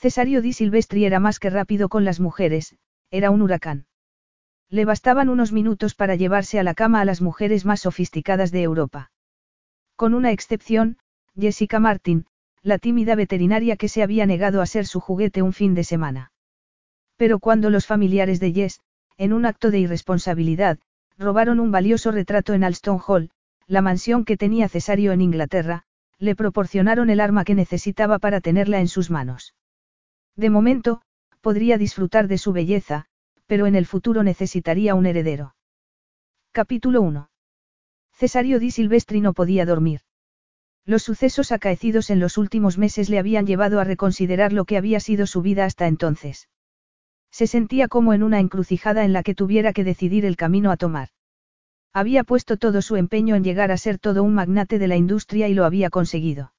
Cesario di Silvestri era más que rápido con las mujeres, era un huracán. Le bastaban unos minutos para llevarse a la cama a las mujeres más sofisticadas de Europa. Con una excepción, Jessica Martin, la tímida veterinaria que se había negado a ser su juguete un fin de semana. Pero cuando los familiares de Jess, en un acto de irresponsabilidad, robaron un valioso retrato en Alston Hall, la mansión que tenía Cesario en Inglaterra, le proporcionaron el arma que necesitaba para tenerla en sus manos. De momento, podría disfrutar de su belleza, pero en el futuro necesitaría un heredero. Capítulo 1. Cesario di Silvestri no podía dormir. Los sucesos acaecidos en los últimos meses le habían llevado a reconsiderar lo que había sido su vida hasta entonces. Se sentía como en una encrucijada en la que tuviera que decidir el camino a tomar. Había puesto todo su empeño en llegar a ser todo un magnate de la industria y lo había conseguido.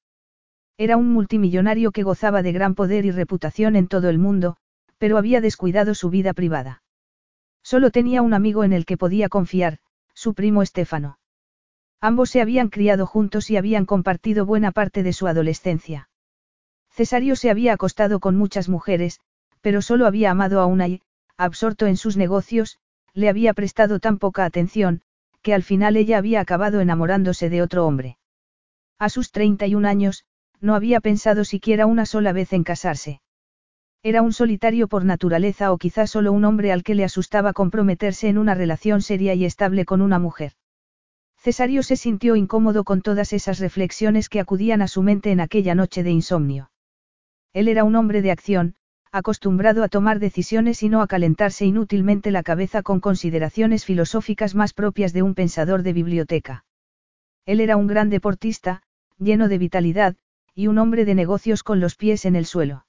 Era un multimillonario que gozaba de gran poder y reputación en todo el mundo, pero había descuidado su vida privada. Solo tenía un amigo en el que podía confiar, su primo Estefano. Ambos se habían criado juntos y habían compartido buena parte de su adolescencia. Cesario se había acostado con muchas mujeres, pero solo había amado a una y, absorto en sus negocios, le había prestado tan poca atención, que al final ella había acabado enamorándose de otro hombre. A sus 31 años, no había pensado siquiera una sola vez en casarse. Era un solitario por naturaleza o quizás solo un hombre al que le asustaba comprometerse en una relación seria y estable con una mujer. Cesario se sintió incómodo con todas esas reflexiones que acudían a su mente en aquella noche de insomnio. Él era un hombre de acción, acostumbrado a tomar decisiones y no a calentarse inútilmente la cabeza con consideraciones filosóficas más propias de un pensador de biblioteca. Él era un gran deportista, lleno de vitalidad, y un hombre de negocios con los pies en el suelo.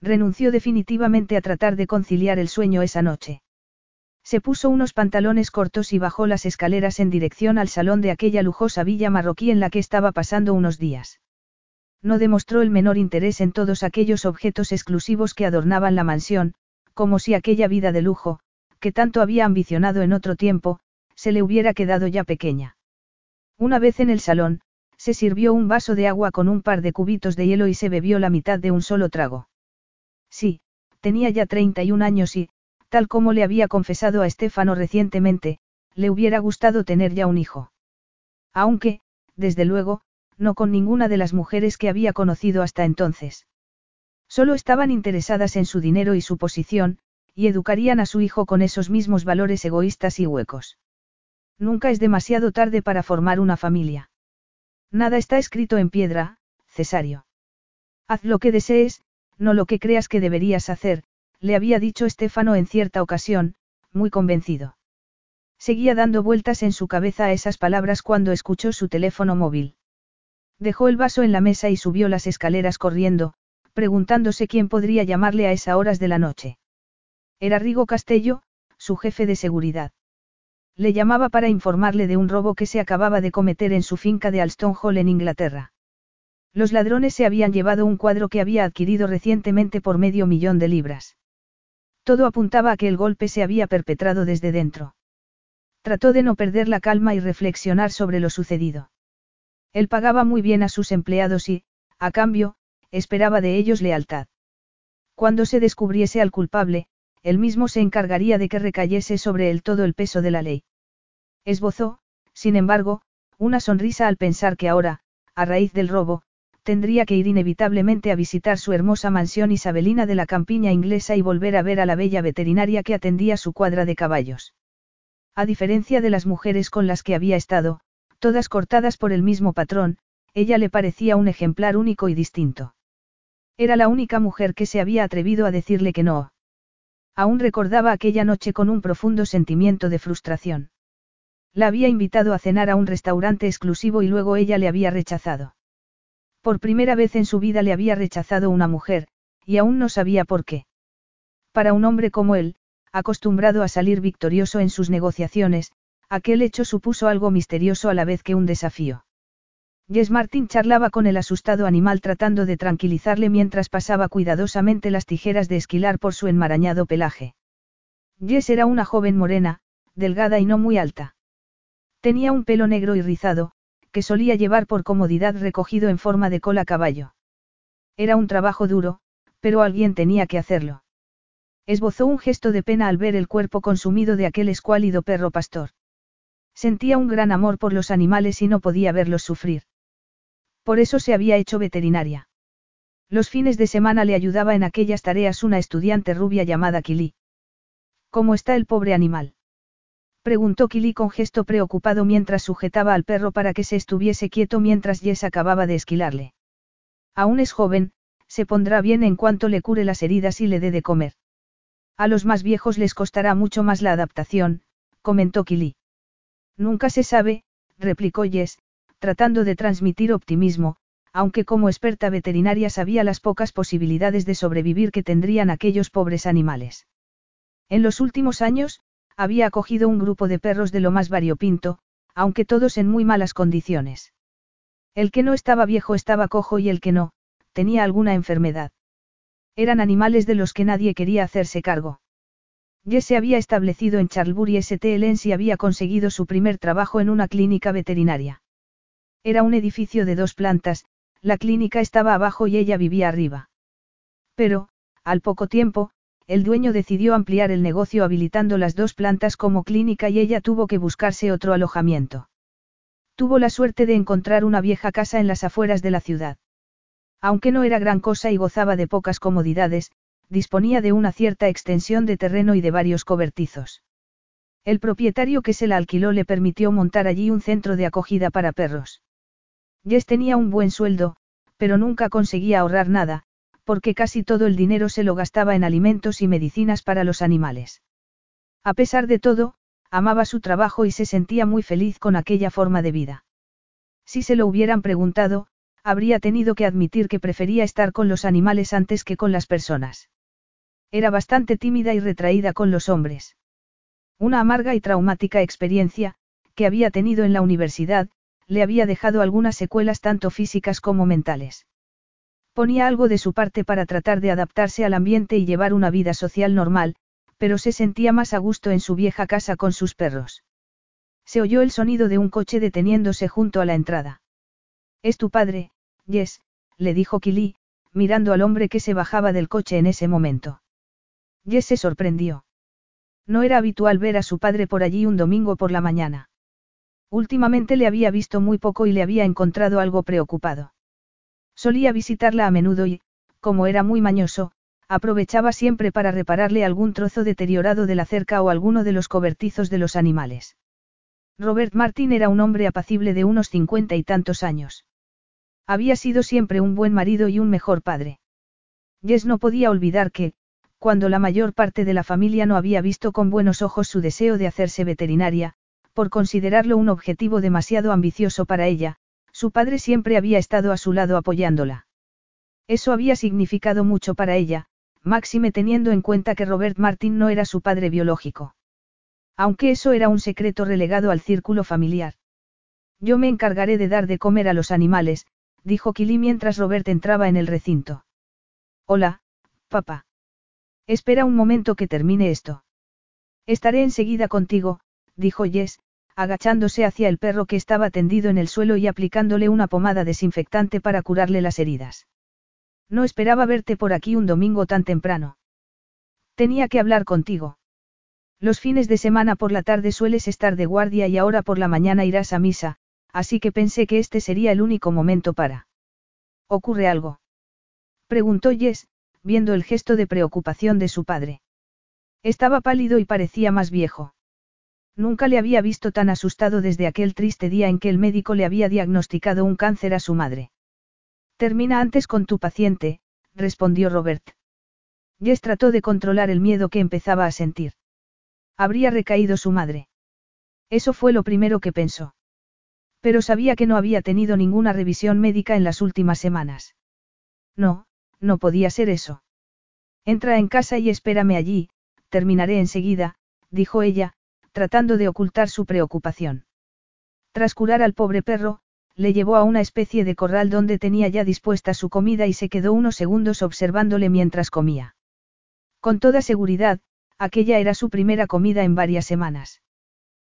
Renunció definitivamente a tratar de conciliar el sueño esa noche. Se puso unos pantalones cortos y bajó las escaleras en dirección al salón de aquella lujosa villa marroquí en la que estaba pasando unos días. No demostró el menor interés en todos aquellos objetos exclusivos que adornaban la mansión, como si aquella vida de lujo, que tanto había ambicionado en otro tiempo, se le hubiera quedado ya pequeña. Una vez en el salón, se sirvió un vaso de agua con un par de cubitos de hielo y se bebió la mitad de un solo trago. Sí, tenía ya 31 años y, tal como le había confesado a Estefano recientemente, le hubiera gustado tener ya un hijo. Aunque, desde luego, no con ninguna de las mujeres que había conocido hasta entonces. Solo estaban interesadas en su dinero y su posición, y educarían a su hijo con esos mismos valores egoístas y huecos. Nunca es demasiado tarde para formar una familia. Nada está escrito en piedra, Cesario. Haz lo que desees, no lo que creas que deberías hacer, le había dicho Estefano en cierta ocasión, muy convencido. Seguía dando vueltas en su cabeza a esas palabras cuando escuchó su teléfono móvil. Dejó el vaso en la mesa y subió las escaleras corriendo, preguntándose quién podría llamarle a esas horas de la noche. Era Rigo Castello, su jefe de seguridad. Le llamaba para informarle de un robo que se acababa de cometer en su finca de Alston Hall en Inglaterra. Los ladrones se habían llevado un cuadro que había adquirido recientemente por medio millón de libras. Todo apuntaba a que el golpe se había perpetrado desde dentro. Trató de no perder la calma y reflexionar sobre lo sucedido. Él pagaba muy bien a sus empleados y, a cambio, esperaba de ellos lealtad. Cuando se descubriese al culpable, él mismo se encargaría de que recayese sobre él todo el peso de la ley. Esbozó, sin embargo, una sonrisa al pensar que ahora, a raíz del robo, tendría que ir inevitablemente a visitar su hermosa mansión isabelina de la campiña inglesa y volver a ver a la bella veterinaria que atendía su cuadra de caballos. A diferencia de las mujeres con las que había estado, todas cortadas por el mismo patrón, ella le parecía un ejemplar único y distinto. Era la única mujer que se había atrevido a decirle que no. Aún recordaba aquella noche con un profundo sentimiento de frustración. La había invitado a cenar a un restaurante exclusivo y luego ella le había rechazado. Por primera vez en su vida le había rechazado una mujer, y aún no sabía por qué. Para un hombre como él, acostumbrado a salir victorioso en sus negociaciones, aquel hecho supuso algo misterioso a la vez que un desafío. Jess Martin charlaba con el asustado animal tratando de tranquilizarle mientras pasaba cuidadosamente las tijeras de esquilar por su enmarañado pelaje. Jess era una joven morena, delgada y no muy alta. Tenía un pelo negro y rizado, que solía llevar por comodidad recogido en forma de cola caballo. Era un trabajo duro, pero alguien tenía que hacerlo. Esbozó un gesto de pena al ver el cuerpo consumido de aquel escuálido perro pastor. Sentía un gran amor por los animales y no podía verlos sufrir. Por eso se había hecho veterinaria. Los fines de semana le ayudaba en aquellas tareas una estudiante rubia llamada Kili. ¿Cómo está el pobre animal? Preguntó Kili con gesto preocupado mientras sujetaba al perro para que se estuviese quieto mientras Jess acababa de esquilarle. Aún es joven, se pondrá bien en cuanto le cure las heridas y le dé de comer. A los más viejos les costará mucho más la adaptación, comentó Kili. Nunca se sabe, replicó Jess, tratando de transmitir optimismo, aunque como experta veterinaria sabía las pocas posibilidades de sobrevivir que tendrían aquellos pobres animales. En los últimos años, había acogido un grupo de perros de lo más variopinto, aunque todos en muy malas condiciones. El que no estaba viejo estaba cojo y el que no, tenía alguna enfermedad. Eran animales de los que nadie quería hacerse cargo. Jess se había establecido en Charlbury St. Lens y había conseguido su primer trabajo en una clínica veterinaria. Era un edificio de dos plantas, la clínica estaba abajo y ella vivía arriba. Pero, al poco tiempo, el dueño decidió ampliar el negocio habilitando las dos plantas como clínica y ella tuvo que buscarse otro alojamiento. Tuvo la suerte de encontrar una vieja casa en las afueras de la ciudad. Aunque no era gran cosa y gozaba de pocas comodidades, disponía de una cierta extensión de terreno y de varios cobertizos. El propietario que se la alquiló le permitió montar allí un centro de acogida para perros. Jess tenía un buen sueldo, pero nunca conseguía ahorrar nada, porque casi todo el dinero se lo gastaba en alimentos y medicinas para los animales. A pesar de todo, amaba su trabajo y se sentía muy feliz con aquella forma de vida. Si se lo hubieran preguntado, habría tenido que admitir que prefería estar con los animales antes que con las personas. Era bastante tímida y retraída con los hombres. Una amarga y traumática experiencia, que había tenido en la universidad, le había dejado algunas secuelas tanto físicas como mentales. Ponía algo de su parte para tratar de adaptarse al ambiente y llevar una vida social normal, pero se sentía más a gusto en su vieja casa con sus perros. Se oyó el sonido de un coche deteniéndose junto a la entrada. Es tu padre, Yes, le dijo Kili, mirando al hombre que se bajaba del coche en ese momento. Yes se sorprendió. No era habitual ver a su padre por allí un domingo por la mañana. Últimamente le había visto muy poco y le había encontrado algo preocupado. Solía visitarla a menudo y, como era muy mañoso, aprovechaba siempre para repararle algún trozo deteriorado de la cerca o alguno de los cobertizos de los animales. Robert Martin era un hombre apacible de unos cincuenta y tantos años. Había sido siempre un buen marido y un mejor padre. Jess no podía olvidar que, cuando la mayor parte de la familia no había visto con buenos ojos su deseo de hacerse veterinaria, por considerarlo un objetivo demasiado ambicioso para ella, su padre siempre había estado a su lado apoyándola. Eso había significado mucho para ella, máxime teniendo en cuenta que Robert Martin no era su padre biológico. Aunque eso era un secreto relegado al círculo familiar. Yo me encargaré de dar de comer a los animales, dijo Kili mientras Robert entraba en el recinto. Hola, papá. Espera un momento que termine esto. Estaré enseguida contigo, dijo Jess, agachándose hacia el perro que estaba tendido en el suelo y aplicándole una pomada desinfectante para curarle las heridas. No esperaba verte por aquí un domingo tan temprano. Tenía que hablar contigo. Los fines de semana por la tarde sueles estar de guardia y ahora por la mañana irás a misa, así que pensé que este sería el único momento para. ¿Ocurre algo? Preguntó Jess, viendo el gesto de preocupación de su padre. Estaba pálido y parecía más viejo. Nunca le había visto tan asustado desde aquel triste día en que el médico le había diagnosticado un cáncer a su madre. Termina antes con tu paciente, respondió Robert. Jess trató de controlar el miedo que empezaba a sentir. Habría recaído su madre. Eso fue lo primero que pensó. Pero sabía que no había tenido ninguna revisión médica en las últimas semanas. No, no podía ser eso. Entra en casa y espérame allí, terminaré enseguida, dijo ella, tratando de ocultar su preocupación. Tras curar al pobre perro, le llevó a una especie de corral donde tenía ya dispuesta su comida y se quedó unos segundos observándole mientras comía. Con toda seguridad, aquella era su primera comida en varias semanas.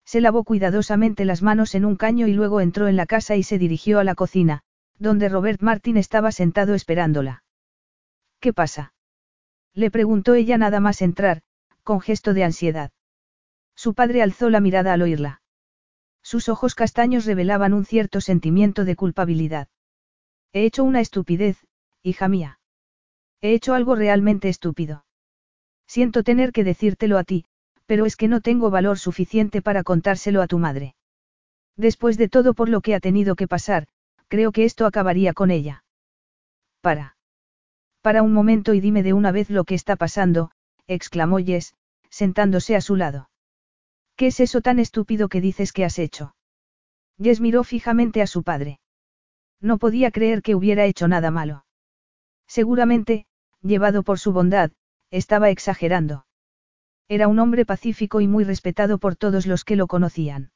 Se lavó cuidadosamente las manos en un caño y luego entró en la casa y se dirigió a la cocina, donde Robert Martin estaba sentado esperándola. ¿Qué pasa? Le preguntó ella nada más entrar, con gesto de ansiedad. Su padre alzó la mirada al oírla. Sus ojos castaños revelaban un cierto sentimiento de culpabilidad. He hecho una estupidez, hija mía. He hecho algo realmente estúpido. Siento tener que decírtelo a ti, pero es que no tengo valor suficiente para contárselo a tu madre. Después de todo por lo que ha tenido que pasar, creo que esto acabaría con ella. Para. Para un momento y dime de una vez lo que está pasando, exclamó Jess, sentándose a su lado. ¿Qué es eso tan estúpido que dices que has hecho? Jess miró fijamente a su padre. No podía creer que hubiera hecho nada malo. Seguramente, llevado por su bondad, estaba exagerando. Era un hombre pacífico y muy respetado por todos los que lo conocían.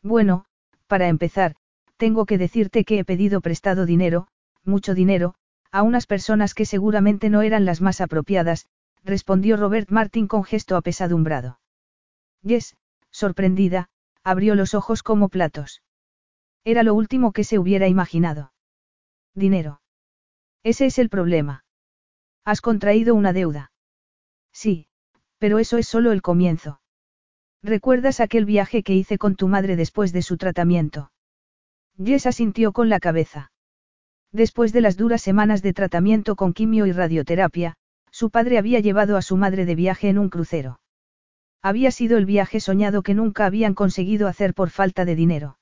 Bueno, para empezar, tengo que decirte que he pedido prestado dinero, mucho dinero, a unas personas que seguramente no eran las más apropiadas, respondió Robert Martin con gesto apesadumbrado. Yes, sorprendida, abrió los ojos como platos. Era lo último que se hubiera imaginado. Dinero. Ese es el problema. Has contraído una deuda. Sí, pero eso es solo el comienzo. ¿Recuerdas aquel viaje que hice con tu madre después de su tratamiento? Jess asintió con la cabeza. Después de las duras semanas de tratamiento con quimio y radioterapia, su padre había llevado a su madre de viaje en un crucero. Había sido el viaje soñado que nunca habían conseguido hacer por falta de dinero.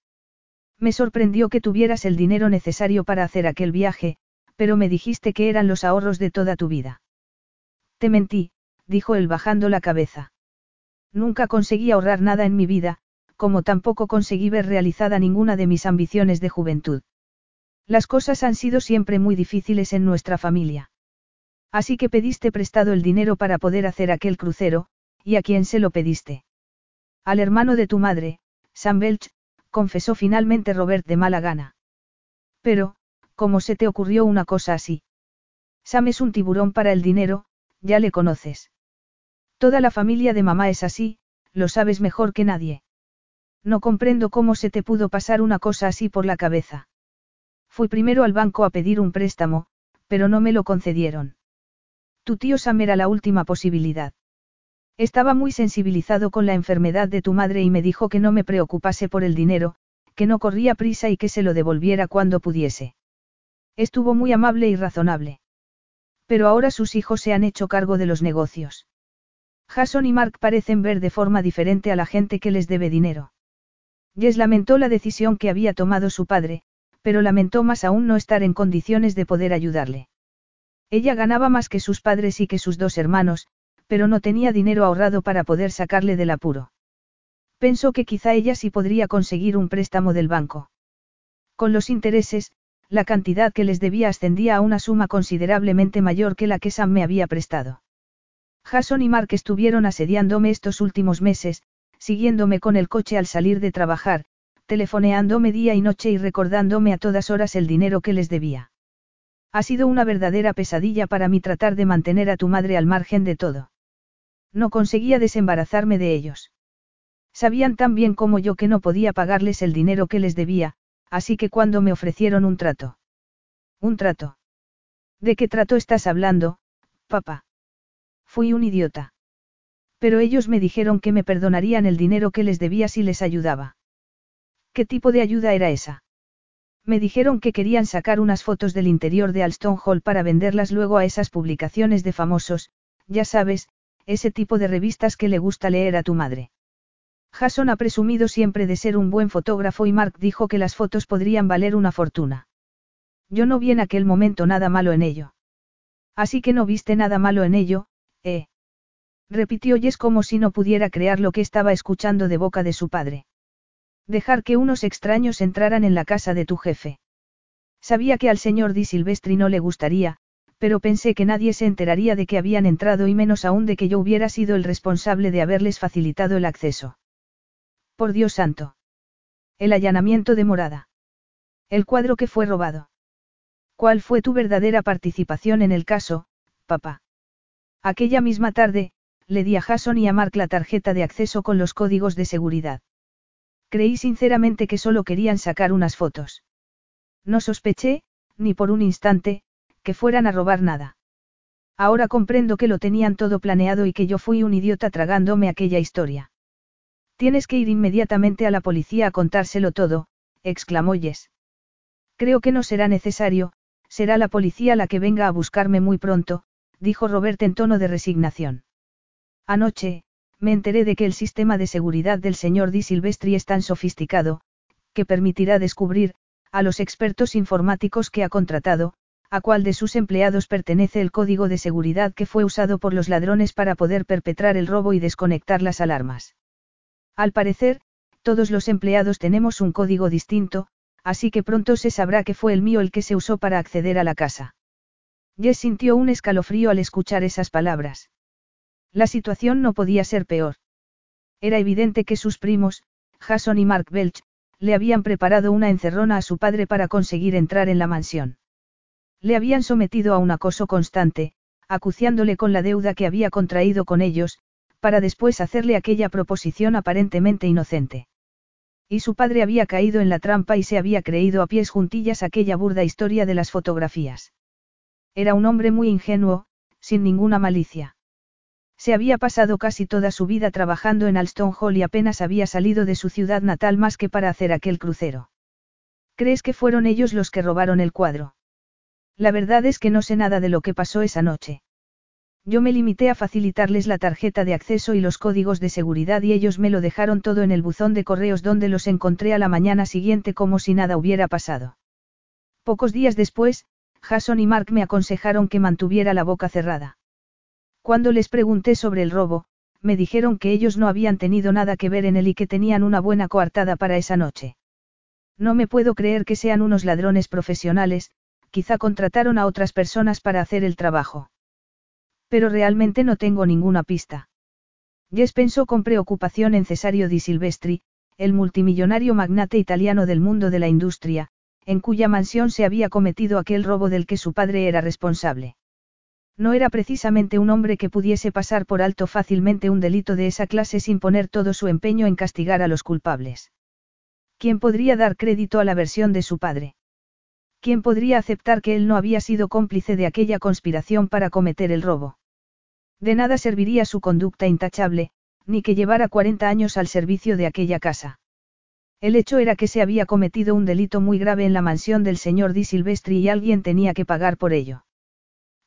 Me sorprendió que tuvieras el dinero necesario para hacer aquel viaje, pero me dijiste que eran los ahorros de toda tu vida. Te mentí, dijo él bajando la cabeza. Nunca conseguí ahorrar nada en mi vida, como tampoco conseguí ver realizada ninguna de mis ambiciones de juventud. Las cosas han sido siempre muy difíciles en nuestra familia. Así que pediste prestado el dinero para poder hacer aquel crucero, ¿Y a quién se lo pediste? Al hermano de tu madre, Sam Belch, confesó finalmente Robert de mala gana. Pero, ¿cómo se te ocurrió una cosa así? Sam es un tiburón para el dinero, ya le conoces. Toda la familia de mamá es así, lo sabes mejor que nadie. No comprendo cómo se te pudo pasar una cosa así por la cabeza. Fui primero al banco a pedir un préstamo, pero no me lo concedieron. Tu tío Sam era la última posibilidad. Estaba muy sensibilizado con la enfermedad de tu madre y me dijo que no me preocupase por el dinero, que no corría prisa y que se lo devolviera cuando pudiese. Estuvo muy amable y razonable. Pero ahora sus hijos se han hecho cargo de los negocios. Jason y Mark parecen ver de forma diferente a la gente que les debe dinero. Jess lamentó la decisión que había tomado su padre, pero lamentó más aún no estar en condiciones de poder ayudarle. Ella ganaba más que sus padres y que sus dos hermanos, pero no tenía dinero ahorrado para poder sacarle del apuro. Pensó que quizá ella sí podría conseguir un préstamo del banco. Con los intereses, la cantidad que les debía ascendía a una suma considerablemente mayor que la que Sam me había prestado. Jason y Mark estuvieron asediándome estos últimos meses, siguiéndome con el coche al salir de trabajar, telefoneándome día y noche y recordándome a todas horas el dinero que les debía. Ha sido una verdadera pesadilla para mí tratar de mantener a tu madre al margen de todo. No conseguía desembarazarme de ellos. Sabían tan bien como yo que no podía pagarles el dinero que les debía, así que cuando me ofrecieron un trato. ¿Un trato? ¿De qué trato estás hablando, papá? Fui un idiota. Pero ellos me dijeron que me perdonarían el dinero que les debía si les ayudaba. ¿Qué tipo de ayuda era esa? Me dijeron que querían sacar unas fotos del interior de Alston Hall para venderlas luego a esas publicaciones de famosos, ya sabes, ese tipo de revistas que le gusta leer a tu madre. Jason ha presumido siempre de ser un buen fotógrafo y Mark dijo que las fotos podrían valer una fortuna. Yo no vi en aquel momento nada malo en ello. Así que no viste nada malo en ello, ¿eh? Repitió Jess como si no pudiera creer lo que estaba escuchando de boca de su padre. Dejar que unos extraños entraran en la casa de tu jefe. Sabía que al señor Di Silvestri no le gustaría, pero pensé que nadie se enteraría de que habían entrado y menos aún de que yo hubiera sido el responsable de haberles facilitado el acceso. Por Dios santo. El allanamiento de morada. El cuadro que fue robado. ¿Cuál fue tu verdadera participación en el caso, papá? Aquella misma tarde, le di a Jason y a Mark la tarjeta de acceso con los códigos de seguridad. Creí sinceramente que solo querían sacar unas fotos. No sospeché, ni por un instante, que fueran a robar nada. Ahora comprendo que lo tenían todo planeado y que yo fui un idiota tragándome aquella historia. Tienes que ir inmediatamente a la policía a contárselo todo, exclamó Jess. Creo que no será necesario, será la policía la que venga a buscarme muy pronto, dijo Robert en tono de resignación. Anoche, me enteré de que el sistema de seguridad del señor Di Silvestri es tan sofisticado, que permitirá descubrir, a los expertos informáticos que ha contratado, a cuál de sus empleados pertenece el código de seguridad que fue usado por los ladrones para poder perpetrar el robo y desconectar las alarmas. Al parecer, todos los empleados tenemos un código distinto, así que pronto se sabrá que fue el mío el que se usó para acceder a la casa. Jess sintió un escalofrío al escuchar esas palabras. La situación no podía ser peor. Era evidente que sus primos, Jason y Mark Belch, le habían preparado una encerrona a su padre para conseguir entrar en la mansión. Le habían sometido a un acoso constante, acuciándole con la deuda que había contraído con ellos, para después hacerle aquella proposición aparentemente inocente. Y su padre había caído en la trampa y se había creído a pies juntillas aquella burda historia de las fotografías. Era un hombre muy ingenuo, sin ninguna malicia. Se había pasado casi toda su vida trabajando en Alston Hall y apenas había salido de su ciudad natal más que para hacer aquel crucero. ¿Crees que fueron ellos los que robaron el cuadro? La verdad es que no sé nada de lo que pasó esa noche. Yo me limité a facilitarles la tarjeta de acceso y los códigos de seguridad y ellos me lo dejaron todo en el buzón de correos donde los encontré a la mañana siguiente como si nada hubiera pasado. Pocos días después, Jason y Mark me aconsejaron que mantuviera la boca cerrada. Cuando les pregunté sobre el robo, me dijeron que ellos no habían tenido nada que ver en él y que tenían una buena coartada para esa noche. No me puedo creer que sean unos ladrones profesionales, quizá contrataron a otras personas para hacer el trabajo. Pero realmente no tengo ninguna pista. Jess pensó con preocupación en Cesario di Silvestri, el multimillonario magnate italiano del mundo de la industria, en cuya mansión se había cometido aquel robo del que su padre era responsable. No era precisamente un hombre que pudiese pasar por alto fácilmente un delito de esa clase sin poner todo su empeño en castigar a los culpables. ¿Quién podría dar crédito a la versión de su padre? ¿Quién podría aceptar que él no había sido cómplice de aquella conspiración para cometer el robo? De nada serviría su conducta intachable, ni que llevara 40 años al servicio de aquella casa. El hecho era que se había cometido un delito muy grave en la mansión del señor Di Silvestri y alguien tenía que pagar por ello.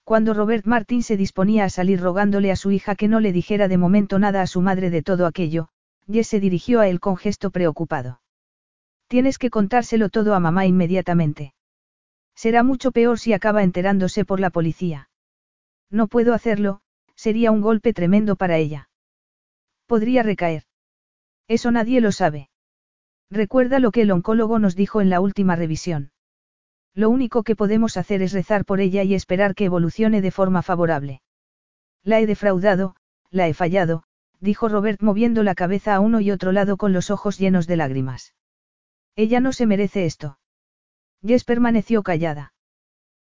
Cuando Robert Martin se disponía a salir rogándole a su hija que no le dijera de momento nada a su madre de todo aquello, Jess se dirigió a él con gesto preocupado. Tienes que contárselo todo a mamá inmediatamente. Será mucho peor si acaba enterándose por la policía. No puedo hacerlo, sería un golpe tremendo para ella. Podría recaer. Eso nadie lo sabe. Recuerda lo que el oncólogo nos dijo en la última revisión. Lo único que podemos hacer es rezar por ella y esperar que evolucione de forma favorable. La he defraudado, la he fallado, dijo Robert moviendo la cabeza a uno y otro lado con los ojos llenos de lágrimas. Ella no se merece esto. Jess permaneció callada.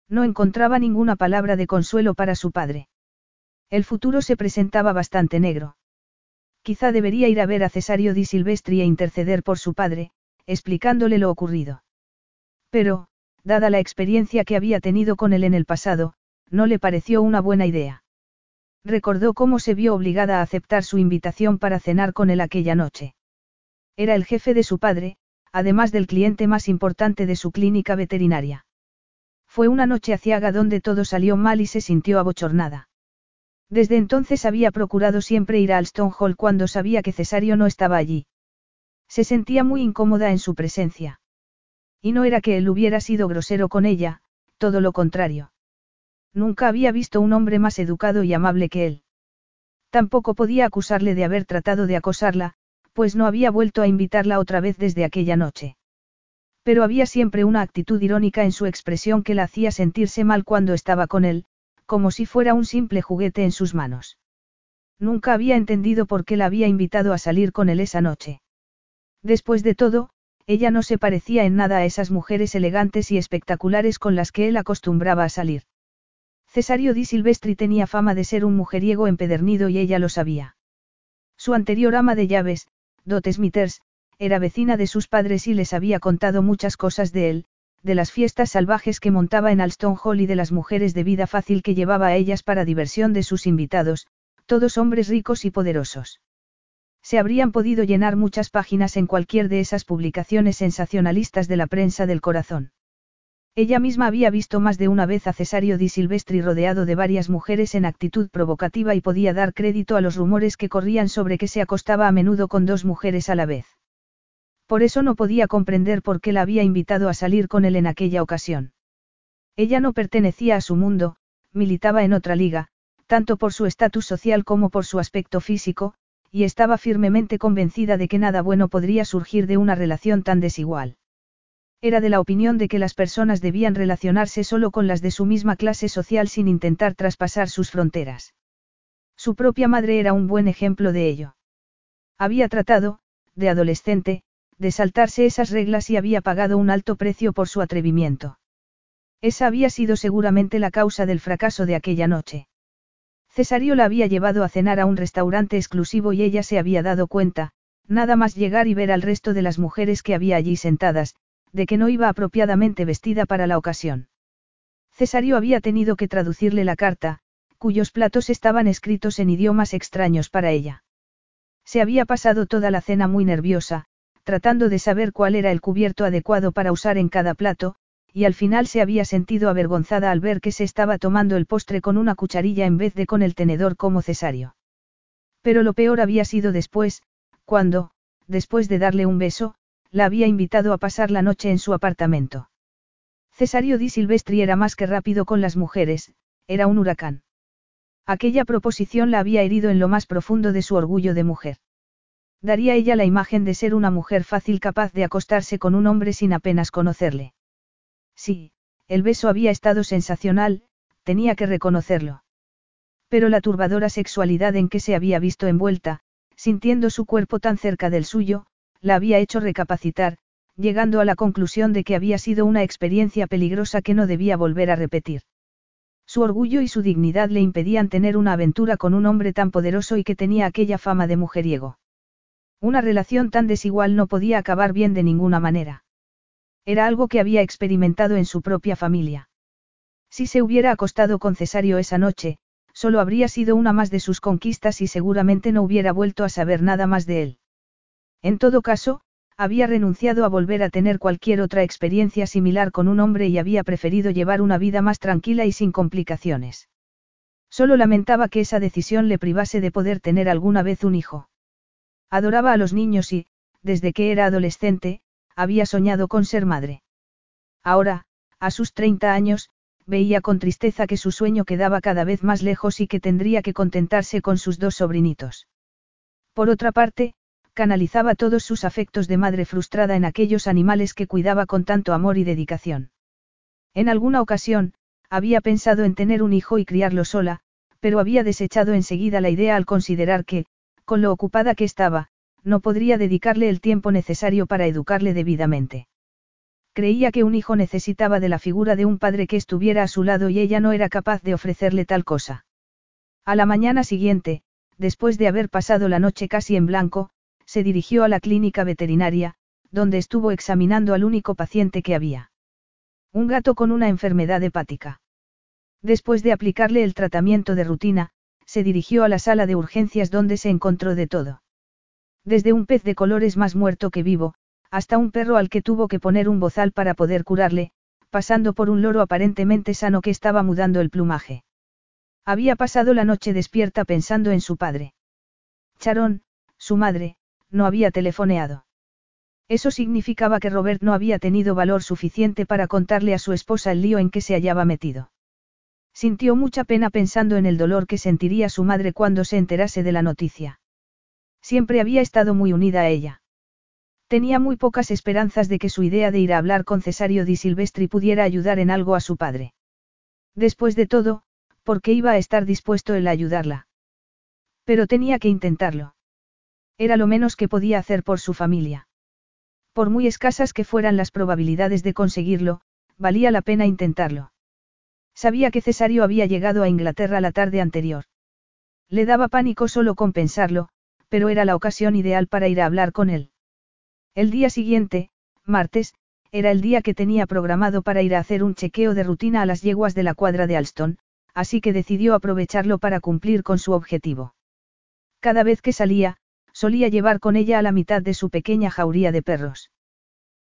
No encontraba ninguna palabra de consuelo para su padre. El futuro se presentaba bastante negro. Quizá debería ir a ver a Cesario di Silvestri e interceder por su padre, explicándole lo ocurrido. Pero, dada la experiencia que había tenido con él en el pasado, no le pareció una buena idea. Recordó cómo se vio obligada a aceptar su invitación para cenar con él aquella noche. Era el jefe de su padre, además del cliente más importante de su clínica veterinaria. Fue una noche aciaga donde todo salió mal y se sintió abochornada. Desde entonces había procurado siempre ir a Alston Hall cuando sabía que Cesario no estaba allí. Se sentía muy incómoda en su presencia. Y no era que él hubiera sido grosero con ella, todo lo contrario. Nunca había visto un hombre más educado y amable que él. Tampoco podía acusarle de haber tratado de acosarla, pues no había vuelto a invitarla otra vez desde aquella noche. Pero había siempre una actitud irónica en su expresión que la hacía sentirse mal cuando estaba con él, como si fuera un simple juguete en sus manos. Nunca había entendido por qué la había invitado a salir con él esa noche. Después de todo, ella no se parecía en nada a esas mujeres elegantes y espectaculares con las que él acostumbraba a salir. Cesario di Silvestri tenía fama de ser un mujeriego empedernido y ella lo sabía. Su anterior ama de llaves, Dot Smithers, era vecina de sus padres y les había contado muchas cosas de él, de las fiestas salvajes que montaba en Alston Hall y de las mujeres de vida fácil que llevaba a ellas para diversión de sus invitados, todos hombres ricos y poderosos. Se habrían podido llenar muchas páginas en cualquier de esas publicaciones sensacionalistas de la prensa del corazón. Ella misma había visto más de una vez a Cesario di Silvestri rodeado de varias mujeres en actitud provocativa y podía dar crédito a los rumores que corrían sobre que se acostaba a menudo con dos mujeres a la vez. Por eso no podía comprender por qué la había invitado a salir con él en aquella ocasión. Ella no pertenecía a su mundo, militaba en otra liga, tanto por su estatus social como por su aspecto físico, y estaba firmemente convencida de que nada bueno podría surgir de una relación tan desigual. Era de la opinión de que las personas debían relacionarse solo con las de su misma clase social sin intentar traspasar sus fronteras. Su propia madre era un buen ejemplo de ello. Había tratado, de adolescente, de saltarse esas reglas y había pagado un alto precio por su atrevimiento. Esa había sido seguramente la causa del fracaso de aquella noche. Cesario la había llevado a cenar a un restaurante exclusivo y ella se había dado cuenta, nada más llegar y ver al resto de las mujeres que había allí sentadas, de que no iba apropiadamente vestida para la ocasión. Cesario había tenido que traducirle la carta, cuyos platos estaban escritos en idiomas extraños para ella. Se había pasado toda la cena muy nerviosa, tratando de saber cuál era el cubierto adecuado para usar en cada plato, y al final se había sentido avergonzada al ver que se estaba tomando el postre con una cucharilla en vez de con el tenedor como cesario. Pero lo peor había sido después, cuando, después de darle un beso, la había invitado a pasar la noche en su apartamento. Cesario di Silvestri era más que rápido con las mujeres, era un huracán. Aquella proposición la había herido en lo más profundo de su orgullo de mujer. Daría ella la imagen de ser una mujer fácil capaz de acostarse con un hombre sin apenas conocerle. Sí, el beso había estado sensacional, tenía que reconocerlo. Pero la turbadora sexualidad en que se había visto envuelta, sintiendo su cuerpo tan cerca del suyo, la había hecho recapacitar, llegando a la conclusión de que había sido una experiencia peligrosa que no debía volver a repetir. Su orgullo y su dignidad le impedían tener una aventura con un hombre tan poderoso y que tenía aquella fama de mujeriego. Una relación tan desigual no podía acabar bien de ninguna manera. Era algo que había experimentado en su propia familia. Si se hubiera acostado con Cesario esa noche, solo habría sido una más de sus conquistas y seguramente no hubiera vuelto a saber nada más de él. En todo caso, había renunciado a volver a tener cualquier otra experiencia similar con un hombre y había preferido llevar una vida más tranquila y sin complicaciones. Solo lamentaba que esa decisión le privase de poder tener alguna vez un hijo. Adoraba a los niños y, desde que era adolescente, había soñado con ser madre. Ahora, a sus 30 años, veía con tristeza que su sueño quedaba cada vez más lejos y que tendría que contentarse con sus dos sobrinitos. Por otra parte, canalizaba todos sus afectos de madre frustrada en aquellos animales que cuidaba con tanto amor y dedicación. En alguna ocasión, había pensado en tener un hijo y criarlo sola, pero había desechado enseguida la idea al considerar que, con lo ocupada que estaba, no podría dedicarle el tiempo necesario para educarle debidamente. Creía que un hijo necesitaba de la figura de un padre que estuviera a su lado y ella no era capaz de ofrecerle tal cosa. A la mañana siguiente, después de haber pasado la noche casi en blanco, se dirigió a la clínica veterinaria, donde estuvo examinando al único paciente que había. Un gato con una enfermedad hepática. Después de aplicarle el tratamiento de rutina, se dirigió a la sala de urgencias donde se encontró de todo. Desde un pez de colores más muerto que vivo, hasta un perro al que tuvo que poner un bozal para poder curarle, pasando por un loro aparentemente sano que estaba mudando el plumaje. Había pasado la noche despierta pensando en su padre. Charón, su madre, no había telefoneado. Eso significaba que Robert no había tenido valor suficiente para contarle a su esposa el lío en que se hallaba metido. Sintió mucha pena pensando en el dolor que sentiría su madre cuando se enterase de la noticia. Siempre había estado muy unida a ella. Tenía muy pocas esperanzas de que su idea de ir a hablar con Cesario di Silvestri pudiera ayudar en algo a su padre. Después de todo, porque iba a estar dispuesto él a ayudarla. Pero tenía que intentarlo. Era lo menos que podía hacer por su familia. Por muy escasas que fueran las probabilidades de conseguirlo, valía la pena intentarlo. Sabía que Cesario había llegado a Inglaterra la tarde anterior. Le daba pánico solo con pensarlo, pero era la ocasión ideal para ir a hablar con él. El día siguiente, martes, era el día que tenía programado para ir a hacer un chequeo de rutina a las yeguas de la cuadra de Alston, así que decidió aprovecharlo para cumplir con su objetivo. Cada vez que salía, solía llevar con ella a la mitad de su pequeña jauría de perros.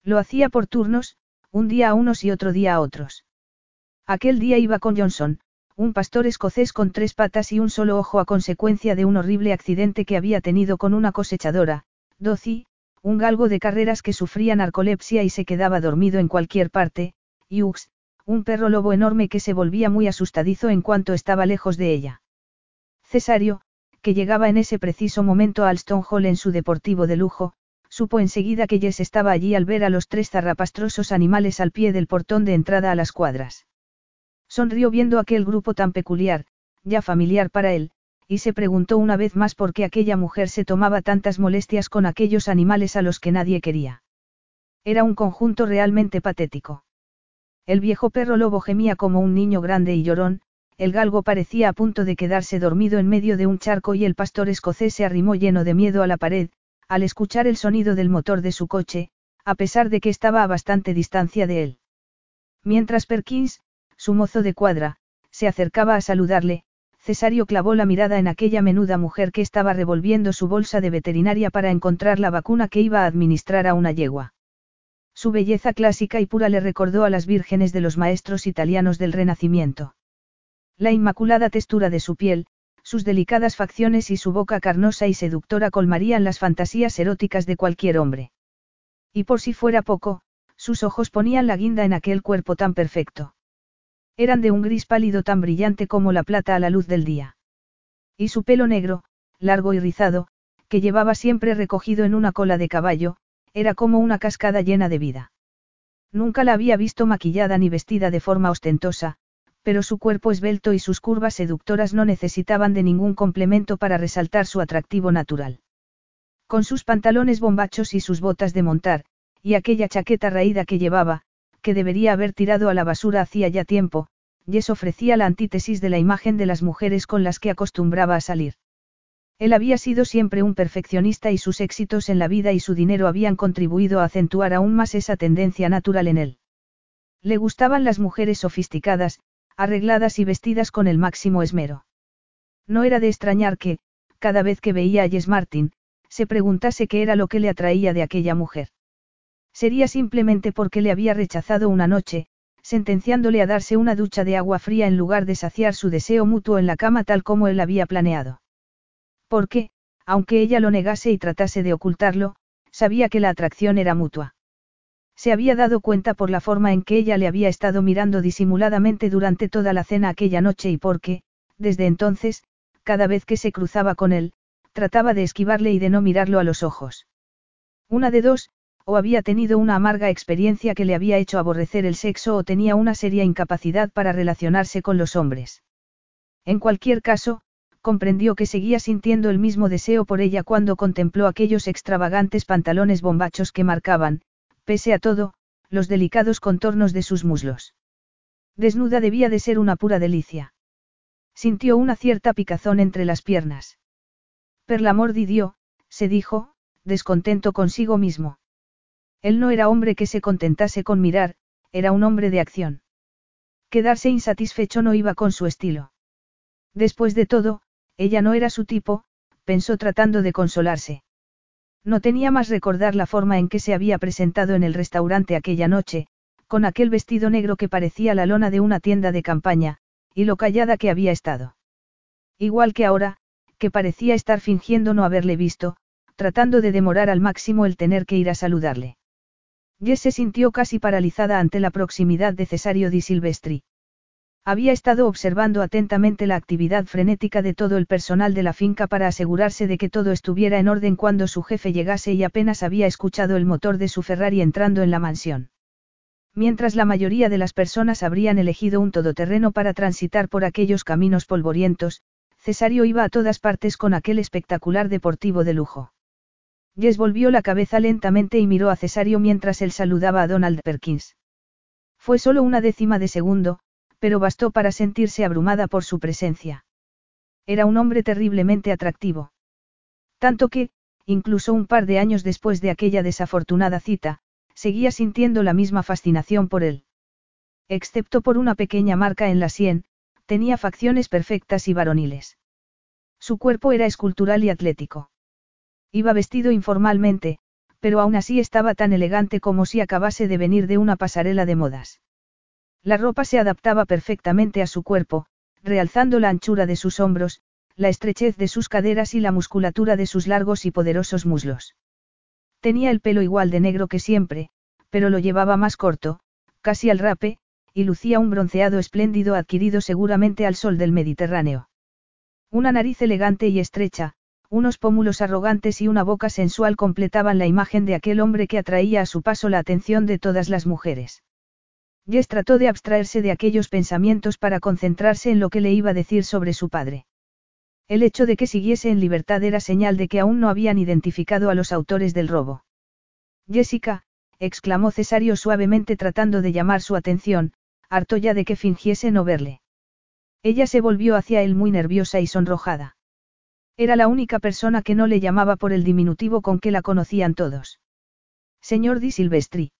Lo hacía por turnos, un día a unos y otro día a otros. Aquel día iba con Johnson, un pastor escocés con tres patas y un solo ojo a consecuencia de un horrible accidente que había tenido con una cosechadora, Doci, un galgo de carreras que sufría narcolepsia y se quedaba dormido en cualquier parte, y Ux, un perro lobo enorme que se volvía muy asustadizo en cuanto estaba lejos de ella. Cesario, que llegaba en ese preciso momento a Alston Hall en su deportivo de lujo, supo enseguida que Jess estaba allí al ver a los tres zarrapastrosos animales al pie del portón de entrada a las cuadras. Sonrió viendo aquel grupo tan peculiar, ya familiar para él, y se preguntó una vez más por qué aquella mujer se tomaba tantas molestias con aquellos animales a los que nadie quería. Era un conjunto realmente patético. El viejo perro lobo gemía como un niño grande y llorón, el galgo parecía a punto de quedarse dormido en medio de un charco y el pastor escocés se arrimó lleno de miedo a la pared, al escuchar el sonido del motor de su coche, a pesar de que estaba a bastante distancia de él. Mientras Perkins, su mozo de cuadra, se acercaba a saludarle, Cesario clavó la mirada en aquella menuda mujer que estaba revolviendo su bolsa de veterinaria para encontrar la vacuna que iba a administrar a una yegua. Su belleza clásica y pura le recordó a las vírgenes de los maestros italianos del Renacimiento. La inmaculada textura de su piel, sus delicadas facciones y su boca carnosa y seductora colmarían las fantasías eróticas de cualquier hombre. Y por si fuera poco, sus ojos ponían la guinda en aquel cuerpo tan perfecto. Eran de un gris pálido tan brillante como la plata a la luz del día. Y su pelo negro, largo y rizado, que llevaba siempre recogido en una cola de caballo, era como una cascada llena de vida. Nunca la había visto maquillada ni vestida de forma ostentosa, pero su cuerpo esbelto y sus curvas seductoras no necesitaban de ningún complemento para resaltar su atractivo natural. Con sus pantalones bombachos y sus botas de montar, y aquella chaqueta raída que llevaba, que debería haber tirado a la basura hacía ya tiempo, Jess ofrecía la antítesis de la imagen de las mujeres con las que acostumbraba a salir. Él había sido siempre un perfeccionista y sus éxitos en la vida y su dinero habían contribuido a acentuar aún más esa tendencia natural en él. Le gustaban las mujeres sofisticadas, arregladas y vestidas con el máximo esmero. No era de extrañar que, cada vez que veía a Jess Martin, se preguntase qué era lo que le atraía de aquella mujer. Sería simplemente porque le había rechazado una noche, sentenciándole a darse una ducha de agua fría en lugar de saciar su deseo mutuo en la cama tal como él había planeado. Porque, aunque ella lo negase y tratase de ocultarlo, sabía que la atracción era mutua. Se había dado cuenta por la forma en que ella le había estado mirando disimuladamente durante toda la cena aquella noche y porque, desde entonces, cada vez que se cruzaba con él, trataba de esquivarle y de no mirarlo a los ojos. Una de dos, o había tenido una amarga experiencia que le había hecho aborrecer el sexo o tenía una seria incapacidad para relacionarse con los hombres. En cualquier caso, comprendió que seguía sintiendo el mismo deseo por ella cuando contempló aquellos extravagantes pantalones bombachos que marcaban, pese a todo, los delicados contornos de sus muslos. Desnuda debía de ser una pura delicia. Sintió una cierta picazón entre las piernas. Per l'amor di Dio, se dijo, descontento consigo mismo. Él no era hombre que se contentase con mirar, era un hombre de acción. Quedarse insatisfecho no iba con su estilo. Después de todo, ella no era su tipo, pensó tratando de consolarse. No tenía más recordar la forma en que se había presentado en el restaurante aquella noche, con aquel vestido negro que parecía la lona de una tienda de campaña, y lo callada que había estado. Igual que ahora, que parecía estar fingiendo no haberle visto, tratando de demorar al máximo el tener que ir a saludarle. Jess se sintió casi paralizada ante la proximidad de Cesario di Silvestri. Había estado observando atentamente la actividad frenética de todo el personal de la finca para asegurarse de que todo estuviera en orden cuando su jefe llegase y apenas había escuchado el motor de su Ferrari entrando en la mansión. Mientras la mayoría de las personas habrían elegido un todoterreno para transitar por aquellos caminos polvorientos, Cesario iba a todas partes con aquel espectacular deportivo de lujo. Jess volvió la cabeza lentamente y miró a Cesario mientras él saludaba a Donald Perkins. Fue solo una décima de segundo, pero bastó para sentirse abrumada por su presencia. Era un hombre terriblemente atractivo. Tanto que, incluso un par de años después de aquella desafortunada cita, seguía sintiendo la misma fascinación por él. Excepto por una pequeña marca en la sien, tenía facciones perfectas y varoniles. Su cuerpo era escultural y atlético. Iba vestido informalmente, pero aún así estaba tan elegante como si acabase de venir de una pasarela de modas. La ropa se adaptaba perfectamente a su cuerpo, realzando la anchura de sus hombros, la estrechez de sus caderas y la musculatura de sus largos y poderosos muslos. Tenía el pelo igual de negro que siempre, pero lo llevaba más corto, casi al rape, y lucía un bronceado espléndido adquirido seguramente al sol del Mediterráneo. Una nariz elegante y estrecha, unos pómulos arrogantes y una boca sensual completaban la imagen de aquel hombre que atraía a su paso la atención de todas las mujeres. Jess trató de abstraerse de aquellos pensamientos para concentrarse en lo que le iba a decir sobre su padre. El hecho de que siguiese en libertad era señal de que aún no habían identificado a los autores del robo. Jessica, exclamó Cesario suavemente tratando de llamar su atención, harto ya de que fingiese no verle. Ella se volvió hacia él muy nerviosa y sonrojada. Era la única persona que no le llamaba por el diminutivo con que la conocían todos. Señor Di Silvestri.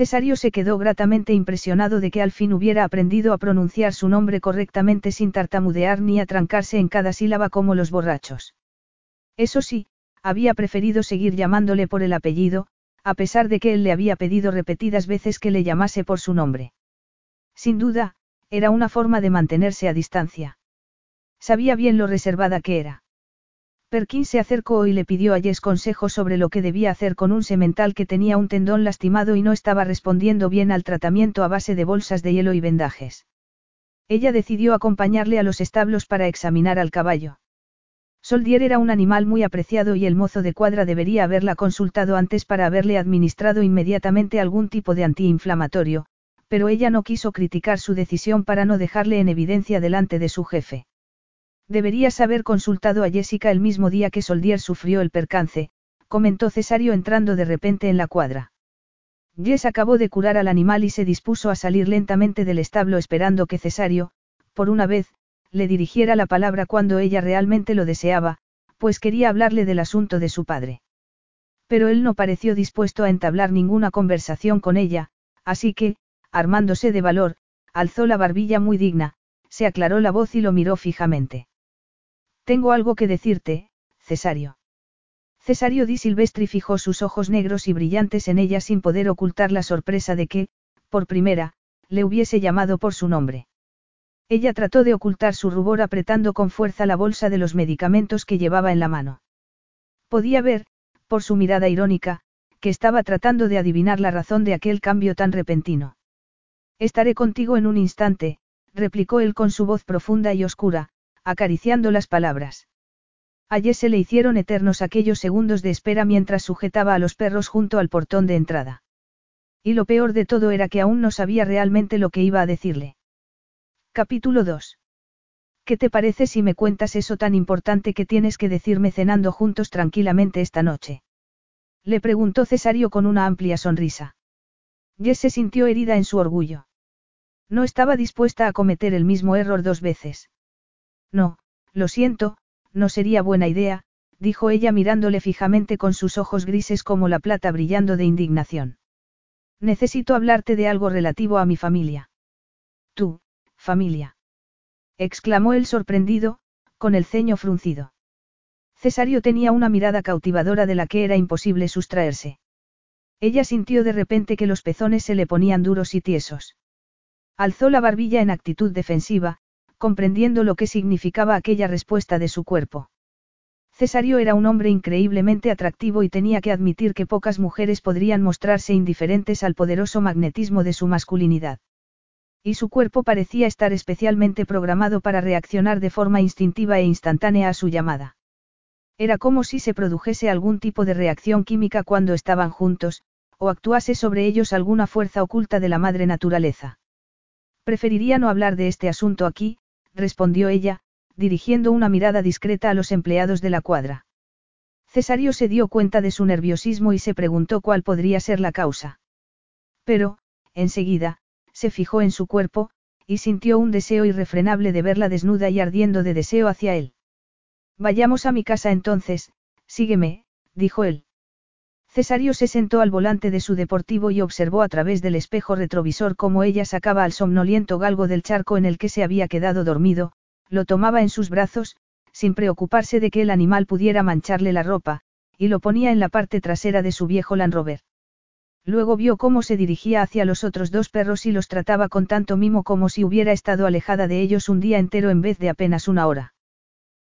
Cesario se quedó gratamente impresionado de que al fin hubiera aprendido a pronunciar su nombre correctamente sin tartamudear ni atrancarse en cada sílaba como los borrachos. Eso sí, había preferido seguir llamándole por el apellido, a pesar de que él le había pedido repetidas veces que le llamase por su nombre. Sin duda, era una forma de mantenerse a distancia. Sabía bien lo reservada que era. Perkins se acercó y le pidió a Jess consejo sobre lo que debía hacer con un semental que tenía un tendón lastimado y no estaba respondiendo bien al tratamiento a base de bolsas de hielo y vendajes. Ella decidió acompañarle a los establos para examinar al caballo. Soldier era un animal muy apreciado y el mozo de cuadra debería haberla consultado antes para haberle administrado inmediatamente algún tipo de antiinflamatorio, pero ella no quiso criticar su decisión para no dejarle en evidencia delante de su jefe. Deberías haber consultado a Jessica el mismo día que Soldier sufrió el percance, comentó Cesario entrando de repente en la cuadra. Jess acabó de curar al animal y se dispuso a salir lentamente del establo esperando que Cesario, por una vez, le dirigiera la palabra cuando ella realmente lo deseaba, pues quería hablarle del asunto de su padre. Pero él no pareció dispuesto a entablar ninguna conversación con ella, así que, armándose de valor, alzó la barbilla muy digna, se aclaró la voz y lo miró fijamente. Tengo algo que decirte, Cesario. Cesario di Silvestri fijó sus ojos negros y brillantes en ella sin poder ocultar la sorpresa de que, por primera, le hubiese llamado por su nombre. Ella trató de ocultar su rubor apretando con fuerza la bolsa de los medicamentos que llevaba en la mano. Podía ver, por su mirada irónica, que estaba tratando de adivinar la razón de aquel cambio tan repentino. Estaré contigo en un instante, replicó él con su voz profunda y oscura, acariciando las palabras. A se le hicieron eternos aquellos segundos de espera mientras sujetaba a los perros junto al portón de entrada. Y lo peor de todo era que aún no sabía realmente lo que iba a decirle. Capítulo 2. ¿Qué te parece si me cuentas eso tan importante que tienes que decirme cenando juntos tranquilamente esta noche? Le preguntó Cesario con una amplia sonrisa. Jess se sintió herida en su orgullo. No estaba dispuesta a cometer el mismo error dos veces. No, lo siento, no sería buena idea, dijo ella mirándole fijamente con sus ojos grises como la plata brillando de indignación. Necesito hablarte de algo relativo a mi familia. Tú, familia. exclamó él sorprendido, con el ceño fruncido. Cesario tenía una mirada cautivadora de la que era imposible sustraerse. Ella sintió de repente que los pezones se le ponían duros y tiesos. Alzó la barbilla en actitud defensiva, comprendiendo lo que significaba aquella respuesta de su cuerpo. Cesario era un hombre increíblemente atractivo y tenía que admitir que pocas mujeres podrían mostrarse indiferentes al poderoso magnetismo de su masculinidad. Y su cuerpo parecía estar especialmente programado para reaccionar de forma instintiva e instantánea a su llamada. Era como si se produjese algún tipo de reacción química cuando estaban juntos, o actuase sobre ellos alguna fuerza oculta de la madre naturaleza. Preferiría no hablar de este asunto aquí, respondió ella, dirigiendo una mirada discreta a los empleados de la cuadra. Cesario se dio cuenta de su nerviosismo y se preguntó cuál podría ser la causa. Pero, enseguida, se fijó en su cuerpo, y sintió un deseo irrefrenable de verla desnuda y ardiendo de deseo hacia él. Vayamos a mi casa entonces, sígueme, dijo él. Cesario se sentó al volante de su deportivo y observó a través del espejo retrovisor cómo ella sacaba al somnoliento galgo del charco en el que se había quedado dormido, lo tomaba en sus brazos, sin preocuparse de que el animal pudiera mancharle la ropa, y lo ponía en la parte trasera de su viejo Land Rover. Luego vio cómo se dirigía hacia los otros dos perros y los trataba con tanto mimo como si hubiera estado alejada de ellos un día entero en vez de apenas una hora.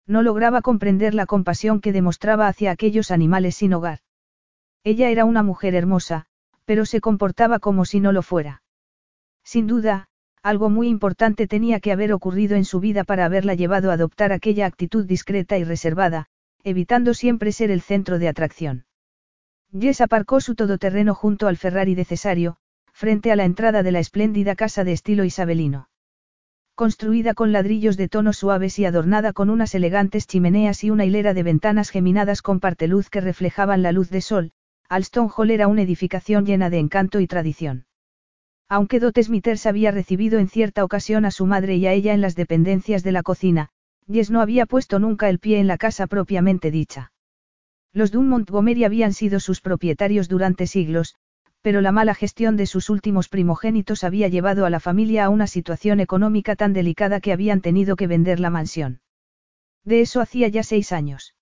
No lograba comprender la compasión que demostraba hacia aquellos animales sin hogar. Ella era una mujer hermosa, pero se comportaba como si no lo fuera. Sin duda, algo muy importante tenía que haber ocurrido en su vida para haberla llevado a adoptar aquella actitud discreta y reservada, evitando siempre ser el centro de atracción. Jess aparcó su todoterreno junto al Ferrari de Cesario, frente a la entrada de la espléndida casa de estilo isabelino. Construida con ladrillos de tonos suaves y adornada con unas elegantes chimeneas y una hilera de ventanas geminadas con parteluz que reflejaban la luz de sol, Alston Hall era una edificación llena de encanto y tradición. Aunque Dot Smithers había recibido en cierta ocasión a su madre y a ella en las dependencias de la cocina, Jess no había puesto nunca el pie en la casa propiamente dicha. Los Dunn Montgomery habían sido sus propietarios durante siglos, pero la mala gestión de sus últimos primogénitos había llevado a la familia a una situación económica tan delicada que habían tenido que vender la mansión. De eso hacía ya seis años.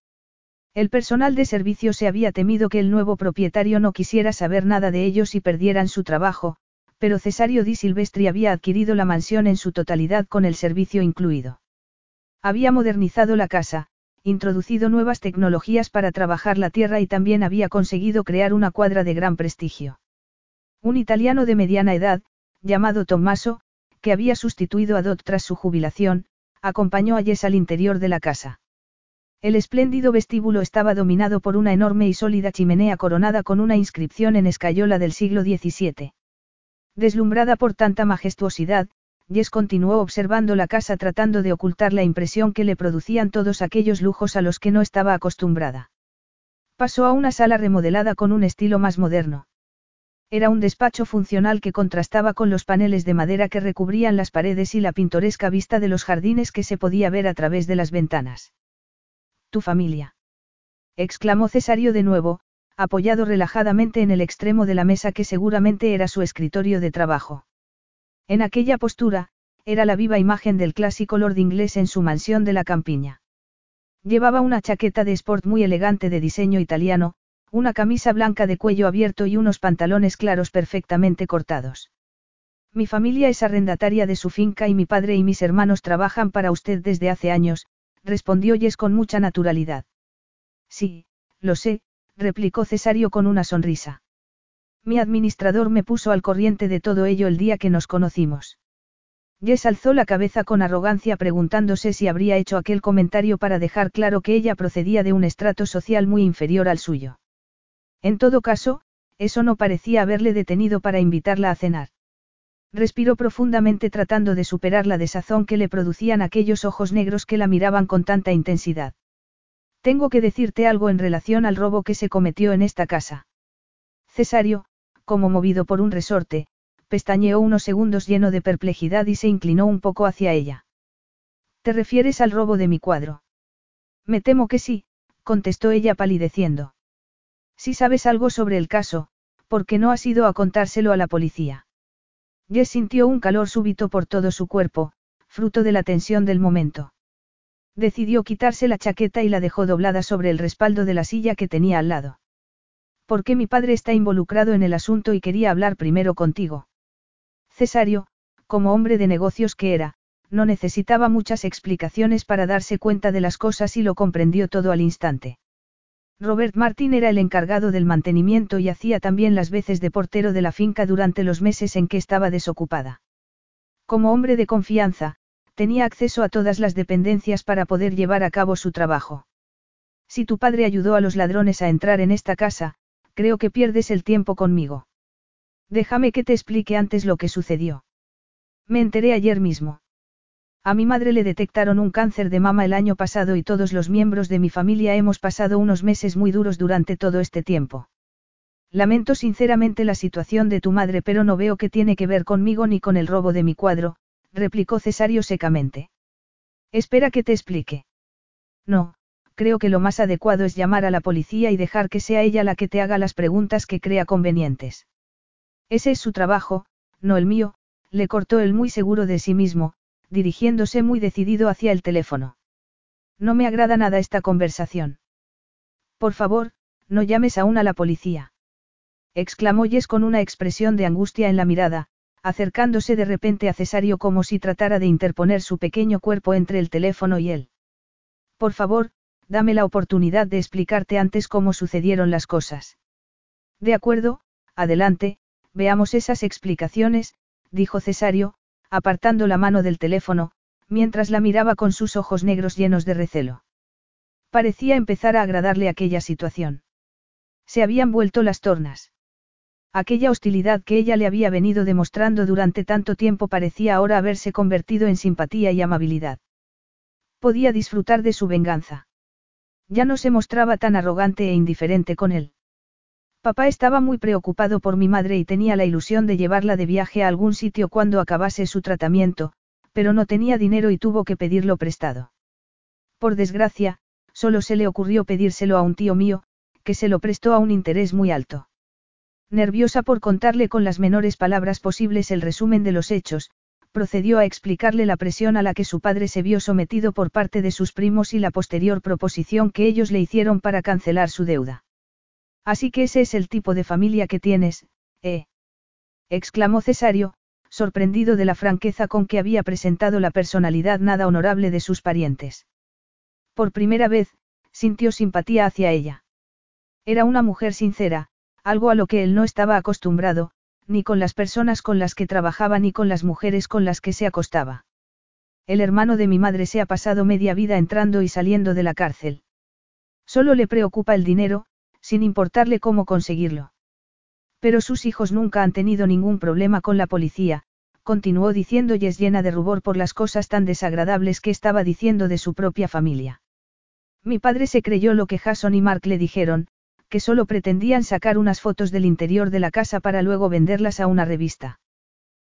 El personal de servicio se había temido que el nuevo propietario no quisiera saber nada de ellos y perdieran su trabajo, pero Cesario Di Silvestri había adquirido la mansión en su totalidad con el servicio incluido. Había modernizado la casa, introducido nuevas tecnologías para trabajar la tierra y también había conseguido crear una cuadra de gran prestigio. Un italiano de mediana edad, llamado Tommaso, que había sustituido a Dot tras su jubilación, acompañó a Jess al interior de la casa. El espléndido vestíbulo estaba dominado por una enorme y sólida chimenea coronada con una inscripción en escayola del siglo XVII. Deslumbrada por tanta majestuosidad, Jess continuó observando la casa tratando de ocultar la impresión que le producían todos aquellos lujos a los que no estaba acostumbrada. Pasó a una sala remodelada con un estilo más moderno. Era un despacho funcional que contrastaba con los paneles de madera que recubrían las paredes y la pintoresca vista de los jardines que se podía ver a través de las ventanas. Tu familia. exclamó Cesario de nuevo, apoyado relajadamente en el extremo de la mesa que seguramente era su escritorio de trabajo. En aquella postura, era la viva imagen del clásico lord inglés en su mansión de la campiña. Llevaba una chaqueta de sport muy elegante de diseño italiano, una camisa blanca de cuello abierto y unos pantalones claros perfectamente cortados. Mi familia es arrendataria de su finca y mi padre y mis hermanos trabajan para usted desde hace años, respondió Jess con mucha naturalidad. Sí, lo sé, replicó Cesario con una sonrisa. Mi administrador me puso al corriente de todo ello el día que nos conocimos. Jess alzó la cabeza con arrogancia preguntándose si habría hecho aquel comentario para dejar claro que ella procedía de un estrato social muy inferior al suyo. En todo caso, eso no parecía haberle detenido para invitarla a cenar. Respiró profundamente tratando de superar la desazón que le producían aquellos ojos negros que la miraban con tanta intensidad. Tengo que decirte algo en relación al robo que se cometió en esta casa. Cesario, como movido por un resorte, pestañeó unos segundos lleno de perplejidad y se inclinó un poco hacia ella. ¿Te refieres al robo de mi cuadro? Me temo que sí, contestó ella palideciendo. Si sabes algo sobre el caso, ¿por qué no has ido a contárselo a la policía? Jess sintió un calor súbito por todo su cuerpo, fruto de la tensión del momento. Decidió quitarse la chaqueta y la dejó doblada sobre el respaldo de la silla que tenía al lado. Porque mi padre está involucrado en el asunto y quería hablar primero contigo. Cesario, como hombre de negocios que era, no necesitaba muchas explicaciones para darse cuenta de las cosas y lo comprendió todo al instante. Robert Martin era el encargado del mantenimiento y hacía también las veces de portero de la finca durante los meses en que estaba desocupada. Como hombre de confianza, tenía acceso a todas las dependencias para poder llevar a cabo su trabajo. Si tu padre ayudó a los ladrones a entrar en esta casa, Creo que pierdes el tiempo conmigo. Déjame que te explique antes lo que sucedió. Me enteré ayer mismo. A mi madre le detectaron un cáncer de mama el año pasado y todos los miembros de mi familia hemos pasado unos meses muy duros durante todo este tiempo. Lamento sinceramente la situación de tu madre, pero no veo que tiene que ver conmigo ni con el robo de mi cuadro, replicó Cesario secamente. Espera que te explique. No, creo que lo más adecuado es llamar a la policía y dejar que sea ella la que te haga las preguntas que crea convenientes. Ese es su trabajo, no el mío, le cortó el muy seguro de sí mismo, dirigiéndose muy decidido hacia el teléfono. No me agrada nada esta conversación. Por favor, no llames aún a la policía. Exclamó Jess con una expresión de angustia en la mirada, acercándose de repente a Cesario como si tratara de interponer su pequeño cuerpo entre el teléfono y él. Por favor, dame la oportunidad de explicarte antes cómo sucedieron las cosas. De acuerdo, adelante, veamos esas explicaciones, dijo Cesario, apartando la mano del teléfono, mientras la miraba con sus ojos negros llenos de recelo. Parecía empezar a agradarle aquella situación. Se habían vuelto las tornas. Aquella hostilidad que ella le había venido demostrando durante tanto tiempo parecía ahora haberse convertido en simpatía y amabilidad. Podía disfrutar de su venganza. Ya no se mostraba tan arrogante e indiferente con él. Papá estaba muy preocupado por mi madre y tenía la ilusión de llevarla de viaje a algún sitio cuando acabase su tratamiento, pero no tenía dinero y tuvo que pedirlo prestado. Por desgracia, solo se le ocurrió pedírselo a un tío mío, que se lo prestó a un interés muy alto. Nerviosa por contarle con las menores palabras posibles el resumen de los hechos, procedió a explicarle la presión a la que su padre se vio sometido por parte de sus primos y la posterior proposición que ellos le hicieron para cancelar su deuda. Así que ese es el tipo de familia que tienes, ¿eh? exclamó Cesario, sorprendido de la franqueza con que había presentado la personalidad nada honorable de sus parientes. Por primera vez, sintió simpatía hacia ella. Era una mujer sincera, algo a lo que él no estaba acostumbrado, ni con las personas con las que trabajaba ni con las mujeres con las que se acostaba. El hermano de mi madre se ha pasado media vida entrando y saliendo de la cárcel. Solo le preocupa el dinero, sin importarle cómo conseguirlo. Pero sus hijos nunca han tenido ningún problema con la policía, continuó diciendo Jess llena de rubor por las cosas tan desagradables que estaba diciendo de su propia familia. Mi padre se creyó lo que Jason y Mark le dijeron, que solo pretendían sacar unas fotos del interior de la casa para luego venderlas a una revista.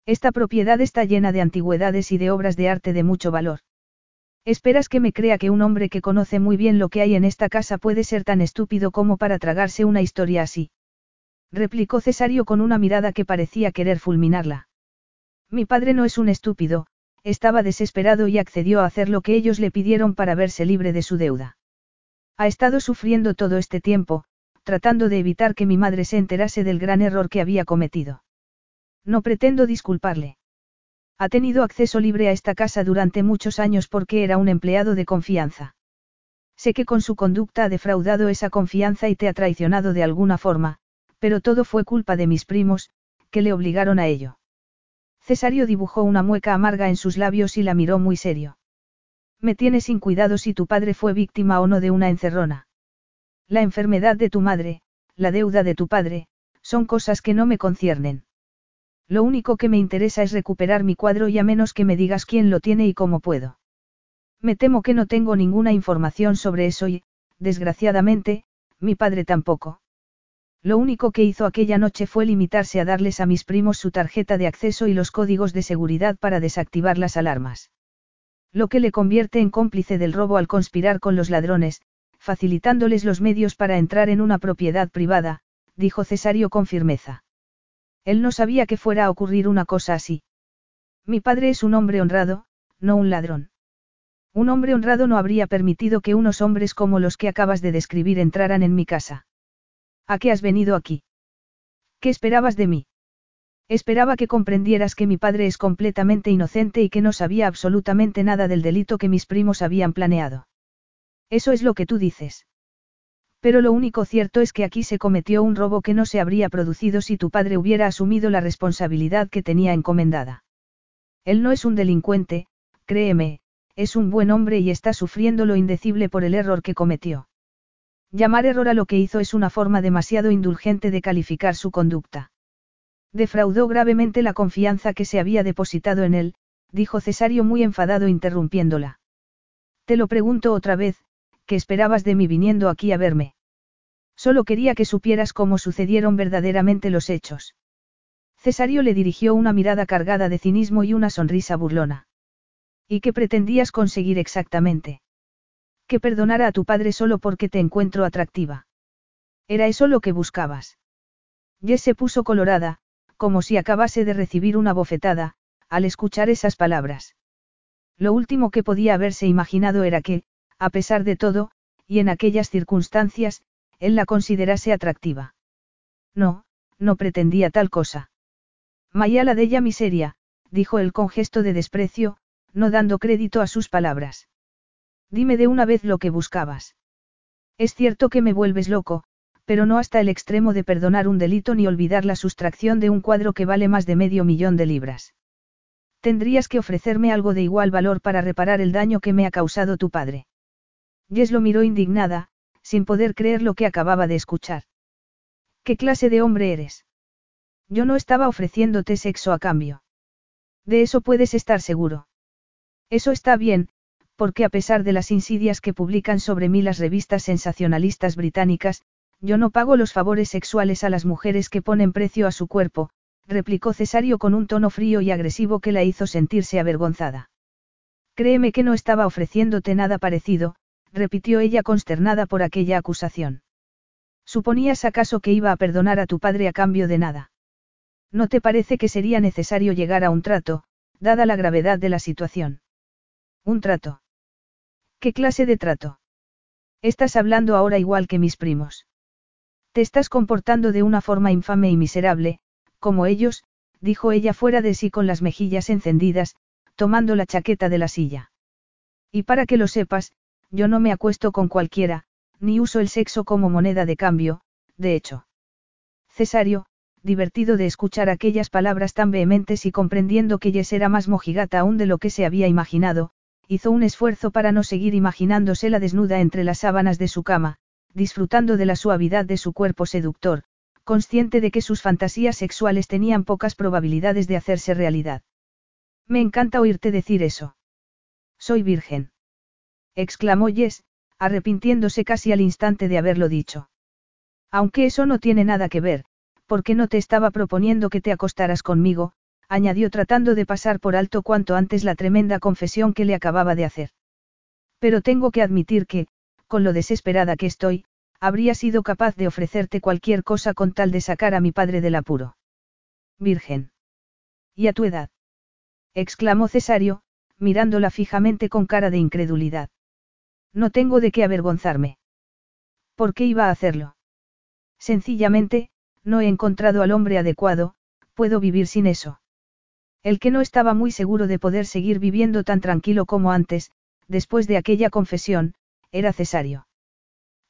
Esta propiedad está llena de antigüedades y de obras de arte de mucho valor. ¿Esperas que me crea que un hombre que conoce muy bien lo que hay en esta casa puede ser tan estúpido como para tragarse una historia así? replicó Cesario con una mirada que parecía querer fulminarla. Mi padre no es un estúpido, estaba desesperado y accedió a hacer lo que ellos le pidieron para verse libre de su deuda. Ha estado sufriendo todo este tiempo, tratando de evitar que mi madre se enterase del gran error que había cometido. No pretendo disculparle. Ha tenido acceso libre a esta casa durante muchos años porque era un empleado de confianza. Sé que con su conducta ha defraudado esa confianza y te ha traicionado de alguna forma, pero todo fue culpa de mis primos, que le obligaron a ello. Cesario dibujó una mueca amarga en sus labios y la miró muy serio. Me tiene sin cuidado si tu padre fue víctima o no de una encerrona. La enfermedad de tu madre, la deuda de tu padre, son cosas que no me conciernen. Lo único que me interesa es recuperar mi cuadro y a menos que me digas quién lo tiene y cómo puedo. Me temo que no tengo ninguna información sobre eso y, desgraciadamente, mi padre tampoco. Lo único que hizo aquella noche fue limitarse a darles a mis primos su tarjeta de acceso y los códigos de seguridad para desactivar las alarmas. Lo que le convierte en cómplice del robo al conspirar con los ladrones, facilitándoles los medios para entrar en una propiedad privada, dijo Cesario con firmeza. Él no sabía que fuera a ocurrir una cosa así. Mi padre es un hombre honrado, no un ladrón. Un hombre honrado no habría permitido que unos hombres como los que acabas de describir entraran en mi casa. ¿A qué has venido aquí? ¿Qué esperabas de mí? Esperaba que comprendieras que mi padre es completamente inocente y que no sabía absolutamente nada del delito que mis primos habían planeado. Eso es lo que tú dices. Pero lo único cierto es que aquí se cometió un robo que no se habría producido si tu padre hubiera asumido la responsabilidad que tenía encomendada. Él no es un delincuente, créeme, es un buen hombre y está sufriendo lo indecible por el error que cometió. Llamar error a lo que hizo es una forma demasiado indulgente de calificar su conducta. Defraudó gravemente la confianza que se había depositado en él, dijo Cesario muy enfadado interrumpiéndola. Te lo pregunto otra vez, ¿qué esperabas de mí viniendo aquí a verme? Solo quería que supieras cómo sucedieron verdaderamente los hechos. Cesario le dirigió una mirada cargada de cinismo y una sonrisa burlona. ¿Y qué pretendías conseguir exactamente? Que perdonara a tu padre solo porque te encuentro atractiva. ¿Era eso lo que buscabas? Jess se puso colorada, como si acabase de recibir una bofetada, al escuchar esas palabras. Lo último que podía haberse imaginado era que, a pesar de todo, y en aquellas circunstancias, él la considerase atractiva. No, no pretendía tal cosa. Mayala de ella miseria, dijo él con gesto de desprecio, no dando crédito a sus palabras. Dime de una vez lo que buscabas. Es cierto que me vuelves loco, pero no hasta el extremo de perdonar un delito ni olvidar la sustracción de un cuadro que vale más de medio millón de libras. Tendrías que ofrecerme algo de igual valor para reparar el daño que me ha causado tu padre. Jess lo miró indignada, sin poder creer lo que acababa de escuchar. ¿Qué clase de hombre eres? Yo no estaba ofreciéndote sexo a cambio. De eso puedes estar seguro. Eso está bien, porque a pesar de las insidias que publican sobre mí las revistas sensacionalistas británicas, yo no pago los favores sexuales a las mujeres que ponen precio a su cuerpo, replicó Cesario con un tono frío y agresivo que la hizo sentirse avergonzada. Créeme que no estaba ofreciéndote nada parecido, repitió ella consternada por aquella acusación. ¿Suponías acaso que iba a perdonar a tu padre a cambio de nada? ¿No te parece que sería necesario llegar a un trato, dada la gravedad de la situación? Un trato. ¿Qué clase de trato? Estás hablando ahora igual que mis primos. Te estás comportando de una forma infame y miserable, como ellos, dijo ella fuera de sí con las mejillas encendidas, tomando la chaqueta de la silla. Y para que lo sepas, yo no me acuesto con cualquiera, ni uso el sexo como moneda de cambio, de hecho. Cesario, divertido de escuchar aquellas palabras tan vehementes y comprendiendo que Jess era más mojigata aún de lo que se había imaginado, hizo un esfuerzo para no seguir imaginándosela desnuda entre las sábanas de su cama, disfrutando de la suavidad de su cuerpo seductor, consciente de que sus fantasías sexuales tenían pocas probabilidades de hacerse realidad. Me encanta oírte decir eso. Soy virgen exclamó Jess, arrepintiéndose casi al instante de haberlo dicho. Aunque eso no tiene nada que ver, porque no te estaba proponiendo que te acostaras conmigo, añadió tratando de pasar por alto cuanto antes la tremenda confesión que le acababa de hacer. Pero tengo que admitir que, con lo desesperada que estoy, habría sido capaz de ofrecerte cualquier cosa con tal de sacar a mi padre del apuro. Virgen. ¿Y a tu edad? exclamó Cesario, mirándola fijamente con cara de incredulidad. No tengo de qué avergonzarme. ¿Por qué iba a hacerlo? Sencillamente, no he encontrado al hombre adecuado, puedo vivir sin eso. El que no estaba muy seguro de poder seguir viviendo tan tranquilo como antes, después de aquella confesión, era Cesario.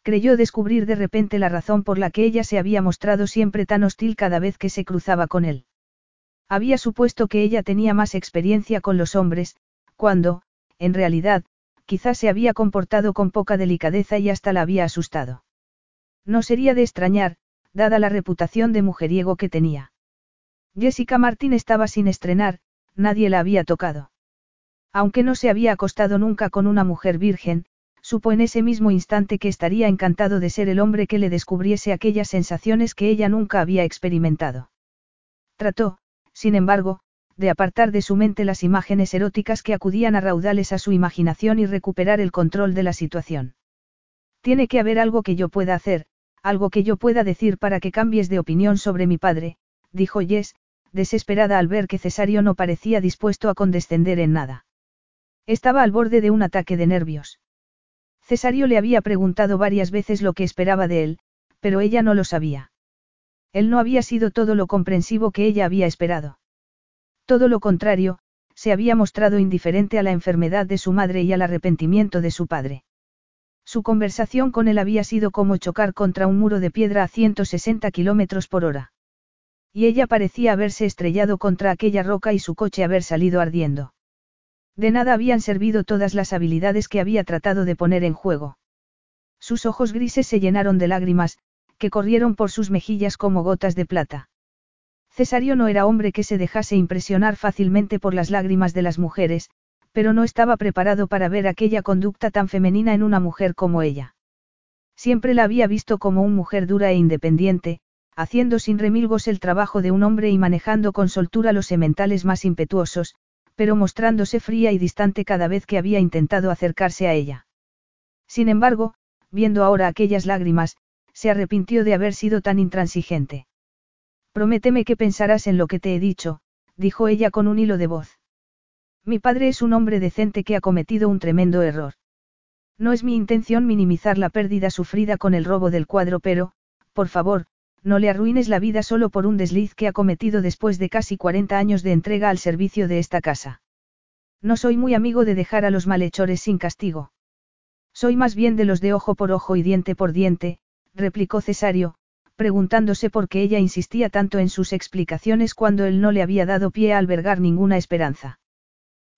Creyó descubrir de repente la razón por la que ella se había mostrado siempre tan hostil cada vez que se cruzaba con él. Había supuesto que ella tenía más experiencia con los hombres, cuando, en realidad, quizás se había comportado con poca delicadeza y hasta la había asustado. No sería de extrañar, dada la reputación de mujeriego que tenía. Jessica Martin estaba sin estrenar, nadie la había tocado. Aunque no se había acostado nunca con una mujer virgen, supo en ese mismo instante que estaría encantado de ser el hombre que le descubriese aquellas sensaciones que ella nunca había experimentado. Trató, sin embargo, de apartar de su mente las imágenes eróticas que acudían a raudales a su imaginación y recuperar el control de la situación. Tiene que haber algo que yo pueda hacer, algo que yo pueda decir para que cambies de opinión sobre mi padre, dijo Jess, desesperada al ver que Cesario no parecía dispuesto a condescender en nada. Estaba al borde de un ataque de nervios. Cesario le había preguntado varias veces lo que esperaba de él, pero ella no lo sabía. Él no había sido todo lo comprensivo que ella había esperado. Todo lo contrario, se había mostrado indiferente a la enfermedad de su madre y al arrepentimiento de su padre. Su conversación con él había sido como chocar contra un muro de piedra a 160 kilómetros por hora. Y ella parecía haberse estrellado contra aquella roca y su coche haber salido ardiendo. De nada habían servido todas las habilidades que había tratado de poner en juego. Sus ojos grises se llenaron de lágrimas, que corrieron por sus mejillas como gotas de plata. Cesario no era hombre que se dejase impresionar fácilmente por las lágrimas de las mujeres, pero no estaba preparado para ver aquella conducta tan femenina en una mujer como ella. Siempre la había visto como una mujer dura e independiente, haciendo sin remilgos el trabajo de un hombre y manejando con soltura los sementales más impetuosos, pero mostrándose fría y distante cada vez que había intentado acercarse a ella. Sin embargo, viendo ahora aquellas lágrimas, se arrepintió de haber sido tan intransigente. Prométeme que pensarás en lo que te he dicho, dijo ella con un hilo de voz. Mi padre es un hombre decente que ha cometido un tremendo error. No es mi intención minimizar la pérdida sufrida con el robo del cuadro, pero, por favor, no le arruines la vida solo por un desliz que ha cometido después de casi 40 años de entrega al servicio de esta casa. No soy muy amigo de dejar a los malhechores sin castigo. Soy más bien de los de ojo por ojo y diente por diente, replicó Cesario, preguntándose por qué ella insistía tanto en sus explicaciones cuando él no le había dado pie a albergar ninguna esperanza.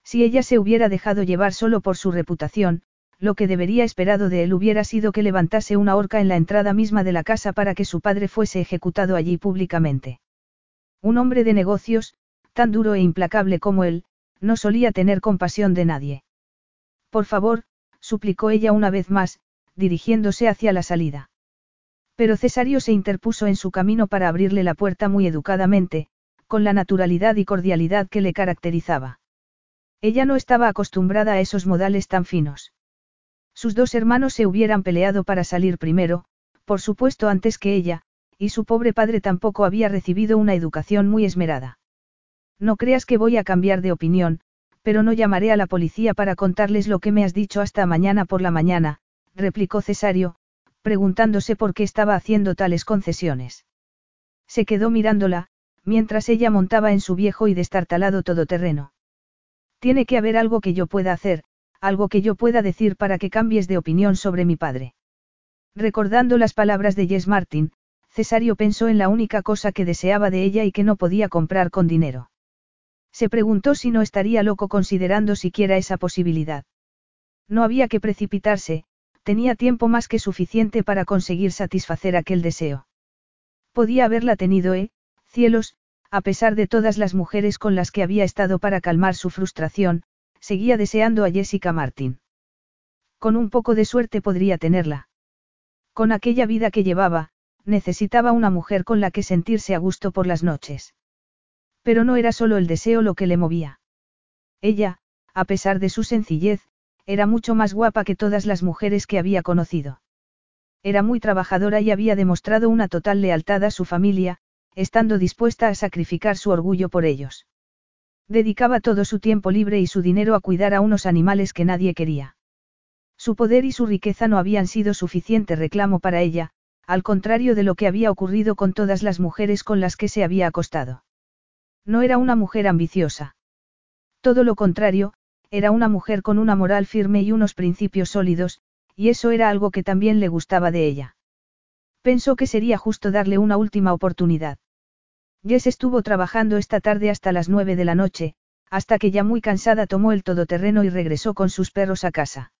Si ella se hubiera dejado llevar solo por su reputación, lo que debería esperado de él hubiera sido que levantase una horca en la entrada misma de la casa para que su padre fuese ejecutado allí públicamente. Un hombre de negocios, tan duro e implacable como él, no solía tener compasión de nadie. Por favor, suplicó ella una vez más, dirigiéndose hacia la salida. Pero Cesario se interpuso en su camino para abrirle la puerta muy educadamente, con la naturalidad y cordialidad que le caracterizaba. Ella no estaba acostumbrada a esos modales tan finos. Sus dos hermanos se hubieran peleado para salir primero, por supuesto antes que ella, y su pobre padre tampoco había recibido una educación muy esmerada. No creas que voy a cambiar de opinión, pero no llamaré a la policía para contarles lo que me has dicho hasta mañana por la mañana, replicó Cesario, preguntándose por qué estaba haciendo tales concesiones. Se quedó mirándola, mientras ella montaba en su viejo y destartalado todoterreno. Tiene que haber algo que yo pueda hacer, algo que yo pueda decir para que cambies de opinión sobre mi padre. Recordando las palabras de Jess Martin, Cesario pensó en la única cosa que deseaba de ella y que no podía comprar con dinero. Se preguntó si no estaría loco considerando siquiera esa posibilidad. No había que precipitarse, Tenía tiempo más que suficiente para conseguir satisfacer aquel deseo. Podía haberla tenido, eh, cielos, a pesar de todas las mujeres con las que había estado para calmar su frustración, seguía deseando a Jessica Martin. Con un poco de suerte podría tenerla. Con aquella vida que llevaba, necesitaba una mujer con la que sentirse a gusto por las noches. Pero no era solo el deseo lo que le movía. Ella, a pesar de su sencillez, era mucho más guapa que todas las mujeres que había conocido. Era muy trabajadora y había demostrado una total lealtad a su familia, estando dispuesta a sacrificar su orgullo por ellos. Dedicaba todo su tiempo libre y su dinero a cuidar a unos animales que nadie quería. Su poder y su riqueza no habían sido suficiente reclamo para ella, al contrario de lo que había ocurrido con todas las mujeres con las que se había acostado. No era una mujer ambiciosa. Todo lo contrario, era una mujer con una moral firme y unos principios sólidos, y eso era algo que también le gustaba de ella. Pensó que sería justo darle una última oportunidad. Jess estuvo trabajando esta tarde hasta las nueve de la noche, hasta que ya muy cansada tomó el todoterreno y regresó con sus perros a casa.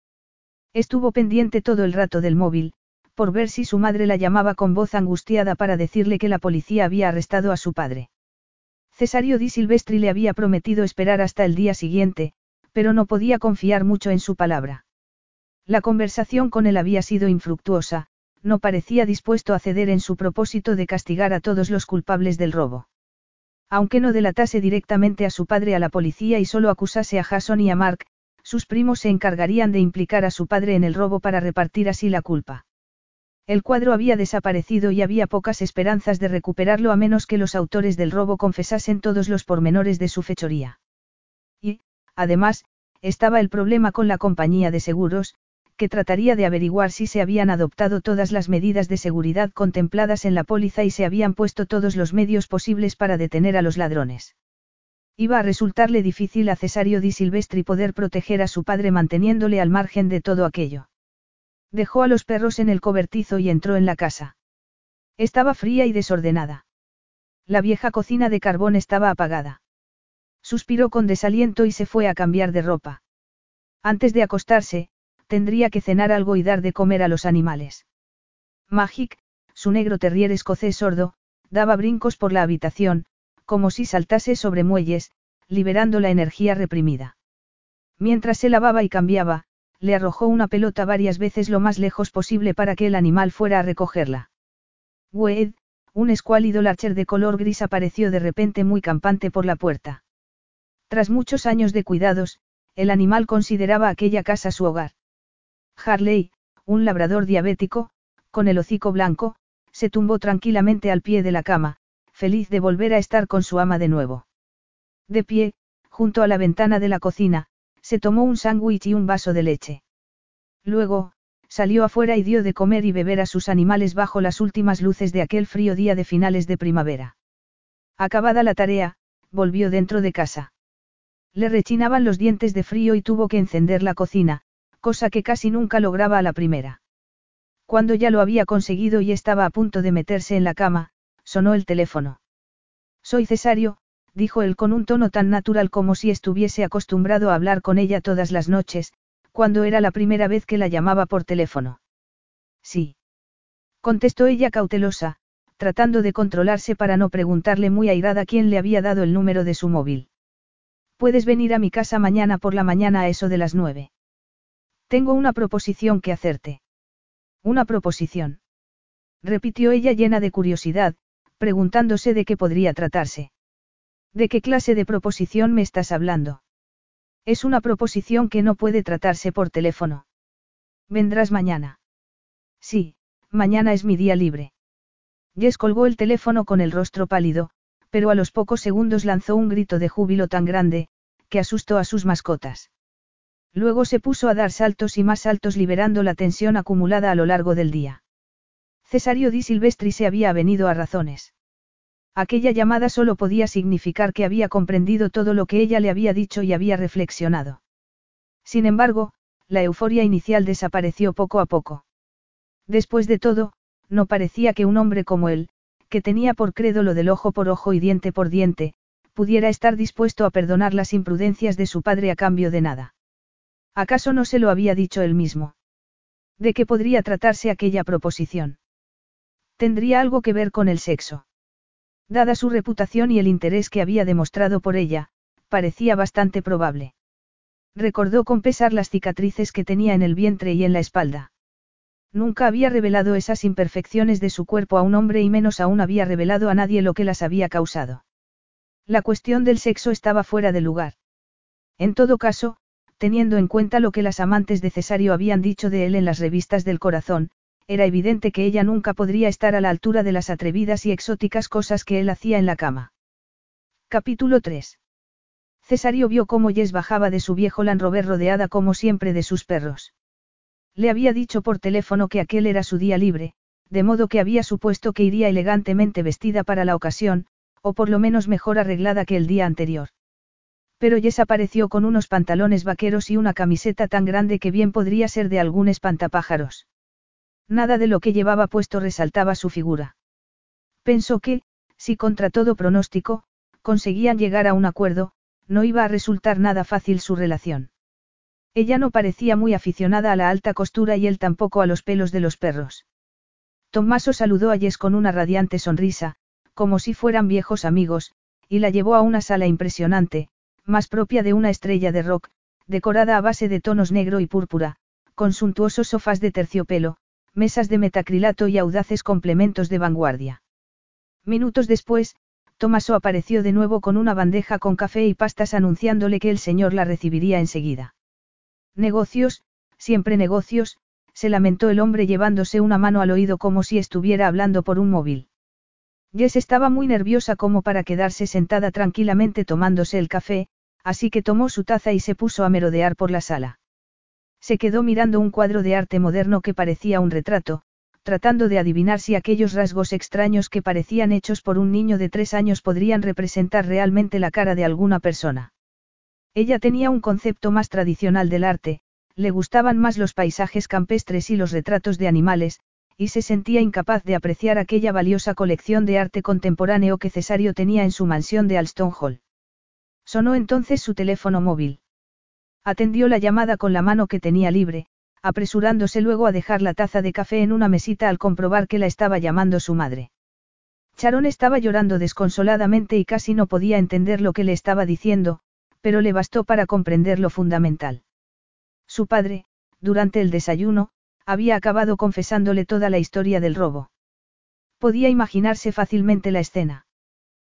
Estuvo pendiente todo el rato del móvil, por ver si su madre la llamaba con voz angustiada para decirle que la policía había arrestado a su padre. Cesario Di Silvestri le había prometido esperar hasta el día siguiente, pero no podía confiar mucho en su palabra. La conversación con él había sido infructuosa, no parecía dispuesto a ceder en su propósito de castigar a todos los culpables del robo. Aunque no delatase directamente a su padre a la policía y solo acusase a Jason y a Mark, sus primos se encargarían de implicar a su padre en el robo para repartir así la culpa. El cuadro había desaparecido y había pocas esperanzas de recuperarlo a menos que los autores del robo confesasen todos los pormenores de su fechoría. Además, estaba el problema con la compañía de seguros, que trataría de averiguar si se habían adoptado todas las medidas de seguridad contempladas en la póliza y se habían puesto todos los medios posibles para detener a los ladrones. Iba a resultarle difícil a Cesario Di Silvestri poder proteger a su padre manteniéndole al margen de todo aquello. Dejó a los perros en el cobertizo y entró en la casa. Estaba fría y desordenada. La vieja cocina de carbón estaba apagada. Suspiró con desaliento y se fue a cambiar de ropa. Antes de acostarse, Tendría que cenar algo y dar de comer a los animales. Magic, su negro terrier escocés sordo, daba brincos por la habitación, como si saltase sobre muelles, liberando la energía reprimida. Mientras se lavaba y cambiaba, le arrojó una pelota varias veces lo más lejos posible para que el animal fuera a recogerla. Wade, un escuálido larcher de color gris apareció de repente muy campante por la puerta. Tras muchos años de cuidados, el animal consideraba aquella casa su hogar. Harley, un labrador diabético, con el hocico blanco, se tumbó tranquilamente al pie de la cama, feliz de volver a estar con su ama de nuevo. De pie, junto a la ventana de la cocina, se tomó un sándwich y un vaso de leche. Luego, salió afuera y dio de comer y beber a sus animales bajo las últimas luces de aquel frío día de finales de primavera. Acabada la tarea, volvió dentro de casa. Le rechinaban los dientes de frío y tuvo que encender la cocina, cosa que casi nunca lograba a la primera. Cuando ya lo había conseguido y estaba a punto de meterse en la cama, sonó el teléfono. Soy Cesario, dijo él con un tono tan natural como si estuviese acostumbrado a hablar con ella todas las noches, cuando era la primera vez que la llamaba por teléfono. Sí. Contestó ella cautelosa, tratando de controlarse para no preguntarle muy airada quién le había dado el número de su móvil. Puedes venir a mi casa mañana por la mañana a eso de las nueve. Tengo una proposición que hacerte. Una proposición. Repitió ella llena de curiosidad, preguntándose de qué podría tratarse. ¿De qué clase de proposición me estás hablando? Es una proposición que no puede tratarse por teléfono. ¿Vendrás mañana? Sí, mañana es mi día libre. Jess colgó el teléfono con el rostro pálido, pero a los pocos segundos lanzó un grito de júbilo tan grande, que asustó a sus mascotas. Luego se puso a dar saltos y más saltos liberando la tensión acumulada a lo largo del día. Cesario di Silvestri se había venido a razones. Aquella llamada solo podía significar que había comprendido todo lo que ella le había dicho y había reflexionado. Sin embargo, la euforia inicial desapareció poco a poco. Después de todo, no parecía que un hombre como él, que tenía por credo lo del ojo por ojo y diente por diente, pudiera estar dispuesto a perdonar las imprudencias de su padre a cambio de nada. ¿Acaso no se lo había dicho él mismo? ¿De qué podría tratarse aquella proposición? ¿Tendría algo que ver con el sexo? Dada su reputación y el interés que había demostrado por ella, parecía bastante probable. Recordó con pesar las cicatrices que tenía en el vientre y en la espalda. Nunca había revelado esas imperfecciones de su cuerpo a un hombre y menos aún había revelado a nadie lo que las había causado. La cuestión del sexo estaba fuera de lugar. En todo caso, teniendo en cuenta lo que las amantes de Cesario habían dicho de él en las revistas del corazón, era evidente que ella nunca podría estar a la altura de las atrevidas y exóticas cosas que él hacía en la cama. Capítulo 3. Cesario vio cómo Jess bajaba de su viejo Land Rover rodeada como siempre de sus perros. Le había dicho por teléfono que aquel era su día libre, de modo que había supuesto que iría elegantemente vestida para la ocasión, o por lo menos mejor arreglada que el día anterior. Pero Jess apareció con unos pantalones vaqueros y una camiseta tan grande que bien podría ser de algún espantapájaros. Nada de lo que llevaba puesto resaltaba su figura. Pensó que, si contra todo pronóstico, conseguían llegar a un acuerdo, no iba a resultar nada fácil su relación. Ella no parecía muy aficionada a la alta costura y él tampoco a los pelos de los perros. Tommaso saludó a Jess con una radiante sonrisa, como si fueran viejos amigos, y la llevó a una sala impresionante, más propia de una estrella de rock, decorada a base de tonos negro y púrpura, con suntuosos sofás de terciopelo, mesas de metacrilato y audaces complementos de vanguardia. Minutos después, Tomaso apareció de nuevo con una bandeja con café y pastas anunciándole que el señor la recibiría enseguida. Negocios, siempre negocios, se lamentó el hombre llevándose una mano al oído como si estuviera hablando por un móvil. Jess estaba muy nerviosa como para quedarse sentada tranquilamente tomándose el café, así que tomó su taza y se puso a merodear por la sala. Se quedó mirando un cuadro de arte moderno que parecía un retrato, tratando de adivinar si aquellos rasgos extraños que parecían hechos por un niño de tres años podrían representar realmente la cara de alguna persona. Ella tenía un concepto más tradicional del arte, le gustaban más los paisajes campestres y los retratos de animales, y se sentía incapaz de apreciar aquella valiosa colección de arte contemporáneo que Cesario tenía en su mansión de Alston Hall. Sonó entonces su teléfono móvil. Atendió la llamada con la mano que tenía libre, apresurándose luego a dejar la taza de café en una mesita al comprobar que la estaba llamando su madre. Charón estaba llorando desconsoladamente y casi no podía entender lo que le estaba diciendo, pero le bastó para comprender lo fundamental. Su padre, durante el desayuno, había acabado confesándole toda la historia del robo. Podía imaginarse fácilmente la escena.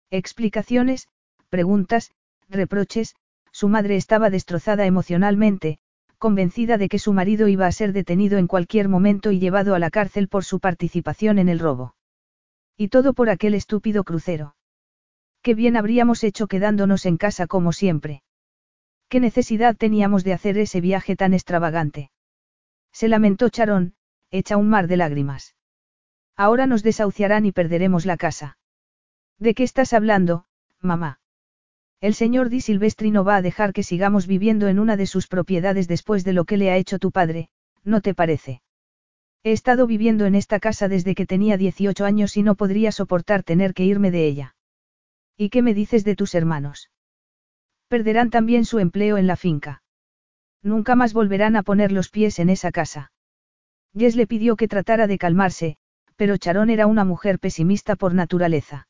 Explicaciones, preguntas, reproches, su madre estaba destrozada emocionalmente, convencida de que su marido iba a ser detenido en cualquier momento y llevado a la cárcel por su participación en el robo. Y todo por aquel estúpido crucero. Qué bien habríamos hecho quedándonos en casa como siempre. ¿Qué necesidad teníamos de hacer ese viaje tan extravagante? Se lamentó Charón, hecha un mar de lágrimas. Ahora nos desahuciarán y perderemos la casa. ¿De qué estás hablando, mamá? El señor Di Silvestri no va a dejar que sigamos viviendo en una de sus propiedades después de lo que le ha hecho tu padre, ¿no te parece? He estado viviendo en esta casa desde que tenía 18 años y no podría soportar tener que irme de ella. ¿Y qué me dices de tus hermanos? Perderán también su empleo en la finca. Nunca más volverán a poner los pies en esa casa. Jess le pidió que tratara de calmarse, pero Charón era una mujer pesimista por naturaleza.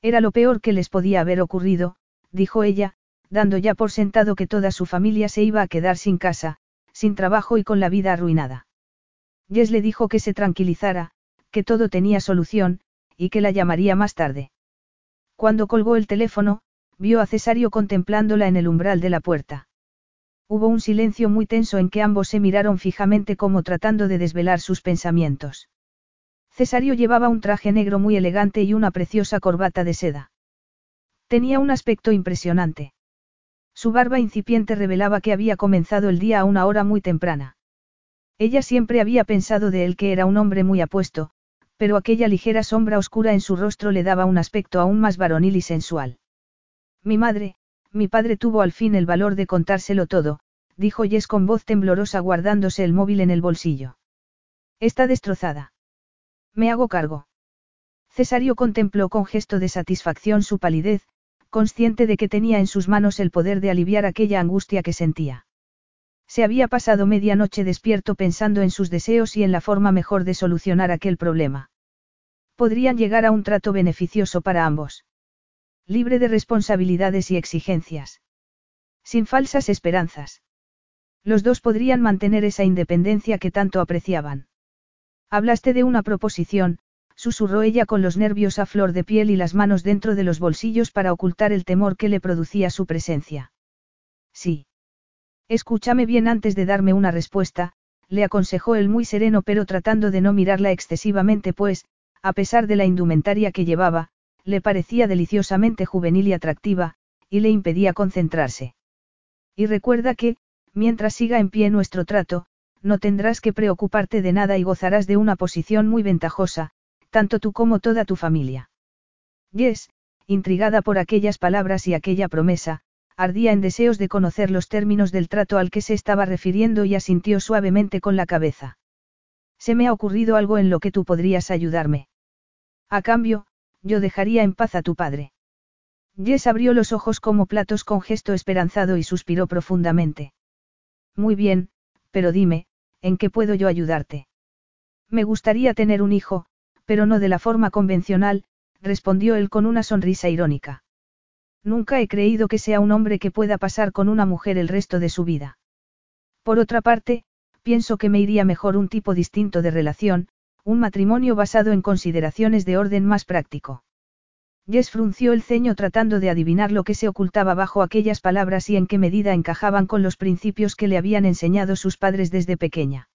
Era lo peor que les podía haber ocurrido, dijo ella, dando ya por sentado que toda su familia se iba a quedar sin casa, sin trabajo y con la vida arruinada. Jess le dijo que se tranquilizara, que todo tenía solución, y que la llamaría más tarde. Cuando colgó el teléfono, vio a Cesario contemplándola en el umbral de la puerta. Hubo un silencio muy tenso en que ambos se miraron fijamente como tratando de desvelar sus pensamientos. Cesario llevaba un traje negro muy elegante y una preciosa corbata de seda. Tenía un aspecto impresionante. Su barba incipiente revelaba que había comenzado el día a una hora muy temprana. Ella siempre había pensado de él que era un hombre muy apuesto, pero aquella ligera sombra oscura en su rostro le daba un aspecto aún más varonil y sensual. Mi madre, mi padre tuvo al fin el valor de contárselo todo, dijo Jess con voz temblorosa guardándose el móvil en el bolsillo. Está destrozada. Me hago cargo. Cesario contempló con gesto de satisfacción su palidez, consciente de que tenía en sus manos el poder de aliviar aquella angustia que sentía. Se había pasado media noche despierto pensando en sus deseos y en la forma mejor de solucionar aquel problema. Podrían llegar a un trato beneficioso para ambos. Libre de responsabilidades y exigencias. Sin falsas esperanzas. Los dos podrían mantener esa independencia que tanto apreciaban. Hablaste de una proposición, susurró ella con los nervios a flor de piel y las manos dentro de los bolsillos para ocultar el temor que le producía su presencia. Sí. Escúchame bien antes de darme una respuesta, le aconsejó él muy sereno pero tratando de no mirarla excesivamente pues, a pesar de la indumentaria que llevaba, le parecía deliciosamente juvenil y atractiva, y le impedía concentrarse. Y recuerda que, mientras siga en pie nuestro trato, no tendrás que preocuparte de nada y gozarás de una posición muy ventajosa, tanto tú como toda tu familia. Yes, intrigada por aquellas palabras y aquella promesa, ardía en deseos de conocer los términos del trato al que se estaba refiriendo y asintió suavemente con la cabeza. Se me ha ocurrido algo en lo que tú podrías ayudarme. A cambio, yo dejaría en paz a tu padre. Jess abrió los ojos como platos con gesto esperanzado y suspiró profundamente. Muy bien, pero dime, ¿en qué puedo yo ayudarte? Me gustaría tener un hijo, pero no de la forma convencional, respondió él con una sonrisa irónica. Nunca he creído que sea un hombre que pueda pasar con una mujer el resto de su vida. Por otra parte, pienso que me iría mejor un tipo distinto de relación, un matrimonio basado en consideraciones de orden más práctico. Jess frunció el ceño tratando de adivinar lo que se ocultaba bajo aquellas palabras y en qué medida encajaban con los principios que le habían enseñado sus padres desde pequeña.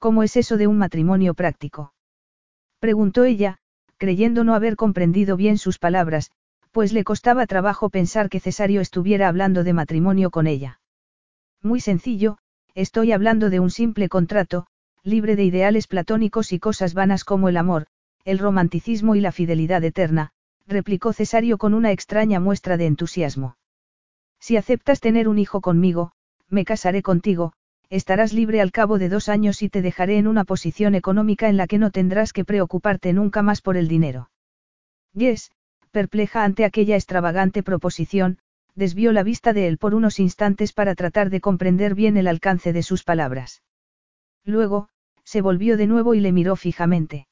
¿Cómo es eso de un matrimonio práctico? Preguntó ella, creyendo no haber comprendido bien sus palabras, pues le costaba trabajo pensar que Cesario estuviera hablando de matrimonio con ella. Muy sencillo, estoy hablando de un simple contrato, libre de ideales platónicos y cosas vanas como el amor, el romanticismo y la fidelidad eterna, replicó Cesario con una extraña muestra de entusiasmo. Si aceptas tener un hijo conmigo, me casaré contigo, estarás libre al cabo de dos años y te dejaré en una posición económica en la que no tendrás que preocuparte nunca más por el dinero. Yes, perpleja ante aquella extravagante proposición, desvió la vista de él por unos instantes para tratar de comprender bien el alcance de sus palabras. Luego, se volvió de nuevo y le miró fijamente.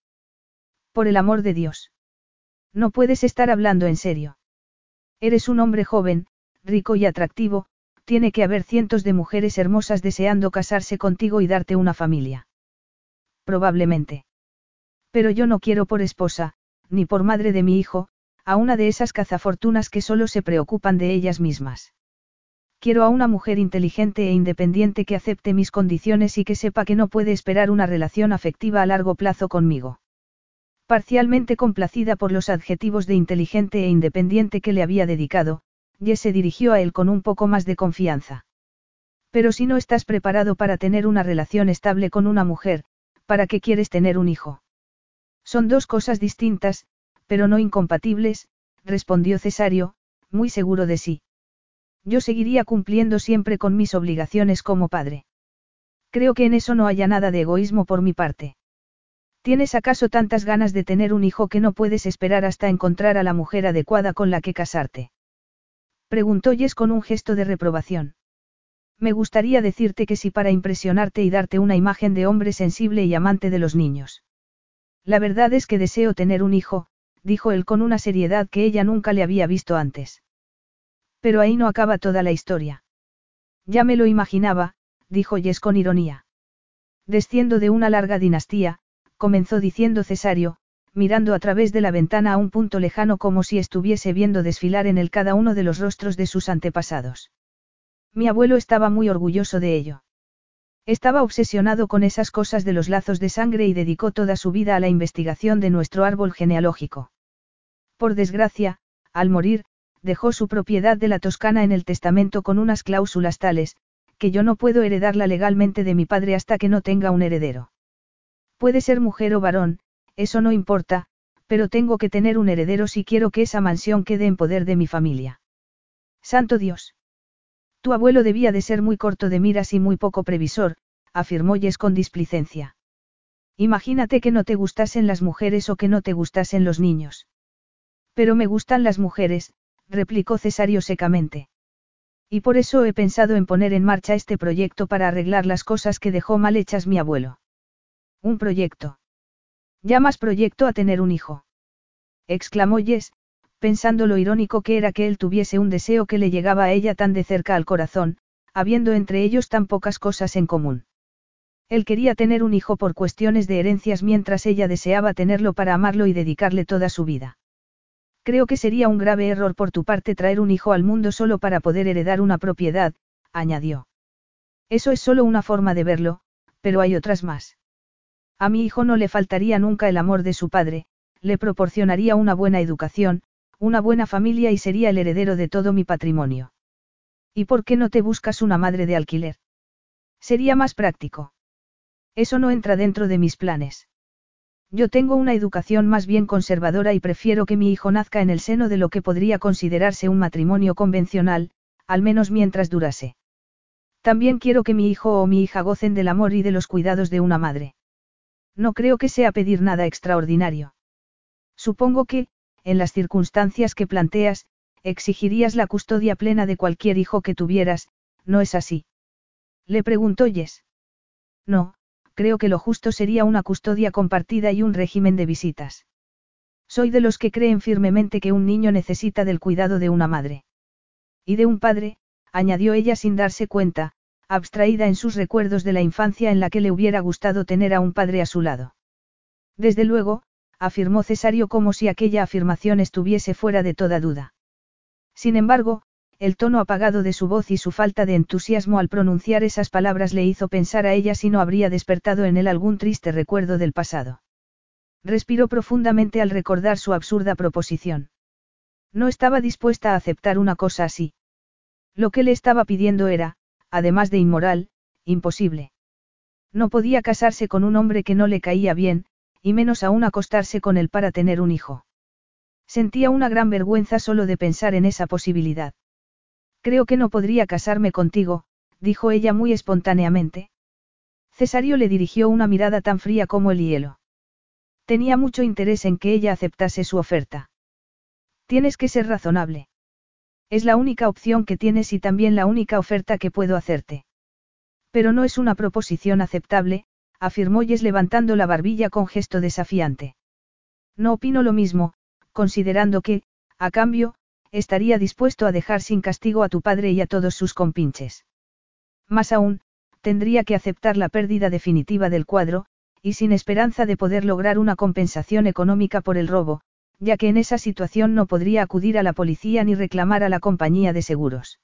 Por el amor de Dios. No puedes estar hablando en serio. Eres un hombre joven, rico y atractivo, tiene que haber cientos de mujeres hermosas deseando casarse contigo y darte una familia. Probablemente. Pero yo no quiero por esposa, ni por madre de mi hijo, a una de esas cazafortunas que solo se preocupan de ellas mismas. Quiero a una mujer inteligente e independiente que acepte mis condiciones y que sepa que no puede esperar una relación afectiva a largo plazo conmigo. Parcialmente complacida por los adjetivos de inteligente e independiente que le había dedicado, Jess se dirigió a él con un poco más de confianza. Pero si no estás preparado para tener una relación estable con una mujer, ¿para qué quieres tener un hijo? Son dos cosas distintas, pero no incompatibles, respondió Cesario, muy seguro de sí. Yo seguiría cumpliendo siempre con mis obligaciones como padre. Creo que en eso no haya nada de egoísmo por mi parte. ¿Tienes acaso tantas ganas de tener un hijo que no puedes esperar hasta encontrar a la mujer adecuada con la que casarte? Preguntó Jess con un gesto de reprobación. Me gustaría decirte que sí para impresionarte y darte una imagen de hombre sensible y amante de los niños. La verdad es que deseo tener un hijo, dijo él con una seriedad que ella nunca le había visto antes. Pero ahí no acaba toda la historia. Ya me lo imaginaba, dijo Jess con ironía. Desciendo de una larga dinastía, comenzó diciendo Cesario, mirando a través de la ventana a un punto lejano como si estuviese viendo desfilar en él cada uno de los rostros de sus antepasados. Mi abuelo estaba muy orgulloso de ello. Estaba obsesionado con esas cosas de los lazos de sangre y dedicó toda su vida a la investigación de nuestro árbol genealógico. Por desgracia, al morir, dejó su propiedad de la Toscana en el testamento con unas cláusulas tales, que yo no puedo heredarla legalmente de mi padre hasta que no tenga un heredero. Puede ser mujer o varón, eso no importa, pero tengo que tener un heredero si quiero que esa mansión quede en poder de mi familia. Santo Dios. Tu abuelo debía de ser muy corto de miras y muy poco previsor, afirmó Jess con displicencia. Imagínate que no te gustasen las mujeres o que no te gustasen los niños. Pero me gustan las mujeres, replicó Cesario secamente. Y por eso he pensado en poner en marcha este proyecto para arreglar las cosas que dejó mal hechas mi abuelo. Un proyecto. ¿Llamas proyecto a tener un hijo? exclamó Jess, pensando lo irónico que era que él tuviese un deseo que le llegaba a ella tan de cerca al corazón, habiendo entre ellos tan pocas cosas en común. Él quería tener un hijo por cuestiones de herencias mientras ella deseaba tenerlo para amarlo y dedicarle toda su vida. Creo que sería un grave error por tu parte traer un hijo al mundo solo para poder heredar una propiedad, añadió. Eso es solo una forma de verlo, pero hay otras más. A mi hijo no le faltaría nunca el amor de su padre, le proporcionaría una buena educación, una buena familia y sería el heredero de todo mi patrimonio. ¿Y por qué no te buscas una madre de alquiler? Sería más práctico. Eso no entra dentro de mis planes. Yo tengo una educación más bien conservadora y prefiero que mi hijo nazca en el seno de lo que podría considerarse un matrimonio convencional, al menos mientras durase. También quiero que mi hijo o mi hija gocen del amor y de los cuidados de una madre. No creo que sea pedir nada extraordinario. Supongo que, en las circunstancias que planteas, exigirías la custodia plena de cualquier hijo que tuvieras, ¿no es así? Le preguntó Jess. No, creo que lo justo sería una custodia compartida y un régimen de visitas. Soy de los que creen firmemente que un niño necesita del cuidado de una madre. Y de un padre, añadió ella sin darse cuenta, abstraída en sus recuerdos de la infancia en la que le hubiera gustado tener a un padre a su lado. Desde luego, afirmó Cesario como si aquella afirmación estuviese fuera de toda duda. Sin embargo, el tono apagado de su voz y su falta de entusiasmo al pronunciar esas palabras le hizo pensar a ella si no habría despertado en él algún triste recuerdo del pasado. Respiró profundamente al recordar su absurda proposición. No estaba dispuesta a aceptar una cosa así. Lo que le estaba pidiendo era, además de inmoral, imposible. No podía casarse con un hombre que no le caía bien, y menos aún acostarse con él para tener un hijo. Sentía una gran vergüenza solo de pensar en esa posibilidad. Creo que no podría casarme contigo, dijo ella muy espontáneamente. Cesario le dirigió una mirada tan fría como el hielo. Tenía mucho interés en que ella aceptase su oferta. Tienes que ser razonable. Es la única opción que tienes y también la única oferta que puedo hacerte. Pero no es una proposición aceptable, afirmó Jess levantando la barbilla con gesto desafiante. No opino lo mismo, considerando que, a cambio, estaría dispuesto a dejar sin castigo a tu padre y a todos sus compinches. Más aún, tendría que aceptar la pérdida definitiva del cuadro, y sin esperanza de poder lograr una compensación económica por el robo, ya que en esa situación no podría acudir a la policía ni reclamar a la compañía de seguros.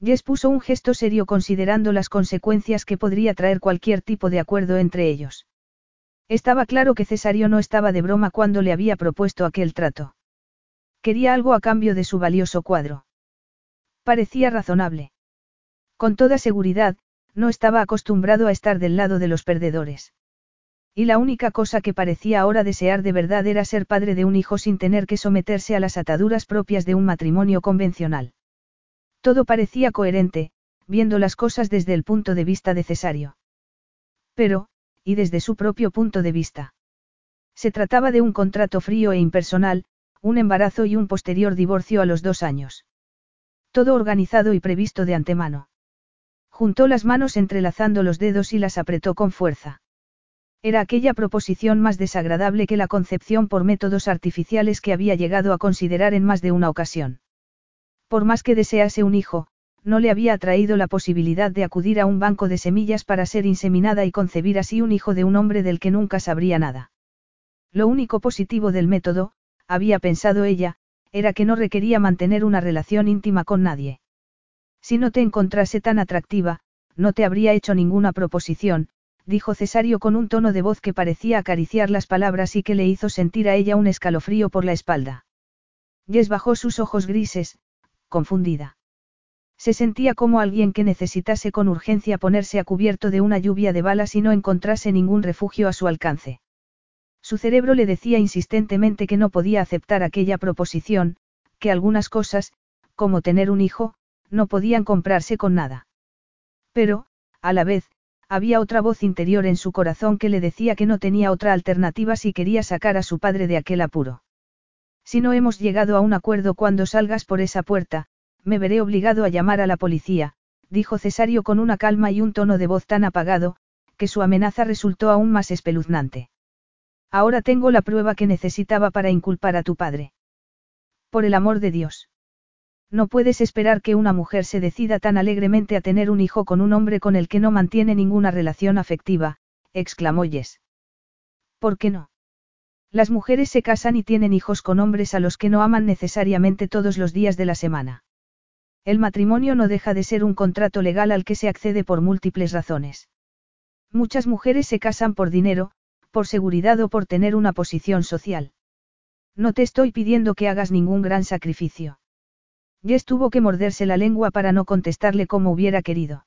Jess puso un gesto serio considerando las consecuencias que podría traer cualquier tipo de acuerdo entre ellos. Estaba claro que Cesario no estaba de broma cuando le había propuesto aquel trato. Quería algo a cambio de su valioso cuadro. Parecía razonable. Con toda seguridad, no estaba acostumbrado a estar del lado de los perdedores. Y la única cosa que parecía ahora desear de verdad era ser padre de un hijo sin tener que someterse a las ataduras propias de un matrimonio convencional. Todo parecía coherente, viendo las cosas desde el punto de vista de Cesario. Pero, y desde su propio punto de vista. Se trataba de un contrato frío e impersonal, un embarazo y un posterior divorcio a los dos años. Todo organizado y previsto de antemano. Juntó las manos entrelazando los dedos y las apretó con fuerza. Era aquella proposición más desagradable que la concepción por métodos artificiales que había llegado a considerar en más de una ocasión. Por más que desease un hijo, no le había atraído la posibilidad de acudir a un banco de semillas para ser inseminada y concebir así un hijo de un hombre del que nunca sabría nada. Lo único positivo del método, había pensado ella, era que no requería mantener una relación íntima con nadie. Si no te encontrase tan atractiva, no te habría hecho ninguna proposición, dijo Cesario con un tono de voz que parecía acariciar las palabras y que le hizo sentir a ella un escalofrío por la espalda. Jess bajó sus ojos grises, confundida. Se sentía como alguien que necesitase con urgencia ponerse a cubierto de una lluvia de balas y no encontrase ningún refugio a su alcance. Su cerebro le decía insistentemente que no podía aceptar aquella proposición, que algunas cosas, como tener un hijo, no podían comprarse con nada. Pero, a la vez, había otra voz interior en su corazón que le decía que no tenía otra alternativa si quería sacar a su padre de aquel apuro. Si no hemos llegado a un acuerdo cuando salgas por esa puerta, me veré obligado a llamar a la policía, dijo Cesario con una calma y un tono de voz tan apagado, que su amenaza resultó aún más espeluznante. Ahora tengo la prueba que necesitaba para inculpar a tu padre. Por el amor de Dios. No puedes esperar que una mujer se decida tan alegremente a tener un hijo con un hombre con el que no mantiene ninguna relación afectiva, exclamó Jess. ¿Por qué no? Las mujeres se casan y tienen hijos con hombres a los que no aman necesariamente todos los días de la semana. El matrimonio no deja de ser un contrato legal al que se accede por múltiples razones. Muchas mujeres se casan por dinero, por seguridad o por tener una posición social. No te estoy pidiendo que hagas ningún gran sacrificio. Jess tuvo que morderse la lengua para no contestarle como hubiera querido.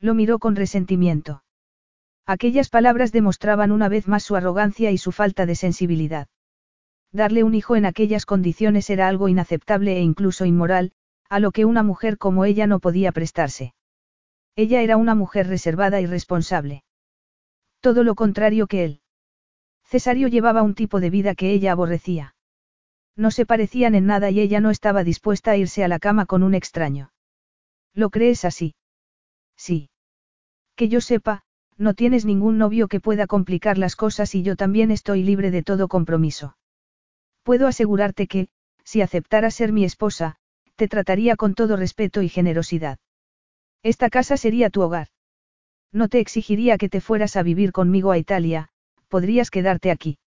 Lo miró con resentimiento. Aquellas palabras demostraban una vez más su arrogancia y su falta de sensibilidad. Darle un hijo en aquellas condiciones era algo inaceptable e incluso inmoral, a lo que una mujer como ella no podía prestarse. Ella era una mujer reservada y responsable. Todo lo contrario que él. Cesario llevaba un tipo de vida que ella aborrecía. No se parecían en nada y ella no estaba dispuesta a irse a la cama con un extraño. ¿Lo crees así? Sí. Que yo sepa, no tienes ningún novio que pueda complicar las cosas y yo también estoy libre de todo compromiso. Puedo asegurarte que, si aceptaras ser mi esposa, te trataría con todo respeto y generosidad. Esta casa sería tu hogar. No te exigiría que te fueras a vivir conmigo a Italia, podrías quedarte aquí.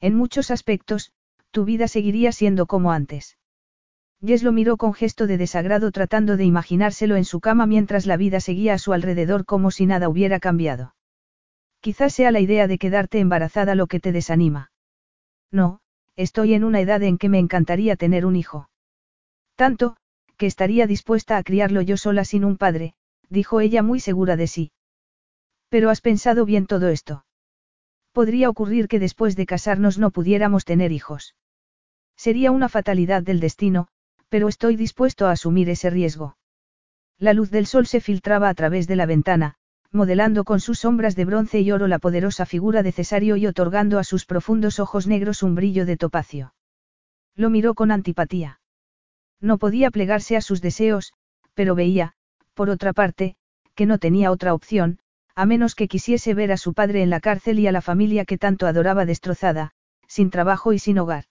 En muchos aspectos, tu vida seguiría siendo como antes. Jess lo miró con gesto de desagrado tratando de imaginárselo en su cama mientras la vida seguía a su alrededor como si nada hubiera cambiado. Quizás sea la idea de quedarte embarazada lo que te desanima. No, estoy en una edad en que me encantaría tener un hijo. Tanto, que estaría dispuesta a criarlo yo sola sin un padre, dijo ella muy segura de sí. Pero has pensado bien todo esto. Podría ocurrir que después de casarnos no pudiéramos tener hijos. Sería una fatalidad del destino, pero estoy dispuesto a asumir ese riesgo. La luz del sol se filtraba a través de la ventana, modelando con sus sombras de bronce y oro la poderosa figura de Cesario y otorgando a sus profundos ojos negros un brillo de topacio. Lo miró con antipatía. No podía plegarse a sus deseos, pero veía, por otra parte, que no tenía otra opción, a menos que quisiese ver a su padre en la cárcel y a la familia que tanto adoraba destrozada, sin trabajo y sin hogar.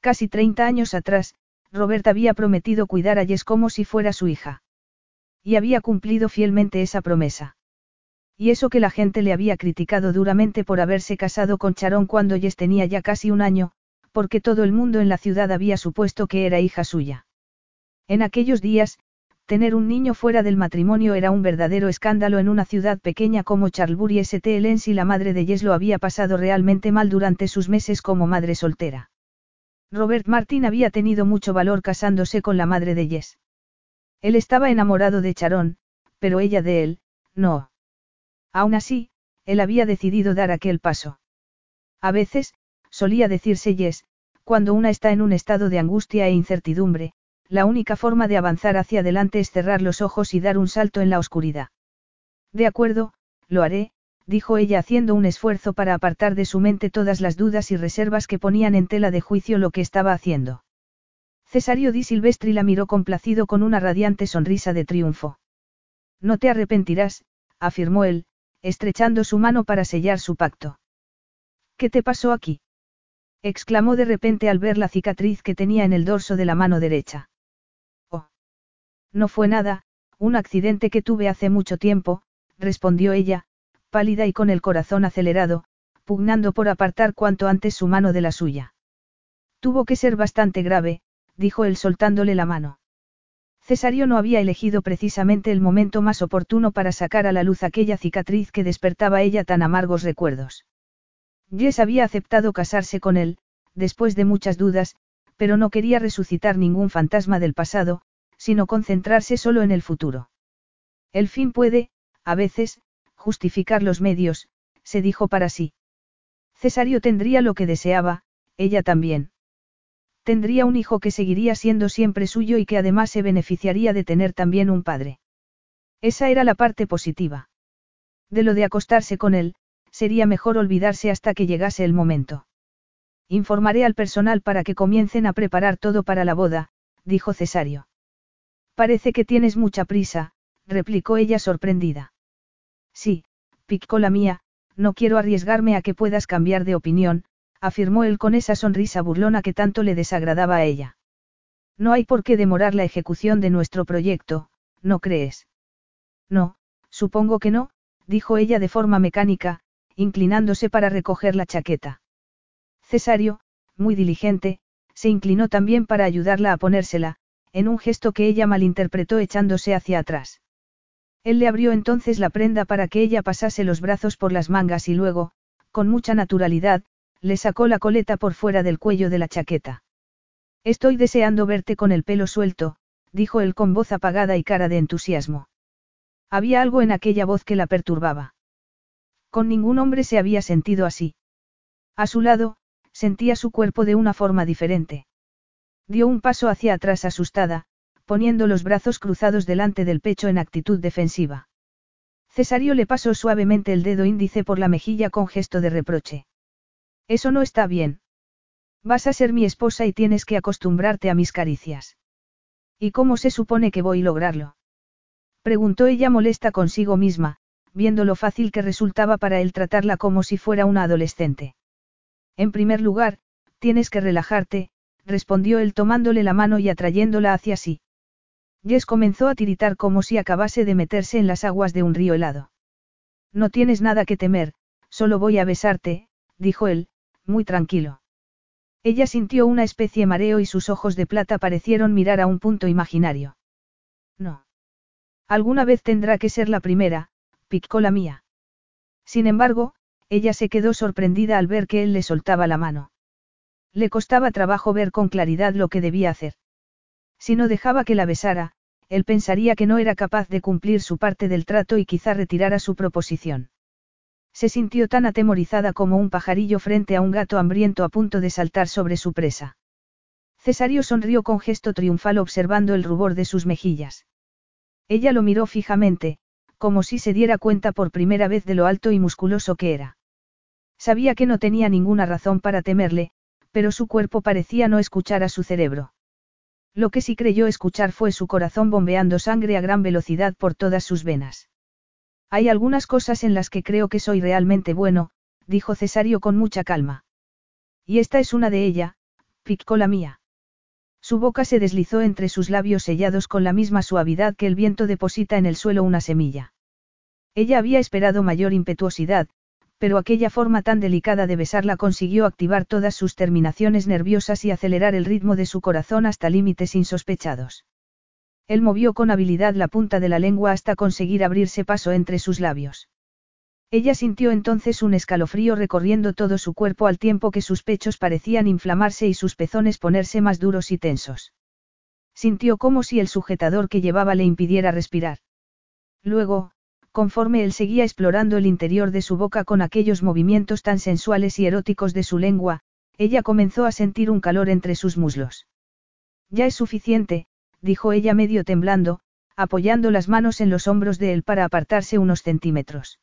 Casi 30 años atrás, Robert había prometido cuidar a Jess como si fuera su hija. Y había cumplido fielmente esa promesa. Y eso que la gente le había criticado duramente por haberse casado con Charón cuando Jess tenía ya casi un año, porque todo el mundo en la ciudad había supuesto que era hija suya. En aquellos días, tener un niño fuera del matrimonio era un verdadero escándalo en una ciudad pequeña como Charlbury St. Helens y la madre de Jess lo había pasado realmente mal durante sus meses como madre soltera. Robert Martin había tenido mucho valor casándose con la madre de Jess. Él estaba enamorado de Charón, pero ella de él, no. Aún así, él había decidido dar aquel paso. A veces, solía decirse Yes, cuando una está en un estado de angustia e incertidumbre, la única forma de avanzar hacia adelante es cerrar los ojos y dar un salto en la oscuridad. De acuerdo, lo haré, dijo ella haciendo un esfuerzo para apartar de su mente todas las dudas y reservas que ponían en tela de juicio lo que estaba haciendo. Cesario di Silvestri la miró complacido con una radiante sonrisa de triunfo. No te arrepentirás, afirmó él, estrechando su mano para sellar su pacto. ¿Qué te pasó aquí? exclamó de repente al ver la cicatriz que tenía en el dorso de la mano derecha. No fue nada, un accidente que tuve hace mucho tiempo, respondió ella, pálida y con el corazón acelerado, pugnando por apartar cuanto antes su mano de la suya. Tuvo que ser bastante grave, dijo él soltándole la mano. Cesario no había elegido precisamente el momento más oportuno para sacar a la luz aquella cicatriz que despertaba ella tan amargos recuerdos. Jess había aceptado casarse con él, después de muchas dudas, pero no quería resucitar ningún fantasma del pasado, sino concentrarse solo en el futuro. El fin puede, a veces, justificar los medios, se dijo para sí. Cesario tendría lo que deseaba, ella también. Tendría un hijo que seguiría siendo siempre suyo y que además se beneficiaría de tener también un padre. Esa era la parte positiva. De lo de acostarse con él, sería mejor olvidarse hasta que llegase el momento. Informaré al personal para que comiencen a preparar todo para la boda, dijo Cesario. Parece que tienes mucha prisa, replicó ella sorprendida. Sí, picó la mía, no quiero arriesgarme a que puedas cambiar de opinión, afirmó él con esa sonrisa burlona que tanto le desagradaba a ella. No hay por qué demorar la ejecución de nuestro proyecto, ¿no crees? No, supongo que no, dijo ella de forma mecánica, inclinándose para recoger la chaqueta. Cesario, muy diligente, se inclinó también para ayudarla a ponérsela, en un gesto que ella malinterpretó echándose hacia atrás. Él le abrió entonces la prenda para que ella pasase los brazos por las mangas y luego, con mucha naturalidad, le sacó la coleta por fuera del cuello de la chaqueta. Estoy deseando verte con el pelo suelto, dijo él con voz apagada y cara de entusiasmo. Había algo en aquella voz que la perturbaba. Con ningún hombre se había sentido así. A su lado, sentía su cuerpo de una forma diferente. Dio un paso hacia atrás asustada, poniendo los brazos cruzados delante del pecho en actitud defensiva. Cesario le pasó suavemente el dedo índice por la mejilla con gesto de reproche. Eso no está bien. Vas a ser mi esposa y tienes que acostumbrarte a mis caricias. ¿Y cómo se supone que voy a lograrlo? Preguntó ella molesta consigo misma, viendo lo fácil que resultaba para él tratarla como si fuera una adolescente. En primer lugar, tienes que relajarte, respondió él tomándole la mano y atrayéndola hacia sí. Jess comenzó a tiritar como si acabase de meterse en las aguas de un río helado. No tienes nada que temer, solo voy a besarte, dijo él, muy tranquilo. Ella sintió una especie mareo y sus ojos de plata parecieron mirar a un punto imaginario. No. Alguna vez tendrá que ser la primera, picó la mía. Sin embargo, ella se quedó sorprendida al ver que él le soltaba la mano. Le costaba trabajo ver con claridad lo que debía hacer. Si no dejaba que la besara, él pensaría que no era capaz de cumplir su parte del trato y quizá retirara su proposición. Se sintió tan atemorizada como un pajarillo frente a un gato hambriento a punto de saltar sobre su presa. Cesario sonrió con gesto triunfal observando el rubor de sus mejillas. Ella lo miró fijamente, como si se diera cuenta por primera vez de lo alto y musculoso que era. Sabía que no tenía ninguna razón para temerle, pero su cuerpo parecía no escuchar a su cerebro. Lo que sí creyó escuchar fue su corazón bombeando sangre a gran velocidad por todas sus venas. Hay algunas cosas en las que creo que soy realmente bueno, dijo Cesario con mucha calma. Y esta es una de ella, picó la mía. Su boca se deslizó entre sus labios sellados con la misma suavidad que el viento deposita en el suelo una semilla. Ella había esperado mayor impetuosidad, pero aquella forma tan delicada de besarla consiguió activar todas sus terminaciones nerviosas y acelerar el ritmo de su corazón hasta límites insospechados. Él movió con habilidad la punta de la lengua hasta conseguir abrirse paso entre sus labios. Ella sintió entonces un escalofrío recorriendo todo su cuerpo al tiempo que sus pechos parecían inflamarse y sus pezones ponerse más duros y tensos. Sintió como si el sujetador que llevaba le impidiera respirar. Luego, conforme él seguía explorando el interior de su boca con aquellos movimientos tan sensuales y eróticos de su lengua, ella comenzó a sentir un calor entre sus muslos. Ya es suficiente, dijo ella medio temblando, apoyando las manos en los hombros de él para apartarse unos centímetros.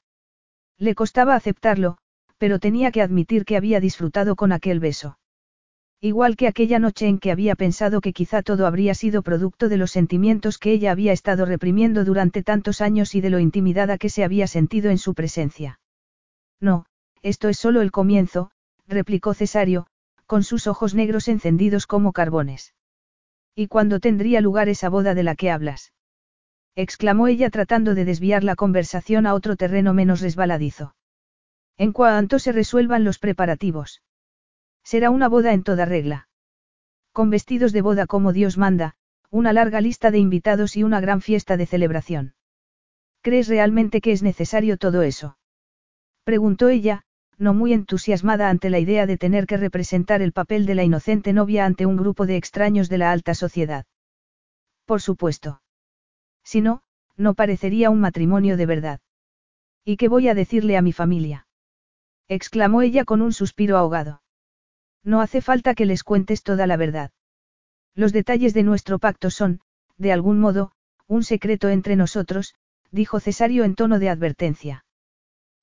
Le costaba aceptarlo, pero tenía que admitir que había disfrutado con aquel beso. Igual que aquella noche en que había pensado que quizá todo habría sido producto de los sentimientos que ella había estado reprimiendo durante tantos años y de lo intimidada que se había sentido en su presencia. No, esto es solo el comienzo, replicó Cesario, con sus ojos negros encendidos como carbones. ¿Y cuándo tendría lugar esa boda de la que hablas? exclamó ella tratando de desviar la conversación a otro terreno menos resbaladizo. En cuanto se resuelvan los preparativos. Será una boda en toda regla. Con vestidos de boda como Dios manda, una larga lista de invitados y una gran fiesta de celebración. ¿Crees realmente que es necesario todo eso? Preguntó ella, no muy entusiasmada ante la idea de tener que representar el papel de la inocente novia ante un grupo de extraños de la alta sociedad. Por supuesto. Si no, no parecería un matrimonio de verdad. ¿Y qué voy a decirle a mi familia? exclamó ella con un suspiro ahogado. No hace falta que les cuentes toda la verdad. Los detalles de nuestro pacto son, de algún modo, un secreto entre nosotros, dijo Cesario en tono de advertencia.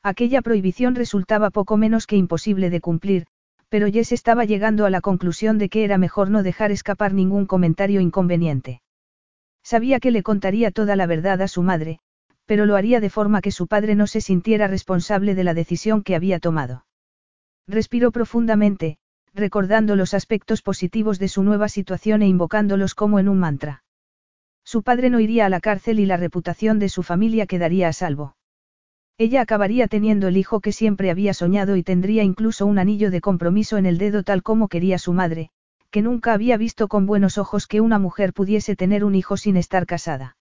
Aquella prohibición resultaba poco menos que imposible de cumplir, pero Jess estaba llegando a la conclusión de que era mejor no dejar escapar ningún comentario inconveniente. Sabía que le contaría toda la verdad a su madre, pero lo haría de forma que su padre no se sintiera responsable de la decisión que había tomado. Respiró profundamente, recordando los aspectos positivos de su nueva situación e invocándolos como en un mantra. Su padre no iría a la cárcel y la reputación de su familia quedaría a salvo. Ella acabaría teniendo el hijo que siempre había soñado y tendría incluso un anillo de compromiso en el dedo tal como quería su madre, que nunca había visto con buenos ojos que una mujer pudiese tener un hijo sin estar casada.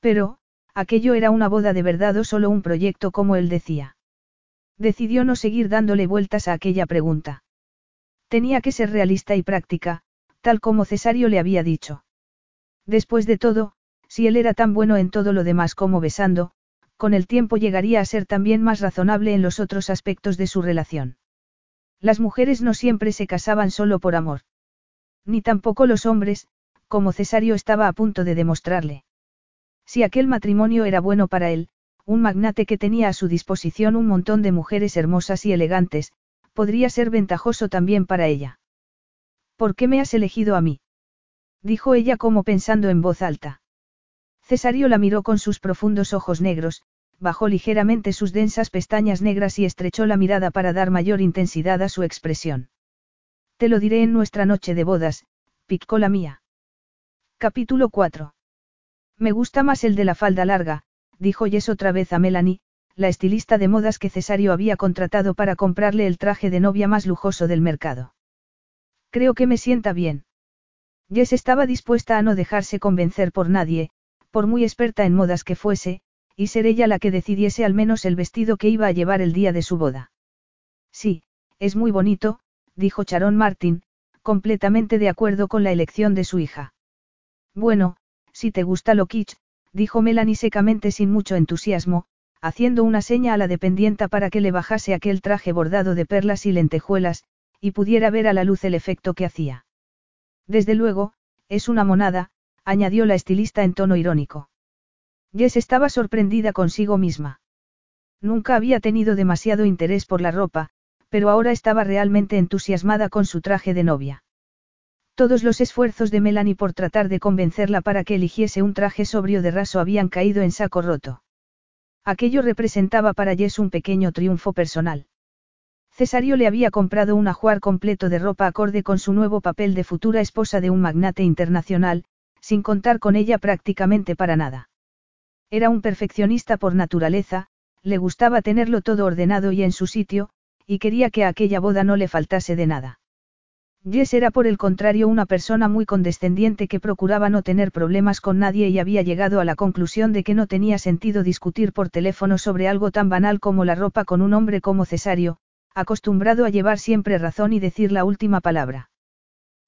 Pero, aquello era una boda de verdad o solo un proyecto como él decía. Decidió no seguir dándole vueltas a aquella pregunta. Tenía que ser realista y práctica, tal como Cesario le había dicho. Después de todo, si él era tan bueno en todo lo demás como besando, con el tiempo llegaría a ser también más razonable en los otros aspectos de su relación. Las mujeres no siempre se casaban solo por amor. Ni tampoco los hombres, como Cesario estaba a punto de demostrarle. Si aquel matrimonio era bueno para él, un magnate que tenía a su disposición un montón de mujeres hermosas y elegantes, podría ser ventajoso también para ella. ¿Por qué me has elegido a mí? dijo ella como pensando en voz alta. Cesario la miró con sus profundos ojos negros, bajó ligeramente sus densas pestañas negras y estrechó la mirada para dar mayor intensidad a su expresión. Te lo diré en nuestra noche de bodas, picó la mía. Capítulo 4. Me gusta más el de la falda larga, dijo Jess otra vez a Melanie, la estilista de modas que Cesario había contratado para comprarle el traje de novia más lujoso del mercado. Creo que me sienta bien. Jess estaba dispuesta a no dejarse convencer por nadie, por muy experta en modas que fuese, y ser ella la que decidiese al menos el vestido que iba a llevar el día de su boda. Sí, es muy bonito, dijo Charon Martin, completamente de acuerdo con la elección de su hija. Bueno, si te gusta lo kitsch, dijo Melanie secamente sin mucho entusiasmo, haciendo una seña a la dependienta para que le bajase aquel traje bordado de perlas y lentejuelas, y pudiera ver a la luz el efecto que hacía. Desde luego, es una monada, añadió la estilista en tono irónico. Jess estaba sorprendida consigo misma. Nunca había tenido demasiado interés por la ropa, pero ahora estaba realmente entusiasmada con su traje de novia. Todos los esfuerzos de Melanie por tratar de convencerla para que eligiese un traje sobrio de raso habían caído en saco roto. Aquello representaba para Jess un pequeño triunfo personal. Cesario le había comprado un ajuar completo de ropa acorde con su nuevo papel de futura esposa de un magnate internacional, sin contar con ella prácticamente para nada. Era un perfeccionista por naturaleza, le gustaba tenerlo todo ordenado y en su sitio, y quería que a aquella boda no le faltase de nada. Jess era por el contrario una persona muy condescendiente que procuraba no tener problemas con nadie y había llegado a la conclusión de que no tenía sentido discutir por teléfono sobre algo tan banal como la ropa con un hombre como Cesario, acostumbrado a llevar siempre razón y decir la última palabra.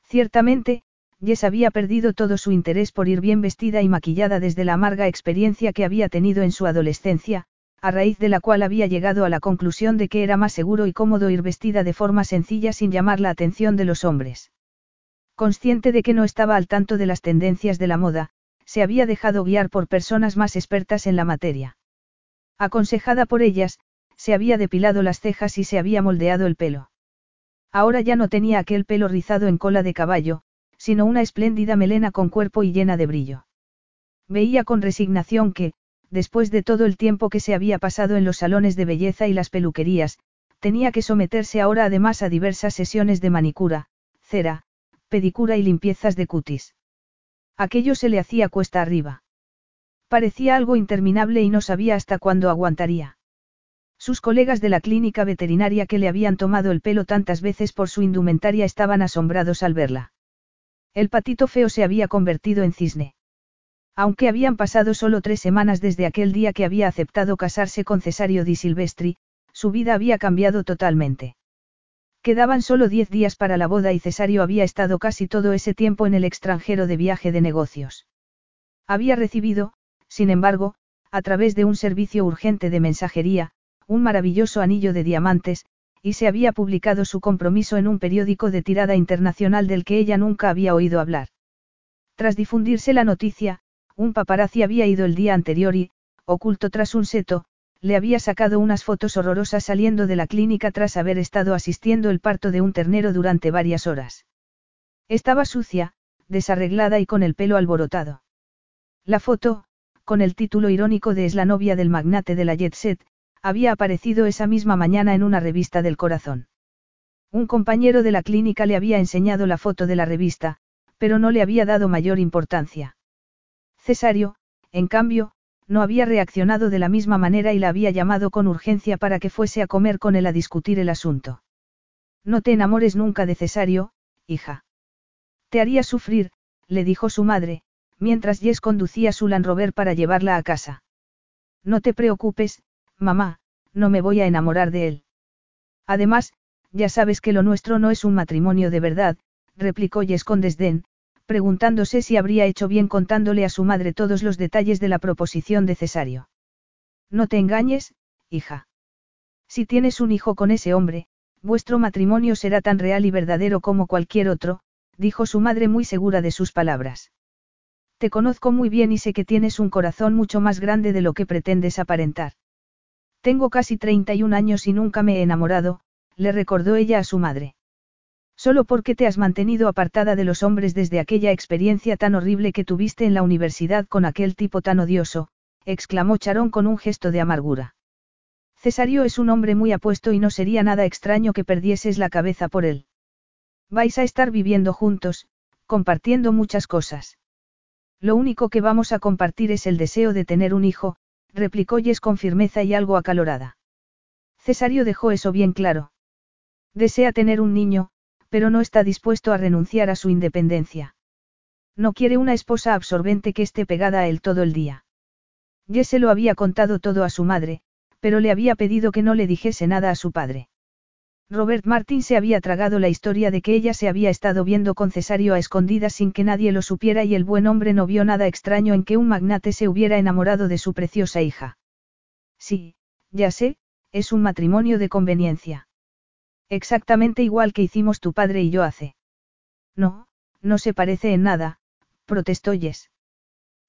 Ciertamente, Jess había perdido todo su interés por ir bien vestida y maquillada desde la amarga experiencia que había tenido en su adolescencia, a raíz de la cual había llegado a la conclusión de que era más seguro y cómodo ir vestida de forma sencilla sin llamar la atención de los hombres. Consciente de que no estaba al tanto de las tendencias de la moda, se había dejado guiar por personas más expertas en la materia. Aconsejada por ellas, se había depilado las cejas y se había moldeado el pelo. Ahora ya no tenía aquel pelo rizado en cola de caballo, sino una espléndida melena con cuerpo y llena de brillo. Veía con resignación que, después de todo el tiempo que se había pasado en los salones de belleza y las peluquerías, tenía que someterse ahora además a diversas sesiones de manicura, cera, pedicura y limpiezas de cutis. Aquello se le hacía cuesta arriba. Parecía algo interminable y no sabía hasta cuándo aguantaría. Sus colegas de la clínica veterinaria que le habían tomado el pelo tantas veces por su indumentaria estaban asombrados al verla. El patito feo se había convertido en cisne. Aunque habían pasado solo tres semanas desde aquel día que había aceptado casarse con Cesario di Silvestri, su vida había cambiado totalmente. Quedaban solo diez días para la boda y Cesario había estado casi todo ese tiempo en el extranjero de viaje de negocios. Había recibido, sin embargo, a través de un servicio urgente de mensajería, un maravilloso anillo de diamantes, y se había publicado su compromiso en un periódico de tirada internacional del que ella nunca había oído hablar. Tras difundirse la noticia, un paparazzi había ido el día anterior y, oculto tras un seto, le había sacado unas fotos horrorosas saliendo de la clínica tras haber estado asistiendo el parto de un ternero durante varias horas. Estaba sucia, desarreglada y con el pelo alborotado. La foto, con el título irónico de Es la novia del magnate de la Jet Set, había aparecido esa misma mañana en una revista del corazón. Un compañero de la clínica le había enseñado la foto de la revista, pero no le había dado mayor importancia. Cesario, en cambio, no había reaccionado de la misma manera y la había llamado con urgencia para que fuese a comer con él a discutir el asunto. No te enamores nunca de Cesario, hija. Te haría sufrir, le dijo su madre, mientras Jess conducía su Land Rover para llevarla a casa. No te preocupes, mamá, no me voy a enamorar de él. Además, ya sabes que lo nuestro no es un matrimonio de verdad, replicó Jess con desdén, preguntándose si habría hecho bien contándole a su madre todos los detalles de la proposición de Cesario. No te engañes, hija. Si tienes un hijo con ese hombre, vuestro matrimonio será tan real y verdadero como cualquier otro, dijo su madre muy segura de sus palabras. Te conozco muy bien y sé que tienes un corazón mucho más grande de lo que pretendes aparentar. Tengo casi 31 años y nunca me he enamorado, le recordó ella a su madre. Solo porque te has mantenido apartada de los hombres desde aquella experiencia tan horrible que tuviste en la universidad con aquel tipo tan odioso, exclamó Charón con un gesto de amargura. Cesario es un hombre muy apuesto y no sería nada extraño que perdieses la cabeza por él. Vais a estar viviendo juntos, compartiendo muchas cosas. Lo único que vamos a compartir es el deseo de tener un hijo, replicó Jess con firmeza y algo acalorada. Cesario dejó eso bien claro. Desea tener un niño, pero no está dispuesto a renunciar a su independencia. No quiere una esposa absorbente que esté pegada a él todo el día. Jess se lo había contado todo a su madre, pero le había pedido que no le dijese nada a su padre. Robert Martin se había tragado la historia de que ella se había estado viendo con Cesario a escondidas sin que nadie lo supiera y el buen hombre no vio nada extraño en que un magnate se hubiera enamorado de su preciosa hija. Sí, ya sé, es un matrimonio de conveniencia. Exactamente igual que hicimos tu padre y yo hace. No, no se parece en nada, protestó Jess.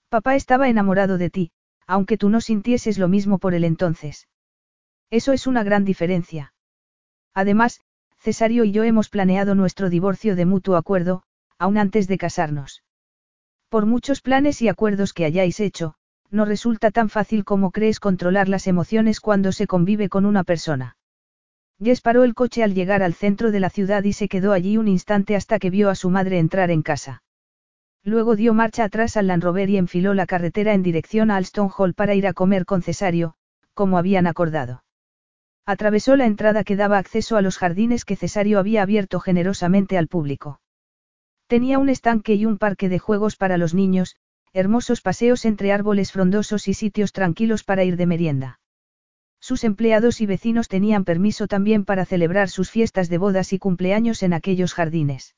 Papá estaba enamorado de ti, aunque tú no sintieses lo mismo por él entonces. Eso es una gran diferencia. Además, Cesario y yo hemos planeado nuestro divorcio de mutuo acuerdo, aún antes de casarnos. Por muchos planes y acuerdos que hayáis hecho, no resulta tan fácil como crees controlar las emociones cuando se convive con una persona. Jess paró el coche al llegar al centro de la ciudad y se quedó allí un instante hasta que vio a su madre entrar en casa. Luego dio marcha atrás al Land Rover y enfiló la carretera en dirección a Alston Hall para ir a comer con Cesario, como habían acordado. Atravesó la entrada que daba acceso a los jardines que Cesario había abierto generosamente al público. Tenía un estanque y un parque de juegos para los niños, hermosos paseos entre árboles frondosos y sitios tranquilos para ir de merienda. Sus empleados y vecinos tenían permiso también para celebrar sus fiestas de bodas y cumpleaños en aquellos jardines.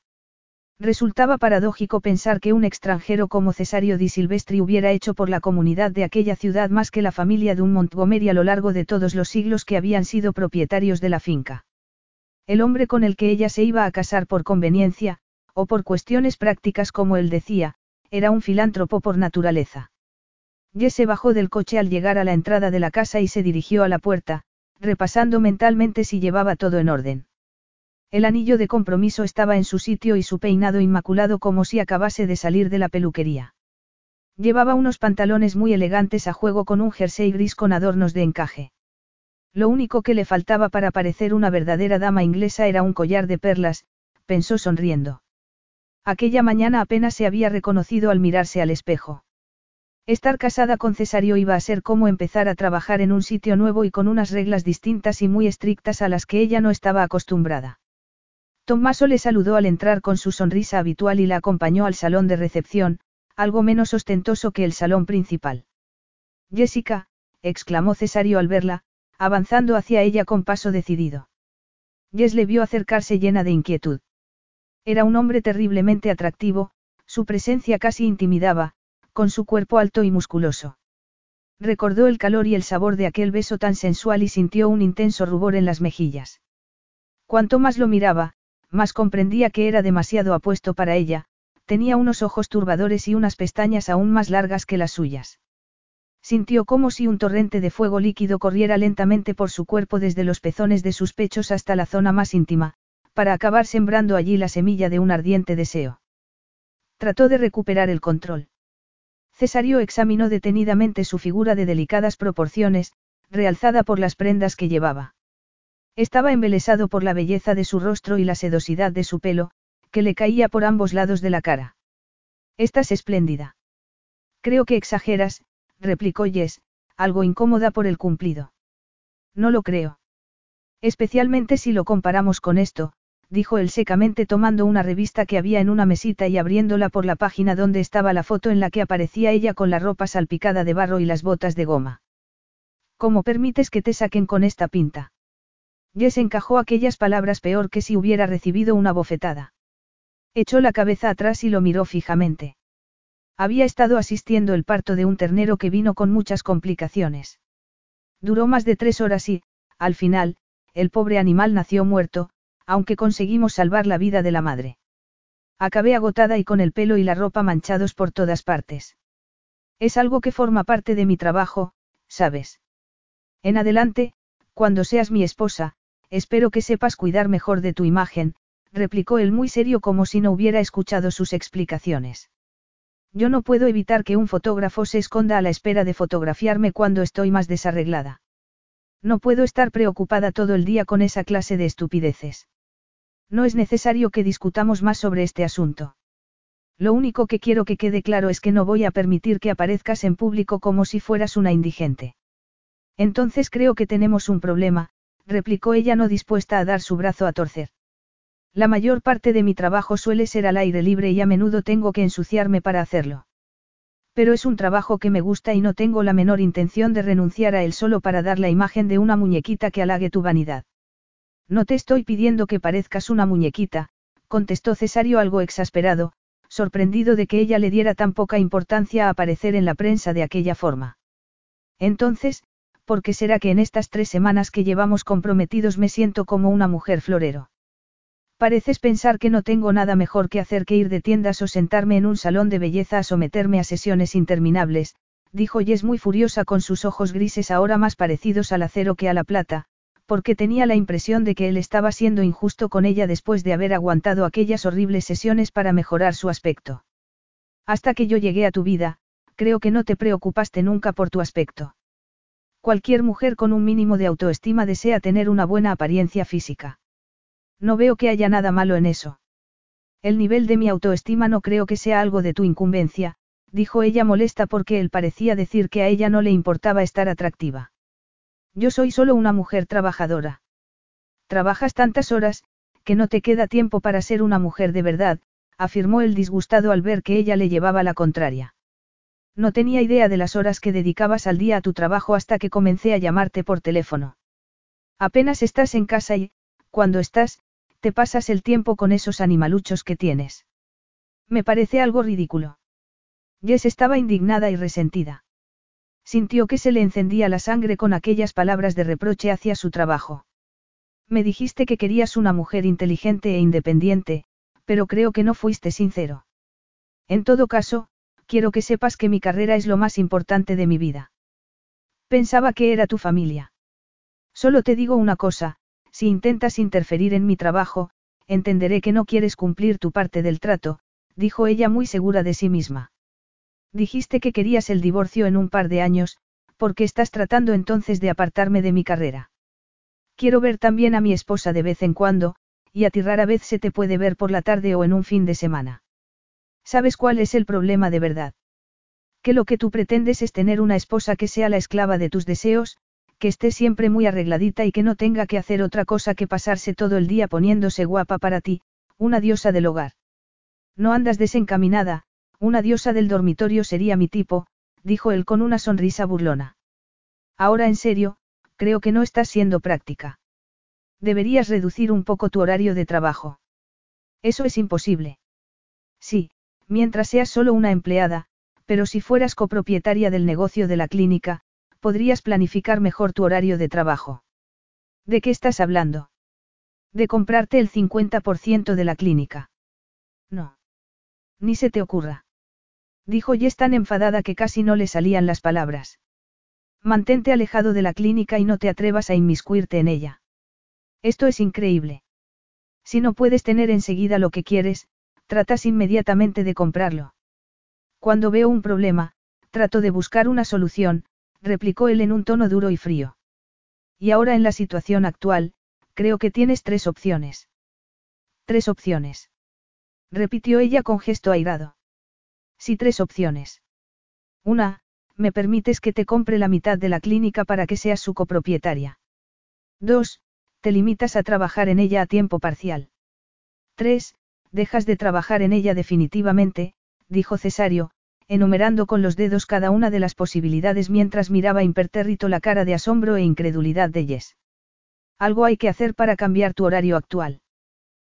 Resultaba paradójico pensar que un extranjero como Cesario di Silvestri hubiera hecho por la comunidad de aquella ciudad más que la familia de un Montgomery a lo largo de todos los siglos que habían sido propietarios de la finca. El hombre con el que ella se iba a casar por conveniencia, o por cuestiones prácticas como él decía, era un filántropo por naturaleza. Jess se bajó del coche al llegar a la entrada de la casa y se dirigió a la puerta, repasando mentalmente si llevaba todo en orden. El anillo de compromiso estaba en su sitio y su peinado inmaculado como si acabase de salir de la peluquería. Llevaba unos pantalones muy elegantes a juego con un jersey gris con adornos de encaje. Lo único que le faltaba para parecer una verdadera dama inglesa era un collar de perlas, pensó sonriendo. Aquella mañana apenas se había reconocido al mirarse al espejo. Estar casada con Cesario iba a ser como empezar a trabajar en un sitio nuevo y con unas reglas distintas y muy estrictas a las que ella no estaba acostumbrada. Tommaso le saludó al entrar con su sonrisa habitual y la acompañó al salón de recepción, algo menos ostentoso que el salón principal. Jessica, exclamó Cesario al verla, avanzando hacia ella con paso decidido. Jess le vio acercarse llena de inquietud. Era un hombre terriblemente atractivo, su presencia casi intimidaba, con su cuerpo alto y musculoso. Recordó el calor y el sabor de aquel beso tan sensual y sintió un intenso rubor en las mejillas. Cuanto más lo miraba, más comprendía que era demasiado apuesto para ella, tenía unos ojos turbadores y unas pestañas aún más largas que las suyas. Sintió como si un torrente de fuego líquido corriera lentamente por su cuerpo desde los pezones de sus pechos hasta la zona más íntima, para acabar sembrando allí la semilla de un ardiente deseo. Trató de recuperar el control. Cesario examinó detenidamente su figura de delicadas proporciones, realzada por las prendas que llevaba. Estaba embelesado por la belleza de su rostro y la sedosidad de su pelo, que le caía por ambos lados de la cara. Estás espléndida. Creo que exageras, replicó Jess, algo incómoda por el cumplido. No lo creo. Especialmente si lo comparamos con esto, dijo él secamente tomando una revista que había en una mesita y abriéndola por la página donde estaba la foto en la que aparecía ella con la ropa salpicada de barro y las botas de goma. ¿Cómo permites que te saquen con esta pinta? Jess encajó aquellas palabras peor que si hubiera recibido una bofetada. Echó la cabeza atrás y lo miró fijamente. Había estado asistiendo el parto de un ternero que vino con muchas complicaciones. Duró más de tres horas y, al final, el pobre animal nació muerto, aunque conseguimos salvar la vida de la madre. Acabé agotada y con el pelo y la ropa manchados por todas partes. Es algo que forma parte de mi trabajo, ¿sabes? En adelante, cuando seas mi esposa, espero que sepas cuidar mejor de tu imagen, replicó él muy serio como si no hubiera escuchado sus explicaciones. Yo no puedo evitar que un fotógrafo se esconda a la espera de fotografiarme cuando estoy más desarreglada. No puedo estar preocupada todo el día con esa clase de estupideces. No es necesario que discutamos más sobre este asunto. Lo único que quiero que quede claro es que no voy a permitir que aparezcas en público como si fueras una indigente. Entonces creo que tenemos un problema, replicó ella no dispuesta a dar su brazo a torcer. La mayor parte de mi trabajo suele ser al aire libre y a menudo tengo que ensuciarme para hacerlo. Pero es un trabajo que me gusta y no tengo la menor intención de renunciar a él solo para dar la imagen de una muñequita que halague tu vanidad. No te estoy pidiendo que parezcas una muñequita, contestó Cesario algo exasperado, sorprendido de que ella le diera tan poca importancia a aparecer en la prensa de aquella forma. Entonces, ¿por qué será que en estas tres semanas que llevamos comprometidos me siento como una mujer florero? Pareces pensar que no tengo nada mejor que hacer que ir de tiendas o sentarme en un salón de belleza a someterme a sesiones interminables, dijo Jess muy furiosa con sus ojos grises ahora más parecidos al acero que a la plata, porque tenía la impresión de que él estaba siendo injusto con ella después de haber aguantado aquellas horribles sesiones para mejorar su aspecto. Hasta que yo llegué a tu vida, creo que no te preocupaste nunca por tu aspecto. Cualquier mujer con un mínimo de autoestima desea tener una buena apariencia física. No veo que haya nada malo en eso. El nivel de mi autoestima no creo que sea algo de tu incumbencia, dijo ella molesta porque él parecía decir que a ella no le importaba estar atractiva. Yo soy solo una mujer trabajadora. Trabajas tantas horas, que no te queda tiempo para ser una mujer de verdad, afirmó el disgustado al ver que ella le llevaba la contraria. No tenía idea de las horas que dedicabas al día a tu trabajo hasta que comencé a llamarte por teléfono. Apenas estás en casa y, cuando estás, te pasas el tiempo con esos animaluchos que tienes. Me parece algo ridículo. Jess estaba indignada y resentida. Sintió que se le encendía la sangre con aquellas palabras de reproche hacia su trabajo. Me dijiste que querías una mujer inteligente e independiente, pero creo que no fuiste sincero. En todo caso, quiero que sepas que mi carrera es lo más importante de mi vida. Pensaba que era tu familia. Solo te digo una cosa, si intentas interferir en mi trabajo, entenderé que no quieres cumplir tu parte del trato, dijo ella muy segura de sí misma. Dijiste que querías el divorcio en un par de años, porque estás tratando entonces de apartarme de mi carrera. Quiero ver también a mi esposa de vez en cuando, y a ti rara vez se te puede ver por la tarde o en un fin de semana. ¿Sabes cuál es el problema de verdad? Que lo que tú pretendes es tener una esposa que sea la esclava de tus deseos, que esté siempre muy arregladita y que no tenga que hacer otra cosa que pasarse todo el día poniéndose guapa para ti, una diosa del hogar. No andas desencaminada, una diosa del dormitorio sería mi tipo, dijo él con una sonrisa burlona. Ahora en serio, creo que no estás siendo práctica. Deberías reducir un poco tu horario de trabajo. Eso es imposible. Sí, mientras seas solo una empleada, pero si fueras copropietaria del negocio de la clínica, podrías planificar mejor tu horario de trabajo. ¿De qué estás hablando? De comprarte el 50% de la clínica. No. Ni se te ocurra. Dijo Jess tan enfadada que casi no le salían las palabras. Mantente alejado de la clínica y no te atrevas a inmiscuirte en ella. Esto es increíble. Si no puedes tener enseguida lo que quieres, tratas inmediatamente de comprarlo. Cuando veo un problema, trato de buscar una solución, replicó él en un tono duro y frío. Y ahora en la situación actual, creo que tienes tres opciones. Tres opciones. Repitió ella con gesto airado. Sí, tres opciones. Una, me permites que te compre la mitad de la clínica para que seas su copropietaria. Dos, te limitas a trabajar en ella a tiempo parcial. 3. Dejas de trabajar en ella definitivamente, dijo Cesario, enumerando con los dedos cada una de las posibilidades mientras miraba impertérrito la cara de asombro e incredulidad de Jess. Algo hay que hacer para cambiar tu horario actual.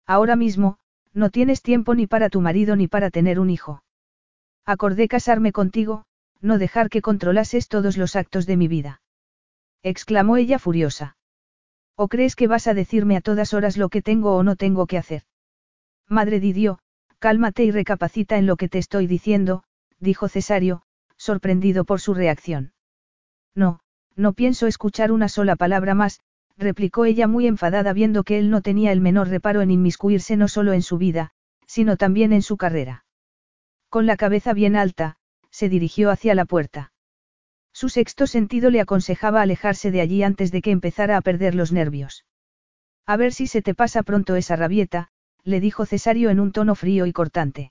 Ahora mismo, no tienes tiempo ni para tu marido ni para tener un hijo. Acordé casarme contigo, no dejar que controlases todos los actos de mi vida. Exclamó ella furiosa. ¿O crees que vas a decirme a todas horas lo que tengo o no tengo que hacer? Madre Didio, cálmate y recapacita en lo que te estoy diciendo, dijo Cesario, sorprendido por su reacción. No, no pienso escuchar una sola palabra más, replicó ella muy enfadada viendo que él no tenía el menor reparo en inmiscuirse no solo en su vida, sino también en su carrera. Con la cabeza bien alta, se dirigió hacia la puerta. Su sexto sentido le aconsejaba alejarse de allí antes de que empezara a perder los nervios. A ver si se te pasa pronto esa rabieta, le dijo Cesario en un tono frío y cortante.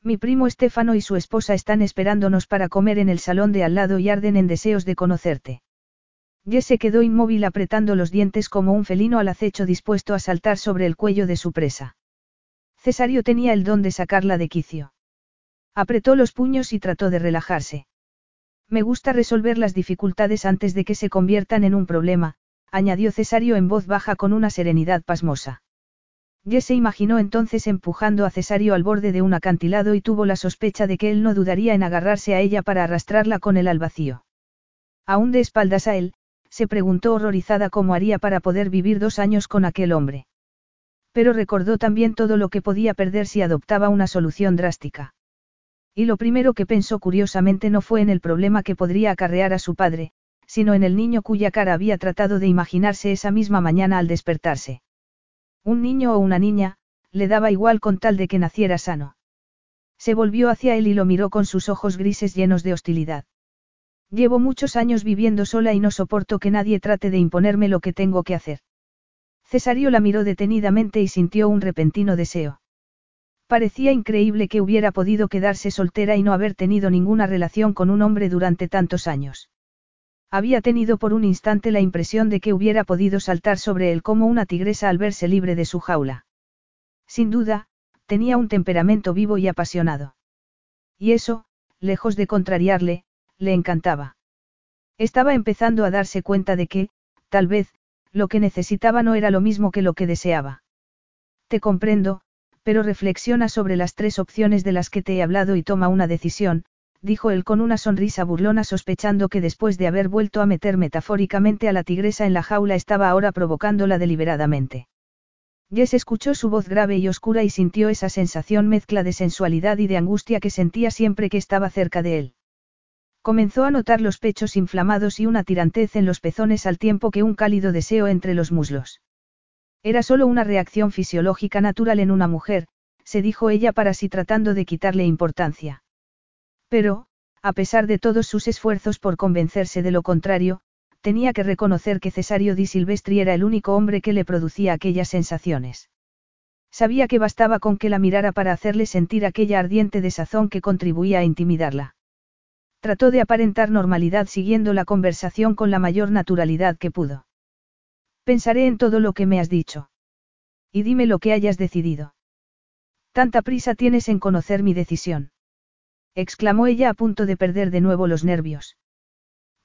Mi primo Estefano y su esposa están esperándonos para comer en el salón de al lado y arden en deseos de conocerte. Jess se quedó inmóvil apretando los dientes como un felino al acecho dispuesto a saltar sobre el cuello de su presa. Cesario tenía el don de sacarla de quicio. Apretó los puños y trató de relajarse. Me gusta resolver las dificultades antes de que se conviertan en un problema, añadió Cesario en voz baja con una serenidad pasmosa. Jess se imaginó entonces empujando a Cesario al borde de un acantilado y tuvo la sospecha de que él no dudaría en agarrarse a ella para arrastrarla con él al vacío. Aún de espaldas a él, se preguntó horrorizada cómo haría para poder vivir dos años con aquel hombre. Pero recordó también todo lo que podía perder si adoptaba una solución drástica. Y lo primero que pensó curiosamente no fue en el problema que podría acarrear a su padre, sino en el niño cuya cara había tratado de imaginarse esa misma mañana al despertarse. Un niño o una niña, le daba igual con tal de que naciera sano. Se volvió hacia él y lo miró con sus ojos grises llenos de hostilidad. Llevo muchos años viviendo sola y no soporto que nadie trate de imponerme lo que tengo que hacer. Cesario la miró detenidamente y sintió un repentino deseo. Parecía increíble que hubiera podido quedarse soltera y no haber tenido ninguna relación con un hombre durante tantos años. Había tenido por un instante la impresión de que hubiera podido saltar sobre él como una tigresa al verse libre de su jaula. Sin duda, tenía un temperamento vivo y apasionado. Y eso, lejos de contrariarle, le encantaba. Estaba empezando a darse cuenta de que, tal vez, lo que necesitaba no era lo mismo que lo que deseaba. Te comprendo, pero reflexiona sobre las tres opciones de las que te he hablado y toma una decisión, dijo él con una sonrisa burlona sospechando que después de haber vuelto a meter metafóricamente a la tigresa en la jaula estaba ahora provocándola deliberadamente. Jess escuchó su voz grave y oscura y sintió esa sensación mezcla de sensualidad y de angustia que sentía siempre que estaba cerca de él. Comenzó a notar los pechos inflamados y una tirantez en los pezones al tiempo que un cálido deseo entre los muslos. Era solo una reacción fisiológica natural en una mujer, se dijo ella para sí tratando de quitarle importancia. Pero, a pesar de todos sus esfuerzos por convencerse de lo contrario, tenía que reconocer que Cesario di Silvestri era el único hombre que le producía aquellas sensaciones. Sabía que bastaba con que la mirara para hacerle sentir aquella ardiente desazón que contribuía a intimidarla. Trató de aparentar normalidad siguiendo la conversación con la mayor naturalidad que pudo. Pensaré en todo lo que me has dicho. Y dime lo que hayas decidido. Tanta prisa tienes en conocer mi decisión. exclamó ella a punto de perder de nuevo los nervios.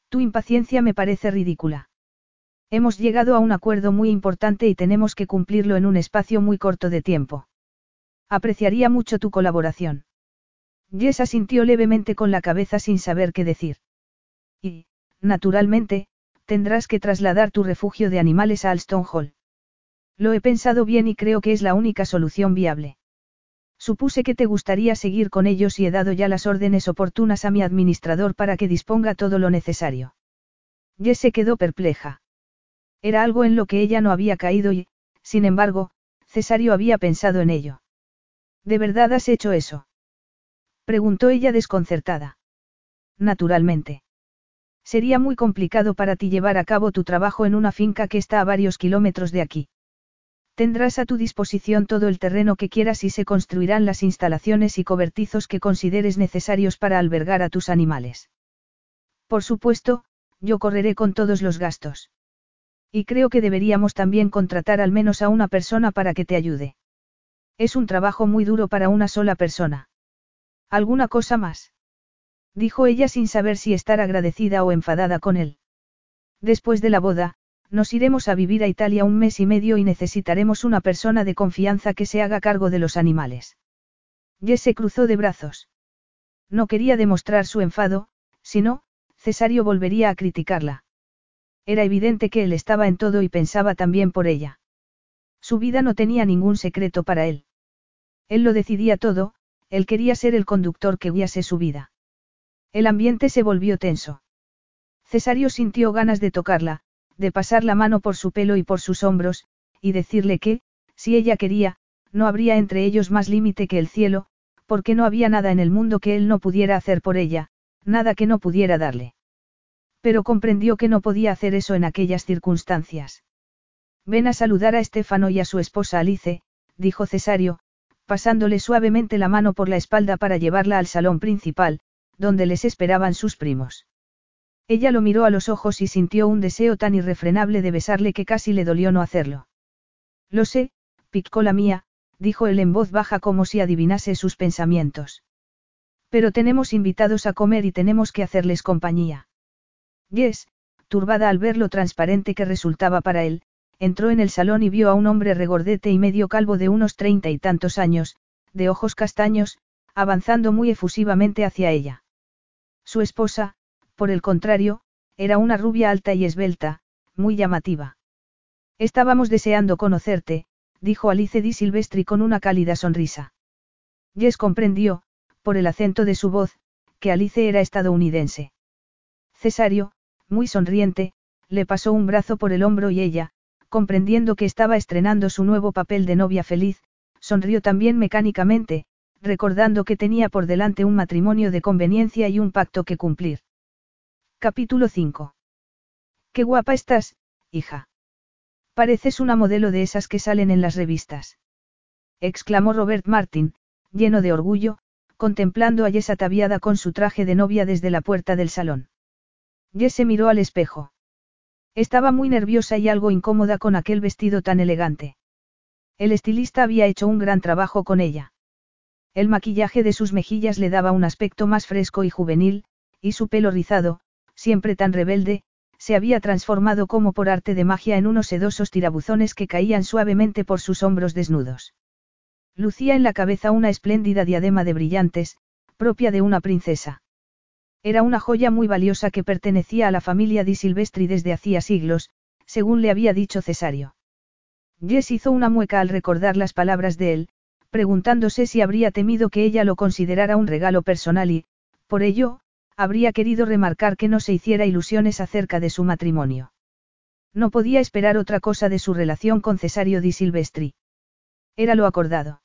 Tu impaciencia me parece ridícula. Hemos llegado a un acuerdo muy importante y tenemos que cumplirlo en un espacio muy corto de tiempo. Apreciaría mucho tu colaboración. Jess asintió levemente con la cabeza sin saber qué decir. Y, naturalmente, tendrás que trasladar tu refugio de animales a Alston Hall. Lo he pensado bien y creo que es la única solución viable. Supuse que te gustaría seguir con ellos y he dado ya las órdenes oportunas a mi administrador para que disponga todo lo necesario. Jess se quedó perpleja. Era algo en lo que ella no había caído y, sin embargo, Cesario había pensado en ello. ¿De verdad has hecho eso? Preguntó ella desconcertada. Naturalmente. Sería muy complicado para ti llevar a cabo tu trabajo en una finca que está a varios kilómetros de aquí. Tendrás a tu disposición todo el terreno que quieras y se construirán las instalaciones y cobertizos que consideres necesarios para albergar a tus animales. Por supuesto, yo correré con todos los gastos. Y creo que deberíamos también contratar al menos a una persona para que te ayude. Es un trabajo muy duro para una sola persona. ¿Alguna cosa más? Dijo ella sin saber si estar agradecida o enfadada con él. Después de la boda, nos iremos a vivir a Italia un mes y medio y necesitaremos una persona de confianza que se haga cargo de los animales. Jess se cruzó de brazos. No quería demostrar su enfado, sino, Cesario volvería a criticarla. Era evidente que él estaba en todo y pensaba también por ella. Su vida no tenía ningún secreto para él. Él lo decidía todo, él quería ser el conductor que guiase su vida. El ambiente se volvió tenso. Cesario sintió ganas de tocarla, de pasar la mano por su pelo y por sus hombros, y decirle que, si ella quería, no habría entre ellos más límite que el cielo, porque no había nada en el mundo que él no pudiera hacer por ella, nada que no pudiera darle. Pero comprendió que no podía hacer eso en aquellas circunstancias. Ven a saludar a Estefano y a su esposa Alice, dijo Cesario, pasándole suavemente la mano por la espalda para llevarla al salón principal, donde les esperaban sus primos. Ella lo miró a los ojos y sintió un deseo tan irrefrenable de besarle que casi le dolió no hacerlo. Lo sé, la mía, dijo él en voz baja como si adivinase sus pensamientos. Pero tenemos invitados a comer y tenemos que hacerles compañía. Yes, turbada al ver lo transparente que resultaba para él, entró en el salón y vio a un hombre regordete y medio calvo de unos treinta y tantos años, de ojos castaños, avanzando muy efusivamente hacia ella. Su esposa, por el contrario, era una rubia alta y esbelta, muy llamativa. Estábamos deseando conocerte, dijo Alice Di Silvestri con una cálida sonrisa. Jess comprendió, por el acento de su voz, que Alice era estadounidense. Cesario, muy sonriente, le pasó un brazo por el hombro y ella, comprendiendo que estaba estrenando su nuevo papel de novia feliz, sonrió también mecánicamente, recordando que tenía por delante un matrimonio de conveniencia y un pacto que cumplir. Capítulo 5. Qué guapa estás, hija. Pareces una modelo de esas que salen en las revistas. Exclamó Robert Martin, lleno de orgullo, contemplando a Jess ataviada con su traje de novia desde la puerta del salón. Jess se miró al espejo. Estaba muy nerviosa y algo incómoda con aquel vestido tan elegante. El estilista había hecho un gran trabajo con ella. El maquillaje de sus mejillas le daba un aspecto más fresco y juvenil, y su pelo rizado, siempre tan rebelde, se había transformado como por arte de magia en unos sedosos tirabuzones que caían suavemente por sus hombros desnudos. Lucía en la cabeza una espléndida diadema de brillantes, propia de una princesa. Era una joya muy valiosa que pertenecía a la familia Di Silvestri desde hacía siglos, según le había dicho Cesario. Jess hizo una mueca al recordar las palabras de él, preguntándose si habría temido que ella lo considerara un regalo personal y, por ello, habría querido remarcar que no se hiciera ilusiones acerca de su matrimonio. No podía esperar otra cosa de su relación con Cesario di Silvestri. Era lo acordado.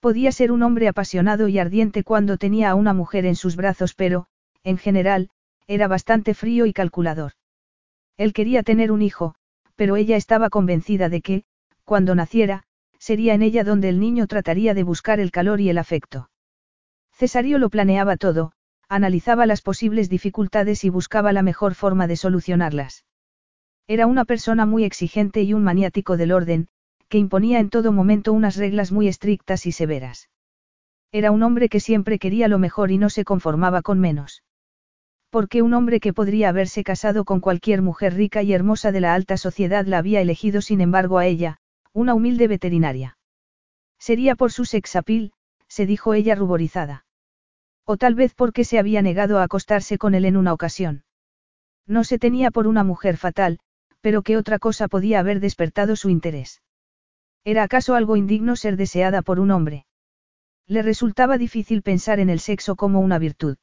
Podía ser un hombre apasionado y ardiente cuando tenía a una mujer en sus brazos, pero, en general, era bastante frío y calculador. Él quería tener un hijo, pero ella estaba convencida de que, cuando naciera, sería en ella donde el niño trataría de buscar el calor y el afecto. Cesario lo planeaba todo, analizaba las posibles dificultades y buscaba la mejor forma de solucionarlas. Era una persona muy exigente y un maniático del orden, que imponía en todo momento unas reglas muy estrictas y severas. Era un hombre que siempre quería lo mejor y no se conformaba con menos. Porque un hombre que podría haberse casado con cualquier mujer rica y hermosa de la alta sociedad la había elegido sin embargo a ella, una humilde veterinaria. Sería por su sexapil, se dijo ella ruborizada. O tal vez porque se había negado a acostarse con él en una ocasión. No se tenía por una mujer fatal, pero que otra cosa podía haber despertado su interés. ¿Era acaso algo indigno ser deseada por un hombre? Le resultaba difícil pensar en el sexo como una virtud.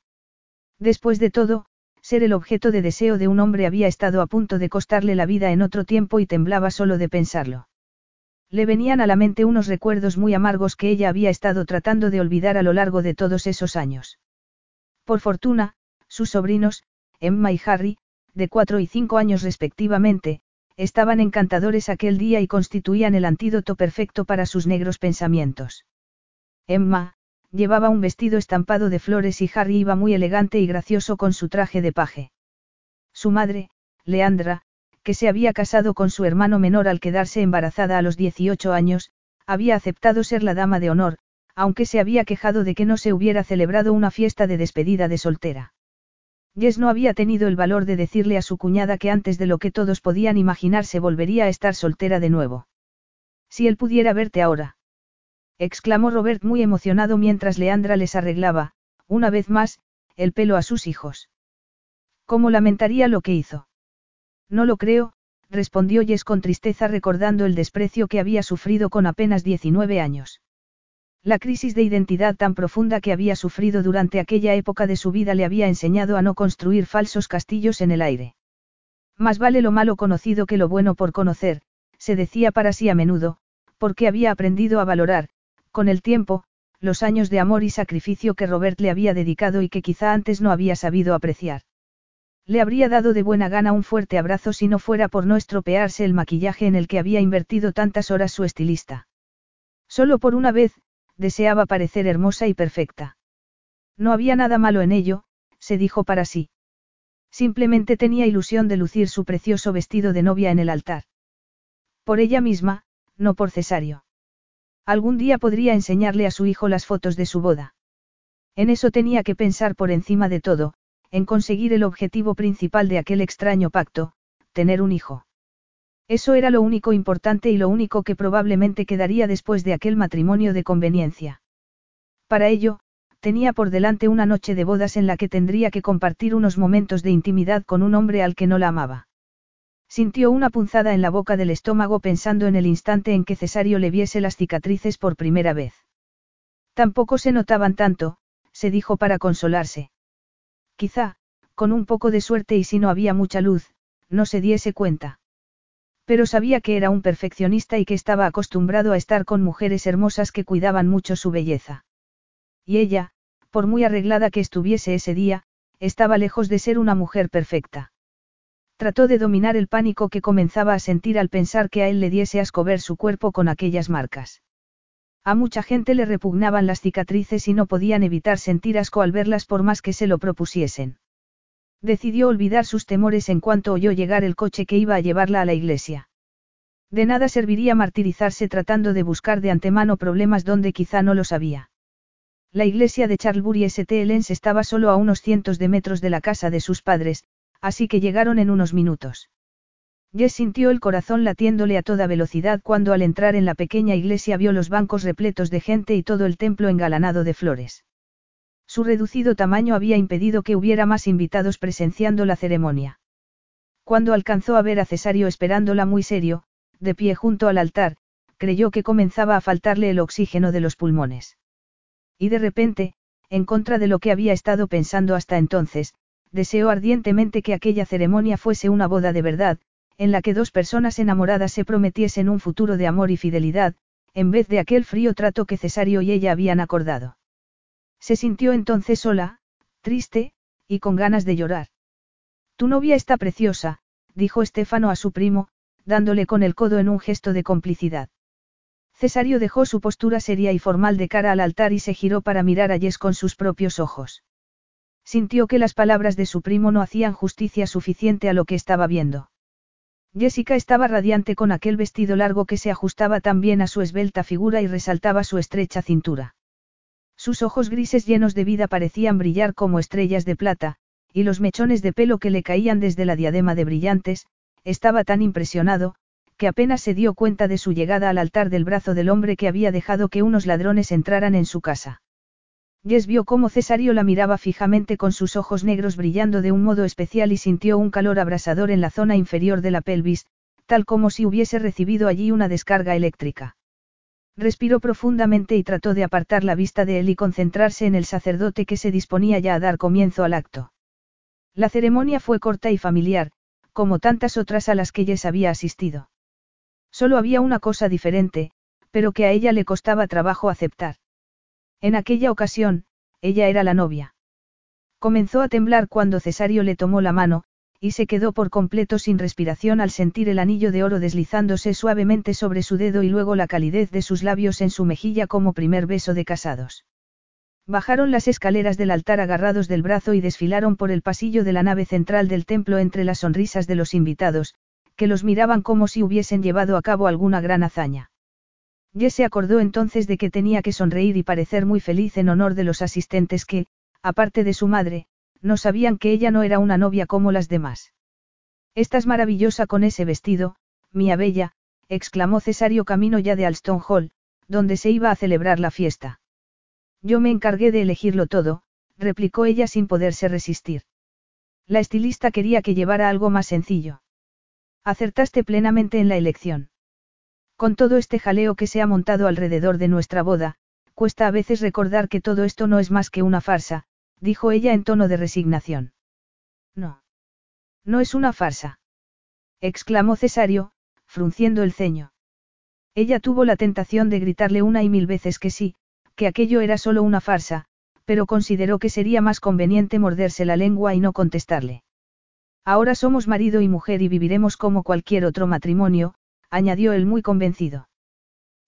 Después de todo, ser el objeto de deseo de un hombre había estado a punto de costarle la vida en otro tiempo y temblaba solo de pensarlo. Le venían a la mente unos recuerdos muy amargos que ella había estado tratando de olvidar a lo largo de todos esos años. Por fortuna, sus sobrinos, Emma y Harry, de cuatro y cinco años respectivamente, estaban encantadores aquel día y constituían el antídoto perfecto para sus negros pensamientos. Emma, Llevaba un vestido estampado de flores y Harry iba muy elegante y gracioso con su traje de paje. Su madre, Leandra, que se había casado con su hermano menor al quedarse embarazada a los 18 años, había aceptado ser la dama de honor, aunque se había quejado de que no se hubiera celebrado una fiesta de despedida de soltera. Jess no había tenido el valor de decirle a su cuñada que antes de lo que todos podían imaginar se volvería a estar soltera de nuevo. Si él pudiera verte ahora exclamó Robert muy emocionado mientras Leandra les arreglaba, una vez más, el pelo a sus hijos. ¿Cómo lamentaría lo que hizo? No lo creo, respondió Jess con tristeza recordando el desprecio que había sufrido con apenas 19 años. La crisis de identidad tan profunda que había sufrido durante aquella época de su vida le había enseñado a no construir falsos castillos en el aire. Más vale lo malo conocido que lo bueno por conocer, se decía para sí a menudo, porque había aprendido a valorar, con el tiempo, los años de amor y sacrificio que Robert le había dedicado y que quizá antes no había sabido apreciar. Le habría dado de buena gana un fuerte abrazo si no fuera por no estropearse el maquillaje en el que había invertido tantas horas su estilista. Solo por una vez, deseaba parecer hermosa y perfecta. No había nada malo en ello, se dijo para sí. Simplemente tenía ilusión de lucir su precioso vestido de novia en el altar. Por ella misma, no por Cesario. Algún día podría enseñarle a su hijo las fotos de su boda. En eso tenía que pensar por encima de todo, en conseguir el objetivo principal de aquel extraño pacto, tener un hijo. Eso era lo único importante y lo único que probablemente quedaría después de aquel matrimonio de conveniencia. Para ello, tenía por delante una noche de bodas en la que tendría que compartir unos momentos de intimidad con un hombre al que no la amaba. Sintió una punzada en la boca del estómago pensando en el instante en que Cesario le viese las cicatrices por primera vez. Tampoco se notaban tanto, se dijo para consolarse. Quizá, con un poco de suerte y si no había mucha luz, no se diese cuenta. Pero sabía que era un perfeccionista y que estaba acostumbrado a estar con mujeres hermosas que cuidaban mucho su belleza. Y ella, por muy arreglada que estuviese ese día, estaba lejos de ser una mujer perfecta. Trató de dominar el pánico que comenzaba a sentir al pensar que a él le diese asco ver su cuerpo con aquellas marcas. A mucha gente le repugnaban las cicatrices y no podían evitar sentir asco al verlas por más que se lo propusiesen. Decidió olvidar sus temores en cuanto oyó llegar el coche que iba a llevarla a la iglesia. De nada serviría martirizarse tratando de buscar de antemano problemas donde quizá no los había. La iglesia de Charlbury St. Helens estaba solo a unos cientos de metros de la casa de sus padres, así que llegaron en unos minutos. Jess sintió el corazón latiéndole a toda velocidad cuando al entrar en la pequeña iglesia vio los bancos repletos de gente y todo el templo engalanado de flores. Su reducido tamaño había impedido que hubiera más invitados presenciando la ceremonia. Cuando alcanzó a ver a Cesario esperándola muy serio, de pie junto al altar, creyó que comenzaba a faltarle el oxígeno de los pulmones. Y de repente, en contra de lo que había estado pensando hasta entonces, deseó ardientemente que aquella ceremonia fuese una boda de verdad, en la que dos personas enamoradas se prometiesen un futuro de amor y fidelidad, en vez de aquel frío trato que Cesario y ella habían acordado. Se sintió entonces sola, triste, y con ganas de llorar. Tu novia está preciosa, dijo Estefano a su primo, dándole con el codo en un gesto de complicidad. Cesario dejó su postura seria y formal de cara al altar y se giró para mirar a Jess con sus propios ojos. Sintió que las palabras de su primo no hacían justicia suficiente a lo que estaba viendo. Jessica estaba radiante con aquel vestido largo que se ajustaba tan bien a su esbelta figura y resaltaba su estrecha cintura. Sus ojos grises llenos de vida parecían brillar como estrellas de plata, y los mechones de pelo que le caían desde la diadema de brillantes, estaba tan impresionado, que apenas se dio cuenta de su llegada al altar del brazo del hombre que había dejado que unos ladrones entraran en su casa. Jess vio cómo Cesario la miraba fijamente con sus ojos negros brillando de un modo especial y sintió un calor abrasador en la zona inferior de la pelvis, tal como si hubiese recibido allí una descarga eléctrica. Respiró profundamente y trató de apartar la vista de él y concentrarse en el sacerdote que se disponía ya a dar comienzo al acto. La ceremonia fue corta y familiar, como tantas otras a las que Jess había asistido. Solo había una cosa diferente, pero que a ella le costaba trabajo aceptar. En aquella ocasión, ella era la novia. Comenzó a temblar cuando Cesario le tomó la mano, y se quedó por completo sin respiración al sentir el anillo de oro deslizándose suavemente sobre su dedo y luego la calidez de sus labios en su mejilla como primer beso de casados. Bajaron las escaleras del altar agarrados del brazo y desfilaron por el pasillo de la nave central del templo entre las sonrisas de los invitados, que los miraban como si hubiesen llevado a cabo alguna gran hazaña. Jess se acordó entonces de que tenía que sonreír y parecer muy feliz en honor de los asistentes que, aparte de su madre, no sabían que ella no era una novia como las demás. Estás maravillosa con ese vestido, mía bella, exclamó Cesario camino ya de Alston Hall, donde se iba a celebrar la fiesta. Yo me encargué de elegirlo todo, replicó ella sin poderse resistir. La estilista quería que llevara algo más sencillo. Acertaste plenamente en la elección. Con todo este jaleo que se ha montado alrededor de nuestra boda, cuesta a veces recordar que todo esto no es más que una farsa, dijo ella en tono de resignación. No. No es una farsa. exclamó Cesario, frunciendo el ceño. Ella tuvo la tentación de gritarle una y mil veces que sí, que aquello era solo una farsa, pero consideró que sería más conveniente morderse la lengua y no contestarle. Ahora somos marido y mujer y viviremos como cualquier otro matrimonio, añadió él muy convencido.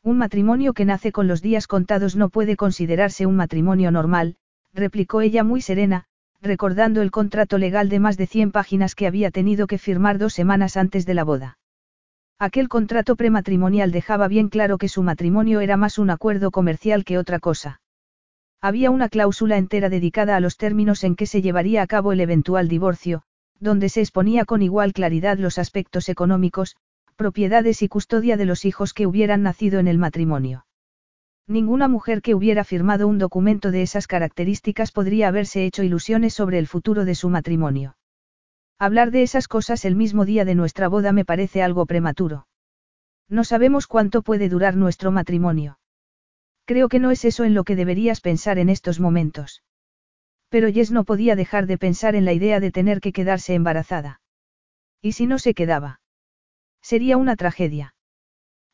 Un matrimonio que nace con los días contados no puede considerarse un matrimonio normal, replicó ella muy serena, recordando el contrato legal de más de 100 páginas que había tenido que firmar dos semanas antes de la boda. Aquel contrato prematrimonial dejaba bien claro que su matrimonio era más un acuerdo comercial que otra cosa. Había una cláusula entera dedicada a los términos en que se llevaría a cabo el eventual divorcio, donde se exponía con igual claridad los aspectos económicos, propiedades y custodia de los hijos que hubieran nacido en el matrimonio. Ninguna mujer que hubiera firmado un documento de esas características podría haberse hecho ilusiones sobre el futuro de su matrimonio. Hablar de esas cosas el mismo día de nuestra boda me parece algo prematuro. No sabemos cuánto puede durar nuestro matrimonio. Creo que no es eso en lo que deberías pensar en estos momentos. Pero Jess no podía dejar de pensar en la idea de tener que quedarse embarazada. ¿Y si no se quedaba? Sería una tragedia.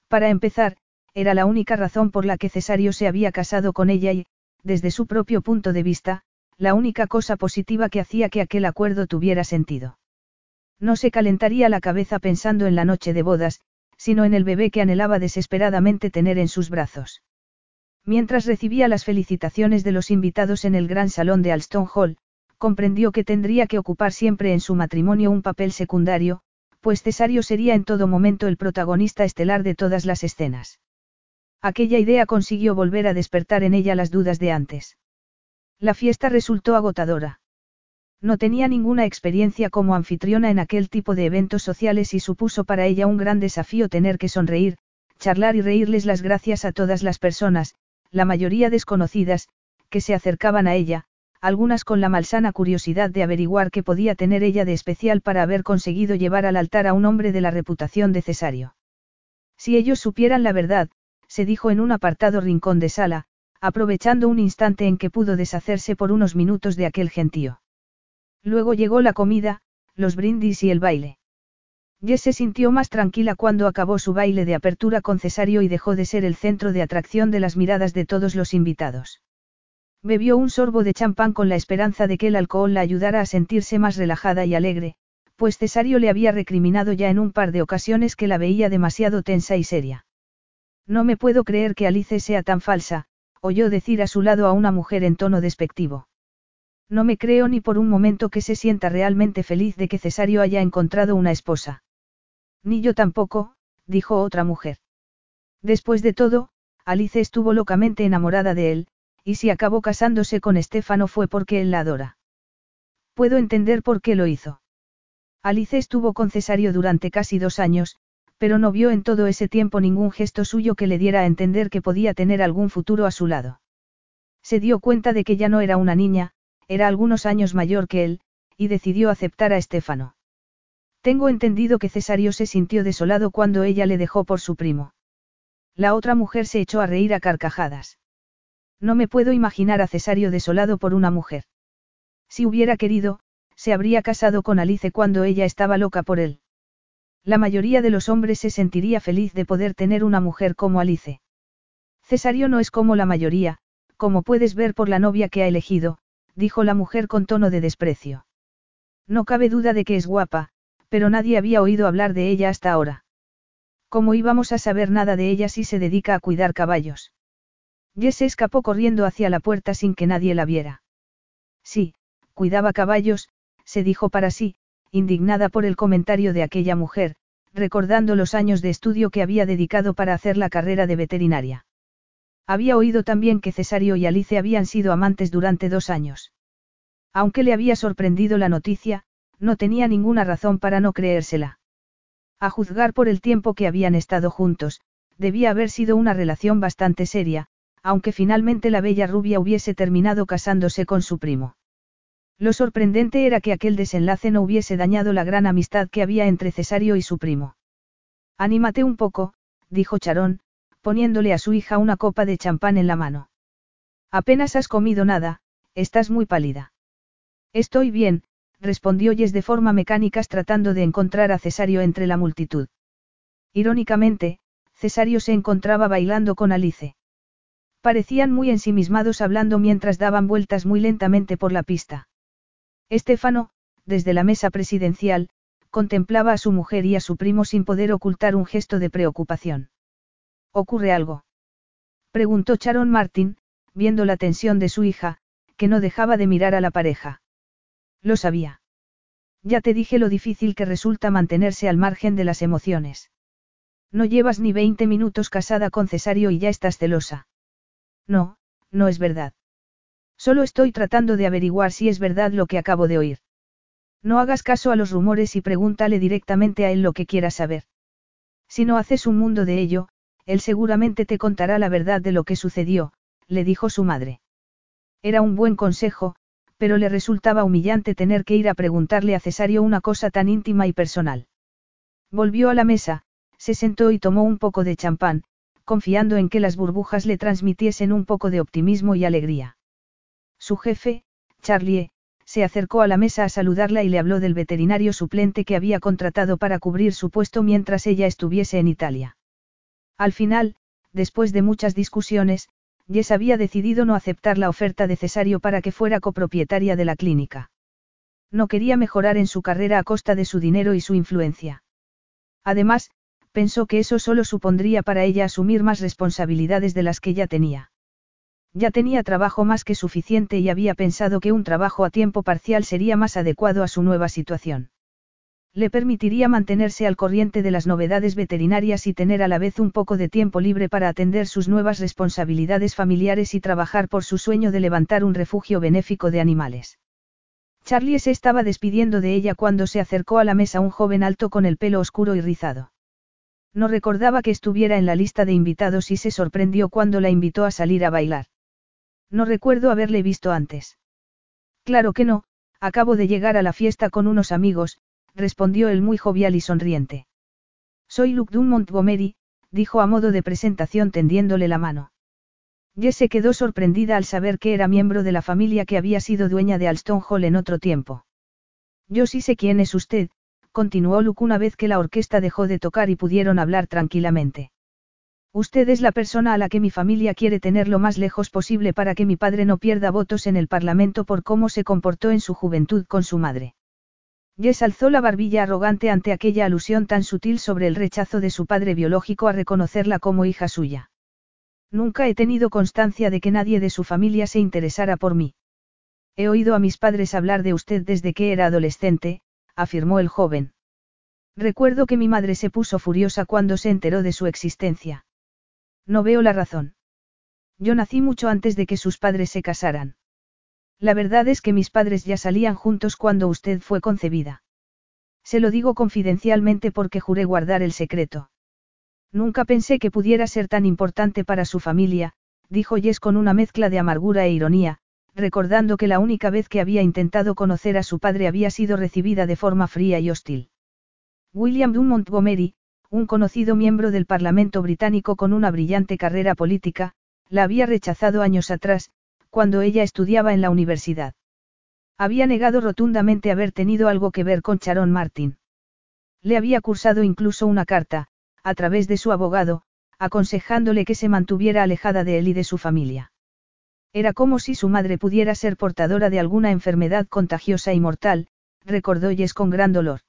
Para empezar, era la única razón por la que Cesario se había casado con ella y, desde su propio punto de vista, la única cosa positiva que hacía que aquel acuerdo tuviera sentido. No se calentaría la cabeza pensando en la noche de bodas, sino en el bebé que anhelaba desesperadamente tener en sus brazos. Mientras recibía las felicitaciones de los invitados en el gran salón de Alston Hall, comprendió que tendría que ocupar siempre en su matrimonio un papel secundario, pues Cesario sería en todo momento el protagonista estelar de todas las escenas. Aquella idea consiguió volver a despertar en ella las dudas de antes. La fiesta resultó agotadora. No tenía ninguna experiencia como anfitriona en aquel tipo de eventos sociales y supuso para ella un gran desafío tener que sonreír, charlar y reírles las gracias a todas las personas, la mayoría desconocidas, que se acercaban a ella, algunas con la malsana curiosidad de averiguar qué podía tener ella de especial para haber conseguido llevar al altar a un hombre de la reputación de Cesario. Si ellos supieran la verdad, se dijo en un apartado rincón de sala, aprovechando un instante en que pudo deshacerse por unos minutos de aquel gentío. Luego llegó la comida, los brindis y el baile. Jess se sintió más tranquila cuando acabó su baile de apertura con Cesario y dejó de ser el centro de atracción de las miradas de todos los invitados. Bebió un sorbo de champán con la esperanza de que el alcohol la ayudara a sentirse más relajada y alegre, pues Cesario le había recriminado ya en un par de ocasiones que la veía demasiado tensa y seria. No me puedo creer que Alice sea tan falsa, oyó decir a su lado a una mujer en tono despectivo. No me creo ni por un momento que se sienta realmente feliz de que Cesario haya encontrado una esposa. Ni yo tampoco, dijo otra mujer. Después de todo, Alice estuvo locamente enamorada de él, y si acabó casándose con Estefano fue porque él la adora. Puedo entender por qué lo hizo. Alice estuvo con Cesario durante casi dos años, pero no vio en todo ese tiempo ningún gesto suyo que le diera a entender que podía tener algún futuro a su lado. Se dio cuenta de que ya no era una niña, era algunos años mayor que él, y decidió aceptar a Estefano. Tengo entendido que Cesario se sintió desolado cuando ella le dejó por su primo. La otra mujer se echó a reír a carcajadas. No me puedo imaginar a Cesario desolado por una mujer. Si hubiera querido, se habría casado con Alice cuando ella estaba loca por él. La mayoría de los hombres se sentiría feliz de poder tener una mujer como Alice. Cesario no es como la mayoría, como puedes ver por la novia que ha elegido, dijo la mujer con tono de desprecio. No cabe duda de que es guapa, pero nadie había oído hablar de ella hasta ahora. ¿Cómo íbamos a saber nada de ella si se dedica a cuidar caballos? Jess se escapó corriendo hacia la puerta sin que nadie la viera. Sí, cuidaba caballos, se dijo para sí, indignada por el comentario de aquella mujer, recordando los años de estudio que había dedicado para hacer la carrera de veterinaria. Había oído también que Cesario y Alice habían sido amantes durante dos años. Aunque le había sorprendido la noticia, no tenía ninguna razón para no creérsela. A juzgar por el tiempo que habían estado juntos, debía haber sido una relación bastante seria, aunque finalmente la bella rubia hubiese terminado casándose con su primo. Lo sorprendente era que aquel desenlace no hubiese dañado la gran amistad que había entre Cesario y su primo. Anímate un poco, dijo Charón, poniéndole a su hija una copa de champán en la mano. Apenas has comido nada, estás muy pálida. Estoy bien, respondió Yes de forma mecánica tratando de encontrar a Cesario entre la multitud. Irónicamente, Cesario se encontraba bailando con Alice. Parecían muy ensimismados hablando mientras daban vueltas muy lentamente por la pista. Estefano, desde la mesa presidencial, contemplaba a su mujer y a su primo sin poder ocultar un gesto de preocupación. ¿Ocurre algo? Preguntó Sharon Martin, viendo la tensión de su hija, que no dejaba de mirar a la pareja. Lo sabía. Ya te dije lo difícil que resulta mantenerse al margen de las emociones. No llevas ni 20 minutos casada con Cesario y ya estás celosa. No, no es verdad. Solo estoy tratando de averiguar si es verdad lo que acabo de oír. No hagas caso a los rumores y pregúntale directamente a él lo que quieras saber. Si no haces un mundo de ello, él seguramente te contará la verdad de lo que sucedió, le dijo su madre. Era un buen consejo, pero le resultaba humillante tener que ir a preguntarle a Cesario una cosa tan íntima y personal. Volvió a la mesa, se sentó y tomó un poco de champán, confiando en que las burbujas le transmitiesen un poco de optimismo y alegría. Su jefe, Charlie, se acercó a la mesa a saludarla y le habló del veterinario suplente que había contratado para cubrir su puesto mientras ella estuviese en Italia. Al final, después de muchas discusiones, Jess había decidido no aceptar la oferta de Cesario para que fuera copropietaria de la clínica. No quería mejorar en su carrera a costa de su dinero y su influencia. Además, pensó que eso solo supondría para ella asumir más responsabilidades de las que ya tenía. Ya tenía trabajo más que suficiente y había pensado que un trabajo a tiempo parcial sería más adecuado a su nueva situación. Le permitiría mantenerse al corriente de las novedades veterinarias y tener a la vez un poco de tiempo libre para atender sus nuevas responsabilidades familiares y trabajar por su sueño de levantar un refugio benéfico de animales. Charlie se estaba despidiendo de ella cuando se acercó a la mesa un joven alto con el pelo oscuro y rizado. No recordaba que estuviera en la lista de invitados y se sorprendió cuando la invitó a salir a bailar. No recuerdo haberle visto antes. Claro que no, acabo de llegar a la fiesta con unos amigos, respondió el muy jovial y sonriente. Soy Luke Dunn Montgomery, dijo a modo de presentación tendiéndole la mano. Jess se quedó sorprendida al saber que era miembro de la familia que había sido dueña de Alston Hall en otro tiempo. Yo sí sé quién es usted, continuó Luke una vez que la orquesta dejó de tocar y pudieron hablar tranquilamente. Usted es la persona a la que mi familia quiere tener lo más lejos posible para que mi padre no pierda votos en el Parlamento por cómo se comportó en su juventud con su madre. Jess alzó la barbilla arrogante ante aquella alusión tan sutil sobre el rechazo de su padre biológico a reconocerla como hija suya. Nunca he tenido constancia de que nadie de su familia se interesara por mí. He oído a mis padres hablar de usted desde que era adolescente, afirmó el joven. Recuerdo que mi madre se puso furiosa cuando se enteró de su existencia. No veo la razón. Yo nací mucho antes de que sus padres se casaran. La verdad es que mis padres ya salían juntos cuando usted fue concebida. Se lo digo confidencialmente porque juré guardar el secreto. Nunca pensé que pudiera ser tan importante para su familia, dijo Jess con una mezcla de amargura e ironía, recordando que la única vez que había intentado conocer a su padre había sido recibida de forma fría y hostil. William Dunn Montgomery, un conocido miembro del Parlamento británico con una brillante carrera política, la había rechazado años atrás, cuando ella estudiaba en la universidad. Había negado rotundamente haber tenido algo que ver con Sharon Martin. Le había cursado incluso una carta, a través de su abogado, aconsejándole que se mantuviera alejada de él y de su familia. Era como si su madre pudiera ser portadora de alguna enfermedad contagiosa y mortal, recordó Jess con gran dolor.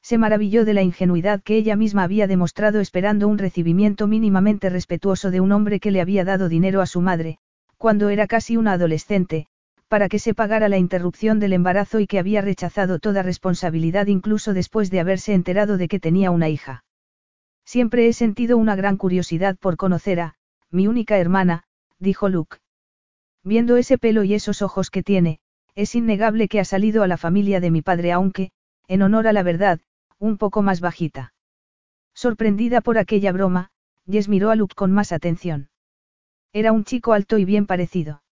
Se maravilló de la ingenuidad que ella misma había demostrado esperando un recibimiento mínimamente respetuoso de un hombre que le había dado dinero a su madre, cuando era casi una adolescente, para que se pagara la interrupción del embarazo y que había rechazado toda responsabilidad incluso después de haberse enterado de que tenía una hija. Siempre he sentido una gran curiosidad por conocer a, mi única hermana, dijo Luke. Viendo ese pelo y esos ojos que tiene, es innegable que ha salido a la familia de mi padre aunque, en honor a la verdad, un poco más bajita. Sorprendida por aquella broma, Jess miró a Luke con más atención. Era un chico alto y bien parecido.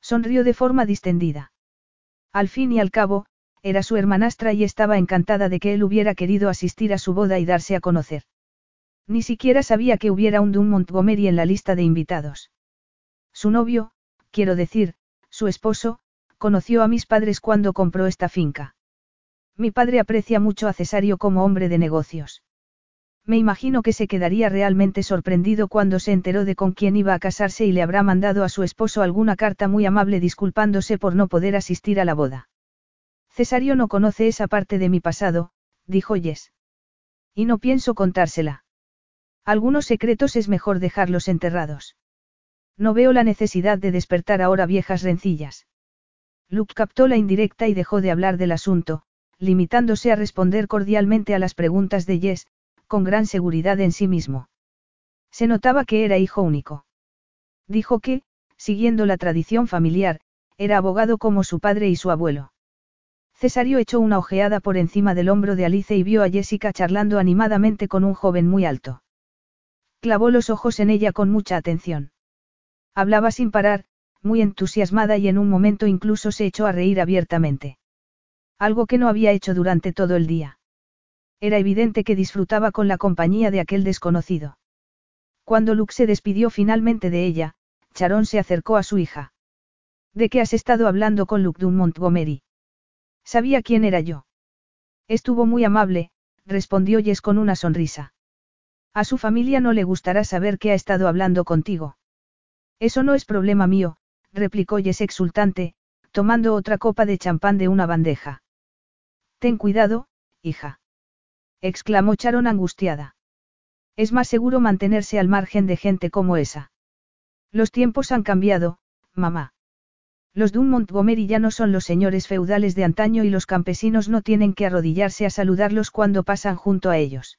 Sonrió de forma distendida. Al fin y al cabo, era su hermanastra y estaba encantada de que él hubiera querido asistir a su boda y darse a conocer. Ni siquiera sabía que hubiera un Dun Montgomery en la lista de invitados. Su novio, quiero decir, su esposo, conoció a mis padres cuando compró esta finca. Mi padre aprecia mucho a Cesario como hombre de negocios. Me imagino que se quedaría realmente sorprendido cuando se enteró de con quién iba a casarse y le habrá mandado a su esposo alguna carta muy amable disculpándose por no poder asistir a la boda. Cesario no conoce esa parte de mi pasado, dijo Jess. Y no pienso contársela. Algunos secretos es mejor dejarlos enterrados. No veo la necesidad de despertar ahora viejas rencillas. Luke captó la indirecta y dejó de hablar del asunto, limitándose a responder cordialmente a las preguntas de Jess, con gran seguridad en sí mismo. Se notaba que era hijo único. Dijo que, siguiendo la tradición familiar, era abogado como su padre y su abuelo. Cesario echó una ojeada por encima del hombro de Alice y vio a Jessica charlando animadamente con un joven muy alto. Clavó los ojos en ella con mucha atención. Hablaba sin parar, muy entusiasmada y en un momento incluso se echó a reír abiertamente. Algo que no había hecho durante todo el día. Era evidente que disfrutaba con la compañía de aquel desconocido. Cuando Luke se despidió finalmente de ella, Charon se acercó a su hija. ¿De qué has estado hablando con Luke Dunn Montgomery? Sabía quién era yo. Estuvo muy amable, respondió Jess con una sonrisa. A su familia no le gustará saber que ha estado hablando contigo. Eso no es problema mío, replicó Jess exultante, tomando otra copa de champán de una bandeja. Ten cuidado, hija. exclamó Charon angustiada. Es más seguro mantenerse al margen de gente como esa. Los tiempos han cambiado, mamá. Los Dun Montgomery ya no son los señores feudales de antaño y los campesinos no tienen que arrodillarse a saludarlos cuando pasan junto a ellos.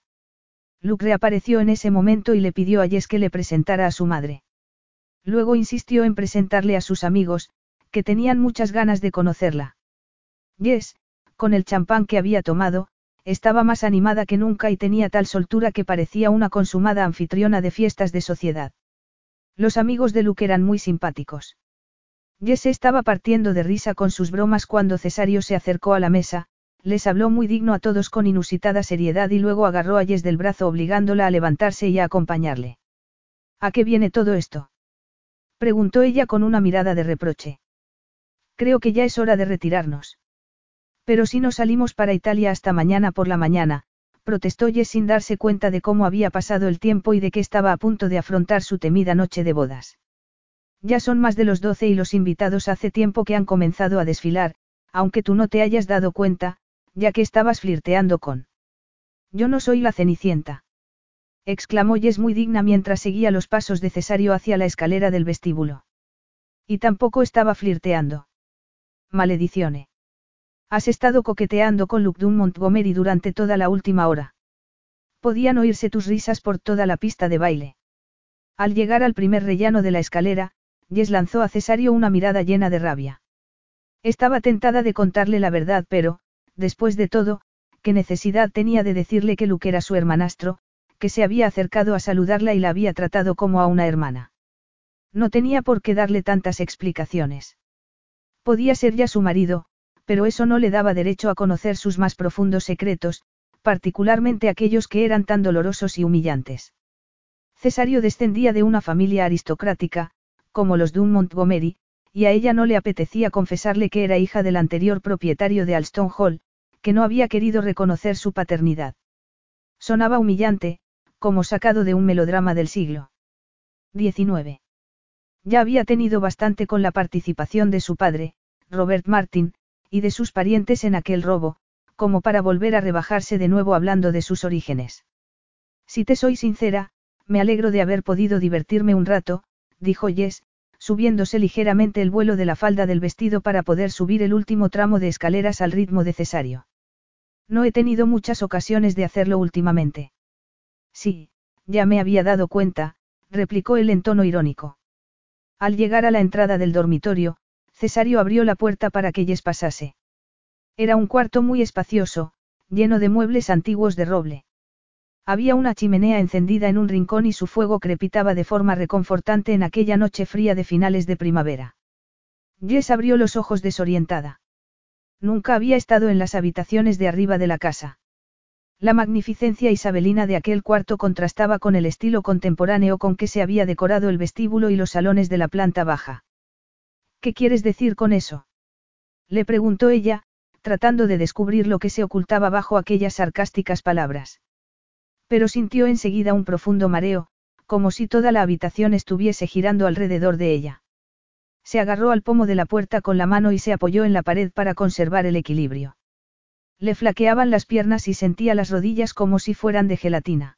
Luke reapareció en ese momento y le pidió a Jess que le presentara a su madre. Luego insistió en presentarle a sus amigos, que tenían muchas ganas de conocerla. Jess, con el champán que había tomado, estaba más animada que nunca y tenía tal soltura que parecía una consumada anfitriona de fiestas de sociedad. Los amigos de Luke eran muy simpáticos. Jesse estaba partiendo de risa con sus bromas cuando Cesario se acercó a la mesa, les habló muy digno a todos con inusitada seriedad y luego agarró a Jess del brazo obligándola a levantarse y a acompañarle. ¿A qué viene todo esto? Preguntó ella con una mirada de reproche. Creo que ya es hora de retirarnos. Pero si no salimos para Italia hasta mañana por la mañana, protestó Jess sin darse cuenta de cómo había pasado el tiempo y de que estaba a punto de afrontar su temida noche de bodas. Ya son más de los doce y los invitados hace tiempo que han comenzado a desfilar, aunque tú no te hayas dado cuenta, ya que estabas flirteando con. Yo no soy la Cenicienta. Exclamó Jess muy digna mientras seguía los pasos de Cesario hacia la escalera del vestíbulo. Y tampoco estaba flirteando. Maledicione. Has estado coqueteando con Luke Montgomery durante toda la última hora. Podían oírse tus risas por toda la pista de baile. Al llegar al primer rellano de la escalera, Jess lanzó a Cesario una mirada llena de rabia. Estaba tentada de contarle la verdad, pero, después de todo, ¿qué necesidad tenía de decirle que Luke era su hermanastro, que se había acercado a saludarla y la había tratado como a una hermana? No tenía por qué darle tantas explicaciones. Podía ser ya su marido, pero eso no le daba derecho a conocer sus más profundos secretos, particularmente aquellos que eran tan dolorosos y humillantes. Cesario descendía de una familia aristocrática, como los Dun Montgomery, y a ella no le apetecía confesarle que era hija del anterior propietario de Alston Hall, que no había querido reconocer su paternidad. Sonaba humillante, como sacado de un melodrama del siglo XIX. Ya había tenido bastante con la participación de su padre, Robert Martin, y de sus parientes en aquel robo, como para volver a rebajarse de nuevo hablando de sus orígenes. Si te soy sincera, me alegro de haber podido divertirme un rato, dijo Jess, subiéndose ligeramente el vuelo de la falda del vestido para poder subir el último tramo de escaleras al ritmo de Cesario. No he tenido muchas ocasiones de hacerlo últimamente. Sí, ya me había dado cuenta, replicó él en tono irónico. Al llegar a la entrada del dormitorio, Cesario abrió la puerta para que Jess pasase. Era un cuarto muy espacioso, lleno de muebles antiguos de roble. Había una chimenea encendida en un rincón y su fuego crepitaba de forma reconfortante en aquella noche fría de finales de primavera. Jess abrió los ojos desorientada. Nunca había estado en las habitaciones de arriba de la casa. La magnificencia isabelina de aquel cuarto contrastaba con el estilo contemporáneo con que se había decorado el vestíbulo y los salones de la planta baja. ¿Qué quieres decir con eso? Le preguntó ella, tratando de descubrir lo que se ocultaba bajo aquellas sarcásticas palabras. Pero sintió enseguida un profundo mareo, como si toda la habitación estuviese girando alrededor de ella. Se agarró al pomo de la puerta con la mano y se apoyó en la pared para conservar el equilibrio. Le flaqueaban las piernas y sentía las rodillas como si fueran de gelatina.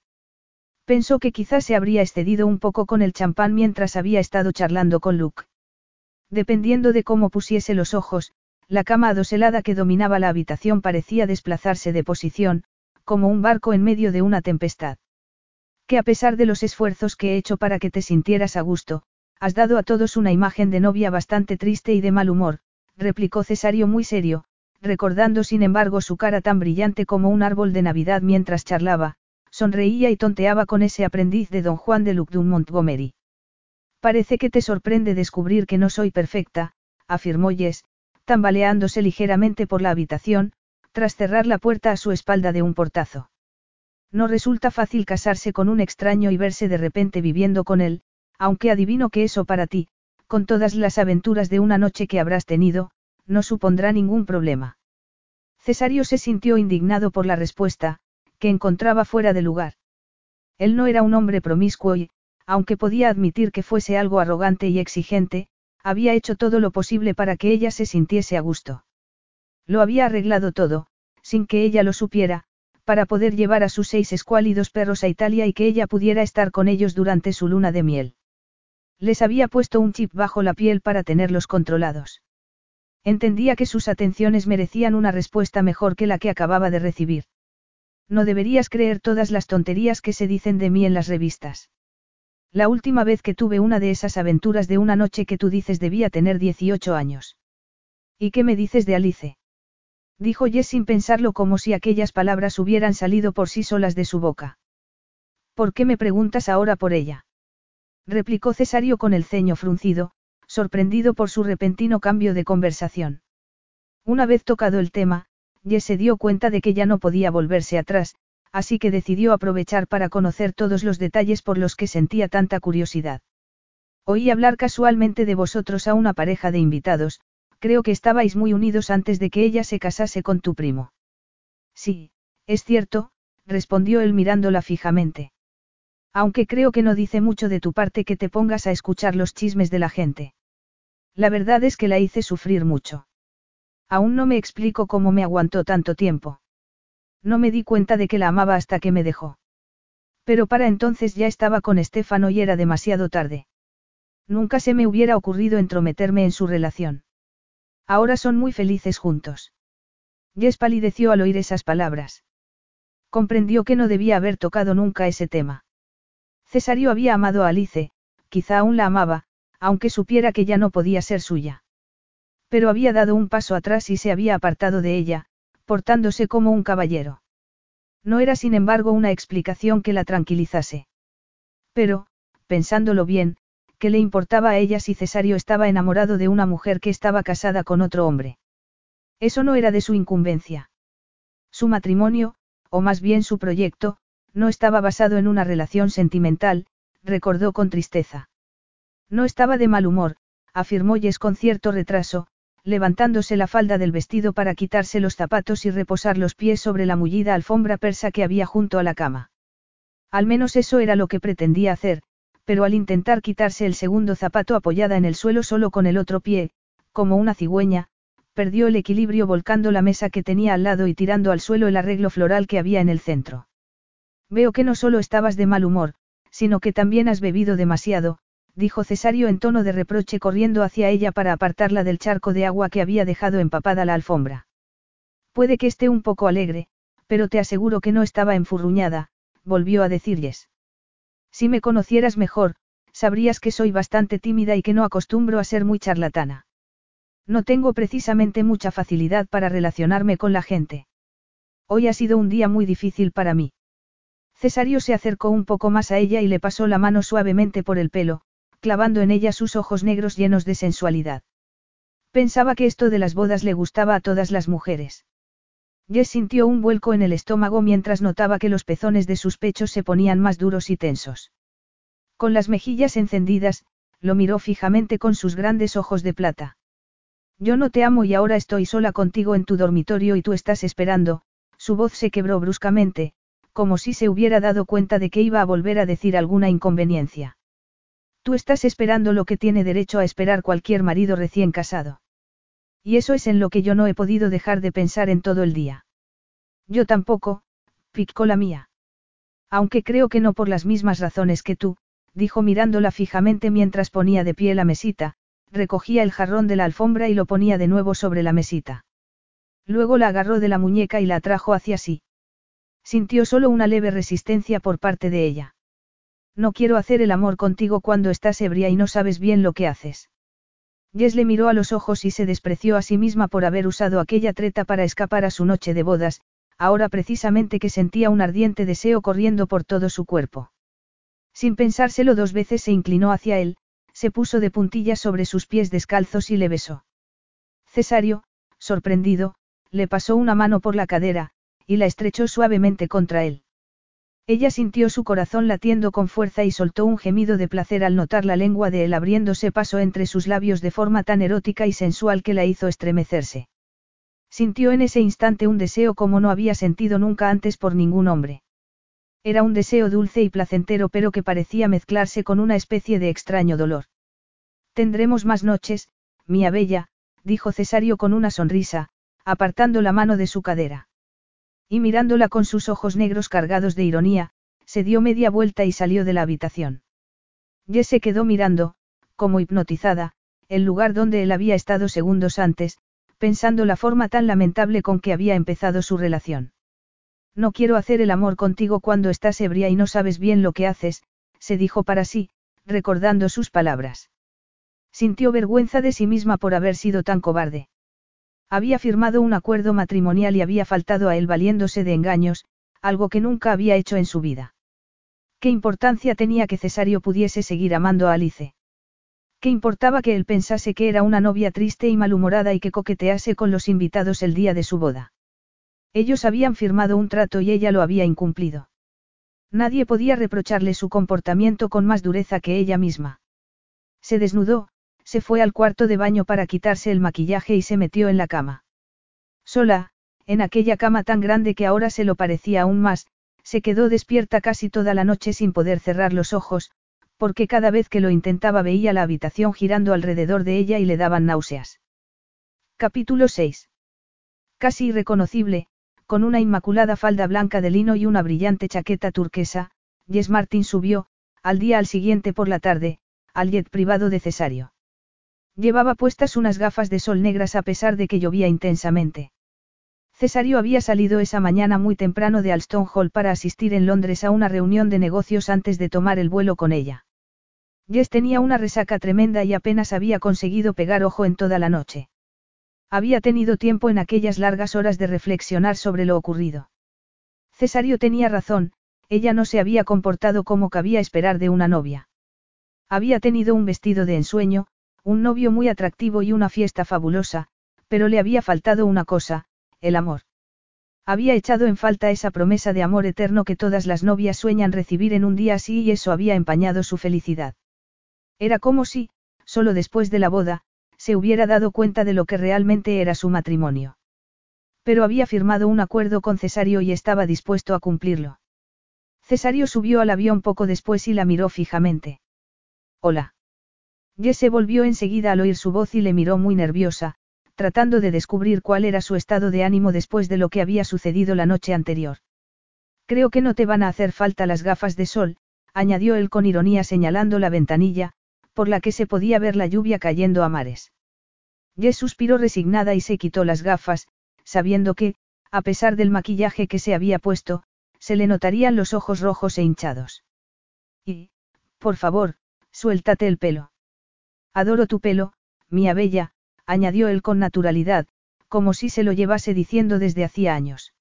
Pensó que quizás se habría excedido un poco con el champán mientras había estado charlando con Luke. Dependiendo de cómo pusiese los ojos, la cama adoselada que dominaba la habitación parecía desplazarse de posición, como un barco en medio de una tempestad. Que a pesar de los esfuerzos que he hecho para que te sintieras a gusto, has dado a todos una imagen de novia bastante triste y de mal humor, replicó Cesario muy serio, recordando sin embargo su cara tan brillante como un árbol de Navidad mientras charlaba, sonreía y tonteaba con ese aprendiz de don Juan de Lucdun Montgomery. Parece que te sorprende descubrir que no soy perfecta, afirmó Jess, tambaleándose ligeramente por la habitación, tras cerrar la puerta a su espalda de un portazo. No resulta fácil casarse con un extraño y verse de repente viviendo con él, aunque adivino que eso para ti, con todas las aventuras de una noche que habrás tenido, no supondrá ningún problema. Cesario se sintió indignado por la respuesta, que encontraba fuera de lugar. Él no era un hombre promiscuo y, aunque podía admitir que fuese algo arrogante y exigente, había hecho todo lo posible para que ella se sintiese a gusto. Lo había arreglado todo, sin que ella lo supiera, para poder llevar a sus seis escuálidos perros a Italia y que ella pudiera estar con ellos durante su luna de miel. Les había puesto un chip bajo la piel para tenerlos controlados. Entendía que sus atenciones merecían una respuesta mejor que la que acababa de recibir. No deberías creer todas las tonterías que se dicen de mí en las revistas. La última vez que tuve una de esas aventuras de una noche que tú dices debía tener 18 años. ¿Y qué me dices de Alice? Dijo Jess sin pensarlo como si aquellas palabras hubieran salido por sí solas de su boca. ¿Por qué me preguntas ahora por ella? replicó Cesario con el ceño fruncido, sorprendido por su repentino cambio de conversación. Una vez tocado el tema, Jess se dio cuenta de que ya no podía volverse atrás, así que decidió aprovechar para conocer todos los detalles por los que sentía tanta curiosidad. Oí hablar casualmente de vosotros a una pareja de invitados, creo que estabais muy unidos antes de que ella se casase con tu primo. Sí, es cierto, respondió él mirándola fijamente. Aunque creo que no dice mucho de tu parte que te pongas a escuchar los chismes de la gente. La verdad es que la hice sufrir mucho. Aún no me explico cómo me aguantó tanto tiempo. No me di cuenta de que la amaba hasta que me dejó. Pero para entonces ya estaba con Estefano y era demasiado tarde. Nunca se me hubiera ocurrido entrometerme en su relación. Ahora son muy felices juntos. Jess palideció al oír esas palabras. Comprendió que no debía haber tocado nunca ese tema. Cesario había amado a Alice, quizá aún la amaba, aunque supiera que ya no podía ser suya. Pero había dado un paso atrás y se había apartado de ella, portándose como un caballero. No era sin embargo una explicación que la tranquilizase. Pero, pensándolo bien, ¿qué le importaba a ella si Cesario estaba enamorado de una mujer que estaba casada con otro hombre? Eso no era de su incumbencia. Su matrimonio, o más bien su proyecto, no estaba basado en una relación sentimental, recordó con tristeza. No estaba de mal humor, afirmó Jess con cierto retraso, levantándose la falda del vestido para quitarse los zapatos y reposar los pies sobre la mullida alfombra persa que había junto a la cama. Al menos eso era lo que pretendía hacer, pero al intentar quitarse el segundo zapato apoyada en el suelo solo con el otro pie, como una cigüeña, perdió el equilibrio volcando la mesa que tenía al lado y tirando al suelo el arreglo floral que había en el centro. Veo que no solo estabas de mal humor, sino que también has bebido demasiado, dijo Cesario en tono de reproche corriendo hacia ella para apartarla del charco de agua que había dejado empapada la alfombra. Puede que esté un poco alegre, pero te aseguro que no estaba enfurruñada, volvió a decirles. Si me conocieras mejor, sabrías que soy bastante tímida y que no acostumbro a ser muy charlatana. No tengo precisamente mucha facilidad para relacionarme con la gente. Hoy ha sido un día muy difícil para mí. Cesario se acercó un poco más a ella y le pasó la mano suavemente por el pelo, clavando en ella sus ojos negros llenos de sensualidad. Pensaba que esto de las bodas le gustaba a todas las mujeres. Jess sintió un vuelco en el estómago mientras notaba que los pezones de sus pechos se ponían más duros y tensos. Con las mejillas encendidas, lo miró fijamente con sus grandes ojos de plata. Yo no te amo y ahora estoy sola contigo en tu dormitorio y tú estás esperando, su voz se quebró bruscamente, como si se hubiera dado cuenta de que iba a volver a decir alguna inconveniencia. Tú estás esperando lo que tiene derecho a esperar cualquier marido recién casado. Y eso es en lo que yo no he podido dejar de pensar en todo el día. Yo tampoco, picó la mía. Aunque creo que no por las mismas razones que tú, dijo mirándola fijamente mientras ponía de pie la mesita, recogía el jarrón de la alfombra y lo ponía de nuevo sobre la mesita. Luego la agarró de la muñeca y la atrajo hacia sí. Sintió solo una leve resistencia por parte de ella. No quiero hacer el amor contigo cuando estás ebria y no sabes bien lo que haces. Jess le miró a los ojos y se despreció a sí misma por haber usado aquella treta para escapar a su noche de bodas, ahora precisamente que sentía un ardiente deseo corriendo por todo su cuerpo. Sin pensárselo dos veces se inclinó hacia él, se puso de puntillas sobre sus pies descalzos y le besó. Cesario, sorprendido, le pasó una mano por la cadera, y la estrechó suavemente contra él. Ella sintió su corazón latiendo con fuerza y soltó un gemido de placer al notar la lengua de él abriéndose paso entre sus labios de forma tan erótica y sensual que la hizo estremecerse. Sintió en ese instante un deseo como no había sentido nunca antes por ningún hombre. Era un deseo dulce y placentero pero que parecía mezclarse con una especie de extraño dolor. Tendremos más noches, mía bella, dijo Cesario con una sonrisa, apartando la mano de su cadera. Y mirándola con sus ojos negros cargados de ironía, se dio media vuelta y salió de la habitación. Jess se quedó mirando, como hipnotizada, el lugar donde él había estado segundos antes, pensando la forma tan lamentable con que había empezado su relación. No quiero hacer el amor contigo cuando estás ebria y no sabes bien lo que haces, se dijo para sí, recordando sus palabras. Sintió vergüenza de sí misma por haber sido tan cobarde. Había firmado un acuerdo matrimonial y había faltado a él valiéndose de engaños, algo que nunca había hecho en su vida. ¿Qué importancia tenía que Cesario pudiese seguir amando a Alice? ¿Qué importaba que él pensase que era una novia triste y malhumorada y que coquetease con los invitados el día de su boda? Ellos habían firmado un trato y ella lo había incumplido. Nadie podía reprocharle su comportamiento con más dureza que ella misma. Se desnudó, se fue al cuarto de baño para quitarse el maquillaje y se metió en la cama. Sola, en aquella cama tan grande que ahora se lo parecía aún más, se quedó despierta casi toda la noche sin poder cerrar los ojos, porque cada vez que lo intentaba veía la habitación girando alrededor de ella y le daban náuseas. Capítulo 6. Casi irreconocible, con una inmaculada falda blanca de lino y una brillante chaqueta turquesa, Jess Martin subió, al día al siguiente por la tarde, al jet privado de Cesario. Llevaba puestas unas gafas de sol negras a pesar de que llovía intensamente. Cesario había salido esa mañana muy temprano de Alston Hall para asistir en Londres a una reunión de negocios antes de tomar el vuelo con ella. Jess tenía una resaca tremenda y apenas había conseguido pegar ojo en toda la noche. Había tenido tiempo en aquellas largas horas de reflexionar sobre lo ocurrido. Cesario tenía razón, ella no se había comportado como cabía esperar de una novia. Había tenido un vestido de ensueño, un novio muy atractivo y una fiesta fabulosa, pero le había faltado una cosa, el amor. Había echado en falta esa promesa de amor eterno que todas las novias sueñan recibir en un día así y eso había empañado su felicidad. Era como si, solo después de la boda, se hubiera dado cuenta de lo que realmente era su matrimonio. Pero había firmado un acuerdo con Cesario y estaba dispuesto a cumplirlo. Cesario subió al avión poco después y la miró fijamente. Hola. Jess se volvió enseguida al oír su voz y le miró muy nerviosa, tratando de descubrir cuál era su estado de ánimo después de lo que había sucedido la noche anterior. Creo que no te van a hacer falta las gafas de sol, añadió él con ironía señalando la ventanilla, por la que se podía ver la lluvia cayendo a mares. Jess suspiró resignada y se quitó las gafas, sabiendo que, a pesar del maquillaje que se había puesto, se le notarían los ojos rojos e hinchados. Y, por favor, suéltate el pelo. Adoro tu pelo, mía bella, añadió él con naturalidad, como si se lo llevase diciendo desde hacía años.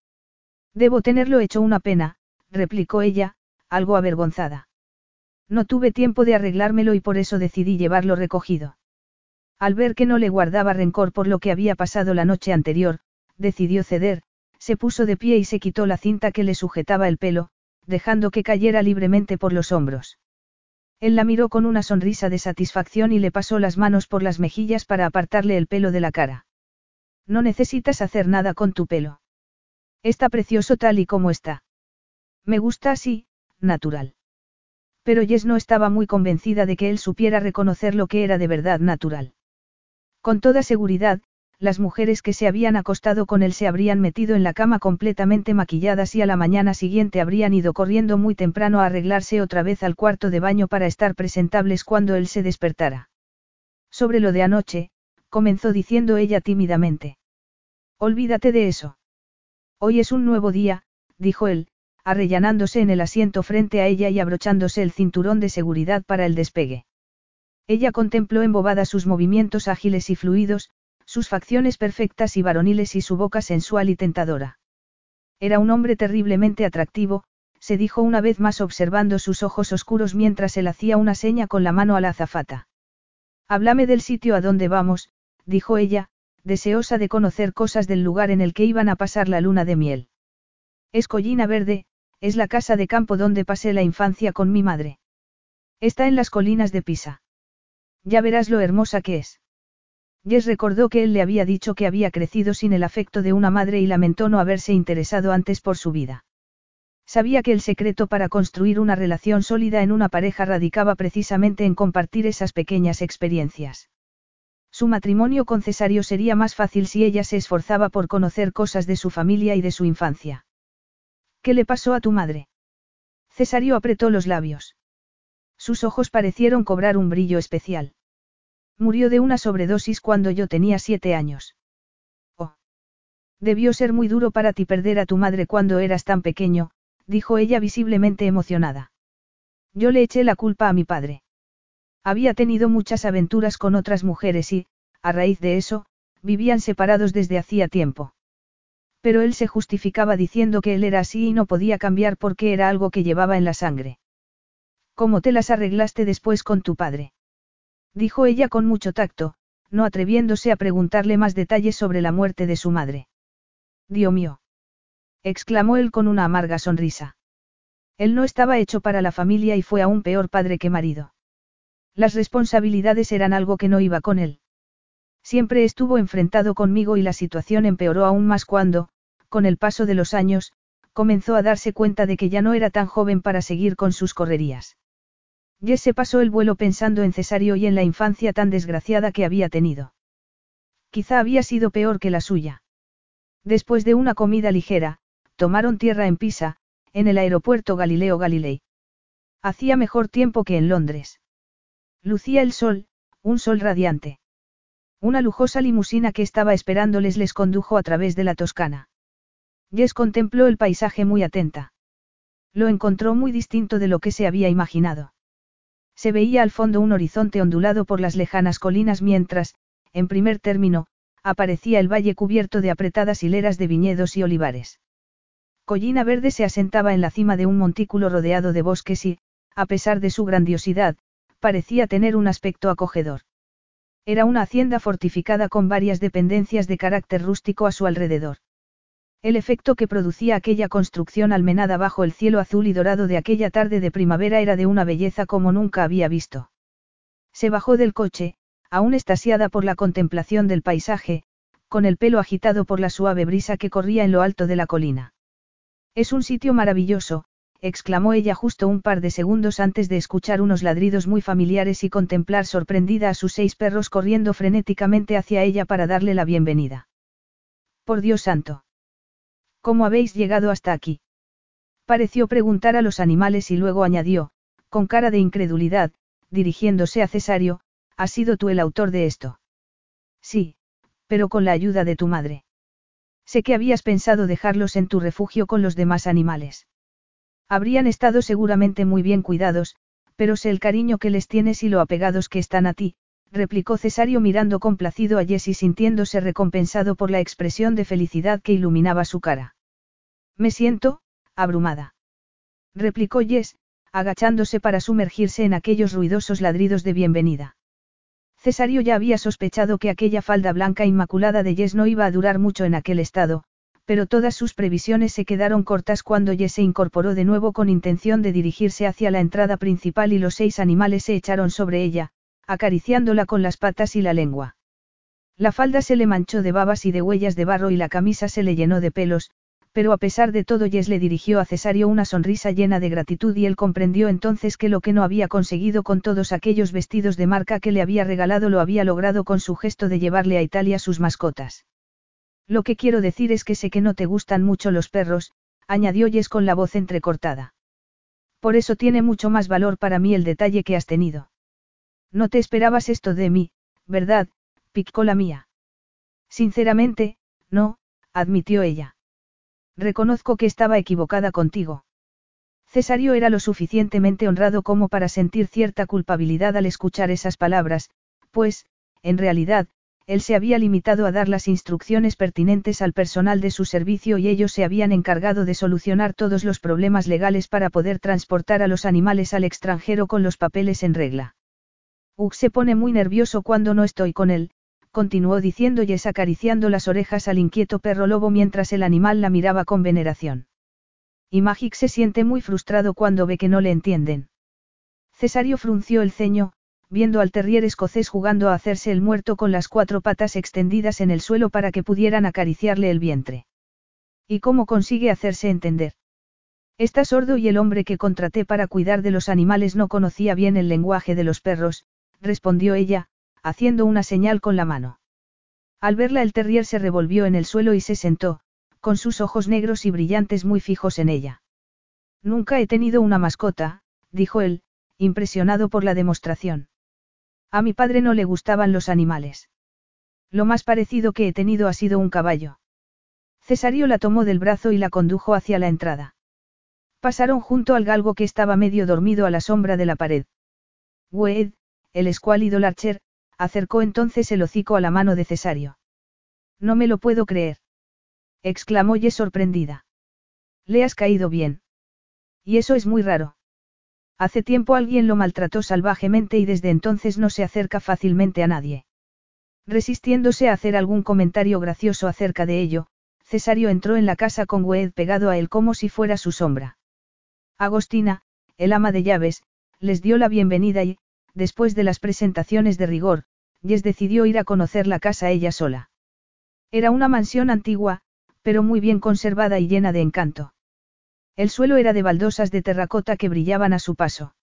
Debo tenerlo hecho una pena, replicó ella, algo avergonzada. No tuve tiempo de arreglármelo y por eso decidí llevarlo recogido. Al ver que no le guardaba rencor por lo que había pasado la noche anterior, decidió ceder, se puso de pie y se quitó la cinta que le sujetaba el pelo, dejando que cayera libremente por los hombros. Él la miró con una sonrisa de satisfacción y le pasó las manos por las mejillas para apartarle el pelo de la cara. No necesitas hacer nada con tu pelo. Está precioso tal y como está. Me gusta así, natural. Pero Jess no estaba muy convencida de que él supiera reconocer lo que era de verdad natural. Con toda seguridad, las mujeres que se habían acostado con él se habrían metido en la cama completamente maquilladas y a la mañana siguiente habrían ido corriendo muy temprano a arreglarse otra vez al cuarto de baño para estar presentables cuando él se despertara. Sobre lo de anoche, comenzó diciendo ella tímidamente. Olvídate de eso. Hoy es un nuevo día, dijo él, arrellanándose en el asiento frente a ella y abrochándose el cinturón de seguridad para el despegue. Ella contempló embobada sus movimientos ágiles y fluidos, sus facciones perfectas y varoniles y su boca sensual y tentadora. Era un hombre terriblemente atractivo, se dijo una vez más observando sus ojos oscuros mientras él hacía una seña con la mano a la azafata. Háblame del sitio a donde vamos, dijo ella, deseosa de conocer cosas del lugar en el que iban a pasar la luna de miel. Es Collina Verde, es la casa de campo donde pasé la infancia con mi madre. Está en las colinas de Pisa. Ya verás lo hermosa que es. Jess recordó que él le había dicho que había crecido sin el afecto de una madre y lamentó no haberse interesado antes por su vida. Sabía que el secreto para construir una relación sólida en una pareja radicaba precisamente en compartir esas pequeñas experiencias. Su matrimonio con Cesario sería más fácil si ella se esforzaba por conocer cosas de su familia y de su infancia. ¿Qué le pasó a tu madre? Cesario apretó los labios. Sus ojos parecieron cobrar un brillo especial. Murió de una sobredosis cuando yo tenía siete años. Oh. Debió ser muy duro para ti perder a tu madre cuando eras tan pequeño, dijo ella visiblemente emocionada. Yo le eché la culpa a mi padre. Había tenido muchas aventuras con otras mujeres y, a raíz de eso, vivían separados desde hacía tiempo. Pero él se justificaba diciendo que él era así y no podía cambiar porque era algo que llevaba en la sangre. ¿Cómo te las arreglaste después con tu padre? Dijo ella con mucho tacto, no atreviéndose a preguntarle más detalles sobre la muerte de su madre. Dios mío exclamó él con una amarga sonrisa. Él no estaba hecho para la familia y fue aún peor padre que marido. Las responsabilidades eran algo que no iba con él. Siempre estuvo enfrentado conmigo y la situación empeoró aún más cuando, con el paso de los años, comenzó a darse cuenta de que ya no era tan joven para seguir con sus correrías. Jess se pasó el vuelo pensando en Cesario y en la infancia tan desgraciada que había tenido. Quizá había sido peor que la suya. Después de una comida ligera, tomaron tierra en Pisa, en el aeropuerto Galileo Galilei. Hacía mejor tiempo que en Londres. Lucía el sol, un sol radiante. Una lujosa limusina que estaba esperándoles les condujo a través de la Toscana. Jess contempló el paisaje muy atenta. Lo encontró muy distinto de lo que se había imaginado. Se veía al fondo un horizonte ondulado por las lejanas colinas mientras, en primer término, aparecía el valle cubierto de apretadas hileras de viñedos y olivares. Collina Verde se asentaba en la cima de un montículo rodeado de bosques y, a pesar de su grandiosidad, parecía tener un aspecto acogedor. Era una hacienda fortificada con varias dependencias de carácter rústico a su alrededor. El efecto que producía aquella construcción almenada bajo el cielo azul y dorado de aquella tarde de primavera era de una belleza como nunca había visto. Se bajó del coche, aún estasiada por la contemplación del paisaje, con el pelo agitado por la suave brisa que corría en lo alto de la colina. Es un sitio maravilloso, exclamó ella justo un par de segundos antes de escuchar unos ladridos muy familiares y contemplar sorprendida a sus seis perros corriendo frenéticamente hacia ella para darle la bienvenida. Por Dios santo. ¿Cómo habéis llegado hasta aquí? Pareció preguntar a los animales y luego añadió, con cara de incredulidad, dirigiéndose a Cesario, ¿has sido tú el autor de esto? Sí, pero con la ayuda de tu madre. Sé que habías pensado dejarlos en tu refugio con los demás animales. Habrían estado seguramente muy bien cuidados, pero sé el cariño que les tienes y lo apegados que están a ti, replicó Cesario mirando complacido a Jess y sintiéndose recompensado por la expresión de felicidad que iluminaba su cara. Me siento, abrumada. Replicó Jess, agachándose para sumergirse en aquellos ruidosos ladridos de bienvenida. Cesario ya había sospechado que aquella falda blanca inmaculada de Jess no iba a durar mucho en aquel estado, pero todas sus previsiones se quedaron cortas cuando Jess se incorporó de nuevo con intención de dirigirse hacia la entrada principal y los seis animales se echaron sobre ella, acariciándola con las patas y la lengua. La falda se le manchó de babas y de huellas de barro y la camisa se le llenó de pelos, pero a pesar de todo Jess le dirigió a Cesario una sonrisa llena de gratitud y él comprendió entonces que lo que no había conseguido con todos aquellos vestidos de marca que le había regalado lo había logrado con su gesto de llevarle a Italia sus mascotas. Lo que quiero decir es que sé que no te gustan mucho los perros, añadió Jess con la voz entrecortada. Por eso tiene mucho más valor para mí el detalle que has tenido. No te esperabas esto de mí, ¿verdad? picó la mía. Sinceramente, no, admitió ella. Reconozco que estaba equivocada contigo. Cesario era lo suficientemente honrado como para sentir cierta culpabilidad al escuchar esas palabras, pues, en realidad, él se había limitado a dar las instrucciones pertinentes al personal de su servicio y ellos se habían encargado de solucionar todos los problemas legales para poder transportar a los animales al extranjero con los papeles en regla. Ugh se pone muy nervioso cuando no estoy con él, continuó diciendo Jess acariciando las orejas al inquieto perro lobo mientras el animal la miraba con veneración. Y Magic se siente muy frustrado cuando ve que no le entienden. Cesario frunció el ceño, viendo al terrier escocés jugando a hacerse el muerto con las cuatro patas extendidas en el suelo para que pudieran acariciarle el vientre. ¿Y cómo consigue hacerse entender? Está sordo y el hombre que contraté para cuidar de los animales no conocía bien el lenguaje de los perros, respondió ella, haciendo una señal con la mano. Al verla el terrier se revolvió en el suelo y se sentó, con sus ojos negros y brillantes muy fijos en ella. Nunca he tenido una mascota, dijo él, impresionado por la demostración. A mi padre no le gustaban los animales. Lo más parecido que he tenido ha sido un caballo. Cesario la tomó del brazo y la condujo hacia la entrada. Pasaron junto al galgo que estaba medio dormido a la sombra de la pared. Wade, el escuálido Larcher, acercó entonces el hocico a la mano de Cesario. No me lo puedo creer. exclamó Ye sorprendida. Le has caído bien. Y eso es muy raro. Hace tiempo alguien lo maltrató salvajemente y desde entonces no se acerca fácilmente a nadie. Resistiéndose a hacer algún comentario gracioso acerca de ello, Cesario entró en la casa con Wade pegado a él como si fuera su sombra. Agostina, el ama de llaves, les dio la bienvenida y, después de las presentaciones de rigor, Jess decidió ir a conocer la casa ella sola. Era una mansión antigua, pero muy bien conservada y llena de encanto. El suelo era de baldosas de terracota que brillaban a su paso.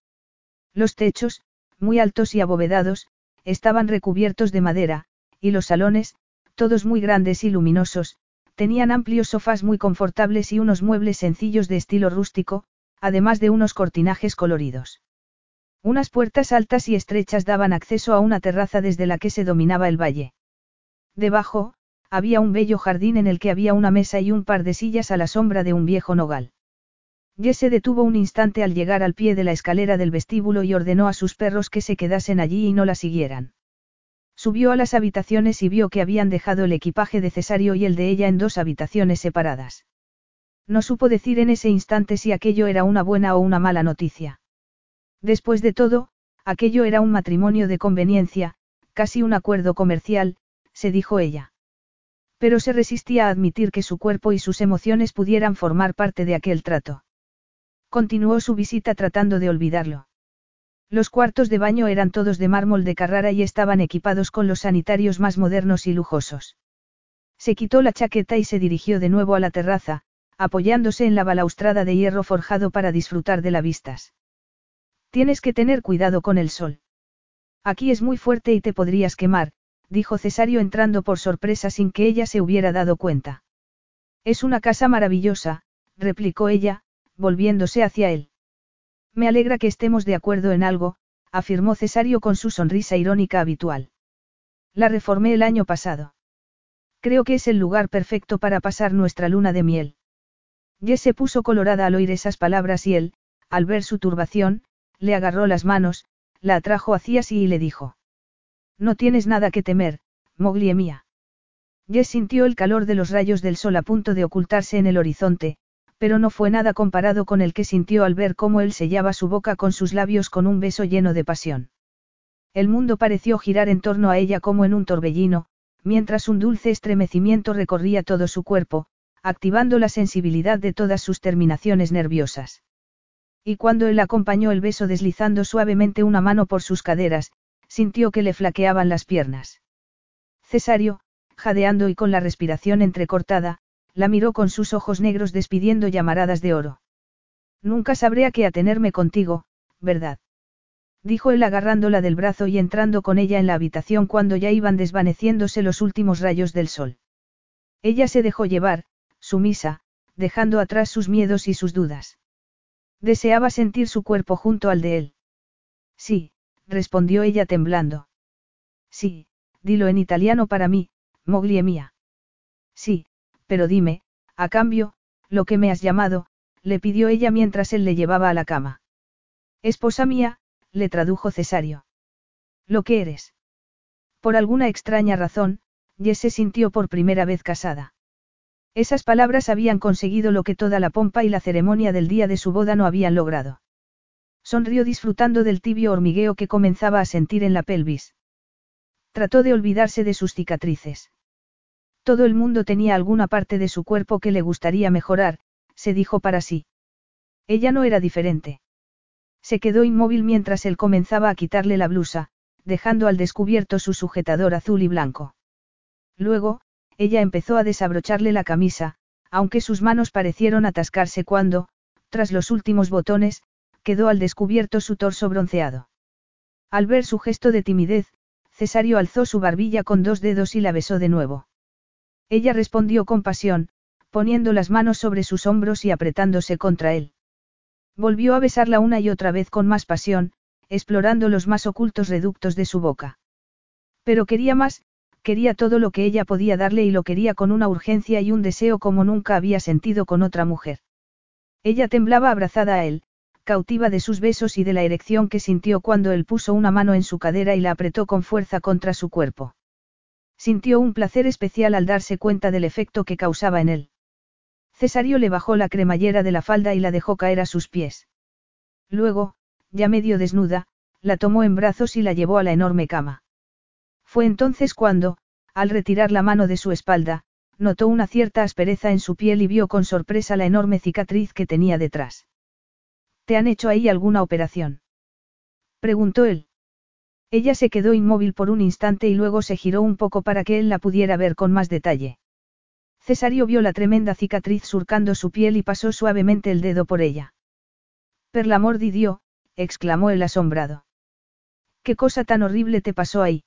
Los techos, muy altos y abovedados, estaban recubiertos de madera, y los salones, todos muy grandes y luminosos, tenían amplios sofás muy confortables y unos muebles sencillos de estilo rústico, además de unos cortinajes coloridos. Unas puertas altas y estrechas daban acceso a una terraza desde la que se dominaba el valle. Debajo, había un bello jardín en el que había una mesa y un par de sillas a la sombra de un viejo nogal. Jess se detuvo un instante al llegar al pie de la escalera del vestíbulo y ordenó a sus perros que se quedasen allí y no la siguieran. Subió a las habitaciones y vio que habían dejado el equipaje de Cesario y el de ella en dos habitaciones separadas. No supo decir en ese instante si aquello era una buena o una mala noticia. Después de todo, aquello era un matrimonio de conveniencia, casi un acuerdo comercial, se dijo ella. Pero se resistía a admitir que su cuerpo y sus emociones pudieran formar parte de aquel trato. Continuó su visita tratando de olvidarlo. Los cuartos de baño eran todos de mármol de Carrara y estaban equipados con los sanitarios más modernos y lujosos. Se quitó la chaqueta y se dirigió de nuevo a la terraza, apoyándose en la balaustrada de hierro forjado para disfrutar de las vistas. Tienes que tener cuidado con el sol. Aquí es muy fuerte y te podrías quemar, dijo Cesario entrando por sorpresa sin que ella se hubiera dado cuenta. Es una casa maravillosa, replicó ella, volviéndose hacia él. Me alegra que estemos de acuerdo en algo, afirmó Cesario con su sonrisa irónica habitual. La reformé el año pasado. Creo que es el lugar perfecto para pasar nuestra luna de miel. Jess se puso colorada al oír esas palabras y él, al ver su turbación, le agarró las manos, la atrajo hacia sí y le dijo. No tienes nada que temer, Moglie mía. Jess sintió el calor de los rayos del sol a punto de ocultarse en el horizonte, pero no fue nada comparado con el que sintió al ver cómo él sellaba su boca con sus labios con un beso lleno de pasión. El mundo pareció girar en torno a ella como en un torbellino, mientras un dulce estremecimiento recorría todo su cuerpo, activando la sensibilidad de todas sus terminaciones nerviosas. Y cuando él acompañó el beso deslizando suavemente una mano por sus caderas, sintió que le flaqueaban las piernas. Cesario, jadeando y con la respiración entrecortada, la miró con sus ojos negros despidiendo llamaradas de oro. Nunca sabré a qué atenerme contigo, ¿verdad? Dijo él agarrándola del brazo y entrando con ella en la habitación cuando ya iban desvaneciéndose los últimos rayos del sol. Ella se dejó llevar, sumisa, dejando atrás sus miedos y sus dudas. Deseaba sentir su cuerpo junto al de él. Sí, respondió ella temblando. Sí, dilo en italiano para mí, moglie mía. Sí, pero dime, a cambio, lo que me has llamado, le pidió ella mientras él le llevaba a la cama. Esposa mía, le tradujo Cesario. Lo que eres. Por alguna extraña razón, Jess se sintió por primera vez casada. Esas palabras habían conseguido lo que toda la pompa y la ceremonia del día de su boda no habían logrado. Sonrió disfrutando del tibio hormigueo que comenzaba a sentir en la pelvis. Trató de olvidarse de sus cicatrices. Todo el mundo tenía alguna parte de su cuerpo que le gustaría mejorar, se dijo para sí. Ella no era diferente. Se quedó inmóvil mientras él comenzaba a quitarle la blusa, dejando al descubierto su sujetador azul y blanco. Luego, ella empezó a desabrocharle la camisa, aunque sus manos parecieron atascarse cuando, tras los últimos botones, quedó al descubierto su torso bronceado. Al ver su gesto de timidez, Cesario alzó su barbilla con dos dedos y la besó de nuevo. Ella respondió con pasión, poniendo las manos sobre sus hombros y apretándose contra él. Volvió a besarla una y otra vez con más pasión, explorando los más ocultos reductos de su boca. Pero quería más, quería todo lo que ella podía darle y lo quería con una urgencia y un deseo como nunca había sentido con otra mujer. Ella temblaba abrazada a él, cautiva de sus besos y de la erección que sintió cuando él puso una mano en su cadera y la apretó con fuerza contra su cuerpo. Sintió un placer especial al darse cuenta del efecto que causaba en él. Cesario le bajó la cremallera de la falda y la dejó caer a sus pies. Luego, ya medio desnuda, la tomó en brazos y la llevó a la enorme cama. Fue entonces cuando, al retirar la mano de su espalda, notó una cierta aspereza en su piel y vio con sorpresa la enorme cicatriz que tenía detrás. ¿Te han hecho ahí alguna operación? Preguntó él. Ella se quedó inmóvil por un instante y luego se giró un poco para que él la pudiera ver con más detalle. Cesario vio la tremenda cicatriz surcando su piel y pasó suavemente el dedo por ella. Per l'amor di exclamó el asombrado. ¿Qué cosa tan horrible te pasó ahí?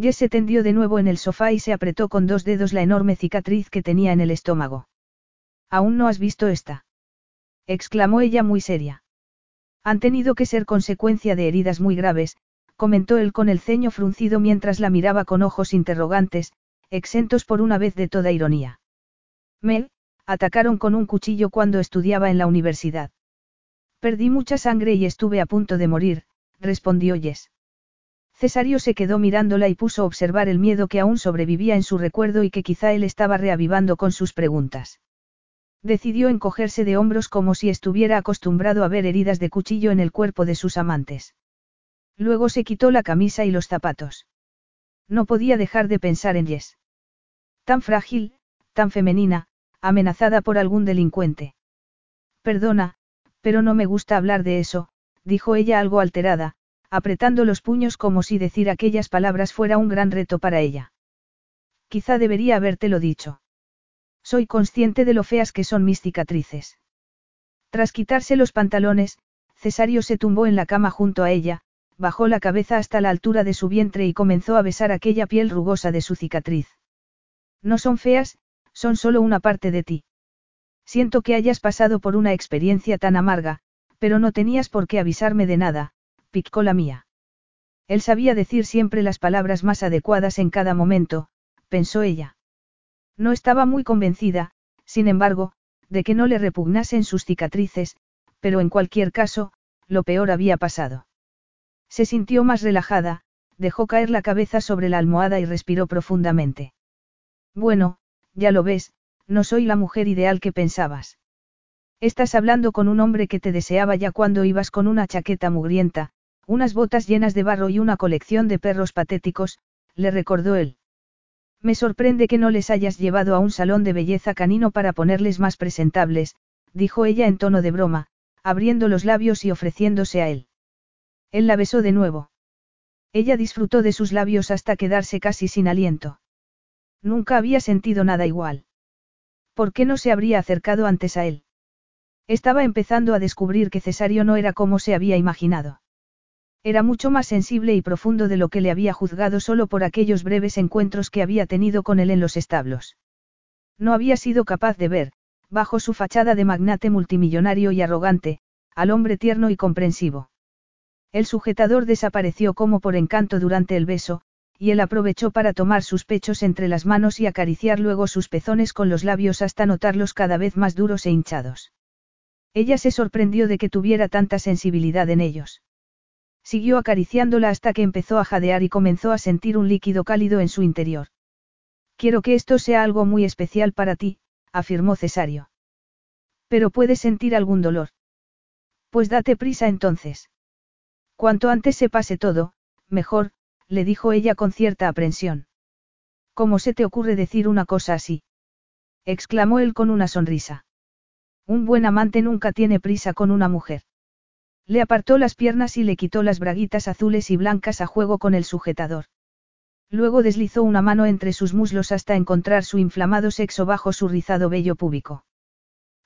Jess se tendió de nuevo en el sofá y se apretó con dos dedos la enorme cicatriz que tenía en el estómago. ¿Aún no has visto esta? exclamó ella muy seria. Han tenido que ser consecuencia de heridas muy graves, comentó él con el ceño fruncido mientras la miraba con ojos interrogantes, exentos por una vez de toda ironía. Me, atacaron con un cuchillo cuando estudiaba en la universidad. Perdí mucha sangre y estuve a punto de morir, respondió Jess. Cesario se quedó mirándola y puso a observar el miedo que aún sobrevivía en su recuerdo y que quizá él estaba reavivando con sus preguntas. Decidió encogerse de hombros como si estuviera acostumbrado a ver heridas de cuchillo en el cuerpo de sus amantes. Luego se quitó la camisa y los zapatos. No podía dejar de pensar en Jess. Tan frágil, tan femenina, amenazada por algún delincuente. Perdona, pero no me gusta hablar de eso, dijo ella algo alterada, apretando los puños como si decir aquellas palabras fuera un gran reto para ella. Quizá debería habértelo dicho. Soy consciente de lo feas que son mis cicatrices. Tras quitarse los pantalones, Cesario se tumbó en la cama junto a ella, bajó la cabeza hasta la altura de su vientre y comenzó a besar aquella piel rugosa de su cicatriz. No son feas, son solo una parte de ti. Siento que hayas pasado por una experiencia tan amarga, pero no tenías por qué avisarme de nada, picó la mía. Él sabía decir siempre las palabras más adecuadas en cada momento, pensó ella. No estaba muy convencida, sin embargo, de que no le repugnasen sus cicatrices, pero en cualquier caso, lo peor había pasado. Se sintió más relajada, dejó caer la cabeza sobre la almohada y respiró profundamente. Bueno, ya lo ves, no soy la mujer ideal que pensabas. Estás hablando con un hombre que te deseaba ya cuando ibas con una chaqueta mugrienta, unas botas llenas de barro y una colección de perros patéticos, le recordó él. Me sorprende que no les hayas llevado a un salón de belleza canino para ponerles más presentables, dijo ella en tono de broma, abriendo los labios y ofreciéndose a él. Él la besó de nuevo. Ella disfrutó de sus labios hasta quedarse casi sin aliento. Nunca había sentido nada igual. ¿Por qué no se habría acercado antes a él? Estaba empezando a descubrir que Cesario no era como se había imaginado. Era mucho más sensible y profundo de lo que le había juzgado solo por aquellos breves encuentros que había tenido con él en los establos. No había sido capaz de ver, bajo su fachada de magnate multimillonario y arrogante, al hombre tierno y comprensivo. El sujetador desapareció como por encanto durante el beso, y él aprovechó para tomar sus pechos entre las manos y acariciar luego sus pezones con los labios hasta notarlos cada vez más duros e hinchados. Ella se sorprendió de que tuviera tanta sensibilidad en ellos. Siguió acariciándola hasta que empezó a jadear y comenzó a sentir un líquido cálido en su interior. Quiero que esto sea algo muy especial para ti, afirmó Cesario. Pero puedes sentir algún dolor. Pues date prisa entonces. Cuanto antes se pase todo, mejor, le dijo ella con cierta aprensión. ¿Cómo se te ocurre decir una cosa así? exclamó él con una sonrisa. Un buen amante nunca tiene prisa con una mujer. Le apartó las piernas y le quitó las braguitas azules y blancas a juego con el sujetador. Luego deslizó una mano entre sus muslos hasta encontrar su inflamado sexo bajo su rizado vello púbico.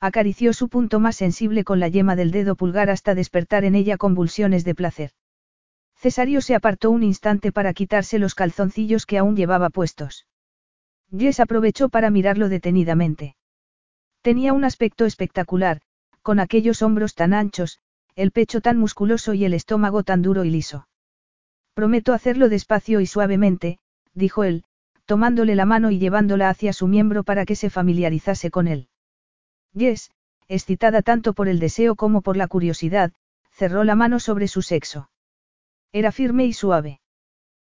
Acarició su punto más sensible con la yema del dedo pulgar hasta despertar en ella convulsiones de placer. Cesario se apartó un instante para quitarse los calzoncillos que aún llevaba puestos. Jess aprovechó para mirarlo detenidamente. Tenía un aspecto espectacular, con aquellos hombros tan anchos, el pecho tan musculoso y el estómago tan duro y liso. Prometo hacerlo despacio y suavemente, dijo él, tomándole la mano y llevándola hacia su miembro para que se familiarizase con él. Jess, excitada tanto por el deseo como por la curiosidad, cerró la mano sobre su sexo. Era firme y suave.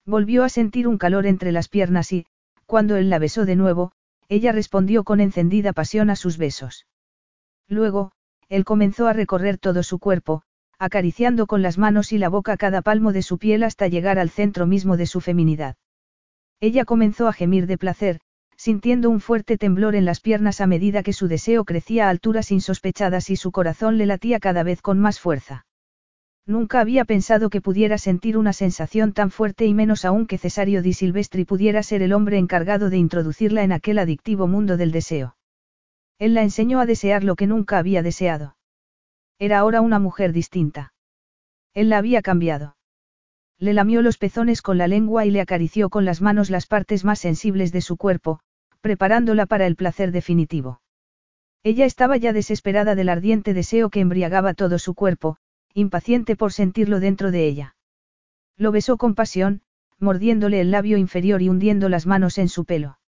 Volvió a sentir un calor entre las piernas y, cuando él la besó de nuevo, ella respondió con encendida pasión a sus besos. Luego, él comenzó a recorrer todo su cuerpo, acariciando con las manos y la boca cada palmo de su piel hasta llegar al centro mismo de su feminidad. Ella comenzó a gemir de placer, sintiendo un fuerte temblor en las piernas a medida que su deseo crecía a alturas insospechadas y su corazón le latía cada vez con más fuerza. Nunca había pensado que pudiera sentir una sensación tan fuerte y menos aún que Cesario di Silvestri pudiera ser el hombre encargado de introducirla en aquel adictivo mundo del deseo. Él la enseñó a desear lo que nunca había deseado. Era ahora una mujer distinta. Él la había cambiado. Le lamió los pezones con la lengua y le acarició con las manos las partes más sensibles de su cuerpo, preparándola para el placer definitivo. Ella estaba ya desesperada del ardiente deseo que embriagaba todo su cuerpo, impaciente por sentirlo dentro de ella. Lo besó con pasión, mordiéndole el labio inferior y hundiendo las manos en su pelo.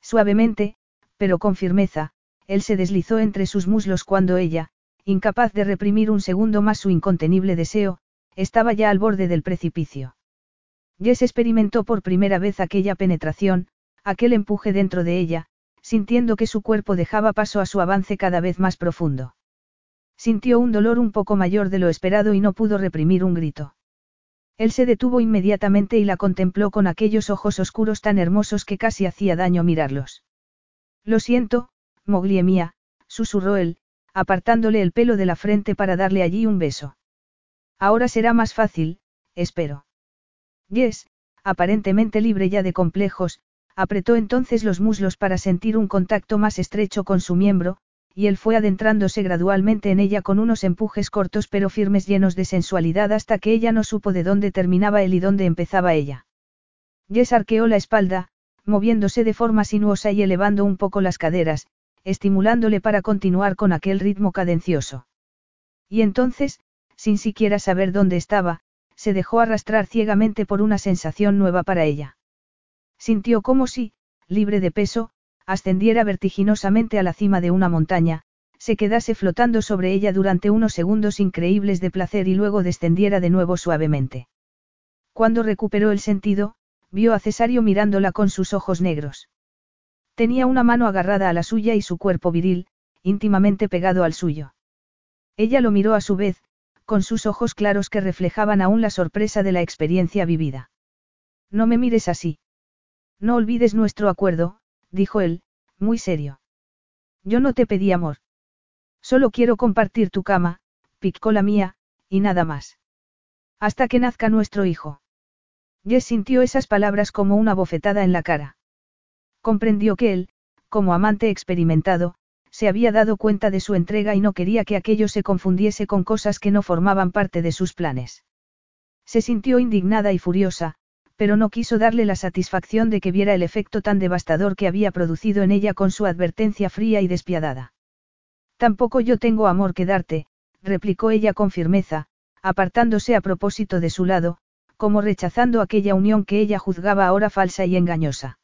Suavemente, pero con firmeza, él se deslizó entre sus muslos cuando ella, incapaz de reprimir un segundo más su incontenible deseo, estaba ya al borde del precipicio. Jess experimentó por primera vez aquella penetración, aquel empuje dentro de ella, sintiendo que su cuerpo dejaba paso a su avance cada vez más profundo. Sintió un dolor un poco mayor de lo esperado y no pudo reprimir un grito. Él se detuvo inmediatamente y la contempló con aquellos ojos oscuros tan hermosos que casi hacía daño mirarlos. Lo siento, Moglie mía, susurró él, apartándole el pelo de la frente para darle allí un beso. Ahora será más fácil, espero. Yes, aparentemente libre ya de complejos, apretó entonces los muslos para sentir un contacto más estrecho con su miembro, y él fue adentrándose gradualmente en ella con unos empujes cortos pero firmes llenos de sensualidad hasta que ella no supo de dónde terminaba él y dónde empezaba ella. Jess arqueó la espalda, moviéndose de forma sinuosa y elevando un poco las caderas, estimulándole para continuar con aquel ritmo cadencioso. Y entonces, sin siquiera saber dónde estaba, se dejó arrastrar ciegamente por una sensación nueva para ella. Sintió como si, libre de peso, ascendiera vertiginosamente a la cima de una montaña, se quedase flotando sobre ella durante unos segundos increíbles de placer y luego descendiera de nuevo suavemente. Cuando recuperó el sentido, vio a Cesario mirándola con sus ojos negros. Tenía una mano agarrada a la suya y su cuerpo viril, íntimamente pegado al suyo. Ella lo miró a su vez, con sus ojos claros que reflejaban aún la sorpresa de la experiencia vivida. No me mires así. No olvides nuestro acuerdo, dijo él, muy serio. Yo no te pedí amor. Solo quiero compartir tu cama, picó la mía, y nada más. Hasta que nazca nuestro hijo. Jess sintió esas palabras como una bofetada en la cara. Comprendió que él, como amante experimentado, se había dado cuenta de su entrega y no quería que aquello se confundiese con cosas que no formaban parte de sus planes. Se sintió indignada y furiosa, pero no quiso darle la satisfacción de que viera el efecto tan devastador que había producido en ella con su advertencia fría y despiadada. Tampoco yo tengo amor que darte, replicó ella con firmeza, apartándose a propósito de su lado, como rechazando aquella unión que ella juzgaba ahora falsa y engañosa.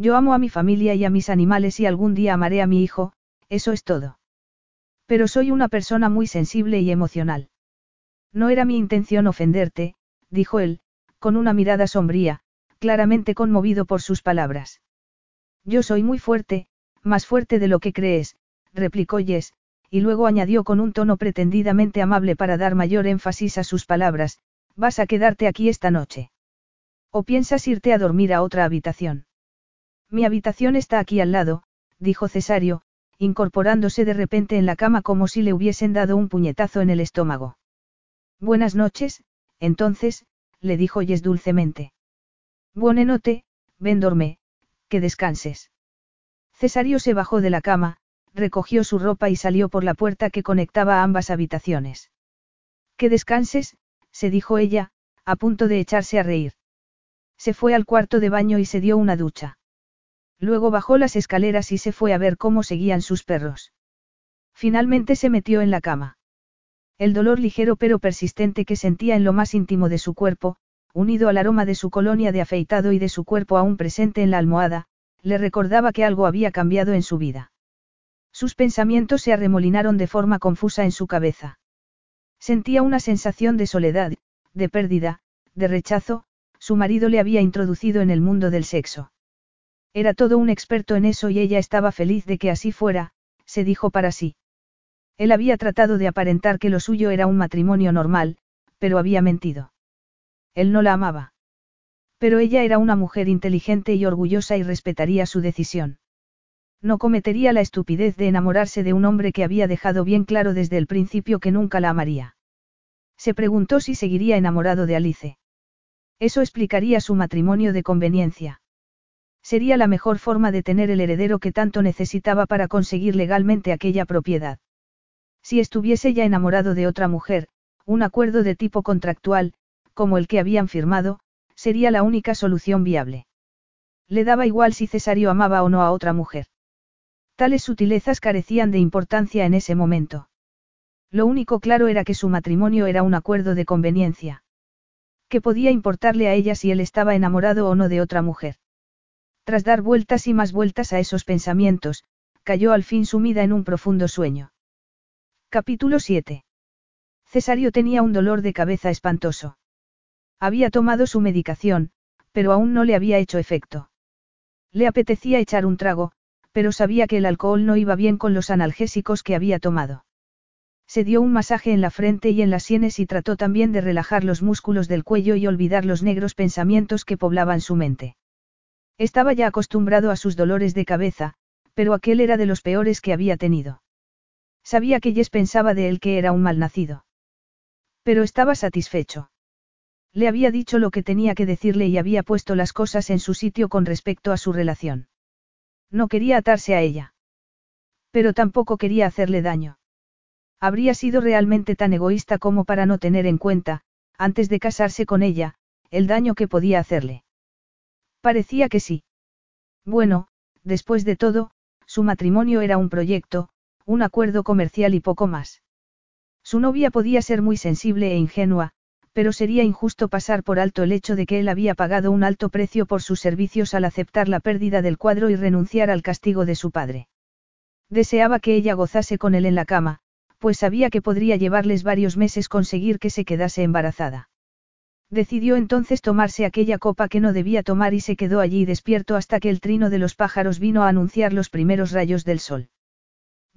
Yo amo a mi familia y a mis animales y algún día amaré a mi hijo, eso es todo. Pero soy una persona muy sensible y emocional. No era mi intención ofenderte, dijo él, con una mirada sombría, claramente conmovido por sus palabras. Yo soy muy fuerte, más fuerte de lo que crees, replicó Jess, y luego añadió con un tono pretendidamente amable para dar mayor énfasis a sus palabras, vas a quedarte aquí esta noche. ¿O piensas irte a dormir a otra habitación? Mi habitación está aquí al lado, dijo Cesario, incorporándose de repente en la cama como si le hubiesen dado un puñetazo en el estómago. Buenas noches, entonces, le dijo Yes dulcemente. Buenenote, ven dorme, que descanses. Cesario se bajó de la cama, recogió su ropa y salió por la puerta que conectaba a ambas habitaciones. Que descanses, se dijo ella, a punto de echarse a reír. Se fue al cuarto de baño y se dio una ducha. Luego bajó las escaleras y se fue a ver cómo seguían sus perros. Finalmente se metió en la cama. El dolor ligero pero persistente que sentía en lo más íntimo de su cuerpo, unido al aroma de su colonia de afeitado y de su cuerpo aún presente en la almohada, le recordaba que algo había cambiado en su vida. Sus pensamientos se arremolinaron de forma confusa en su cabeza. Sentía una sensación de soledad, de pérdida, de rechazo, su marido le había introducido en el mundo del sexo. Era todo un experto en eso y ella estaba feliz de que así fuera, se dijo para sí. Él había tratado de aparentar que lo suyo era un matrimonio normal, pero había mentido. Él no la amaba. Pero ella era una mujer inteligente y orgullosa y respetaría su decisión. No cometería la estupidez de enamorarse de un hombre que había dejado bien claro desde el principio que nunca la amaría. Se preguntó si seguiría enamorado de Alice. Eso explicaría su matrimonio de conveniencia. Sería la mejor forma de tener el heredero que tanto necesitaba para conseguir legalmente aquella propiedad. Si estuviese ya enamorado de otra mujer, un acuerdo de tipo contractual, como el que habían firmado, sería la única solución viable. Le daba igual si Cesario amaba o no a otra mujer. Tales sutilezas carecían de importancia en ese momento. Lo único claro era que su matrimonio era un acuerdo de conveniencia. Que podía importarle a ella si él estaba enamorado o no de otra mujer. Tras dar vueltas y más vueltas a esos pensamientos, cayó al fin sumida en un profundo sueño. Capítulo 7. Cesario tenía un dolor de cabeza espantoso. Había tomado su medicación, pero aún no le había hecho efecto. Le apetecía echar un trago, pero sabía que el alcohol no iba bien con los analgésicos que había tomado. Se dio un masaje en la frente y en las sienes y trató también de relajar los músculos del cuello y olvidar los negros pensamientos que poblaban su mente. Estaba ya acostumbrado a sus dolores de cabeza, pero aquel era de los peores que había tenido. Sabía que Jess pensaba de él que era un malnacido. Pero estaba satisfecho. Le había dicho lo que tenía que decirle y había puesto las cosas en su sitio con respecto a su relación. No quería atarse a ella. Pero tampoco quería hacerle daño. Habría sido realmente tan egoísta como para no tener en cuenta, antes de casarse con ella, el daño que podía hacerle. Parecía que sí. Bueno, después de todo, su matrimonio era un proyecto, un acuerdo comercial y poco más. Su novia podía ser muy sensible e ingenua, pero sería injusto pasar por alto el hecho de que él había pagado un alto precio por sus servicios al aceptar la pérdida del cuadro y renunciar al castigo de su padre. Deseaba que ella gozase con él en la cama, pues sabía que podría llevarles varios meses conseguir que se quedase embarazada. Decidió entonces tomarse aquella copa que no debía tomar y se quedó allí despierto hasta que el trino de los pájaros vino a anunciar los primeros rayos del sol.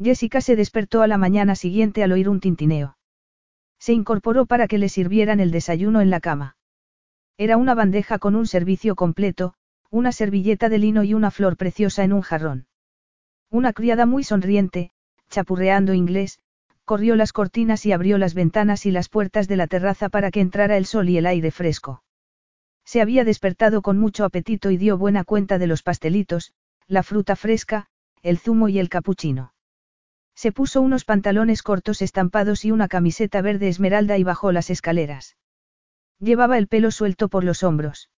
Jessica se despertó a la mañana siguiente al oír un tintineo. Se incorporó para que le sirvieran el desayuno en la cama. Era una bandeja con un servicio completo, una servilleta de lino y una flor preciosa en un jarrón. Una criada muy sonriente, chapurreando inglés, corrió las cortinas y abrió las ventanas y las puertas de la terraza para que entrara el sol y el aire fresco. Se había despertado con mucho apetito y dio buena cuenta de los pastelitos, la fruta fresca, el zumo y el capuchino. Se puso unos pantalones cortos estampados y una camiseta verde esmeralda y bajó las escaleras. Llevaba el pelo suelto por los hombros.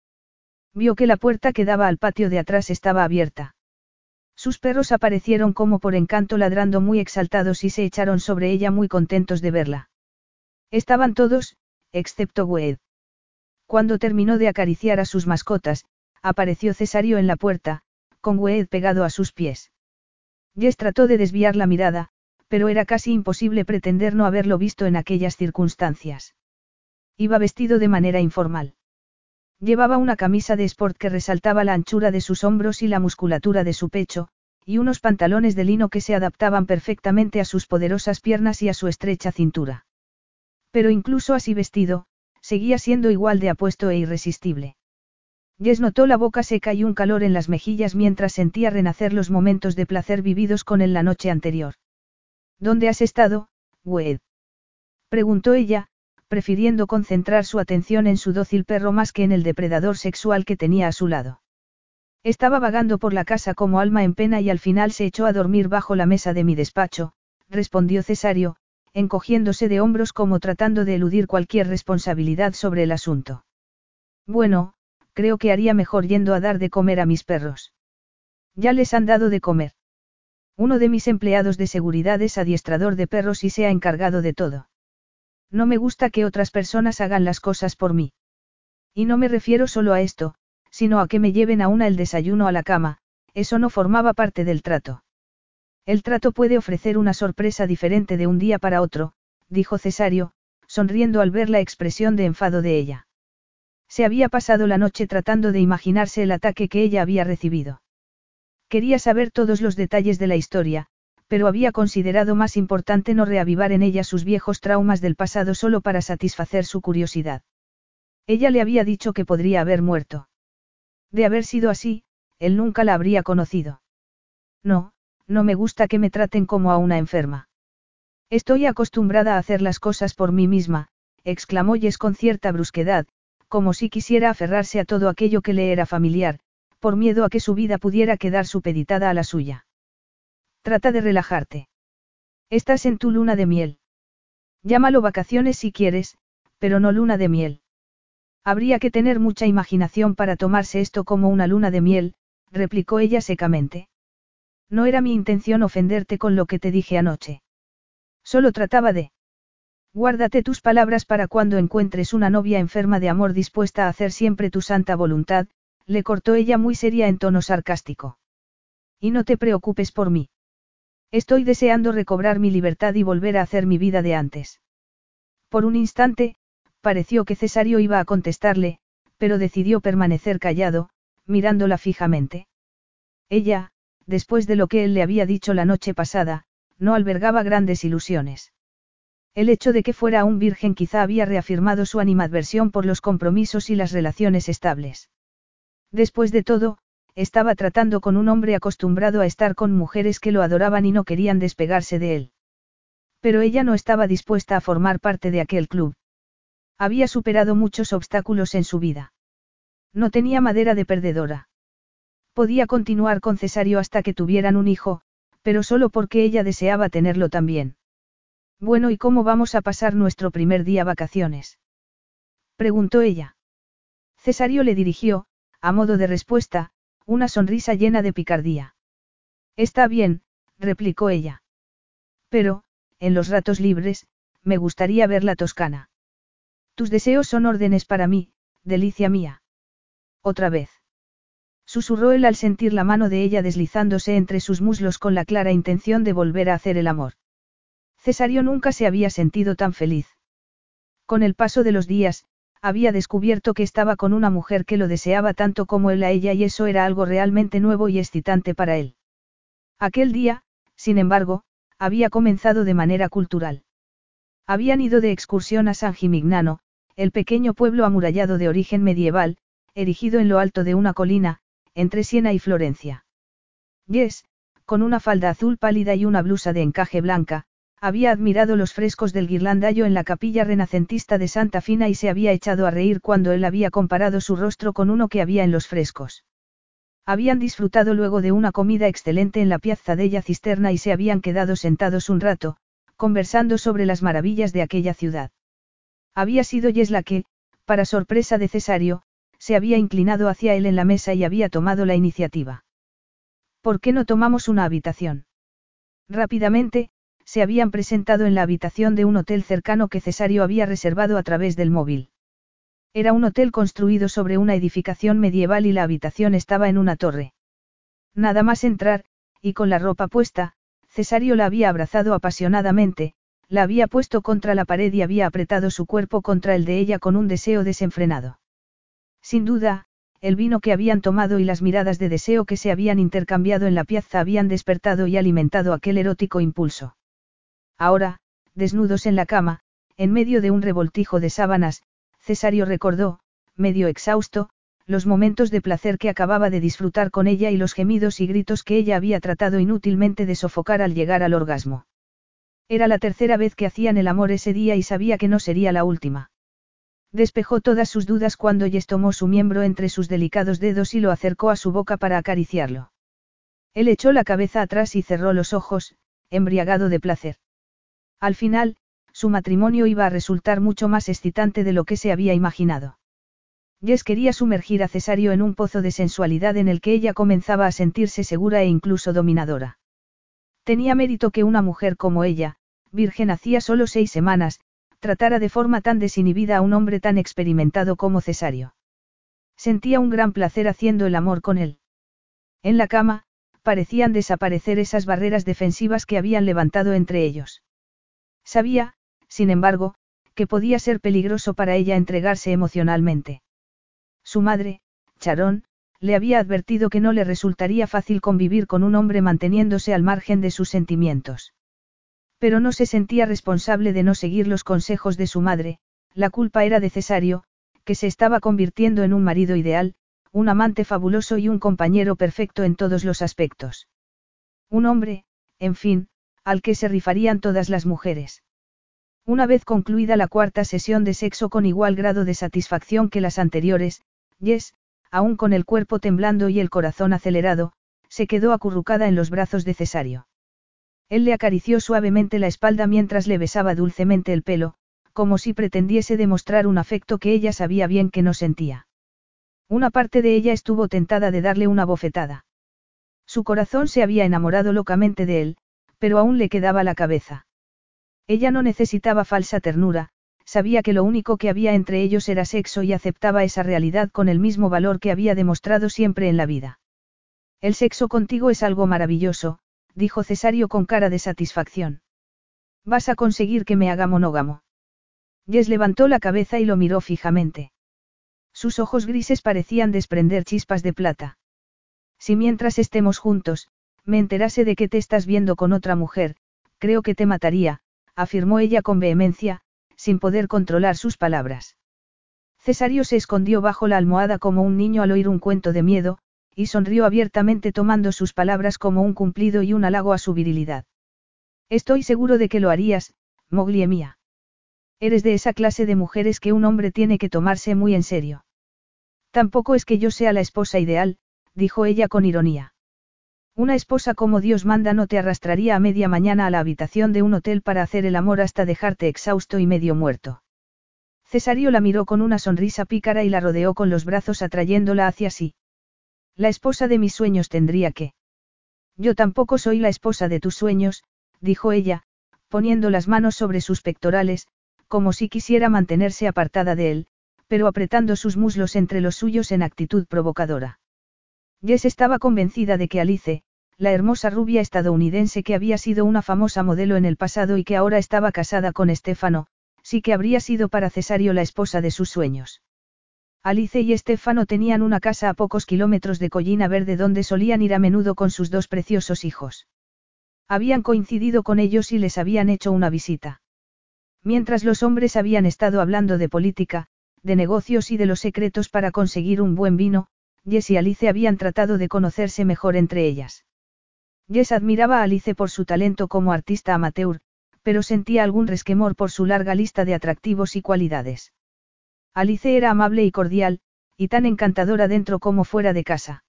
Vio que la puerta que daba al patio de atrás estaba abierta. Sus perros aparecieron como por encanto ladrando muy exaltados y se echaron sobre ella muy contentos de verla. Estaban todos, excepto Wade. Cuando terminó de acariciar a sus mascotas, apareció Cesario en la puerta, con Wade pegado a sus pies. Jess trató de desviar la mirada, pero era casi imposible pretender no haberlo visto en aquellas circunstancias. Iba vestido de manera informal. Llevaba una camisa de sport que resaltaba la anchura de sus hombros y la musculatura de su pecho, y unos pantalones de lino que se adaptaban perfectamente a sus poderosas piernas y a su estrecha cintura. Pero incluso así vestido, seguía siendo igual de apuesto e irresistible. Jess notó la boca seca y un calor en las mejillas mientras sentía renacer los momentos de placer vividos con él la noche anterior. ¿Dónde has estado, Wade? preguntó ella, prefiriendo concentrar su atención en su dócil perro más que en el depredador sexual que tenía a su lado. Estaba vagando por la casa como alma en pena y al final se echó a dormir bajo la mesa de mi despacho, respondió Cesario, encogiéndose de hombros como tratando de eludir cualquier responsabilidad sobre el asunto. Bueno, creo que haría mejor yendo a dar de comer a mis perros. Ya les han dado de comer. Uno de mis empleados de seguridad es adiestrador de perros y se ha encargado de todo. No me gusta que otras personas hagan las cosas por mí. Y no me refiero solo a esto, sino a que me lleven a una el desayuno a la cama, eso no formaba parte del trato. El trato puede ofrecer una sorpresa diferente de un día para otro, dijo Cesario, sonriendo al ver la expresión de enfado de ella. Se había pasado la noche tratando de imaginarse el ataque que ella había recibido. Quería saber todos los detalles de la historia, pero había considerado más importante no reavivar en ella sus viejos traumas del pasado solo para satisfacer su curiosidad. Ella le había dicho que podría haber muerto. De haber sido así, él nunca la habría conocido. No, no me gusta que me traten como a una enferma. Estoy acostumbrada a hacer las cosas por mí misma, exclamó Jess con cierta brusquedad, como si quisiera aferrarse a todo aquello que le era familiar, por miedo a que su vida pudiera quedar supeditada a la suya. Trata de relajarte. Estás en tu luna de miel. Llámalo vacaciones si quieres, pero no luna de miel. Habría que tener mucha imaginación para tomarse esto como una luna de miel, replicó ella secamente. No era mi intención ofenderte con lo que te dije anoche. Solo trataba de... Guárdate tus palabras para cuando encuentres una novia enferma de amor dispuesta a hacer siempre tu santa voluntad, le cortó ella muy seria en tono sarcástico. Y no te preocupes por mí. Estoy deseando recobrar mi libertad y volver a hacer mi vida de antes. Por un instante, pareció que Cesario iba a contestarle, pero decidió permanecer callado, mirándola fijamente. Ella, después de lo que él le había dicho la noche pasada, no albergaba grandes ilusiones. El hecho de que fuera un virgen quizá había reafirmado su animadversión por los compromisos y las relaciones estables. Después de todo, estaba tratando con un hombre acostumbrado a estar con mujeres que lo adoraban y no querían despegarse de él. Pero ella no estaba dispuesta a formar parte de aquel club. Había superado muchos obstáculos en su vida. No tenía madera de perdedora. Podía continuar con Cesario hasta que tuvieran un hijo, pero solo porque ella deseaba tenerlo también. Bueno, ¿y cómo vamos a pasar nuestro primer día vacaciones? preguntó ella. Cesario le dirigió, a modo de respuesta, una sonrisa llena de picardía. Está bien, replicó ella. Pero, en los ratos libres, me gustaría ver la Toscana. Tus deseos son órdenes para mí, delicia mía. Otra vez. Susurró él al sentir la mano de ella deslizándose entre sus muslos con la clara intención de volver a hacer el amor. Cesario nunca se había sentido tan feliz. Con el paso de los días, había descubierto que estaba con una mujer que lo deseaba tanto como él a ella y eso era algo realmente nuevo y excitante para él. Aquel día, sin embargo, había comenzado de manera cultural. Habían ido de excursión a San Gimignano, el pequeño pueblo amurallado de origen medieval, erigido en lo alto de una colina, entre Siena y Florencia. Yes, con una falda azul pálida y una blusa de encaje blanca, había admirado los frescos del guirlandallo en la capilla renacentista de Santa Fina y se había echado a reír cuando él había comparado su rostro con uno que había en los frescos. Habían disfrutado luego de una comida excelente en la piazza della Cisterna y se habían quedado sentados un rato, conversando sobre las maravillas de aquella ciudad. Había sido Yesla que, para sorpresa de Cesario, se había inclinado hacia él en la mesa y había tomado la iniciativa. ¿Por qué no tomamos una habitación? Rápidamente, se habían presentado en la habitación de un hotel cercano que Cesario había reservado a través del móvil. Era un hotel construido sobre una edificación medieval y la habitación estaba en una torre. Nada más entrar, y con la ropa puesta, Cesario la había abrazado apasionadamente, la había puesto contra la pared y había apretado su cuerpo contra el de ella con un deseo desenfrenado. Sin duda, el vino que habían tomado y las miradas de deseo que se habían intercambiado en la piazza habían despertado y alimentado aquel erótico impulso. Ahora, desnudos en la cama, en medio de un revoltijo de sábanas, Cesario recordó, medio exhausto, los momentos de placer que acababa de disfrutar con ella y los gemidos y gritos que ella había tratado inútilmente de sofocar al llegar al orgasmo. Era la tercera vez que hacían el amor ese día y sabía que no sería la última. Despejó todas sus dudas cuando Jess tomó su miembro entre sus delicados dedos y lo acercó a su boca para acariciarlo. Él echó la cabeza atrás y cerró los ojos, embriagado de placer. Al final, su matrimonio iba a resultar mucho más excitante de lo que se había imaginado. Jess quería sumergir a Cesario en un pozo de sensualidad en el que ella comenzaba a sentirse segura e incluso dominadora. Tenía mérito que una mujer como ella, virgen hacía solo seis semanas, tratara de forma tan desinhibida a un hombre tan experimentado como Cesario. Sentía un gran placer haciendo el amor con él. En la cama, parecían desaparecer esas barreras defensivas que habían levantado entre ellos. Sabía, sin embargo, que podía ser peligroso para ella entregarse emocionalmente. Su madre, Charón, le había advertido que no le resultaría fácil convivir con un hombre manteniéndose al margen de sus sentimientos. Pero no se sentía responsable de no seguir los consejos de su madre, la culpa era de Cesario, que se estaba convirtiendo en un marido ideal, un amante fabuloso y un compañero perfecto en todos los aspectos. Un hombre, en fin, al que se rifarían todas las mujeres. Una vez concluida la cuarta sesión de sexo con igual grado de satisfacción que las anteriores, Jess, aún con el cuerpo temblando y el corazón acelerado, se quedó acurrucada en los brazos de Cesario. Él le acarició suavemente la espalda mientras le besaba dulcemente el pelo, como si pretendiese demostrar un afecto que ella sabía bien que no sentía. Una parte de ella estuvo tentada de darle una bofetada. Su corazón se había enamorado locamente de él, pero aún le quedaba la cabeza. Ella no necesitaba falsa ternura, sabía que lo único que había entre ellos era sexo y aceptaba esa realidad con el mismo valor que había demostrado siempre en la vida. El sexo contigo es algo maravilloso, dijo Cesario con cara de satisfacción. Vas a conseguir que me haga monógamo. Jess levantó la cabeza y lo miró fijamente. Sus ojos grises parecían desprender chispas de plata. Si mientras estemos juntos, me enterase de que te estás viendo con otra mujer, creo que te mataría, afirmó ella con vehemencia, sin poder controlar sus palabras. Cesario se escondió bajo la almohada como un niño al oír un cuento de miedo, y sonrió abiertamente tomando sus palabras como un cumplido y un halago a su virilidad. Estoy seguro de que lo harías, Moglie mía. Eres de esa clase de mujeres que un hombre tiene que tomarse muy en serio. Tampoco es que yo sea la esposa ideal, dijo ella con ironía. Una esposa como Dios manda no te arrastraría a media mañana a la habitación de un hotel para hacer el amor hasta dejarte exhausto y medio muerto. Cesario la miró con una sonrisa pícara y la rodeó con los brazos atrayéndola hacia sí. La esposa de mis sueños tendría que. Yo tampoco soy la esposa de tus sueños, dijo ella, poniendo las manos sobre sus pectorales, como si quisiera mantenerse apartada de él, pero apretando sus muslos entre los suyos en actitud provocadora. Jess estaba convencida de que Alice, la hermosa rubia estadounidense que había sido una famosa modelo en el pasado y que ahora estaba casada con Estefano, sí que habría sido para Cesario la esposa de sus sueños. Alice y Estefano tenían una casa a pocos kilómetros de Collina Verde donde solían ir a menudo con sus dos preciosos hijos. Habían coincidido con ellos y les habían hecho una visita. Mientras los hombres habían estado hablando de política, de negocios y de los secretos para conseguir un buen vino, Jess y Alice habían tratado de conocerse mejor entre ellas. Jess admiraba a Alice por su talento como artista amateur, pero sentía algún resquemor por su larga lista de atractivos y cualidades. Alice era amable y cordial, y tan encantadora dentro como fuera de casa.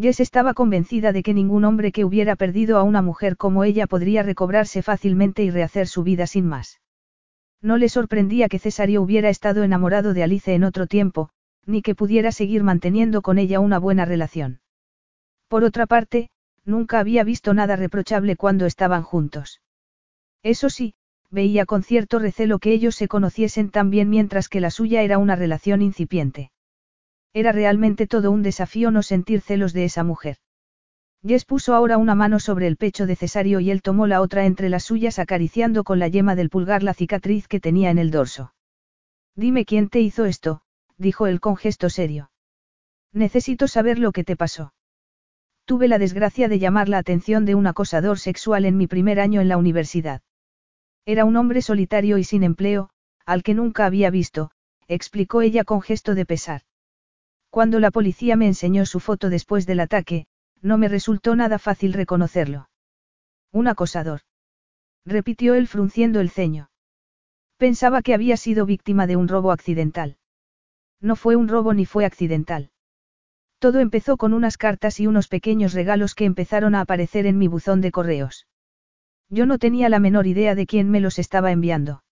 Jess estaba convencida de que ningún hombre que hubiera perdido a una mujer como ella podría recobrarse fácilmente y rehacer su vida sin más. No le sorprendía que Cesario hubiera estado enamorado de Alice en otro tiempo, ni que pudiera seguir manteniendo con ella una buena relación. Por otra parte, nunca había visto nada reprochable cuando estaban juntos. Eso sí, veía con cierto recelo que ellos se conociesen tan bien mientras que la suya era una relación incipiente. Era realmente todo un desafío no sentir celos de esa mujer. Jess puso ahora una mano sobre el pecho de Cesario y él tomó la otra entre las suyas acariciando con la yema del pulgar la cicatriz que tenía en el dorso. Dime quién te hizo esto, dijo él con gesto serio. Necesito saber lo que te pasó. Tuve la desgracia de llamar la atención de un acosador sexual en mi primer año en la universidad. Era un hombre solitario y sin empleo, al que nunca había visto, explicó ella con gesto de pesar. Cuando la policía me enseñó su foto después del ataque, no me resultó nada fácil reconocerlo. Un acosador. Repitió él frunciendo el ceño. Pensaba que había sido víctima de un robo accidental. No fue un robo ni fue accidental. Todo empezó con unas cartas y unos pequeños regalos que empezaron a aparecer en mi buzón de correos. Yo no tenía la menor idea de quién me los estaba enviando.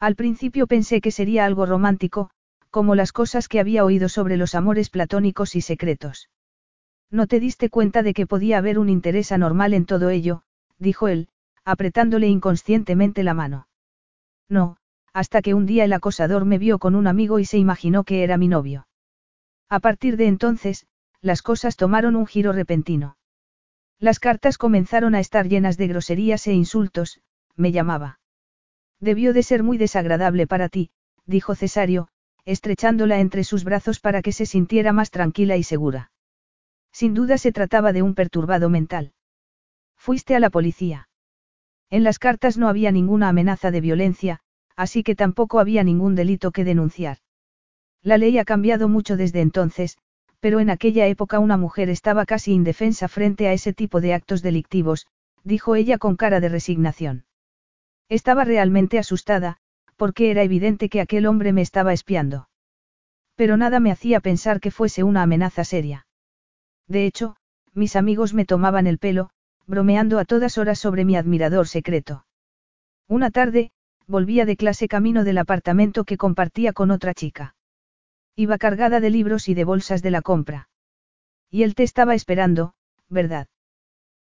Al principio pensé que sería algo romántico, como las cosas que había oído sobre los amores platónicos y secretos. No te diste cuenta de que podía haber un interés anormal en todo ello, dijo él, apretándole inconscientemente la mano. No, hasta que un día el acosador me vio con un amigo y se imaginó que era mi novio. A partir de entonces, las cosas tomaron un giro repentino. Las cartas comenzaron a estar llenas de groserías e insultos, me llamaba. Debió de ser muy desagradable para ti, dijo Cesario, estrechándola entre sus brazos para que se sintiera más tranquila y segura. Sin duda se trataba de un perturbado mental. Fuiste a la policía. En las cartas no había ninguna amenaza de violencia, así que tampoco había ningún delito que denunciar. La ley ha cambiado mucho desde entonces, pero en aquella época una mujer estaba casi indefensa frente a ese tipo de actos delictivos, dijo ella con cara de resignación. Estaba realmente asustada, porque era evidente que aquel hombre me estaba espiando. Pero nada me hacía pensar que fuese una amenaza seria. De hecho, mis amigos me tomaban el pelo, bromeando a todas horas sobre mi admirador secreto. Una tarde, volvía de clase camino del apartamento que compartía con otra chica. Iba cargada de libros y de bolsas de la compra. Y él te estaba esperando, ¿verdad?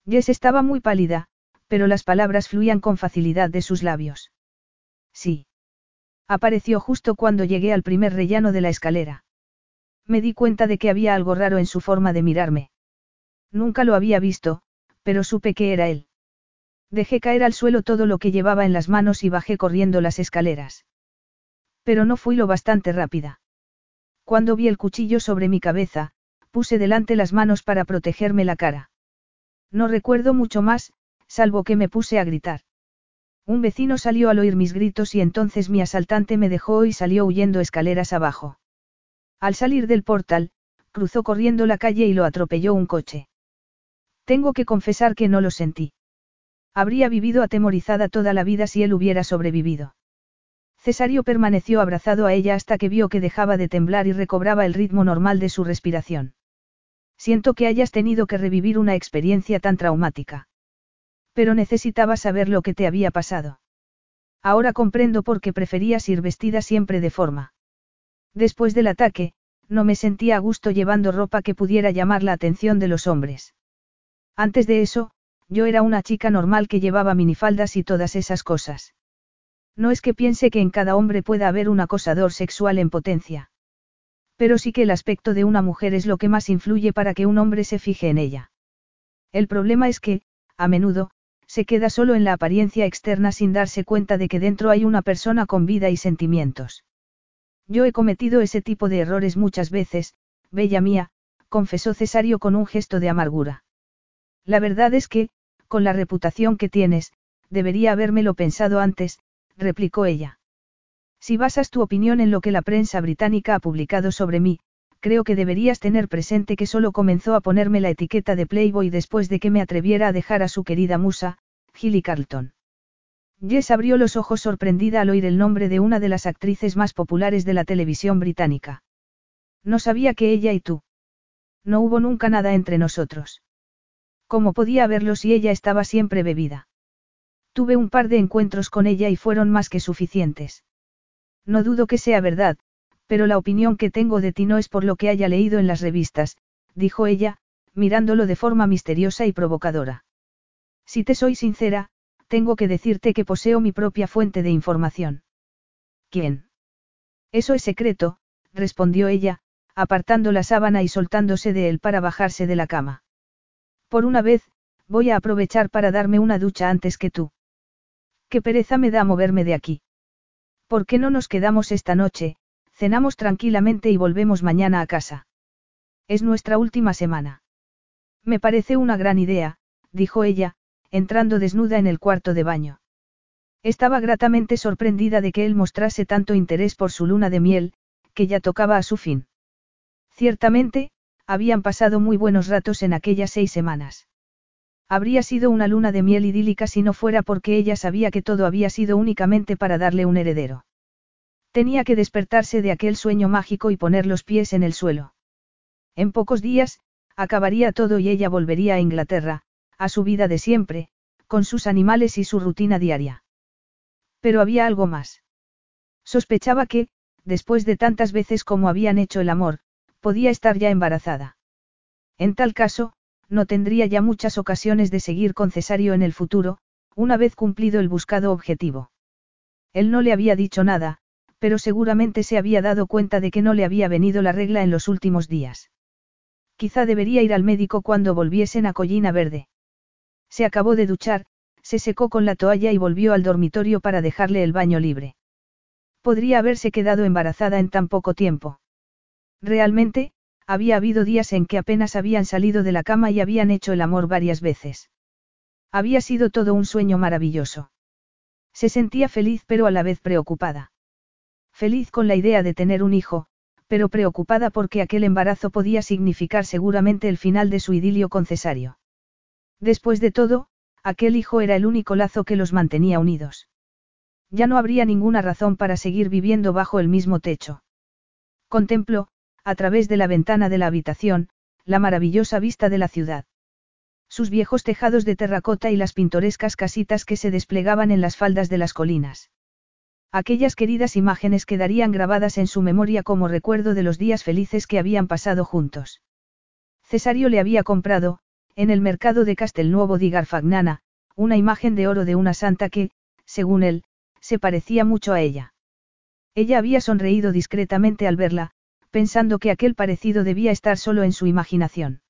Jess estaba muy pálida, pero las palabras fluían con facilidad de sus labios. Sí. Apareció justo cuando llegué al primer rellano de la escalera. Me di cuenta de que había algo raro en su forma de mirarme. Nunca lo había visto, pero supe que era él. Dejé caer al suelo todo lo que llevaba en las manos y bajé corriendo las escaleras. Pero no fui lo bastante rápida. Cuando vi el cuchillo sobre mi cabeza, puse delante las manos para protegerme la cara. No recuerdo mucho más, salvo que me puse a gritar. Un vecino salió al oír mis gritos y entonces mi asaltante me dejó y salió huyendo escaleras abajo. Al salir del portal, cruzó corriendo la calle y lo atropelló un coche. Tengo que confesar que no lo sentí. Habría vivido atemorizada toda la vida si él hubiera sobrevivido. Cesario permaneció abrazado a ella hasta que vio que dejaba de temblar y recobraba el ritmo normal de su respiración. Siento que hayas tenido que revivir una experiencia tan traumática. Pero necesitaba saber lo que te había pasado. Ahora comprendo por qué preferías ir vestida siempre de forma. Después del ataque, no me sentía a gusto llevando ropa que pudiera llamar la atención de los hombres. Antes de eso, yo era una chica normal que llevaba minifaldas y todas esas cosas. No es que piense que en cada hombre pueda haber un acosador sexual en potencia. Pero sí que el aspecto de una mujer es lo que más influye para que un hombre se fije en ella. El problema es que, a menudo, se queda solo en la apariencia externa sin darse cuenta de que dentro hay una persona con vida y sentimientos. Yo he cometido ese tipo de errores muchas veces, bella mía, confesó Cesario con un gesto de amargura. La verdad es que, con la reputación que tienes, debería habérmelo pensado antes, replicó ella. Si basas tu opinión en lo que la prensa británica ha publicado sobre mí, creo que deberías tener presente que solo comenzó a ponerme la etiqueta de Playboy después de que me atreviera a dejar a su querida musa, Gilly Carlton. Jess abrió los ojos sorprendida al oír el nombre de una de las actrices más populares de la televisión británica. No sabía que ella y tú. No hubo nunca nada entre nosotros. ¿Cómo podía haberlo si ella estaba siempre bebida? Tuve un par de encuentros con ella y fueron más que suficientes. No dudo que sea verdad, pero la opinión que tengo de ti no es por lo que haya leído en las revistas, dijo ella, mirándolo de forma misteriosa y provocadora. Si te soy sincera, tengo que decirte que poseo mi propia fuente de información. ¿Quién? Eso es secreto, respondió ella, apartando la sábana y soltándose de él para bajarse de la cama. Por una vez, voy a aprovechar para darme una ducha antes que tú. Qué pereza me da moverme de aquí. ¿Por qué no nos quedamos esta noche, cenamos tranquilamente y volvemos mañana a casa? Es nuestra última semana. Me parece una gran idea, dijo ella, entrando desnuda en el cuarto de baño. Estaba gratamente sorprendida de que él mostrase tanto interés por su luna de miel, que ya tocaba a su fin. Ciertamente, habían pasado muy buenos ratos en aquellas seis semanas. Habría sido una luna de miel idílica si no fuera porque ella sabía que todo había sido únicamente para darle un heredero. Tenía que despertarse de aquel sueño mágico y poner los pies en el suelo. En pocos días, acabaría todo y ella volvería a Inglaterra, a su vida de siempre, con sus animales y su rutina diaria. Pero había algo más. Sospechaba que, después de tantas veces como habían hecho el amor, podía estar ya embarazada. En tal caso, no tendría ya muchas ocasiones de seguir con Cesario en el futuro, una vez cumplido el buscado objetivo. Él no le había dicho nada, pero seguramente se había dado cuenta de que no le había venido la regla en los últimos días. Quizá debería ir al médico cuando volviesen a Collina Verde. Se acabó de duchar, se secó con la toalla y volvió al dormitorio para dejarle el baño libre. Podría haberse quedado embarazada en tan poco tiempo. Realmente, había habido días en que apenas habían salido de la cama y habían hecho el amor varias veces. Había sido todo un sueño maravilloso. Se sentía feliz pero a la vez preocupada. Feliz con la idea de tener un hijo, pero preocupada porque aquel embarazo podía significar seguramente el final de su idilio con Cesario. Después de todo, aquel hijo era el único lazo que los mantenía unidos. Ya no habría ninguna razón para seguir viviendo bajo el mismo techo. Contempló, a través de la ventana de la habitación, la maravillosa vista de la ciudad. Sus viejos tejados de terracota y las pintorescas casitas que se desplegaban en las faldas de las colinas. Aquellas queridas imágenes quedarían grabadas en su memoria como recuerdo de los días felices que habían pasado juntos. Cesario le había comprado, en el mercado de Castelnuovo di Garfagnana, una imagen de oro de una santa que, según él, se parecía mucho a ella. Ella había sonreído discretamente al verla, pensando que aquel parecido debía estar solo en su imaginación.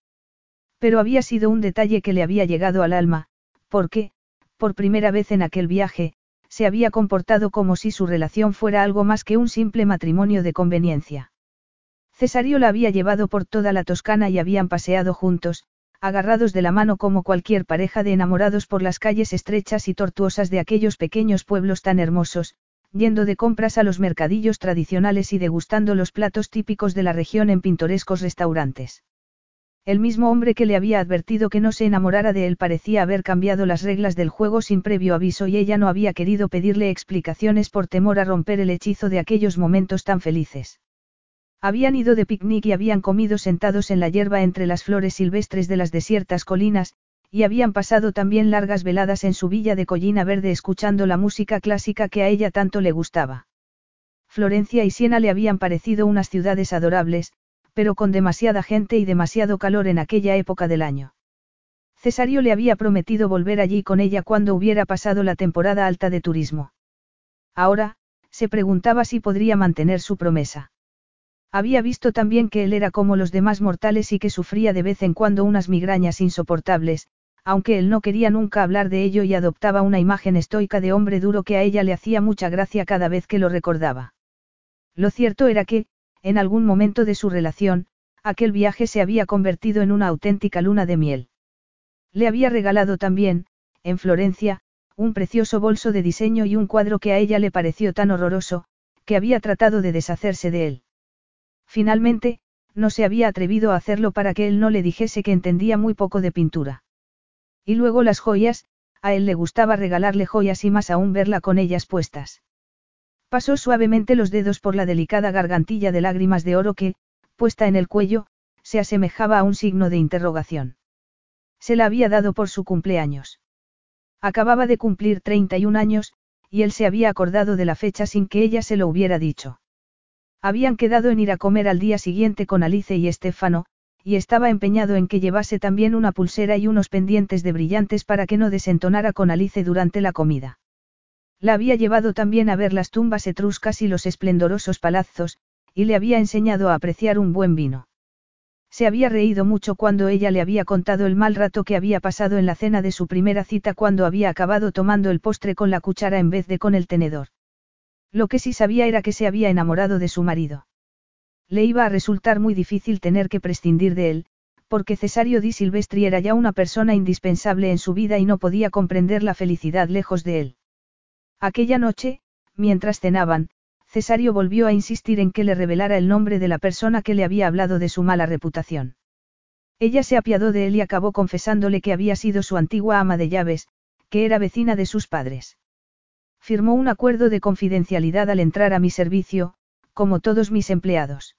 Pero había sido un detalle que le había llegado al alma, porque, por primera vez en aquel viaje, se había comportado como si su relación fuera algo más que un simple matrimonio de conveniencia. Cesario la había llevado por toda la Toscana y habían paseado juntos, agarrados de la mano como cualquier pareja de enamorados por las calles estrechas y tortuosas de aquellos pequeños pueblos tan hermosos, yendo de compras a los mercadillos tradicionales y degustando los platos típicos de la región en pintorescos restaurantes. El mismo hombre que le había advertido que no se enamorara de él parecía haber cambiado las reglas del juego sin previo aviso y ella no había querido pedirle explicaciones por temor a romper el hechizo de aquellos momentos tan felices. Habían ido de picnic y habían comido sentados en la hierba entre las flores silvestres de las desiertas colinas, y habían pasado también largas veladas en su villa de Collina Verde escuchando la música clásica que a ella tanto le gustaba. Florencia y Siena le habían parecido unas ciudades adorables, pero con demasiada gente y demasiado calor en aquella época del año. Cesario le había prometido volver allí con ella cuando hubiera pasado la temporada alta de turismo. Ahora, se preguntaba si podría mantener su promesa. Había visto también que él era como los demás mortales y que sufría de vez en cuando unas migrañas insoportables, aunque él no quería nunca hablar de ello y adoptaba una imagen estoica de hombre duro que a ella le hacía mucha gracia cada vez que lo recordaba. Lo cierto era que, en algún momento de su relación, aquel viaje se había convertido en una auténtica luna de miel. Le había regalado también, en Florencia, un precioso bolso de diseño y un cuadro que a ella le pareció tan horroroso, que había tratado de deshacerse de él. Finalmente, no se había atrevido a hacerlo para que él no le dijese que entendía muy poco de pintura. Y luego las joyas, a él le gustaba regalarle joyas y más aún verla con ellas puestas. Pasó suavemente los dedos por la delicada gargantilla de lágrimas de oro que, puesta en el cuello, se asemejaba a un signo de interrogación. Se la había dado por su cumpleaños. Acababa de cumplir 31 años, y él se había acordado de la fecha sin que ella se lo hubiera dicho. Habían quedado en ir a comer al día siguiente con Alice y Estefano, y estaba empeñado en que llevase también una pulsera y unos pendientes de brillantes para que no desentonara con Alice durante la comida. La había llevado también a ver las tumbas etruscas y los esplendorosos palazos, y le había enseñado a apreciar un buen vino. Se había reído mucho cuando ella le había contado el mal rato que había pasado en la cena de su primera cita cuando había acabado tomando el postre con la cuchara en vez de con el tenedor. Lo que sí sabía era que se había enamorado de su marido. Le iba a resultar muy difícil tener que prescindir de él, porque Cesario di Silvestri era ya una persona indispensable en su vida y no podía comprender la felicidad lejos de él. Aquella noche, mientras cenaban, Cesario volvió a insistir en que le revelara el nombre de la persona que le había hablado de su mala reputación. Ella se apiadó de él y acabó confesándole que había sido su antigua ama de llaves, que era vecina de sus padres. Firmó un acuerdo de confidencialidad al entrar a mi servicio, como todos mis empleados.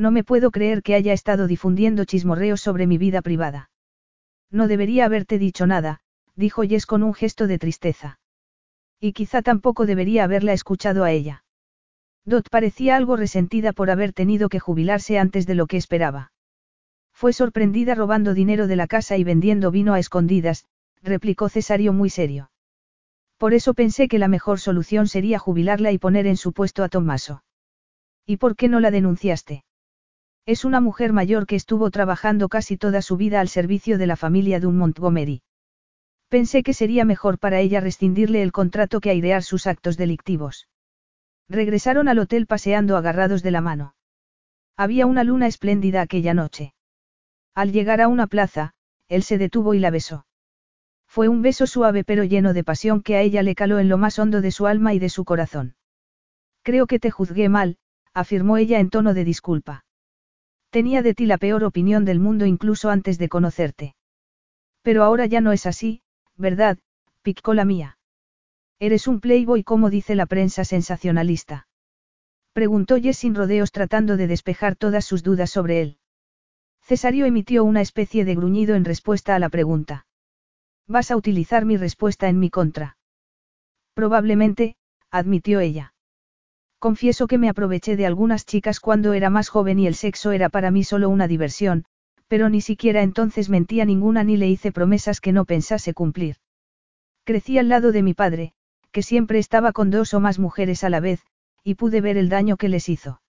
No me puedo creer que haya estado difundiendo chismorreos sobre mi vida privada. No debería haberte dicho nada, dijo Jess con un gesto de tristeza. Y quizá tampoco debería haberla escuchado a ella. Dot parecía algo resentida por haber tenido que jubilarse antes de lo que esperaba. Fue sorprendida robando dinero de la casa y vendiendo vino a escondidas, replicó Cesario muy serio. Por eso pensé que la mejor solución sería jubilarla y poner en su puesto a Tommaso. ¿Y por qué no la denunciaste? Es una mujer mayor que estuvo trabajando casi toda su vida al servicio de la familia de un Montgomery. Pensé que sería mejor para ella rescindirle el contrato que airear sus actos delictivos. Regresaron al hotel paseando agarrados de la mano. Había una luna espléndida aquella noche. Al llegar a una plaza, él se detuvo y la besó. Fue un beso suave pero lleno de pasión que a ella le caló en lo más hondo de su alma y de su corazón. Creo que te juzgué mal, afirmó ella en tono de disculpa. Tenía de ti la peor opinión del mundo incluso antes de conocerte. Pero ahora ya no es así, ¿verdad? picó la mía. Eres un playboy como dice la prensa sensacionalista. Preguntó Jess sin rodeos tratando de despejar todas sus dudas sobre él. Cesario emitió una especie de gruñido en respuesta a la pregunta. Vas a utilizar mi respuesta en mi contra. Probablemente, admitió ella. Confieso que me aproveché de algunas chicas cuando era más joven y el sexo era para mí solo una diversión, pero ni siquiera entonces mentía ninguna ni le hice promesas que no pensase cumplir. Crecí al lado de mi padre, que siempre estaba con dos o más mujeres a la vez, y pude ver el daño que les hizo.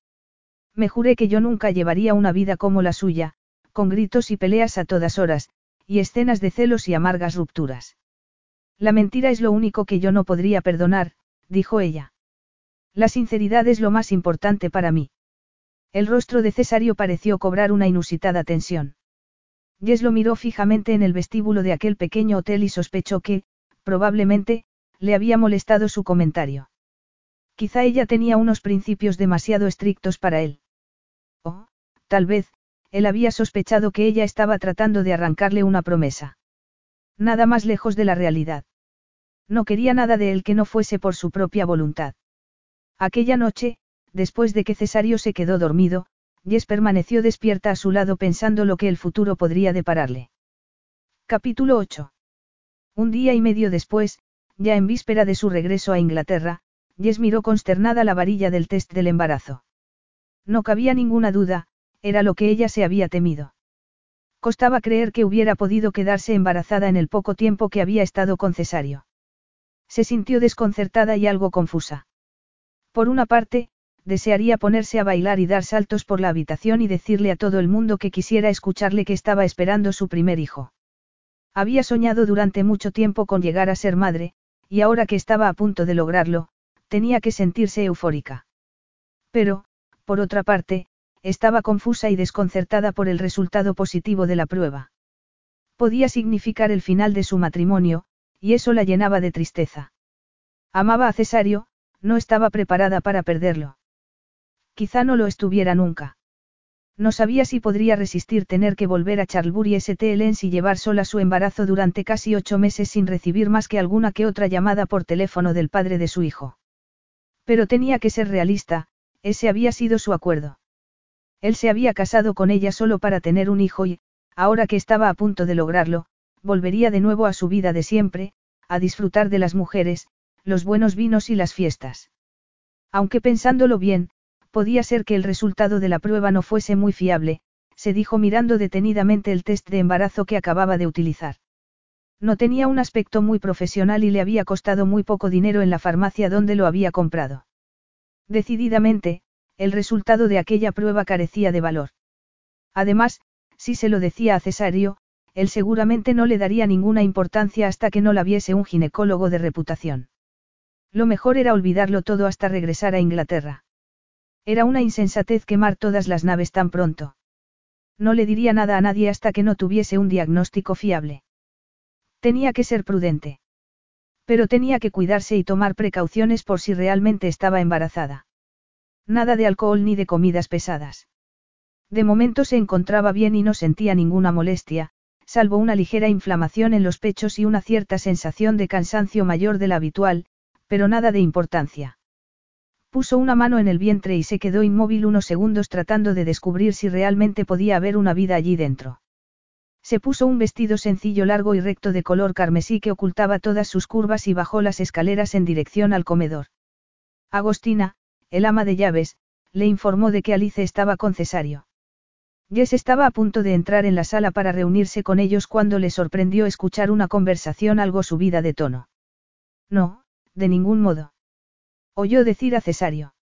Me juré que yo nunca llevaría una vida como la suya, con gritos y peleas a todas horas, y escenas de celos y amargas rupturas. La mentira es lo único que yo no podría perdonar, dijo ella. La sinceridad es lo más importante para mí. El rostro de Cesario pareció cobrar una inusitada tensión. Jess lo miró fijamente en el vestíbulo de aquel pequeño hotel y sospechó que, probablemente, le había molestado su comentario. Quizá ella tenía unos principios demasiado estrictos para él. O, tal vez, él había sospechado que ella estaba tratando de arrancarle una promesa. Nada más lejos de la realidad. No quería nada de él que no fuese por su propia voluntad. Aquella noche, después de que Cesario se quedó dormido, Jess permaneció despierta a su lado pensando lo que el futuro podría depararle. Capítulo 8. Un día y medio después, ya en víspera de su regreso a Inglaterra, Jess miró consternada la varilla del test del embarazo. No cabía ninguna duda, era lo que ella se había temido. Costaba creer que hubiera podido quedarse embarazada en el poco tiempo que había estado con Cesario. Se sintió desconcertada y algo confusa. Por una parte, desearía ponerse a bailar y dar saltos por la habitación y decirle a todo el mundo que quisiera escucharle que estaba esperando su primer hijo. Había soñado durante mucho tiempo con llegar a ser madre, y ahora que estaba a punto de lograrlo, tenía que sentirse eufórica. Pero, por otra parte, estaba confusa y desconcertada por el resultado positivo de la prueba. Podía significar el final de su matrimonio, y eso la llenaba de tristeza. Amaba a Cesario, no estaba preparada para perderlo. Quizá no lo estuviera nunca. No sabía si podría resistir tener que volver a Charlbury St. Helens y llevar sola su embarazo durante casi ocho meses sin recibir más que alguna que otra llamada por teléfono del padre de su hijo. Pero tenía que ser realista, ese había sido su acuerdo. Él se había casado con ella solo para tener un hijo y, ahora que estaba a punto de lograrlo, volvería de nuevo a su vida de siempre, a disfrutar de las mujeres, los buenos vinos y las fiestas. Aunque pensándolo bien, podía ser que el resultado de la prueba no fuese muy fiable, se dijo mirando detenidamente el test de embarazo que acababa de utilizar. No tenía un aspecto muy profesional y le había costado muy poco dinero en la farmacia donde lo había comprado. Decididamente, el resultado de aquella prueba carecía de valor. Además, si se lo decía a Cesario, él seguramente no le daría ninguna importancia hasta que no la viese un ginecólogo de reputación. Lo mejor era olvidarlo todo hasta regresar a Inglaterra. Era una insensatez quemar todas las naves tan pronto. No le diría nada a nadie hasta que no tuviese un diagnóstico fiable. Tenía que ser prudente. Pero tenía que cuidarse y tomar precauciones por si realmente estaba embarazada. Nada de alcohol ni de comidas pesadas. De momento se encontraba bien y no sentía ninguna molestia, salvo una ligera inflamación en los pechos y una cierta sensación de cansancio mayor de la habitual, pero nada de importancia. Puso una mano en el vientre y se quedó inmóvil unos segundos tratando de descubrir si realmente podía haber una vida allí dentro. Se puso un vestido sencillo largo y recto de color carmesí que ocultaba todas sus curvas y bajó las escaleras en dirección al comedor. Agostina, el ama de llaves, le informó de que Alice estaba con Cesario. Jess estaba a punto de entrar en la sala para reunirse con ellos cuando le sorprendió escuchar una conversación algo subida de tono. No, de ningún modo. Oyó decir a Cesario.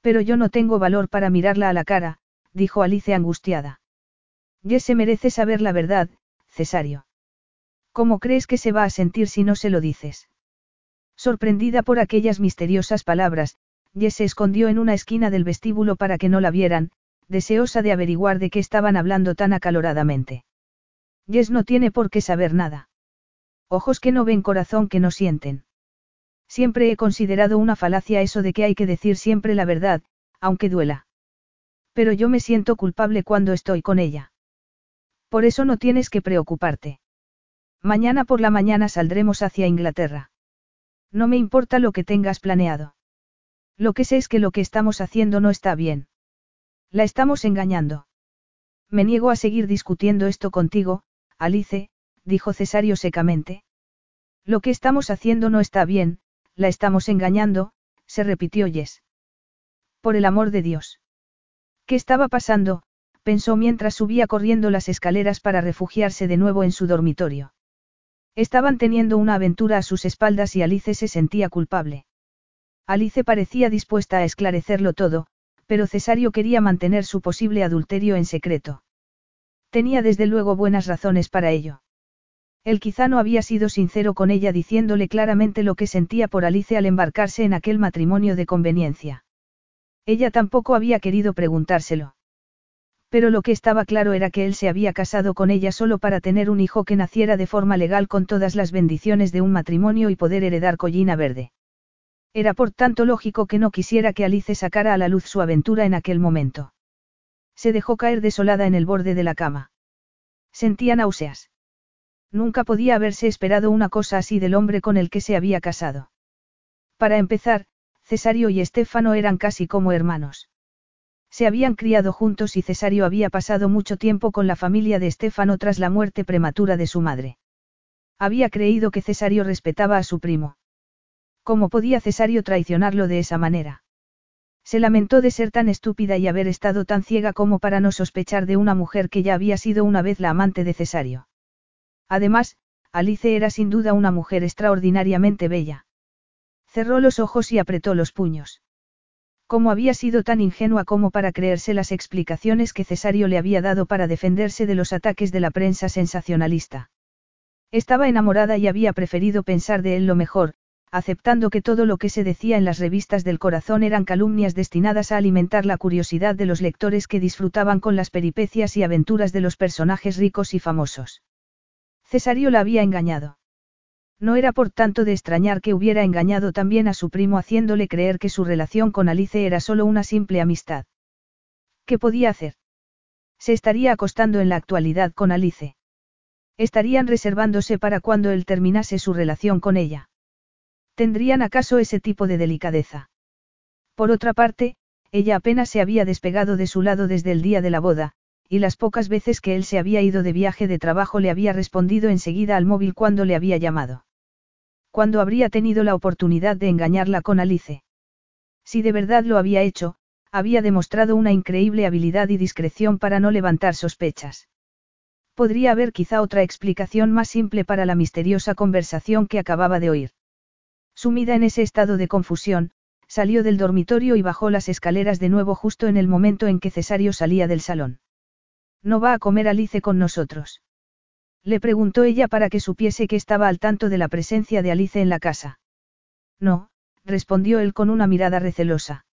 Pero yo no tengo valor para mirarla a la cara, dijo Alice angustiada. Jess se merece saber la verdad, Cesario. ¿Cómo crees que se va a sentir si no se lo dices? Sorprendida por aquellas misteriosas palabras, Jess se escondió en una esquina del vestíbulo para que no la vieran, deseosa de averiguar de qué estaban hablando tan acaloradamente. Jess no tiene por qué saber nada. Ojos que no ven, corazón que no sienten. Siempre he considerado una falacia eso de que hay que decir siempre la verdad, aunque duela. Pero yo me siento culpable cuando estoy con ella. Por eso no tienes que preocuparte. Mañana por la mañana saldremos hacia Inglaterra. No me importa lo que tengas planeado. Lo que sé es que lo que estamos haciendo no está bien. La estamos engañando. Me niego a seguir discutiendo esto contigo, Alice, dijo Cesario secamente. Lo que estamos haciendo no está bien, la estamos engañando, se repitió Jess. Por el amor de Dios. ¿Qué estaba pasando? pensó mientras subía corriendo las escaleras para refugiarse de nuevo en su dormitorio. Estaban teniendo una aventura a sus espaldas y Alice se sentía culpable. Alice parecía dispuesta a esclarecerlo todo, pero Cesario quería mantener su posible adulterio en secreto. Tenía desde luego buenas razones para ello. Él quizá no había sido sincero con ella diciéndole claramente lo que sentía por Alice al embarcarse en aquel matrimonio de conveniencia. Ella tampoco había querido preguntárselo. Pero lo que estaba claro era que él se había casado con ella solo para tener un hijo que naciera de forma legal con todas las bendiciones de un matrimonio y poder heredar collina verde. Era por tanto lógico que no quisiera que Alice sacara a la luz su aventura en aquel momento. Se dejó caer desolada en el borde de la cama. Sentía náuseas. Nunca podía haberse esperado una cosa así del hombre con el que se había casado. Para empezar, Cesario y Estéfano eran casi como hermanos. Se habían criado juntos y Cesario había pasado mucho tiempo con la familia de Estéfano tras la muerte prematura de su madre. Había creído que Cesario respetaba a su primo. ¿Cómo podía Cesario traicionarlo de esa manera? Se lamentó de ser tan estúpida y haber estado tan ciega como para no sospechar de una mujer que ya había sido una vez la amante de Cesario. Además, Alice era sin duda una mujer extraordinariamente bella. Cerró los ojos y apretó los puños. ¿Cómo había sido tan ingenua como para creerse las explicaciones que Cesario le había dado para defenderse de los ataques de la prensa sensacionalista? Estaba enamorada y había preferido pensar de él lo mejor, aceptando que todo lo que se decía en las revistas del corazón eran calumnias destinadas a alimentar la curiosidad de los lectores que disfrutaban con las peripecias y aventuras de los personajes ricos y famosos. Cesario la había engañado. No era por tanto de extrañar que hubiera engañado también a su primo haciéndole creer que su relación con Alice era solo una simple amistad. ¿Qué podía hacer? Se estaría acostando en la actualidad con Alice. Estarían reservándose para cuando él terminase su relación con ella. ¿Tendrían acaso ese tipo de delicadeza? Por otra parte, ella apenas se había despegado de su lado desde el día de la boda, y las pocas veces que él se había ido de viaje de trabajo le había respondido enseguida al móvil cuando le había llamado. ¿Cuándo habría tenido la oportunidad de engañarla con Alice? Si de verdad lo había hecho, había demostrado una increíble habilidad y discreción para no levantar sospechas. Podría haber quizá otra explicación más simple para la misteriosa conversación que acababa de oír. Sumida en ese estado de confusión, salió del dormitorio y bajó las escaleras de nuevo justo en el momento en que Cesario salía del salón. No va a comer Alice con nosotros. Le preguntó ella para que supiese que estaba al tanto de la presencia de Alice en la casa. No, respondió él con una mirada recelosa.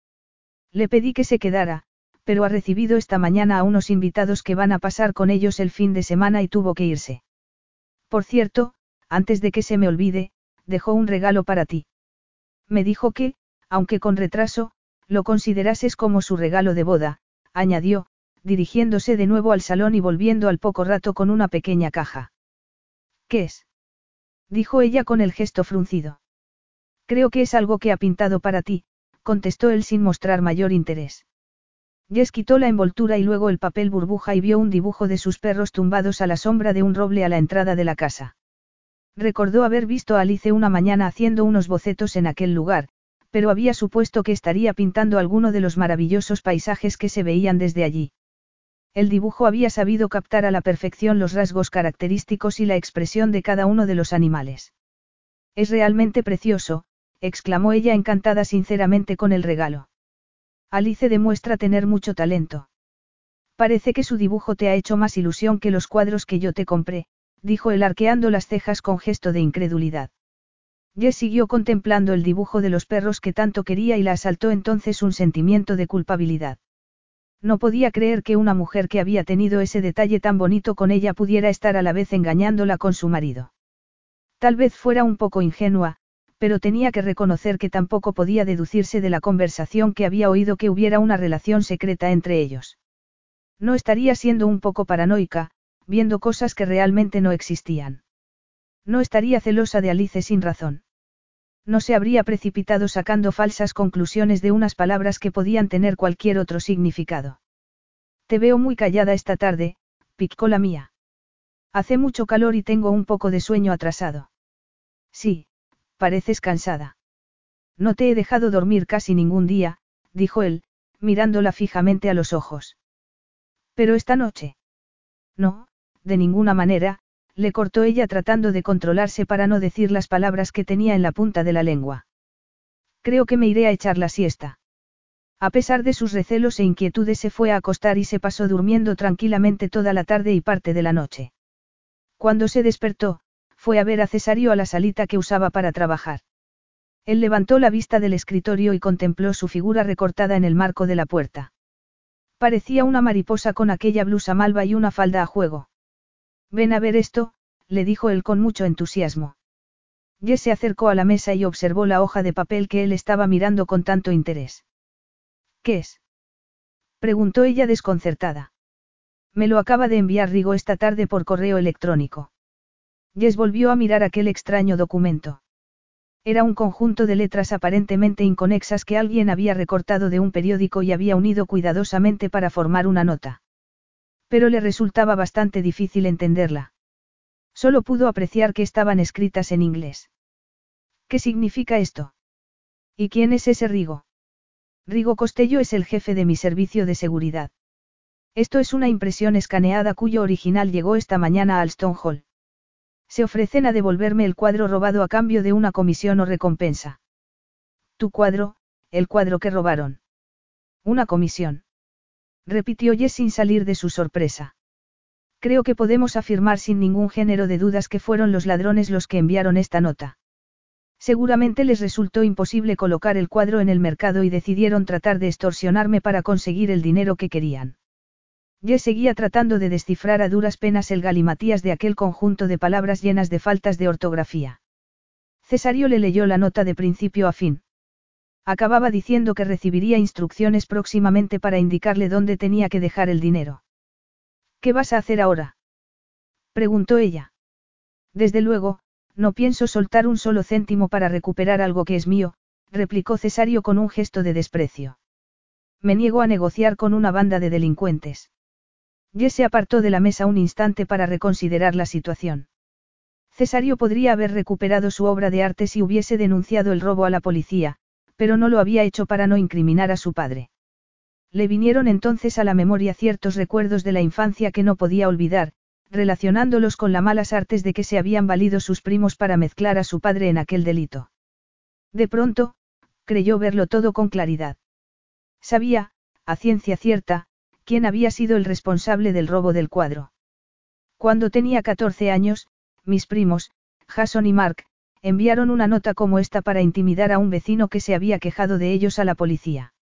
Le pedí que se quedara, pero ha recibido esta mañana a unos invitados que van a pasar con ellos el fin de semana y tuvo que irse. Por cierto, antes de que se me olvide, dejó un regalo para ti. Me dijo que, aunque con retraso, lo considerases como su regalo de boda, añadió, dirigiéndose de nuevo al salón y volviendo al poco rato con una pequeña caja. ¿Qué es? dijo ella con el gesto fruncido. Creo que es algo que ha pintado para ti, contestó él sin mostrar mayor interés. Jess quitó la envoltura y luego el papel burbuja y vio un dibujo de sus perros tumbados a la sombra de un roble a la entrada de la casa. Recordó haber visto a Alice una mañana haciendo unos bocetos en aquel lugar, pero había supuesto que estaría pintando alguno de los maravillosos paisajes que se veían desde allí. El dibujo había sabido captar a la perfección los rasgos característicos y la expresión de cada uno de los animales. Es realmente precioso, exclamó ella encantada sinceramente con el regalo. Alice demuestra tener mucho talento. Parece que su dibujo te ha hecho más ilusión que los cuadros que yo te compré, dijo él arqueando las cejas con gesto de incredulidad. Jess siguió contemplando el dibujo de los perros que tanto quería y la asaltó entonces un sentimiento de culpabilidad. No podía creer que una mujer que había tenido ese detalle tan bonito con ella pudiera estar a la vez engañándola con su marido. Tal vez fuera un poco ingenua, pero tenía que reconocer que tampoco podía deducirse de la conversación que había oído que hubiera una relación secreta entre ellos. No estaría siendo un poco paranoica, viendo cosas que realmente no existían. No estaría celosa de Alice sin razón. No se habría precipitado sacando falsas conclusiones de unas palabras que podían tener cualquier otro significado. Te veo muy callada esta tarde, picó la mía. Hace mucho calor y tengo un poco de sueño atrasado. Sí, pareces cansada. No te he dejado dormir casi ningún día, dijo él, mirándola fijamente a los ojos. Pero esta noche. No, de ninguna manera, le cortó ella tratando de controlarse para no decir las palabras que tenía en la punta de la lengua. Creo que me iré a echar la siesta. A pesar de sus recelos e inquietudes se fue a acostar y se pasó durmiendo tranquilamente toda la tarde y parte de la noche. Cuando se despertó, fue a ver a Cesario a la salita que usaba para trabajar. Él levantó la vista del escritorio y contempló su figura recortada en el marco de la puerta. Parecía una mariposa con aquella blusa malva y una falda a juego. Ven a ver esto, le dijo él con mucho entusiasmo. Jess se acercó a la mesa y observó la hoja de papel que él estaba mirando con tanto interés. ¿Qué es? preguntó ella desconcertada. Me lo acaba de enviar Rigo esta tarde por correo electrónico. Jess volvió a mirar aquel extraño documento. Era un conjunto de letras aparentemente inconexas que alguien había recortado de un periódico y había unido cuidadosamente para formar una nota. Pero le resultaba bastante difícil entenderla. Solo pudo apreciar que estaban escritas en inglés. ¿Qué significa esto? ¿Y quién es ese Rigo? Rigo Costello es el jefe de mi servicio de seguridad. Esto es una impresión escaneada cuyo original llegó esta mañana al Stone Hall. Se ofrecen a devolverme el cuadro robado a cambio de una comisión o recompensa. Tu cuadro, el cuadro que robaron. Una comisión repitió Jess sin salir de su sorpresa. Creo que podemos afirmar sin ningún género de dudas que fueron los ladrones los que enviaron esta nota. Seguramente les resultó imposible colocar el cuadro en el mercado y decidieron tratar de extorsionarme para conseguir el dinero que querían. Jess seguía tratando de descifrar a duras penas el galimatías de aquel conjunto de palabras llenas de faltas de ortografía. Cesario le leyó la nota de principio a fin. Acababa diciendo que recibiría instrucciones próximamente para indicarle dónde tenía que dejar el dinero. ¿Qué vas a hacer ahora? preguntó ella. Desde luego, no pienso soltar un solo céntimo para recuperar algo que es mío, replicó Cesario con un gesto de desprecio. Me niego a negociar con una banda de delincuentes. Jess se apartó de la mesa un instante para reconsiderar la situación. Cesario podría haber recuperado su obra de arte si hubiese denunciado el robo a la policía, pero no lo había hecho para no incriminar a su padre. Le vinieron entonces a la memoria ciertos recuerdos de la infancia que no podía olvidar, relacionándolos con las malas artes de que se habían valido sus primos para mezclar a su padre en aquel delito. De pronto, creyó verlo todo con claridad. Sabía, a ciencia cierta, quién había sido el responsable del robo del cuadro. Cuando tenía 14 años, mis primos, Jason y Mark, enviaron una nota como esta para intimidar a un vecino que se había quejado de ellos a la policía.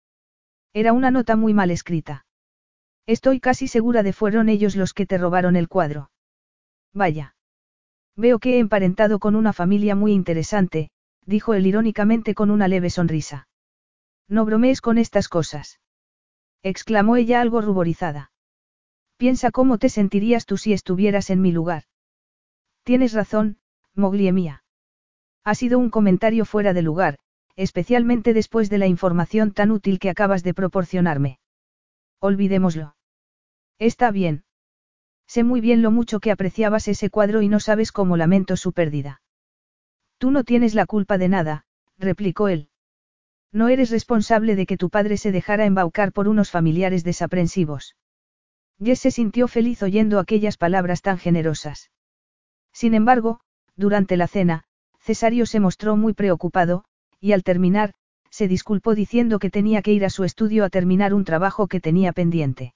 Era una nota muy mal escrita. Estoy casi segura de fueron ellos los que te robaron el cuadro. Vaya. Veo que he emparentado con una familia muy interesante, dijo él irónicamente con una leve sonrisa. No bromees con estas cosas. exclamó ella algo ruborizada. Piensa cómo te sentirías tú si estuvieras en mi lugar. Tienes razón, Moglie mía. Ha sido un comentario fuera de lugar, especialmente después de la información tan útil que acabas de proporcionarme. Olvidémoslo. Está bien. Sé muy bien lo mucho que apreciabas ese cuadro y no sabes cómo lamento su pérdida. Tú no tienes la culpa de nada, replicó él. No eres responsable de que tu padre se dejara embaucar por unos familiares desaprensivos. Jess se sintió feliz oyendo aquellas palabras tan generosas. Sin embargo, durante la cena, Cesario se mostró muy preocupado, y al terminar, se disculpó diciendo que tenía que ir a su estudio a terminar un trabajo que tenía pendiente.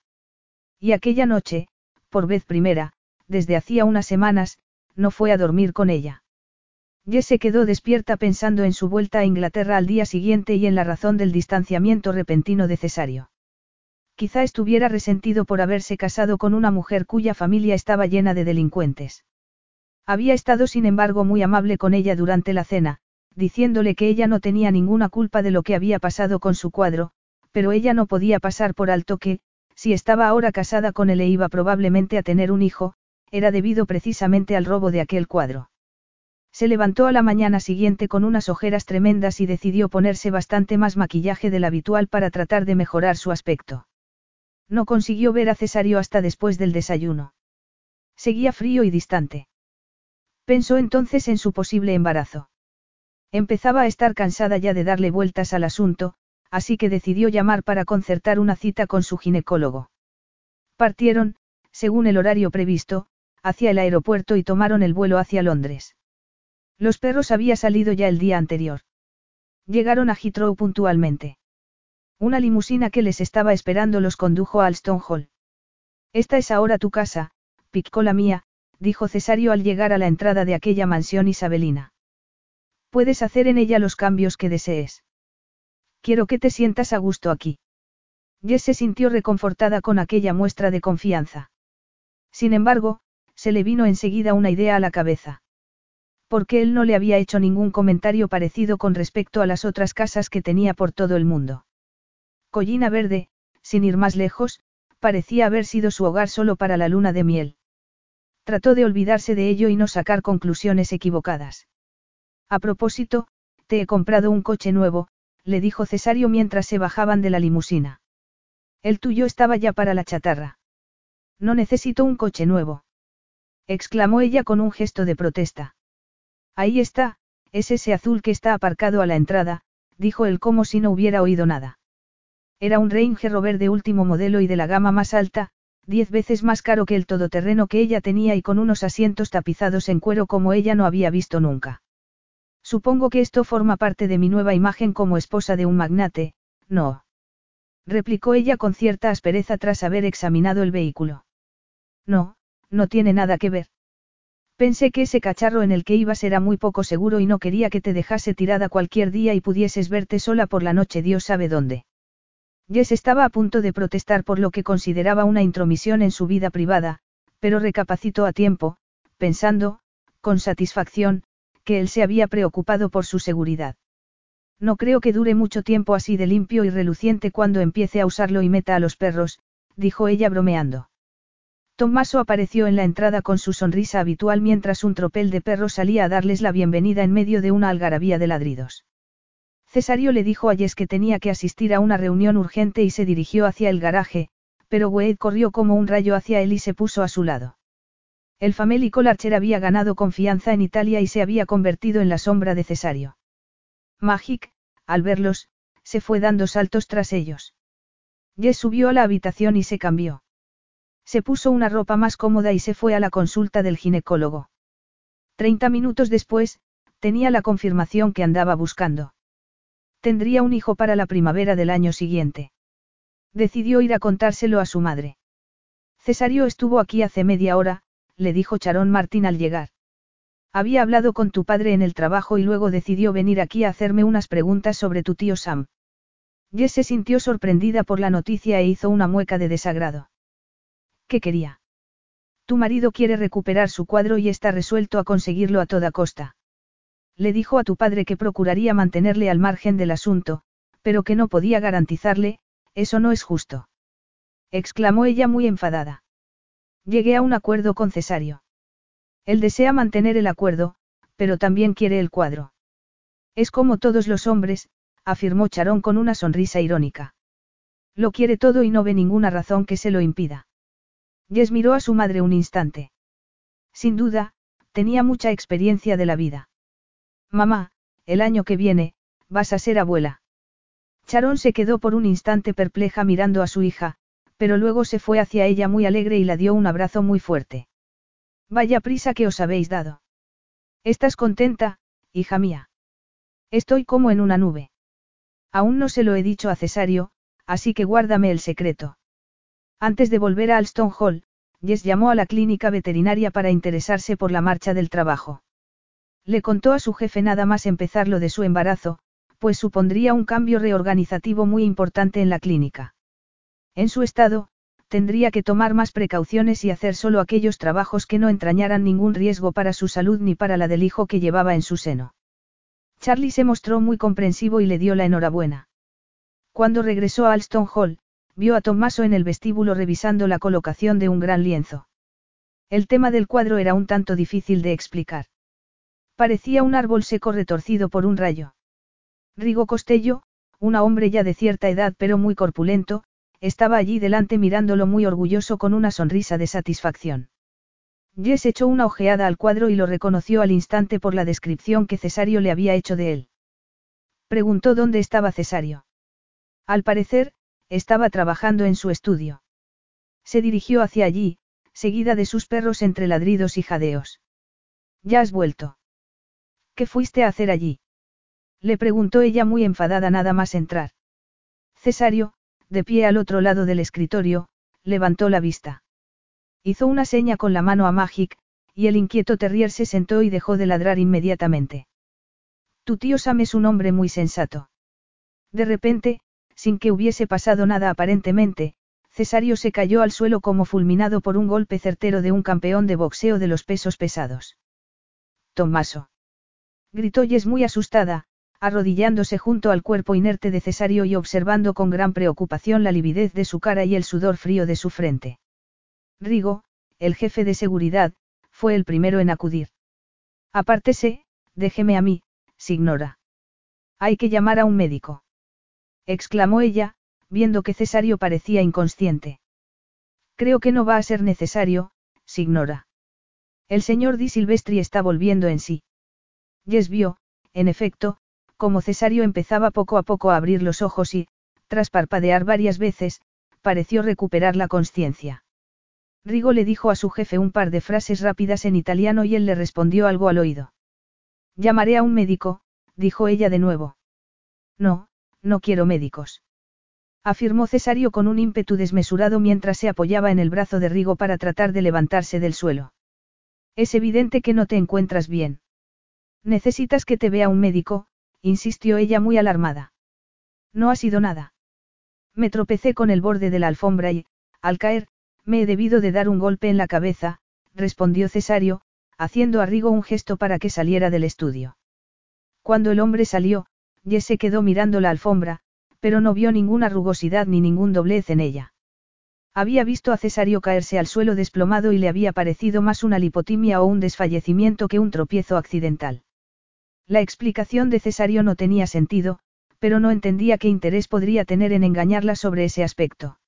Y aquella noche, por vez primera, desde hacía unas semanas, no fue a dormir con ella. Jess se quedó despierta pensando en su vuelta a Inglaterra al día siguiente y en la razón del distanciamiento repentino de Cesario. Quizá estuviera resentido por haberse casado con una mujer cuya familia estaba llena de delincuentes. Había estado sin embargo muy amable con ella durante la cena, diciéndole que ella no tenía ninguna culpa de lo que había pasado con su cuadro, pero ella no podía pasar por alto que, si estaba ahora casada con él e iba probablemente a tener un hijo, era debido precisamente al robo de aquel cuadro. Se levantó a la mañana siguiente con unas ojeras tremendas y decidió ponerse bastante más maquillaje del habitual para tratar de mejorar su aspecto. No consiguió ver a Cesario hasta después del desayuno. Seguía frío y distante. Pensó entonces en su posible embarazo. Empezaba a estar cansada ya de darle vueltas al asunto, así que decidió llamar para concertar una cita con su ginecólogo. Partieron, según el horario previsto, hacia el aeropuerto y tomaron el vuelo hacia Londres. Los perros había salido ya el día anterior. Llegaron a Heathrow puntualmente. Una limusina que les estaba esperando los condujo a Alston Hall. Esta es ahora tu casa, la mía, dijo Cesario al llegar a la entrada de aquella mansión isabelina. Puedes hacer en ella los cambios que desees. Quiero que te sientas a gusto aquí. Jess se sintió reconfortada con aquella muestra de confianza. Sin embargo, se le vino enseguida una idea a la cabeza. Porque él no le había hecho ningún comentario parecido con respecto a las otras casas que tenía por todo el mundo. Collina Verde, sin ir más lejos, parecía haber sido su hogar solo para la luna de miel. Trató de olvidarse de ello y no sacar conclusiones equivocadas. A propósito, te he comprado un coche nuevo, le dijo Cesario mientras se bajaban de la limusina. El tuyo estaba ya para la chatarra. No necesito un coche nuevo. exclamó ella con un gesto de protesta. Ahí está, es ese azul que está aparcado a la entrada, dijo él como si no hubiera oído nada. Era un Range Rover de último modelo y de la gama más alta, diez veces más caro que el todoterreno que ella tenía y con unos asientos tapizados en cuero como ella no había visto nunca. Supongo que esto forma parte de mi nueva imagen como esposa de un magnate, no. Replicó ella con cierta aspereza tras haber examinado el vehículo. No, no tiene nada que ver. Pensé que ese cacharro en el que ibas era muy poco seguro y no quería que te dejase tirada cualquier día y pudieses verte sola por la noche Dios sabe dónde. Jess estaba a punto de protestar por lo que consideraba una intromisión en su vida privada, pero recapacitó a tiempo, pensando, con satisfacción, que él se había preocupado por su seguridad. No creo que dure mucho tiempo así de limpio y reluciente cuando empiece a usarlo y meta a los perros, dijo ella bromeando. Tommaso apareció en la entrada con su sonrisa habitual mientras un tropel de perros salía a darles la bienvenida en medio de una algarabía de ladridos. Cesario le dijo a Jess que tenía que asistir a una reunión urgente y se dirigió hacia el garaje, pero Wade corrió como un rayo hacia él y se puso a su lado. El famélico Larcher había ganado confianza en Italia y se había convertido en la sombra de Cesario. Magic, al verlos, se fue dando saltos tras ellos. Jess subió a la habitación y se cambió. Se puso una ropa más cómoda y se fue a la consulta del ginecólogo. Treinta minutos después, tenía la confirmación que andaba buscando. Tendría un hijo para la primavera del año siguiente. Decidió ir a contárselo a su madre. Cesario estuvo aquí hace media hora, le dijo Charón Martín al llegar. Había hablado con tu padre en el trabajo y luego decidió venir aquí a hacerme unas preguntas sobre tu tío Sam. Jess se sintió sorprendida por la noticia e hizo una mueca de desagrado. ¿Qué quería? Tu marido quiere recuperar su cuadro y está resuelto a conseguirlo a toda costa. Le dijo a tu padre que procuraría mantenerle al margen del asunto, pero que no podía garantizarle, eso no es justo. Exclamó ella muy enfadada. Llegué a un acuerdo con Cesario. Él desea mantener el acuerdo, pero también quiere el cuadro. Es como todos los hombres, afirmó Charón con una sonrisa irónica. Lo quiere todo y no ve ninguna razón que se lo impida. Jess miró a su madre un instante. Sin duda, tenía mucha experiencia de la vida. Mamá, el año que viene, vas a ser abuela. Charón se quedó por un instante perpleja mirando a su hija, pero luego se fue hacia ella muy alegre y la dio un abrazo muy fuerte. Vaya prisa que os habéis dado. ¿Estás contenta, hija mía? Estoy como en una nube. Aún no se lo he dicho a Cesario, así que guárdame el secreto. Antes de volver a Alston Hall, Jess llamó a la clínica veterinaria para interesarse por la marcha del trabajo. Le contó a su jefe nada más empezar lo de su embarazo, pues supondría un cambio reorganizativo muy importante en la clínica. En su estado, tendría que tomar más precauciones y hacer solo aquellos trabajos que no entrañaran ningún riesgo para su salud ni para la del hijo que llevaba en su seno. Charlie se mostró muy comprensivo y le dio la enhorabuena. Cuando regresó a Alston Hall, vio a Tommaso en el vestíbulo revisando la colocación de un gran lienzo. El tema del cuadro era un tanto difícil de explicar. Parecía un árbol seco retorcido por un rayo. Rigo Costello, un hombre ya de cierta edad pero muy corpulento, estaba allí delante mirándolo muy orgulloso con una sonrisa de satisfacción. Jess echó una ojeada al cuadro y lo reconoció al instante por la descripción que Cesario le había hecho de él. Preguntó dónde estaba Cesario. Al parecer, estaba trabajando en su estudio. Se dirigió hacia allí, seguida de sus perros entre ladridos y jadeos. ¿Ya has vuelto? ¿Qué fuiste a hacer allí? Le preguntó ella muy enfadada nada más entrar. Cesario, de pie al otro lado del escritorio, levantó la vista. Hizo una seña con la mano a Magic, y el inquieto terrier se sentó y dejó de ladrar inmediatamente. Tu tío Sam es un hombre muy sensato. De repente, sin que hubiese pasado nada aparentemente, Cesario se cayó al suelo como fulminado por un golpe certero de un campeón de boxeo de los pesos pesados. Tomaso. Gritó Jess muy asustada, arrodillándose junto al cuerpo inerte de Cesario y observando con gran preocupación la lividez de su cara y el sudor frío de su frente. Rigo, el jefe de seguridad, fue el primero en acudir. Apártese, déjeme a mí, signora. Hay que llamar a un médico. exclamó ella, viendo que Cesario parecía inconsciente. Creo que no va a ser necesario, signora. El señor Di Silvestri está volviendo en sí. Yes vio, en efecto, como Cesario empezaba poco a poco a abrir los ojos y, tras parpadear varias veces, pareció recuperar la conciencia. Rigo le dijo a su jefe un par de frases rápidas en italiano y él le respondió algo al oído. Llamaré a un médico, dijo ella de nuevo. No, no quiero médicos. Afirmó Cesario con un ímpetu desmesurado mientras se apoyaba en el brazo de Rigo para tratar de levantarse del suelo. Es evidente que no te encuentras bien. Necesitas que te vea un médico, insistió ella muy alarmada. No ha sido nada. Me tropecé con el borde de la alfombra y, al caer, me he debido de dar un golpe en la cabeza, respondió Cesario, haciendo a Rigo un gesto para que saliera del estudio. Cuando el hombre salió, Jess se quedó mirando la alfombra, pero no vio ninguna rugosidad ni ningún doblez en ella. Había visto a Cesario caerse al suelo desplomado y le había parecido más una lipotimia o un desfallecimiento que un tropiezo accidental. La explicación de Cesario no tenía sentido, pero no entendía qué interés podría tener en engañarla sobre ese aspecto.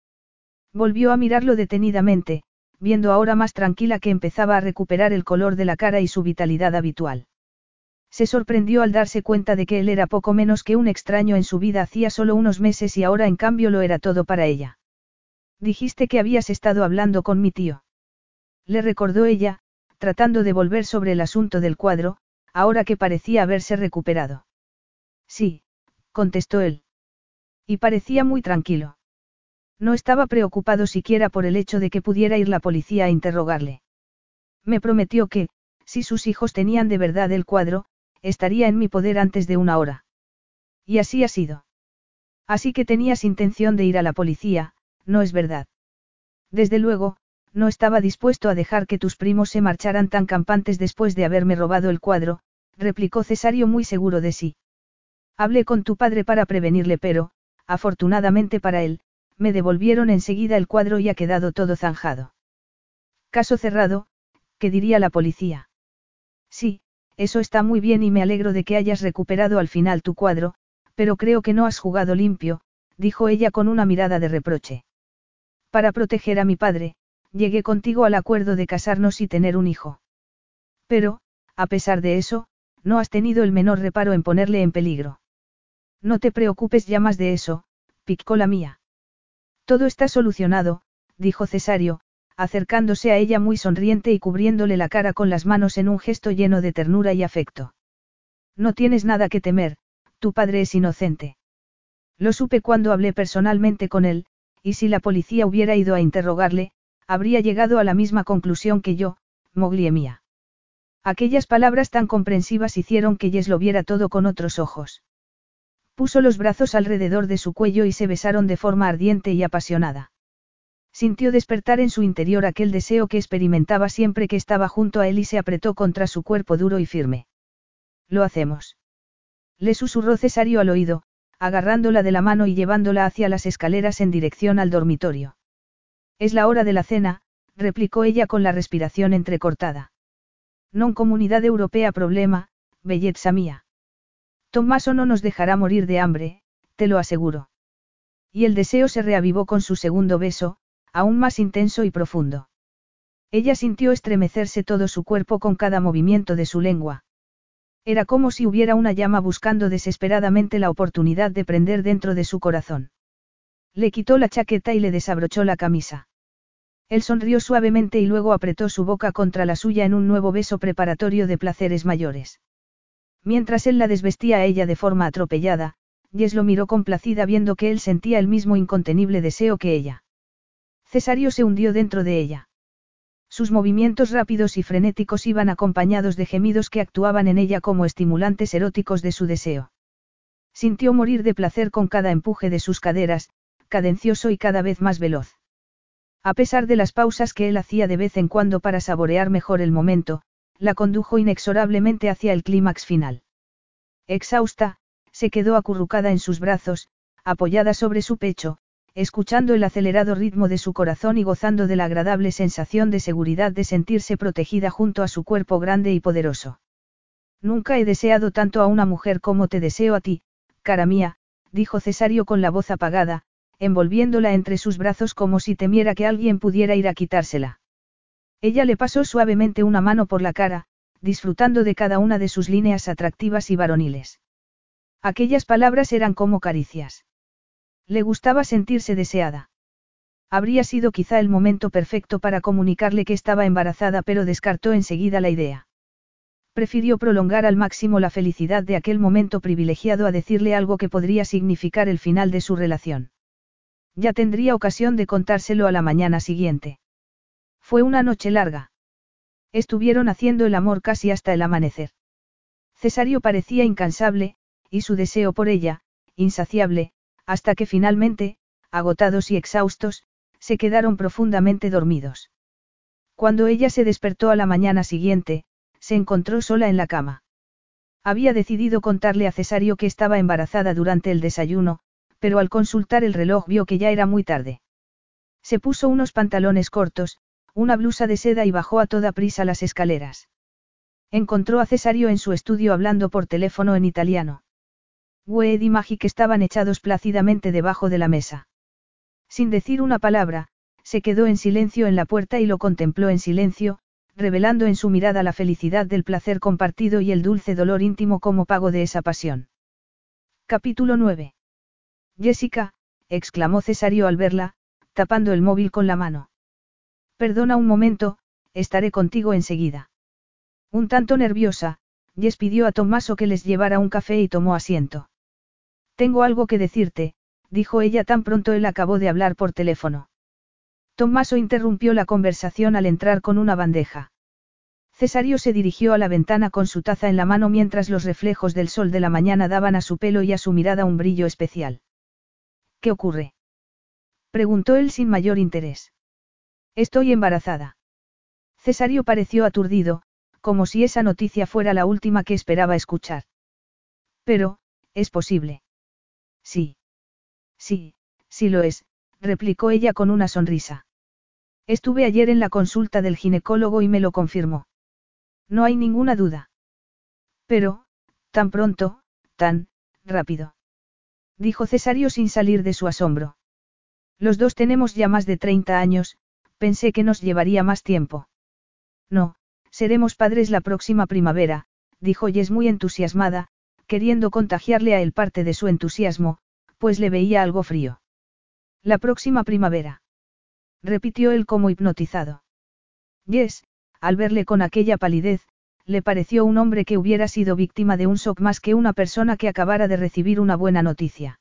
Volvió a mirarlo detenidamente, viendo ahora más tranquila que empezaba a recuperar el color de la cara y su vitalidad habitual. Se sorprendió al darse cuenta de que él era poco menos que un extraño en su vida hacía solo unos meses y ahora en cambio lo era todo para ella. Dijiste que habías estado hablando con mi tío. Le recordó ella, tratando de volver sobre el asunto del cuadro, ahora que parecía haberse recuperado. Sí, contestó él. Y parecía muy tranquilo. No estaba preocupado siquiera por el hecho de que pudiera ir la policía a interrogarle. Me prometió que, si sus hijos tenían de verdad el cuadro, estaría en mi poder antes de una hora. Y así ha sido. Así que tenías intención de ir a la policía, no es verdad. Desde luego, no estaba dispuesto a dejar que tus primos se marcharan tan campantes después de haberme robado el cuadro, replicó Cesario muy seguro de sí. Hablé con tu padre para prevenirle, pero, afortunadamente para él, me devolvieron enseguida el cuadro y ha quedado todo zanjado. Caso cerrado, ¿qué diría la policía? Sí, eso está muy bien y me alegro de que hayas recuperado al final tu cuadro, pero creo que no has jugado limpio, dijo ella con una mirada de reproche. Para proteger a mi padre, llegué contigo al acuerdo de casarnos y tener un hijo. Pero, a pesar de eso, no has tenido el menor reparo en ponerle en peligro. No te preocupes ya más de eso, picó la mía. Todo está solucionado, dijo Cesario, acercándose a ella muy sonriente y cubriéndole la cara con las manos en un gesto lleno de ternura y afecto. No tienes nada que temer, tu padre es inocente. Lo supe cuando hablé personalmente con él, y si la policía hubiera ido a interrogarle, habría llegado a la misma conclusión que yo, Mogliemia. Aquellas palabras tan comprensivas hicieron que Jess lo viera todo con otros ojos. Puso los brazos alrededor de su cuello y se besaron de forma ardiente y apasionada. Sintió despertar en su interior aquel deseo que experimentaba siempre que estaba junto a él y se apretó contra su cuerpo duro y firme. Lo hacemos. Le susurró Cesario al oído, agarrándola de la mano y llevándola hacia las escaleras en dirección al dormitorio. Es la hora de la cena, replicó ella con la respiración entrecortada. Non comunidad europea problema, belleza mía. Tommaso no nos dejará morir de hambre, te lo aseguro. Y el deseo se reavivó con su segundo beso, aún más intenso y profundo. Ella sintió estremecerse todo su cuerpo con cada movimiento de su lengua. Era como si hubiera una llama buscando desesperadamente la oportunidad de prender dentro de su corazón. Le quitó la chaqueta y le desabrochó la camisa. Él sonrió suavemente y luego apretó su boca contra la suya en un nuevo beso preparatorio de placeres mayores. Mientras él la desvestía a ella de forma atropellada, Jess lo miró complacida viendo que él sentía el mismo incontenible deseo que ella. Cesario se hundió dentro de ella. Sus movimientos rápidos y frenéticos iban acompañados de gemidos que actuaban en ella como estimulantes eróticos de su deseo. Sintió morir de placer con cada empuje de sus caderas, cadencioso y cada vez más veloz. A pesar de las pausas que él hacía de vez en cuando para saborear mejor el momento, la condujo inexorablemente hacia el clímax final. Exhausta, se quedó acurrucada en sus brazos, apoyada sobre su pecho, escuchando el acelerado ritmo de su corazón y gozando de la agradable sensación de seguridad de sentirse protegida junto a su cuerpo grande y poderoso. Nunca he deseado tanto a una mujer como te deseo a ti, cara mía, dijo Cesario con la voz apagada, envolviéndola entre sus brazos como si temiera que alguien pudiera ir a quitársela. Ella le pasó suavemente una mano por la cara, disfrutando de cada una de sus líneas atractivas y varoniles. Aquellas palabras eran como caricias. Le gustaba sentirse deseada. Habría sido quizá el momento perfecto para comunicarle que estaba embarazada pero descartó enseguida la idea. Prefirió prolongar al máximo la felicidad de aquel momento privilegiado a decirle algo que podría significar el final de su relación. Ya tendría ocasión de contárselo a la mañana siguiente. Fue una noche larga. Estuvieron haciendo el amor casi hasta el amanecer. Cesario parecía incansable, y su deseo por ella, insaciable, hasta que finalmente, agotados y exhaustos, se quedaron profundamente dormidos. Cuando ella se despertó a la mañana siguiente, se encontró sola en la cama. Había decidido contarle a Cesario que estaba embarazada durante el desayuno, pero al consultar el reloj vio que ya era muy tarde. Se puso unos pantalones cortos, una blusa de seda y bajó a toda prisa las escaleras. Encontró a Cesario en su estudio hablando por teléfono en italiano. Wed y Magic estaban echados plácidamente debajo de la mesa. Sin decir una palabra, se quedó en silencio en la puerta y lo contempló en silencio, revelando en su mirada la felicidad del placer compartido y el dulce dolor íntimo como pago de esa pasión. Capítulo 9. Jessica, exclamó Cesario al verla, tapando el móvil con la mano. Perdona un momento, estaré contigo enseguida. Un tanto nerviosa, Jess pidió a Tommaso que les llevara un café y tomó asiento. Tengo algo que decirte, dijo ella tan pronto él acabó de hablar por teléfono. Tommaso interrumpió la conversación al entrar con una bandeja. Cesario se dirigió a la ventana con su taza en la mano mientras los reflejos del sol de la mañana daban a su pelo y a su mirada un brillo especial. ¿Qué ocurre? preguntó él sin mayor interés. Estoy embarazada. Cesario pareció aturdido, como si esa noticia fuera la última que esperaba escuchar. Pero, es posible. Sí. Sí, sí lo es, replicó ella con una sonrisa. Estuve ayer en la consulta del ginecólogo y me lo confirmó. No hay ninguna duda. Pero, tan pronto, tan, rápido. Dijo Cesario sin salir de su asombro. Los dos tenemos ya más de 30 años, pensé que nos llevaría más tiempo. No, seremos padres la próxima primavera, dijo Jess muy entusiasmada, queriendo contagiarle a él parte de su entusiasmo, pues le veía algo frío. La próxima primavera. Repitió él como hipnotizado. Yes, al verle con aquella palidez, le pareció un hombre que hubiera sido víctima de un shock más que una persona que acabara de recibir una buena noticia.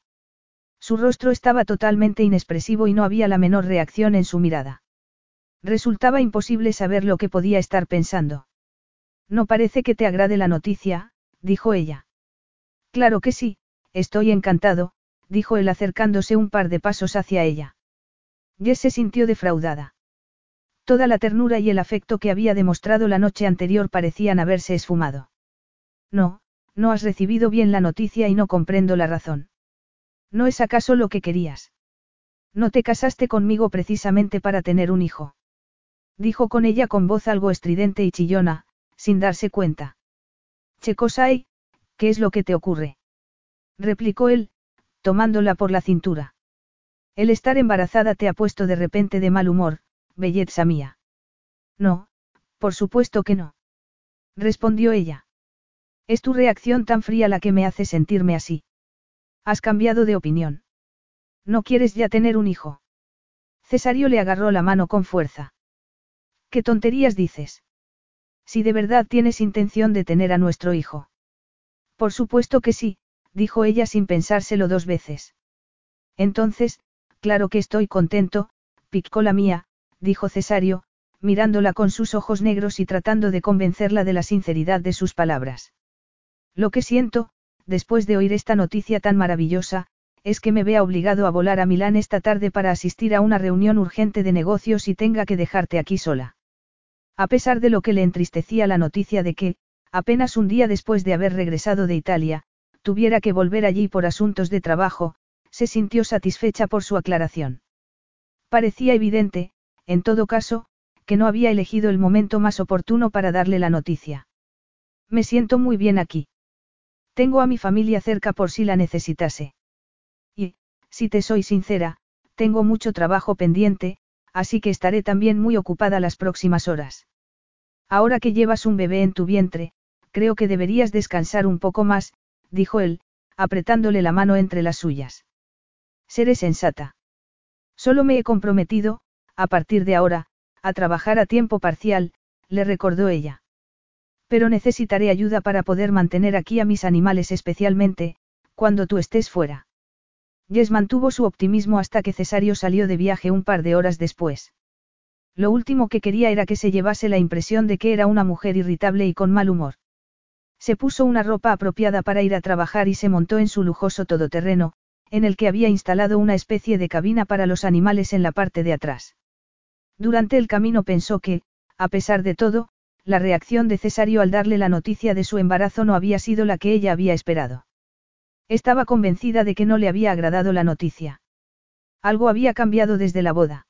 Su rostro estaba totalmente inexpresivo y no había la menor reacción en su mirada. Resultaba imposible saber lo que podía estar pensando. No parece que te agrade la noticia, dijo ella. Claro que sí, estoy encantado, dijo él acercándose un par de pasos hacia ella. Jess se sintió defraudada. Toda la ternura y el afecto que había demostrado la noche anterior parecían haberse esfumado. No, no has recibido bien la noticia y no comprendo la razón. ¿No es acaso lo que querías? No te casaste conmigo precisamente para tener un hijo. Dijo con ella con voz algo estridente y chillona, sin darse cuenta. Checosai, ¿qué es lo que te ocurre? replicó él, tomándola por la cintura. El estar embarazada te ha puesto de repente de mal humor, belleza mía. No, por supuesto que no. Respondió ella. Es tu reacción tan fría la que me hace sentirme así. Has cambiado de opinión. No quieres ya tener un hijo. Cesario le agarró la mano con fuerza. ¿Qué tonterías dices? Si de verdad tienes intención de tener a nuestro hijo. Por supuesto que sí, dijo ella sin pensárselo dos veces. Entonces, Claro que estoy contento, la mía, dijo Cesario, mirándola con sus ojos negros y tratando de convencerla de la sinceridad de sus palabras. Lo que siento, después de oír esta noticia tan maravillosa, es que me vea obligado a volar a Milán esta tarde para asistir a una reunión urgente de negocios y tenga que dejarte aquí sola. A pesar de lo que le entristecía la noticia de que, apenas un día después de haber regresado de Italia, tuviera que volver allí por asuntos de trabajo, se sintió satisfecha por su aclaración. Parecía evidente, en todo caso, que no había elegido el momento más oportuno para darle la noticia. Me siento muy bien aquí. Tengo a mi familia cerca por si la necesitase. Y, si te soy sincera, tengo mucho trabajo pendiente, así que estaré también muy ocupada las próximas horas. Ahora que llevas un bebé en tu vientre, creo que deberías descansar un poco más, dijo él, apretándole la mano entre las suyas. Seré sensata. Solo me he comprometido, a partir de ahora, a trabajar a tiempo parcial, le recordó ella. Pero necesitaré ayuda para poder mantener aquí a mis animales especialmente, cuando tú estés fuera. Jess mantuvo su optimismo hasta que Cesario salió de viaje un par de horas después. Lo último que quería era que se llevase la impresión de que era una mujer irritable y con mal humor. Se puso una ropa apropiada para ir a trabajar y se montó en su lujoso todoterreno, en el que había instalado una especie de cabina para los animales en la parte de atrás. Durante el camino pensó que, a pesar de todo, la reacción de Cesario al darle la noticia de su embarazo no había sido la que ella había esperado. Estaba convencida de que no le había agradado la noticia. Algo había cambiado desde la boda.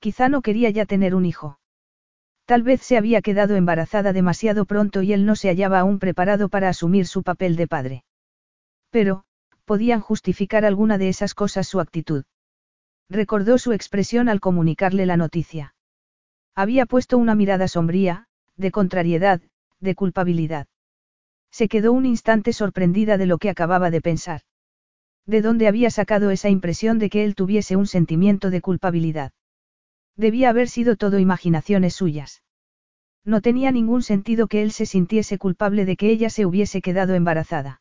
Quizá no quería ya tener un hijo. Tal vez se había quedado embarazada demasiado pronto y él no se hallaba aún preparado para asumir su papel de padre. Pero, podían justificar alguna de esas cosas su actitud. Recordó su expresión al comunicarle la noticia. Había puesto una mirada sombría, de contrariedad, de culpabilidad. Se quedó un instante sorprendida de lo que acababa de pensar. ¿De dónde había sacado esa impresión de que él tuviese un sentimiento de culpabilidad? Debía haber sido todo imaginaciones suyas. No tenía ningún sentido que él se sintiese culpable de que ella se hubiese quedado embarazada.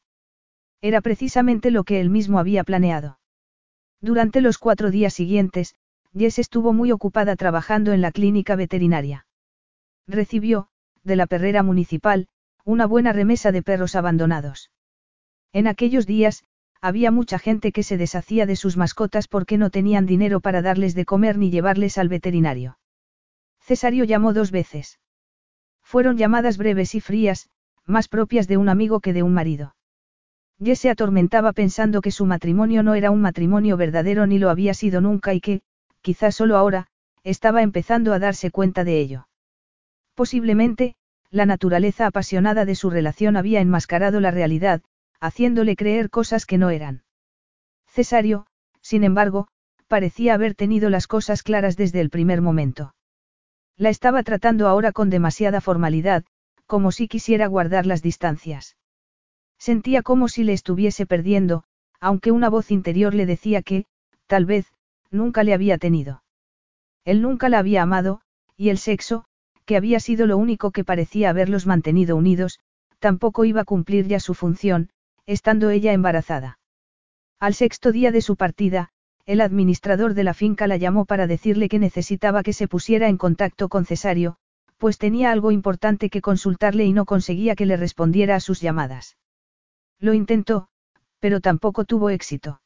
Era precisamente lo que él mismo había planeado. Durante los cuatro días siguientes, Jess estuvo muy ocupada trabajando en la clínica veterinaria. Recibió, de la perrera municipal, una buena remesa de perros abandonados. En aquellos días, había mucha gente que se deshacía de sus mascotas porque no tenían dinero para darles de comer ni llevarles al veterinario. Cesario llamó dos veces. Fueron llamadas breves y frías, más propias de un amigo que de un marido. Jess se atormentaba pensando que su matrimonio no era un matrimonio verdadero ni lo había sido nunca y que, quizás solo ahora, estaba empezando a darse cuenta de ello. Posiblemente, la naturaleza apasionada de su relación había enmascarado la realidad, haciéndole creer cosas que no eran. Cesario, sin embargo, parecía haber tenido las cosas claras desde el primer momento. La estaba tratando ahora con demasiada formalidad, como si quisiera guardar las distancias. Sentía como si le estuviese perdiendo, aunque una voz interior le decía que, tal vez, nunca le había tenido. Él nunca la había amado, y el sexo, que había sido lo único que parecía haberlos mantenido unidos, tampoco iba a cumplir ya su función, estando ella embarazada. Al sexto día de su partida, el administrador de la finca la llamó para decirle que necesitaba que se pusiera en contacto con Cesario, pues tenía algo importante que consultarle y no conseguía que le respondiera a sus llamadas. Lo intentó, pero tampoco tuvo éxito.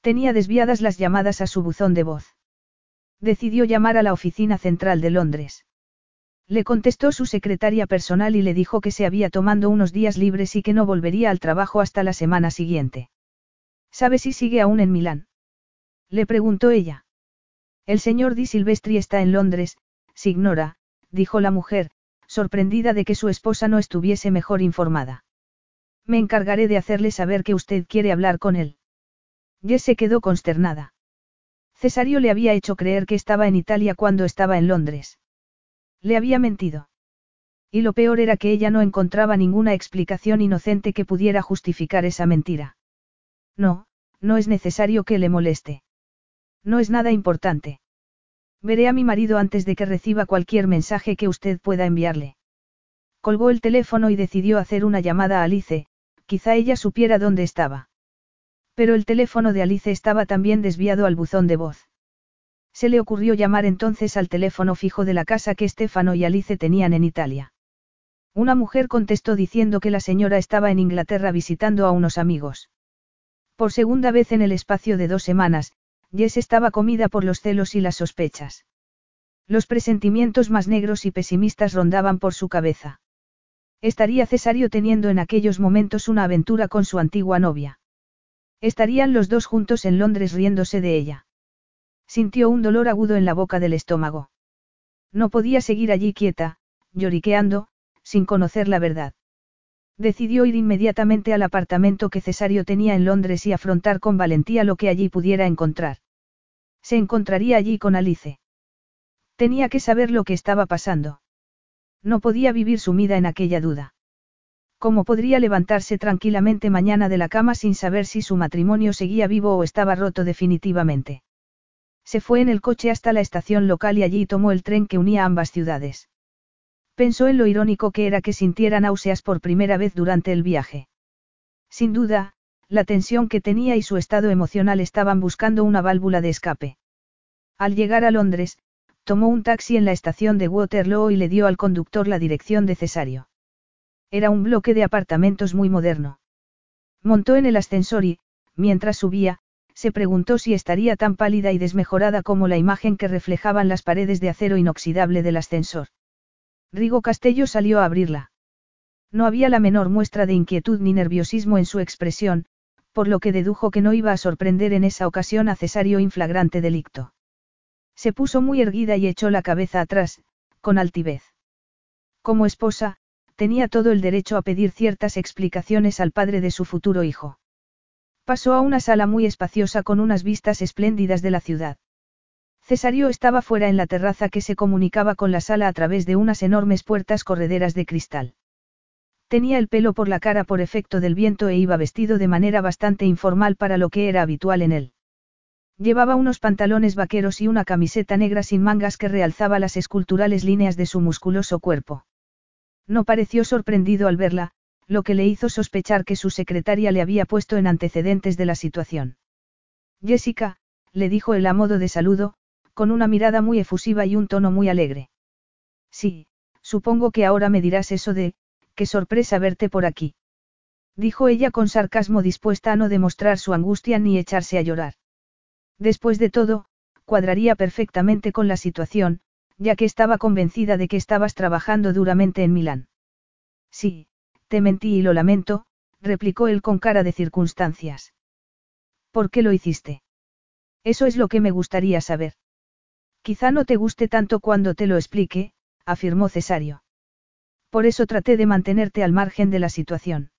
Tenía desviadas las llamadas a su buzón de voz. Decidió llamar a la oficina central de Londres. Le contestó su secretaria personal y le dijo que se había tomado unos días libres y que no volvería al trabajo hasta la semana siguiente. ¿Sabe si sigue aún en Milán? Le preguntó ella. El señor Di Silvestri está en Londres, signora, dijo la mujer, sorprendida de que su esposa no estuviese mejor informada. Me encargaré de hacerle saber que usted quiere hablar con él. Jess se quedó consternada. Cesario le había hecho creer que estaba en Italia cuando estaba en Londres. Le había mentido. Y lo peor era que ella no encontraba ninguna explicación inocente que pudiera justificar esa mentira. No, no es necesario que le moleste. No es nada importante. Veré a mi marido antes de que reciba cualquier mensaje que usted pueda enviarle. Colgó el teléfono y decidió hacer una llamada a Alice, quizá ella supiera dónde estaba. Pero el teléfono de Alice estaba también desviado al buzón de voz. Se le ocurrió llamar entonces al teléfono fijo de la casa que Stefano y Alice tenían en Italia. Una mujer contestó diciendo que la señora estaba en Inglaterra visitando a unos amigos. Por segunda vez en el espacio de dos semanas, Jess estaba comida por los celos y las sospechas. Los presentimientos más negros y pesimistas rondaban por su cabeza. Estaría Cesario teniendo en aquellos momentos una aventura con su antigua novia. Estarían los dos juntos en Londres riéndose de ella. Sintió un dolor agudo en la boca del estómago. No podía seguir allí quieta, lloriqueando, sin conocer la verdad. Decidió ir inmediatamente al apartamento que Cesario tenía en Londres y afrontar con valentía lo que allí pudiera encontrar. Se encontraría allí con Alice. Tenía que saber lo que estaba pasando. No podía vivir sumida en aquella duda. ¿Cómo podría levantarse tranquilamente mañana de la cama sin saber si su matrimonio seguía vivo o estaba roto definitivamente? Se fue en el coche hasta la estación local y allí tomó el tren que unía ambas ciudades. Pensó en lo irónico que era que sintiera náuseas por primera vez durante el viaje. Sin duda, la tensión que tenía y su estado emocional estaban buscando una válvula de escape. Al llegar a Londres, tomó un taxi en la estación de Waterloo y le dio al conductor la dirección de Cesario. Era un bloque de apartamentos muy moderno. Montó en el ascensor y, mientras subía, se preguntó si estaría tan pálida y desmejorada como la imagen que reflejaban las paredes de acero inoxidable del ascensor. Rigo Castello salió a abrirla. No había la menor muestra de inquietud ni nerviosismo en su expresión, por lo que dedujo que no iba a sorprender en esa ocasión a Cesario inflagrante delicto. Se puso muy erguida y echó la cabeza atrás, con altivez. Como esposa, tenía todo el derecho a pedir ciertas explicaciones al padre de su futuro hijo. Pasó a una sala muy espaciosa con unas vistas espléndidas de la ciudad. Cesario estaba fuera en la terraza que se comunicaba con la sala a través de unas enormes puertas correderas de cristal. Tenía el pelo por la cara por efecto del viento e iba vestido de manera bastante informal para lo que era habitual en él. Llevaba unos pantalones vaqueros y una camiseta negra sin mangas que realzaba las esculturales líneas de su musculoso cuerpo. No pareció sorprendido al verla, lo que le hizo sospechar que su secretaria le había puesto en antecedentes de la situación. Jessica, le dijo él a modo de saludo, con una mirada muy efusiva y un tono muy alegre. Sí, supongo que ahora me dirás eso de, qué sorpresa verte por aquí. Dijo ella con sarcasmo dispuesta a no demostrar su angustia ni echarse a llorar. Después de todo, cuadraría perfectamente con la situación, ya que estaba convencida de que estabas trabajando duramente en Milán. Sí, te mentí y lo lamento, replicó él con cara de circunstancias. ¿Por qué lo hiciste? Eso es lo que me gustaría saber. Quizá no te guste tanto cuando te lo explique, afirmó Cesario. Por eso traté de mantenerte al margen de la situación.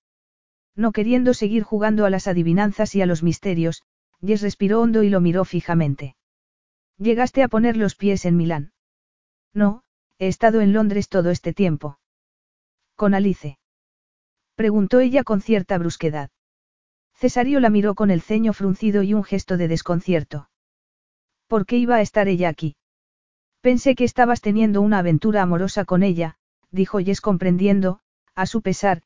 No queriendo seguir jugando a las adivinanzas y a los misterios, Jess respiró hondo y lo miró fijamente. ¿Llegaste a poner los pies en Milán? No, he estado en Londres todo este tiempo. ¿Con Alice? Preguntó ella con cierta brusquedad. Cesario la miró con el ceño fruncido y un gesto de desconcierto. ¿Por qué iba a estar ella aquí? Pensé que estabas teniendo una aventura amorosa con ella, dijo Jess comprendiendo, a su pesar,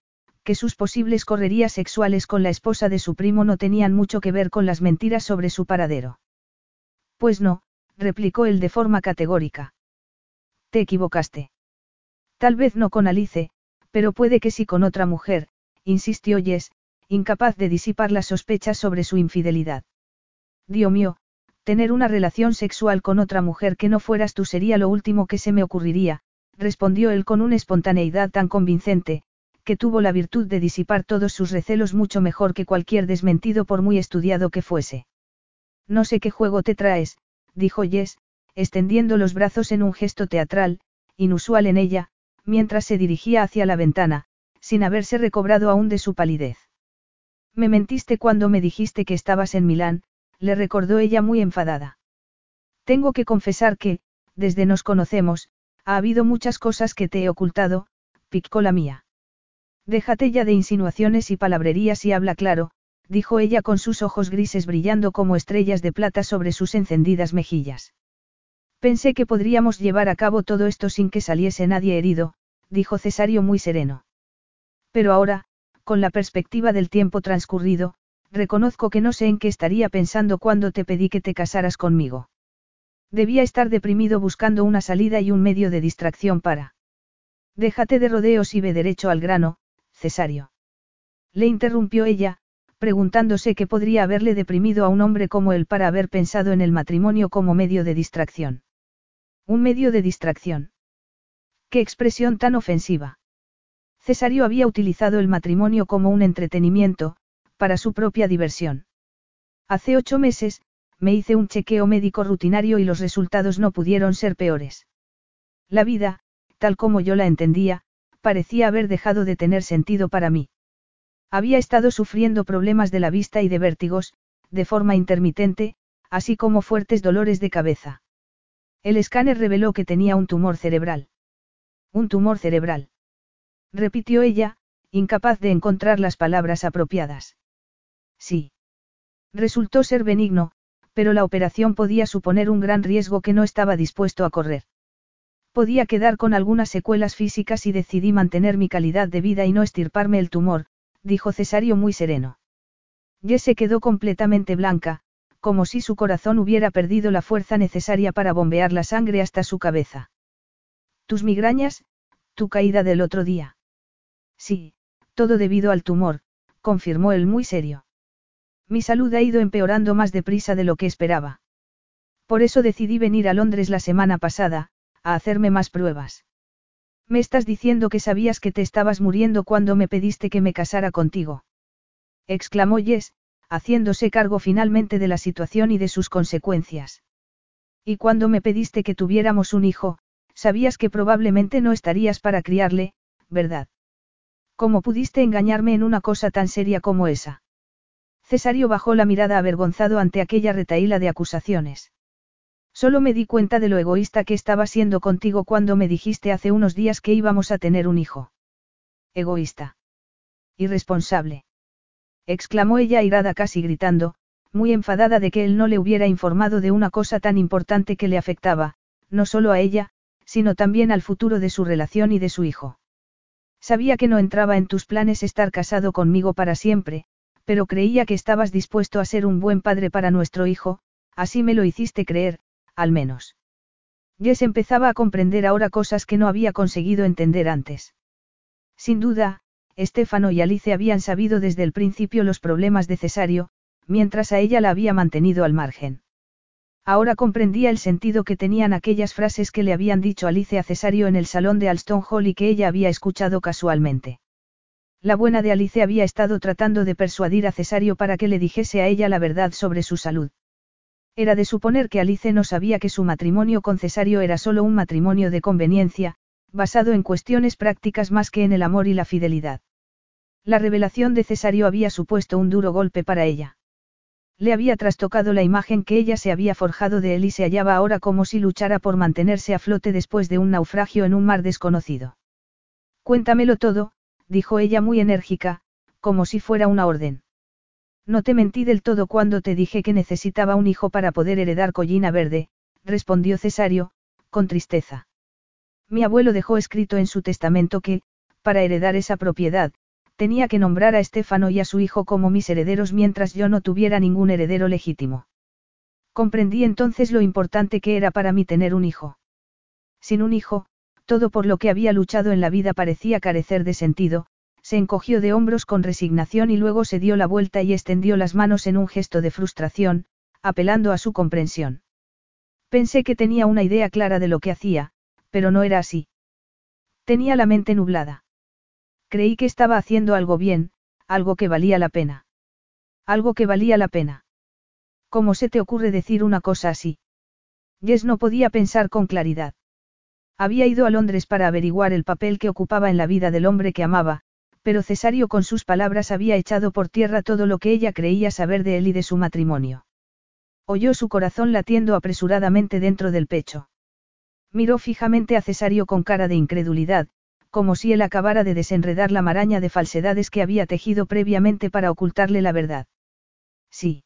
que sus posibles correrías sexuales con la esposa de su primo no tenían mucho que ver con las mentiras sobre su paradero. Pues no, replicó él de forma categórica. Te equivocaste. Tal vez no con Alice, pero puede que sí con otra mujer, insistió Jess, incapaz de disipar las sospechas sobre su infidelidad. Dios mío, tener una relación sexual con otra mujer que no fueras tú sería lo último que se me ocurriría, respondió él con una espontaneidad tan convincente, que tuvo la virtud de disipar todos sus recelos mucho mejor que cualquier desmentido por muy estudiado que fuese. No sé qué juego te traes, dijo Jess, extendiendo los brazos en un gesto teatral, inusual en ella, mientras se dirigía hacia la ventana, sin haberse recobrado aún de su palidez. Me mentiste cuando me dijiste que estabas en Milán, le recordó ella muy enfadada. Tengo que confesar que, desde nos conocemos, ha habido muchas cosas que te he ocultado, picó la mía. Déjate ya de insinuaciones y palabrerías y habla claro, dijo ella con sus ojos grises brillando como estrellas de plata sobre sus encendidas mejillas. Pensé que podríamos llevar a cabo todo esto sin que saliese nadie herido, dijo Cesario muy sereno. Pero ahora, con la perspectiva del tiempo transcurrido, reconozco que no sé en qué estaría pensando cuando te pedí que te casaras conmigo. Debía estar deprimido buscando una salida y un medio de distracción para. Déjate de rodeos y ve derecho al grano, Cesario. Le interrumpió ella, preguntándose qué podría haberle deprimido a un hombre como él para haber pensado en el matrimonio como medio de distracción. Un medio de distracción. Qué expresión tan ofensiva. Cesario había utilizado el matrimonio como un entretenimiento, para su propia diversión. Hace ocho meses, me hice un chequeo médico rutinario y los resultados no pudieron ser peores. La vida, tal como yo la entendía, parecía haber dejado de tener sentido para mí. Había estado sufriendo problemas de la vista y de vértigos, de forma intermitente, así como fuertes dolores de cabeza. El escáner reveló que tenía un tumor cerebral. Un tumor cerebral. Repitió ella, incapaz de encontrar las palabras apropiadas. Sí. Resultó ser benigno, pero la operación podía suponer un gran riesgo que no estaba dispuesto a correr. Podía quedar con algunas secuelas físicas y decidí mantener mi calidad de vida y no estirparme el tumor, dijo Cesario muy sereno. Jess se quedó completamente blanca, como si su corazón hubiera perdido la fuerza necesaria para bombear la sangre hasta su cabeza. ¿Tus migrañas? ¿Tu caída del otro día? Sí, todo debido al tumor, confirmó él muy serio. Mi salud ha ido empeorando más deprisa de lo que esperaba. Por eso decidí venir a Londres la semana pasada, a hacerme más pruebas. Me estás diciendo que sabías que te estabas muriendo cuando me pediste que me casara contigo. exclamó Jess, haciéndose cargo finalmente de la situación y de sus consecuencias. Y cuando me pediste que tuviéramos un hijo, sabías que probablemente no estarías para criarle, ¿verdad? ¿Cómo pudiste engañarme en una cosa tan seria como esa? Cesario bajó la mirada avergonzado ante aquella retaíla de acusaciones. Solo me di cuenta de lo egoísta que estaba siendo contigo cuando me dijiste hace unos días que íbamos a tener un hijo. Egoísta. Irresponsable. exclamó ella airada casi gritando, muy enfadada de que él no le hubiera informado de una cosa tan importante que le afectaba, no solo a ella, sino también al futuro de su relación y de su hijo. Sabía que no entraba en tus planes estar casado conmigo para siempre, pero creía que estabas dispuesto a ser un buen padre para nuestro hijo, así me lo hiciste creer, al menos. Jess empezaba a comprender ahora cosas que no había conseguido entender antes. Sin duda, Estefano y Alice habían sabido desde el principio los problemas de Cesario, mientras a ella la había mantenido al margen. Ahora comprendía el sentido que tenían aquellas frases que le habían dicho Alice a Cesario en el salón de Alston Hall y que ella había escuchado casualmente. La buena de Alice había estado tratando de persuadir a Cesario para que le dijese a ella la verdad sobre su salud. Era de suponer que Alice no sabía que su matrimonio con Cesario era solo un matrimonio de conveniencia, basado en cuestiones prácticas más que en el amor y la fidelidad. La revelación de Cesario había supuesto un duro golpe para ella. Le había trastocado la imagen que ella se había forjado de él y se hallaba ahora como si luchara por mantenerse a flote después de un naufragio en un mar desconocido. Cuéntamelo todo, dijo ella muy enérgica, como si fuera una orden. No te mentí del todo cuando te dije que necesitaba un hijo para poder heredar Collina Verde, respondió Cesario, con tristeza. Mi abuelo dejó escrito en su testamento que, para heredar esa propiedad, tenía que nombrar a Estefano y a su hijo como mis herederos mientras yo no tuviera ningún heredero legítimo. Comprendí entonces lo importante que era para mí tener un hijo. Sin un hijo, todo por lo que había luchado en la vida parecía carecer de sentido, se encogió de hombros con resignación y luego se dio la vuelta y extendió las manos en un gesto de frustración, apelando a su comprensión. Pensé que tenía una idea clara de lo que hacía, pero no era así. Tenía la mente nublada. Creí que estaba haciendo algo bien, algo que valía la pena. Algo que valía la pena. ¿Cómo se te ocurre decir una cosa así? Jess no podía pensar con claridad. Había ido a Londres para averiguar el papel que ocupaba en la vida del hombre que amaba, pero Cesario con sus palabras había echado por tierra todo lo que ella creía saber de él y de su matrimonio. Oyó su corazón latiendo apresuradamente dentro del pecho. Miró fijamente a Cesario con cara de incredulidad, como si él acabara de desenredar la maraña de falsedades que había tejido previamente para ocultarle la verdad. Sí.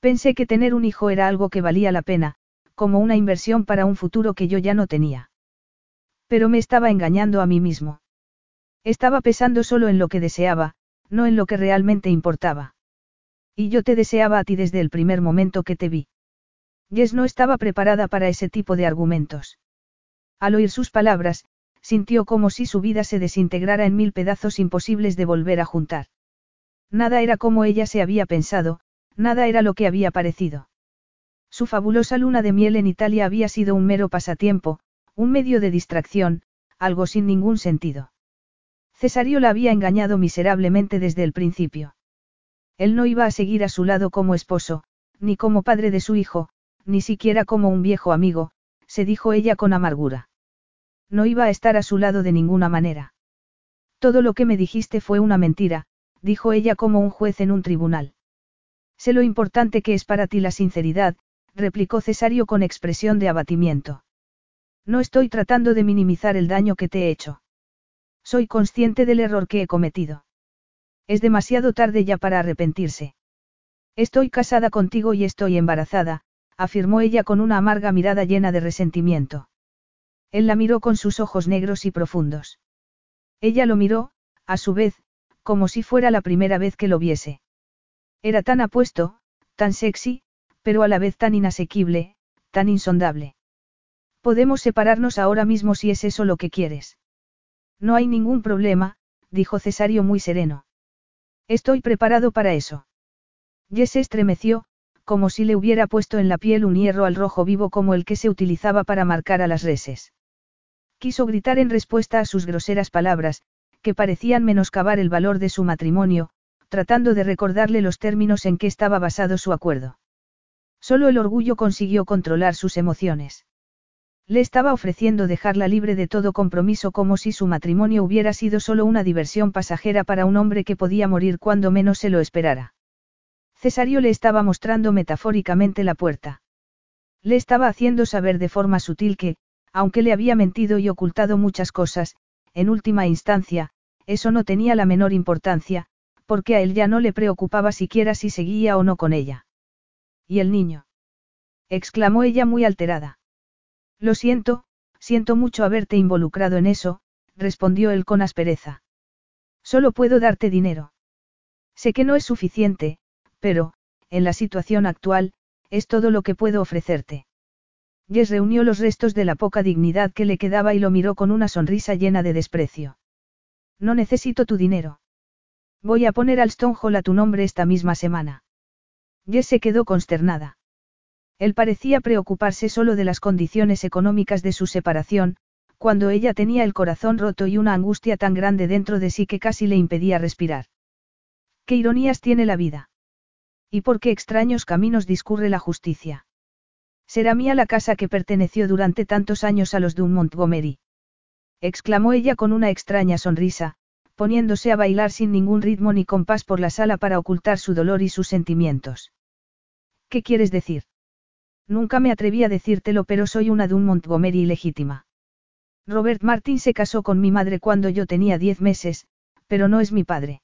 Pensé que tener un hijo era algo que valía la pena, como una inversión para un futuro que yo ya no tenía. Pero me estaba engañando a mí mismo. Estaba pesando solo en lo que deseaba, no en lo que realmente importaba. Y yo te deseaba a ti desde el primer momento que te vi. Jess no estaba preparada para ese tipo de argumentos. Al oír sus palabras, sintió como si su vida se desintegrara en mil pedazos imposibles de volver a juntar. Nada era como ella se había pensado, nada era lo que había parecido. Su fabulosa luna de miel en Italia había sido un mero pasatiempo, un medio de distracción, algo sin ningún sentido. Cesario la había engañado miserablemente desde el principio. Él no iba a seguir a su lado como esposo, ni como padre de su hijo, ni siquiera como un viejo amigo, se dijo ella con amargura. No iba a estar a su lado de ninguna manera. Todo lo que me dijiste fue una mentira, dijo ella como un juez en un tribunal. Sé lo importante que es para ti la sinceridad, replicó Cesario con expresión de abatimiento. No estoy tratando de minimizar el daño que te he hecho. Soy consciente del error que he cometido. Es demasiado tarde ya para arrepentirse. Estoy casada contigo y estoy embarazada, afirmó ella con una amarga mirada llena de resentimiento. Él la miró con sus ojos negros y profundos. Ella lo miró, a su vez, como si fuera la primera vez que lo viese. Era tan apuesto, tan sexy, pero a la vez tan inasequible, tan insondable. Podemos separarnos ahora mismo si es eso lo que quieres. No hay ningún problema, dijo Cesario muy sereno. Estoy preparado para eso. Jess estremeció, como si le hubiera puesto en la piel un hierro al rojo vivo como el que se utilizaba para marcar a las reses. Quiso gritar en respuesta a sus groseras palabras, que parecían menoscabar el valor de su matrimonio, tratando de recordarle los términos en que estaba basado su acuerdo. Solo el orgullo consiguió controlar sus emociones. Le estaba ofreciendo dejarla libre de todo compromiso como si su matrimonio hubiera sido solo una diversión pasajera para un hombre que podía morir cuando menos se lo esperara. Cesario le estaba mostrando metafóricamente la puerta. Le estaba haciendo saber de forma sutil que, aunque le había mentido y ocultado muchas cosas, en última instancia, eso no tenía la menor importancia, porque a él ya no le preocupaba siquiera si seguía o no con ella. ¿Y el niño? exclamó ella muy alterada. Lo siento, siento mucho haberte involucrado en eso, respondió él con aspereza. Solo puedo darte dinero. Sé que no es suficiente, pero, en la situación actual, es todo lo que puedo ofrecerte. Jess reunió los restos de la poca dignidad que le quedaba y lo miró con una sonrisa llena de desprecio. No necesito tu dinero. Voy a poner al Stonehall a tu nombre esta misma semana. Jess se quedó consternada. Él parecía preocuparse solo de las condiciones económicas de su separación, cuando ella tenía el corazón roto y una angustia tan grande dentro de sí que casi le impedía respirar. ¿Qué ironías tiene la vida? ¿Y por qué extraños caminos discurre la justicia? Será mía la casa que perteneció durante tantos años a los de un Montgomery. exclamó ella con una extraña sonrisa, poniéndose a bailar sin ningún ritmo ni compás por la sala para ocultar su dolor y sus sentimientos. ¿Qué quieres decir? Nunca me atreví a decírtelo, pero soy una de un Montgomery ilegítima. Robert Martin se casó con mi madre cuando yo tenía diez meses, pero no es mi padre.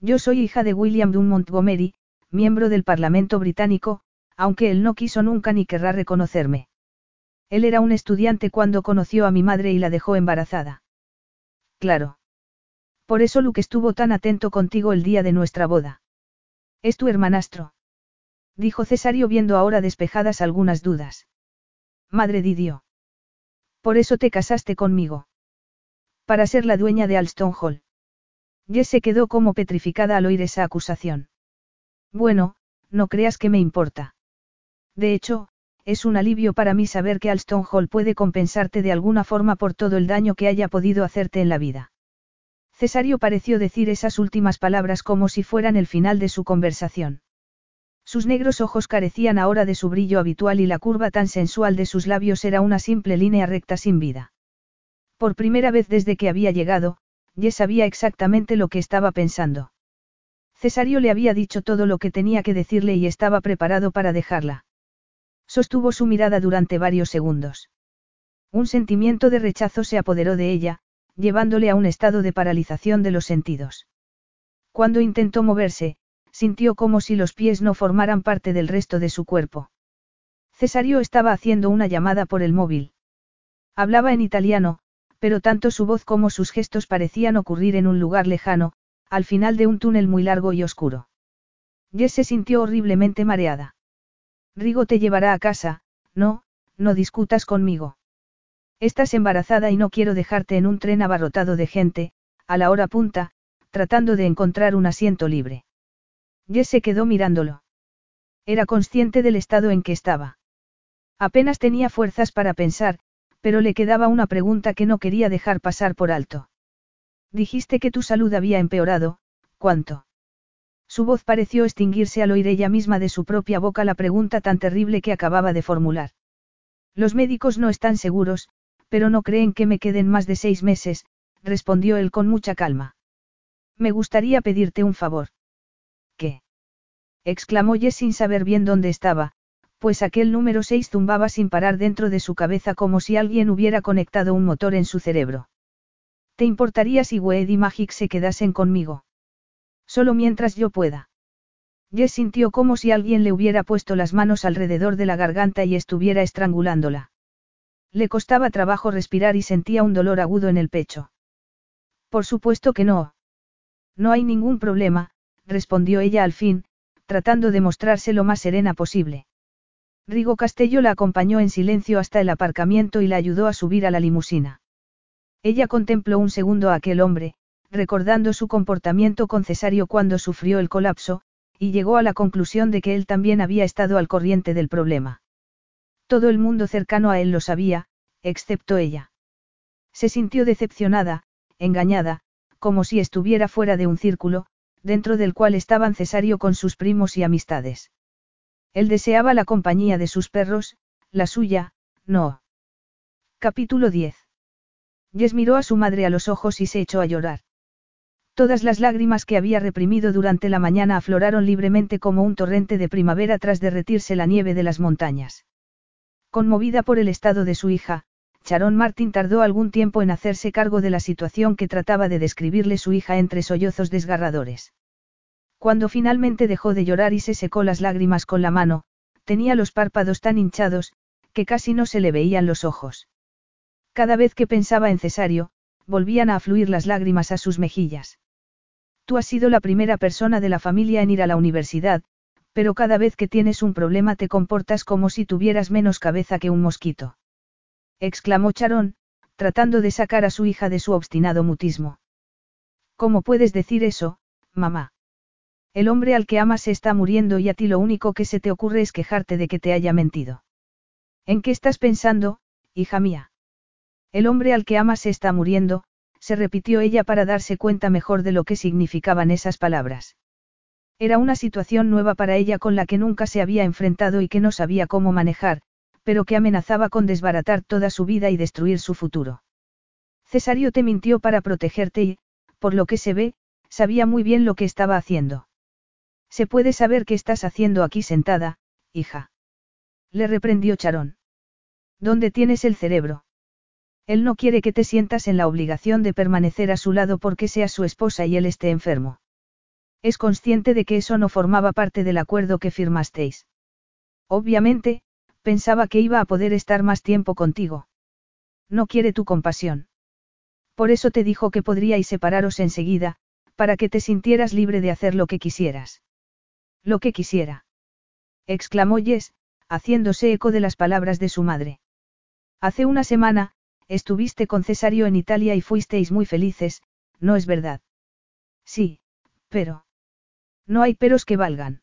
Yo soy hija de William Dunn Montgomery, miembro del Parlamento británico, aunque él no quiso nunca ni querrá reconocerme. Él era un estudiante cuando conoció a mi madre y la dejó embarazada. Claro. Por eso Luke estuvo tan atento contigo el día de nuestra boda. Es tu hermanastro. Dijo Cesario viendo ahora despejadas algunas dudas. Madre Didio. Por eso te casaste conmigo. Para ser la dueña de Alston Hall. Jess se quedó como petrificada al oír esa acusación. Bueno, no creas que me importa. De hecho, es un alivio para mí saber que Alston Hall puede compensarte de alguna forma por todo el daño que haya podido hacerte en la vida. Cesario pareció decir esas últimas palabras como si fueran el final de su conversación. Sus negros ojos carecían ahora de su brillo habitual y la curva tan sensual de sus labios era una simple línea recta sin vida. Por primera vez desde que había llegado, Jess sabía exactamente lo que estaba pensando. Cesario le había dicho todo lo que tenía que decirle y estaba preparado para dejarla. Sostuvo su mirada durante varios segundos. Un sentimiento de rechazo se apoderó de ella, llevándole a un estado de paralización de los sentidos. Cuando intentó moverse, sintió como si los pies no formaran parte del resto de su cuerpo. Cesario estaba haciendo una llamada por el móvil. Hablaba en italiano, pero tanto su voz como sus gestos parecían ocurrir en un lugar lejano, al final de un túnel muy largo y oscuro. Jess se sintió horriblemente mareada. Rigo te llevará a casa, no, no discutas conmigo. Estás embarazada y no quiero dejarte en un tren abarrotado de gente, a la hora punta, tratando de encontrar un asiento libre. Jess se quedó mirándolo. Era consciente del estado en que estaba. Apenas tenía fuerzas para pensar, pero le quedaba una pregunta que no quería dejar pasar por alto. Dijiste que tu salud había empeorado, ¿cuánto? Su voz pareció extinguirse al oír ella misma de su propia boca la pregunta tan terrible que acababa de formular. Los médicos no están seguros, pero no creen que me queden más de seis meses, respondió él con mucha calma. Me gustaría pedirte un favor. Exclamó Jess sin saber bien dónde estaba, pues aquel número 6 zumbaba sin parar dentro de su cabeza como si alguien hubiera conectado un motor en su cerebro. ¿Te importaría si Wade y Magic se quedasen conmigo? Solo mientras yo pueda. Jess sintió como si alguien le hubiera puesto las manos alrededor de la garganta y estuviera estrangulándola. Le costaba trabajo respirar y sentía un dolor agudo en el pecho. Por supuesto que no. No hay ningún problema, respondió ella al fin, tratando de mostrarse lo más serena posible. Rigo Castello la acompañó en silencio hasta el aparcamiento y la ayudó a subir a la limusina. Ella contempló un segundo a aquel hombre, recordando su comportamiento con Cesario cuando sufrió el colapso, y llegó a la conclusión de que él también había estado al corriente del problema. Todo el mundo cercano a él lo sabía, excepto ella. Se sintió decepcionada, engañada, como si estuviera fuera de un círculo, dentro del cual estaban Cesario con sus primos y amistades. Él deseaba la compañía de sus perros, la suya, no. Capítulo 10. Jess miró a su madre a los ojos y se echó a llorar. Todas las lágrimas que había reprimido durante la mañana afloraron libremente como un torrente de primavera tras derretirse la nieve de las montañas. Conmovida por el estado de su hija, Sharon Martin tardó algún tiempo en hacerse cargo de la situación que trataba de describirle su hija entre sollozos desgarradores. Cuando finalmente dejó de llorar y se secó las lágrimas con la mano, tenía los párpados tan hinchados, que casi no se le veían los ojos. Cada vez que pensaba en Cesario, volvían a afluir las lágrimas a sus mejillas. Tú has sido la primera persona de la familia en ir a la universidad, pero cada vez que tienes un problema te comportas como si tuvieras menos cabeza que un mosquito. Exclamó Charón, tratando de sacar a su hija de su obstinado mutismo. ¿Cómo puedes decir eso, mamá? El hombre al que amas se está muriendo y a ti lo único que se te ocurre es quejarte de que te haya mentido. ¿En qué estás pensando, hija mía? El hombre al que amas se está muriendo, se repitió ella para darse cuenta mejor de lo que significaban esas palabras. Era una situación nueva para ella con la que nunca se había enfrentado y que no sabía cómo manejar, pero que amenazaba con desbaratar toda su vida y destruir su futuro. Cesario te mintió para protegerte y, por lo que se ve, sabía muy bien lo que estaba haciendo. Se puede saber qué estás haciendo aquí sentada, hija. Le reprendió Charón. ¿Dónde tienes el cerebro? Él no quiere que te sientas en la obligación de permanecer a su lado porque seas su esposa y él esté enfermo. Es consciente de que eso no formaba parte del acuerdo que firmasteis. Obviamente, pensaba que iba a poder estar más tiempo contigo. No quiere tu compasión. Por eso te dijo que podríais separaros enseguida, para que te sintieras libre de hacer lo que quisieras. Lo que quisiera. exclamó Jess, haciéndose eco de las palabras de su madre. Hace una semana, estuviste con Cesario en Italia y fuisteis muy felices, ¿no es verdad? Sí, pero... No hay peros que valgan.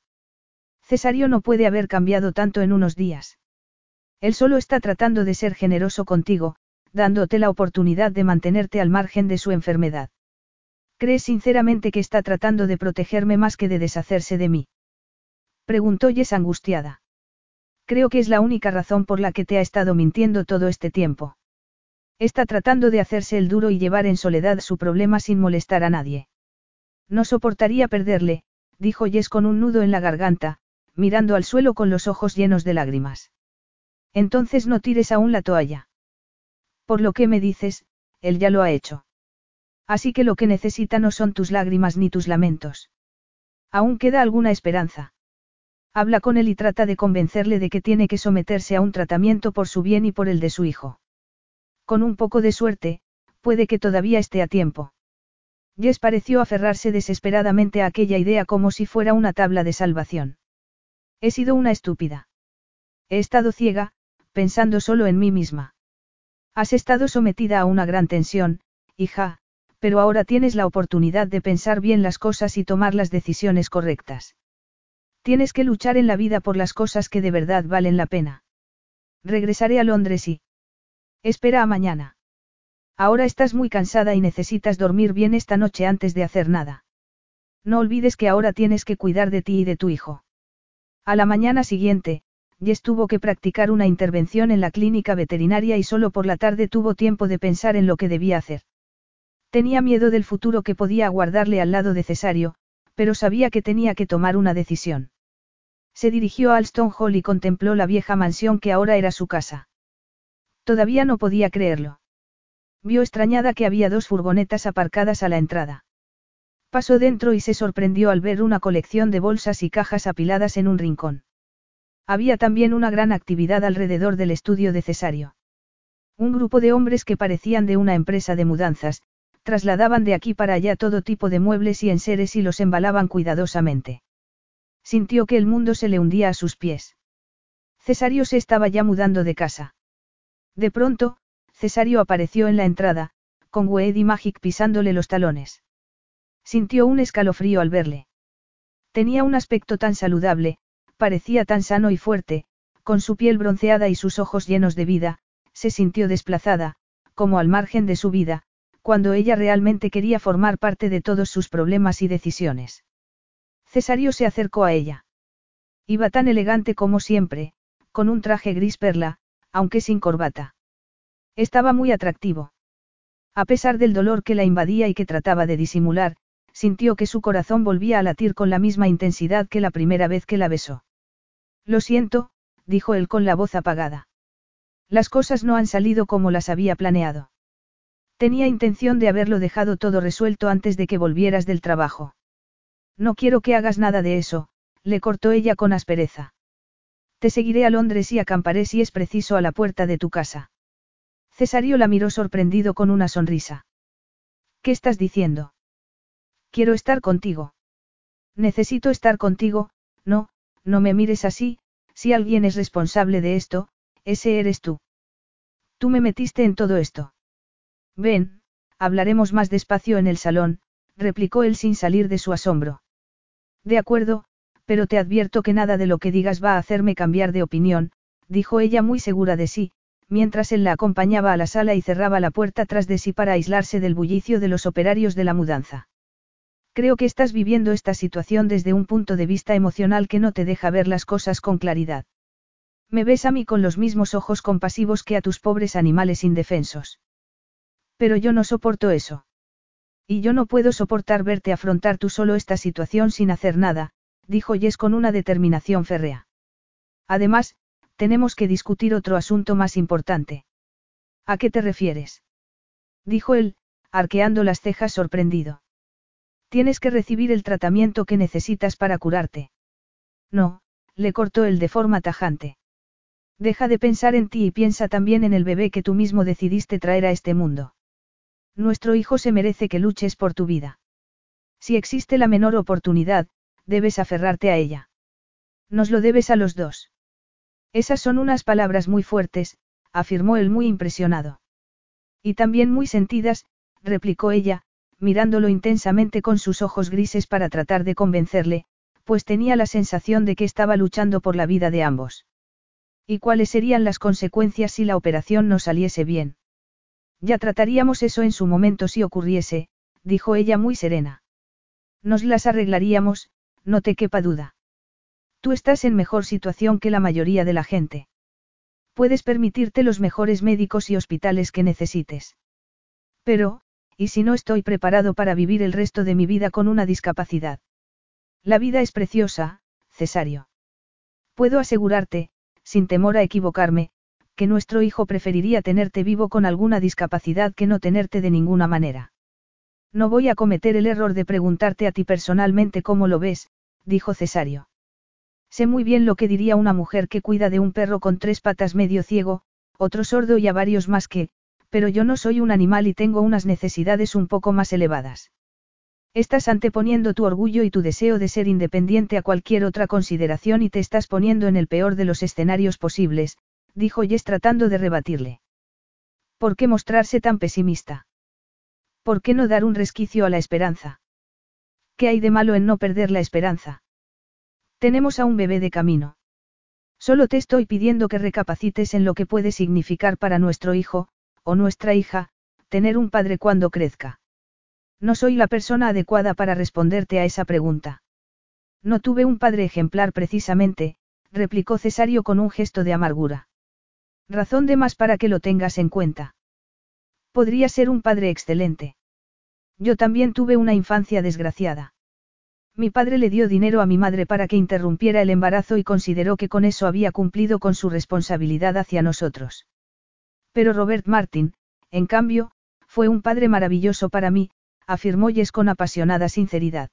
Cesario no puede haber cambiado tanto en unos días. Él solo está tratando de ser generoso contigo, dándote la oportunidad de mantenerte al margen de su enfermedad. ¿Crees sinceramente que está tratando de protegerme más que de deshacerse de mí? Preguntó Jess angustiada. Creo que es la única razón por la que te ha estado mintiendo todo este tiempo. Está tratando de hacerse el duro y llevar en soledad su problema sin molestar a nadie. No soportaría perderle, dijo Jess con un nudo en la garganta, mirando al suelo con los ojos llenos de lágrimas. Entonces no tires aún la toalla. Por lo que me dices, él ya lo ha hecho. Así que lo que necesita no son tus lágrimas ni tus lamentos. Aún queda alguna esperanza. Habla con él y trata de convencerle de que tiene que someterse a un tratamiento por su bien y por el de su hijo. Con un poco de suerte, puede que todavía esté a tiempo. Jess pareció aferrarse desesperadamente a aquella idea como si fuera una tabla de salvación. He sido una estúpida. He estado ciega, pensando solo en mí misma. Has estado sometida a una gran tensión, hija, pero ahora tienes la oportunidad de pensar bien las cosas y tomar las decisiones correctas. Tienes que luchar en la vida por las cosas que de verdad valen la pena. Regresaré a Londres y... Espera a mañana. Ahora estás muy cansada y necesitas dormir bien esta noche antes de hacer nada. No olvides que ahora tienes que cuidar de ti y de tu hijo. A la mañana siguiente, Jess tuvo que practicar una intervención en la clínica veterinaria y solo por la tarde tuvo tiempo de pensar en lo que debía hacer. Tenía miedo del futuro que podía aguardarle al lado de Cesario, pero sabía que tenía que tomar una decisión. Se dirigió a Alston Hall y contempló la vieja mansión que ahora era su casa. Todavía no podía creerlo. Vio extrañada que había dos furgonetas aparcadas a la entrada. Pasó dentro y se sorprendió al ver una colección de bolsas y cajas apiladas en un rincón. Había también una gran actividad alrededor del estudio de Cesario. Un grupo de hombres que parecían de una empresa de mudanzas, trasladaban de aquí para allá todo tipo de muebles y enseres y los embalaban cuidadosamente. Sintió que el mundo se le hundía a sus pies. Cesario se estaba ya mudando de casa. De pronto, Cesario apareció en la entrada, con y Magic pisándole los talones. Sintió un escalofrío al verle. Tenía un aspecto tan saludable, parecía tan sano y fuerte, con su piel bronceada y sus ojos llenos de vida, se sintió desplazada, como al margen de su vida, cuando ella realmente quería formar parte de todos sus problemas y decisiones. Cesario se acercó a ella. Iba tan elegante como siempre, con un traje gris perla, aunque sin corbata. Estaba muy atractivo. A pesar del dolor que la invadía y que trataba de disimular, sintió que su corazón volvía a latir con la misma intensidad que la primera vez que la besó. Lo siento, dijo él con la voz apagada. Las cosas no han salido como las había planeado. Tenía intención de haberlo dejado todo resuelto antes de que volvieras del trabajo. No quiero que hagas nada de eso, le cortó ella con aspereza. Te seguiré a Londres y acamparé si es preciso a la puerta de tu casa. Cesario la miró sorprendido con una sonrisa. ¿Qué estás diciendo? Quiero estar contigo. Necesito estar contigo, no, no me mires así, si alguien es responsable de esto, ese eres tú. Tú me metiste en todo esto. Ven, hablaremos más despacio en el salón, replicó él sin salir de su asombro. De acuerdo, pero te advierto que nada de lo que digas va a hacerme cambiar de opinión, dijo ella muy segura de sí, mientras él la acompañaba a la sala y cerraba la puerta tras de sí para aislarse del bullicio de los operarios de la mudanza. Creo que estás viviendo esta situación desde un punto de vista emocional que no te deja ver las cosas con claridad. Me ves a mí con los mismos ojos compasivos que a tus pobres animales indefensos. Pero yo no soporto eso. Y yo no puedo soportar verte afrontar tú solo esta situación sin hacer nada, dijo Jess con una determinación férrea. Además, tenemos que discutir otro asunto más importante. ¿A qué te refieres? Dijo él, arqueando las cejas sorprendido. Tienes que recibir el tratamiento que necesitas para curarte. No, le cortó él de forma tajante. Deja de pensar en ti y piensa también en el bebé que tú mismo decidiste traer a este mundo. Nuestro hijo se merece que luches por tu vida. Si existe la menor oportunidad, debes aferrarte a ella. Nos lo debes a los dos. Esas son unas palabras muy fuertes, afirmó él muy impresionado. Y también muy sentidas, replicó ella, mirándolo intensamente con sus ojos grises para tratar de convencerle, pues tenía la sensación de que estaba luchando por la vida de ambos. ¿Y cuáles serían las consecuencias si la operación no saliese bien? Ya trataríamos eso en su momento si ocurriese, dijo ella muy serena. Nos las arreglaríamos, no te quepa duda. Tú estás en mejor situación que la mayoría de la gente. Puedes permitirte los mejores médicos y hospitales que necesites. Pero, ¿y si no estoy preparado para vivir el resto de mi vida con una discapacidad? La vida es preciosa, Cesario. Puedo asegurarte, sin temor a equivocarme, que nuestro hijo preferiría tenerte vivo con alguna discapacidad que no tenerte de ninguna manera. No voy a cometer el error de preguntarte a ti personalmente cómo lo ves, dijo Cesario. Sé muy bien lo que diría una mujer que cuida de un perro con tres patas medio ciego, otro sordo y a varios más que, pero yo no soy un animal y tengo unas necesidades un poco más elevadas. Estás anteponiendo tu orgullo y tu deseo de ser independiente a cualquier otra consideración y te estás poniendo en el peor de los escenarios posibles, dijo Jess tratando de rebatirle. ¿Por qué mostrarse tan pesimista? ¿Por qué no dar un resquicio a la esperanza? ¿Qué hay de malo en no perder la esperanza? Tenemos a un bebé de camino. Solo te estoy pidiendo que recapacites en lo que puede significar para nuestro hijo, o nuestra hija, tener un padre cuando crezca. No soy la persona adecuada para responderte a esa pregunta. No tuve un padre ejemplar precisamente, replicó Cesario con un gesto de amargura. Razón de más para que lo tengas en cuenta. Podría ser un padre excelente. Yo también tuve una infancia desgraciada. Mi padre le dio dinero a mi madre para que interrumpiera el embarazo y consideró que con eso había cumplido con su responsabilidad hacia nosotros. Pero Robert Martin, en cambio, fue un padre maravilloso para mí, afirmó Jess con apasionada sinceridad.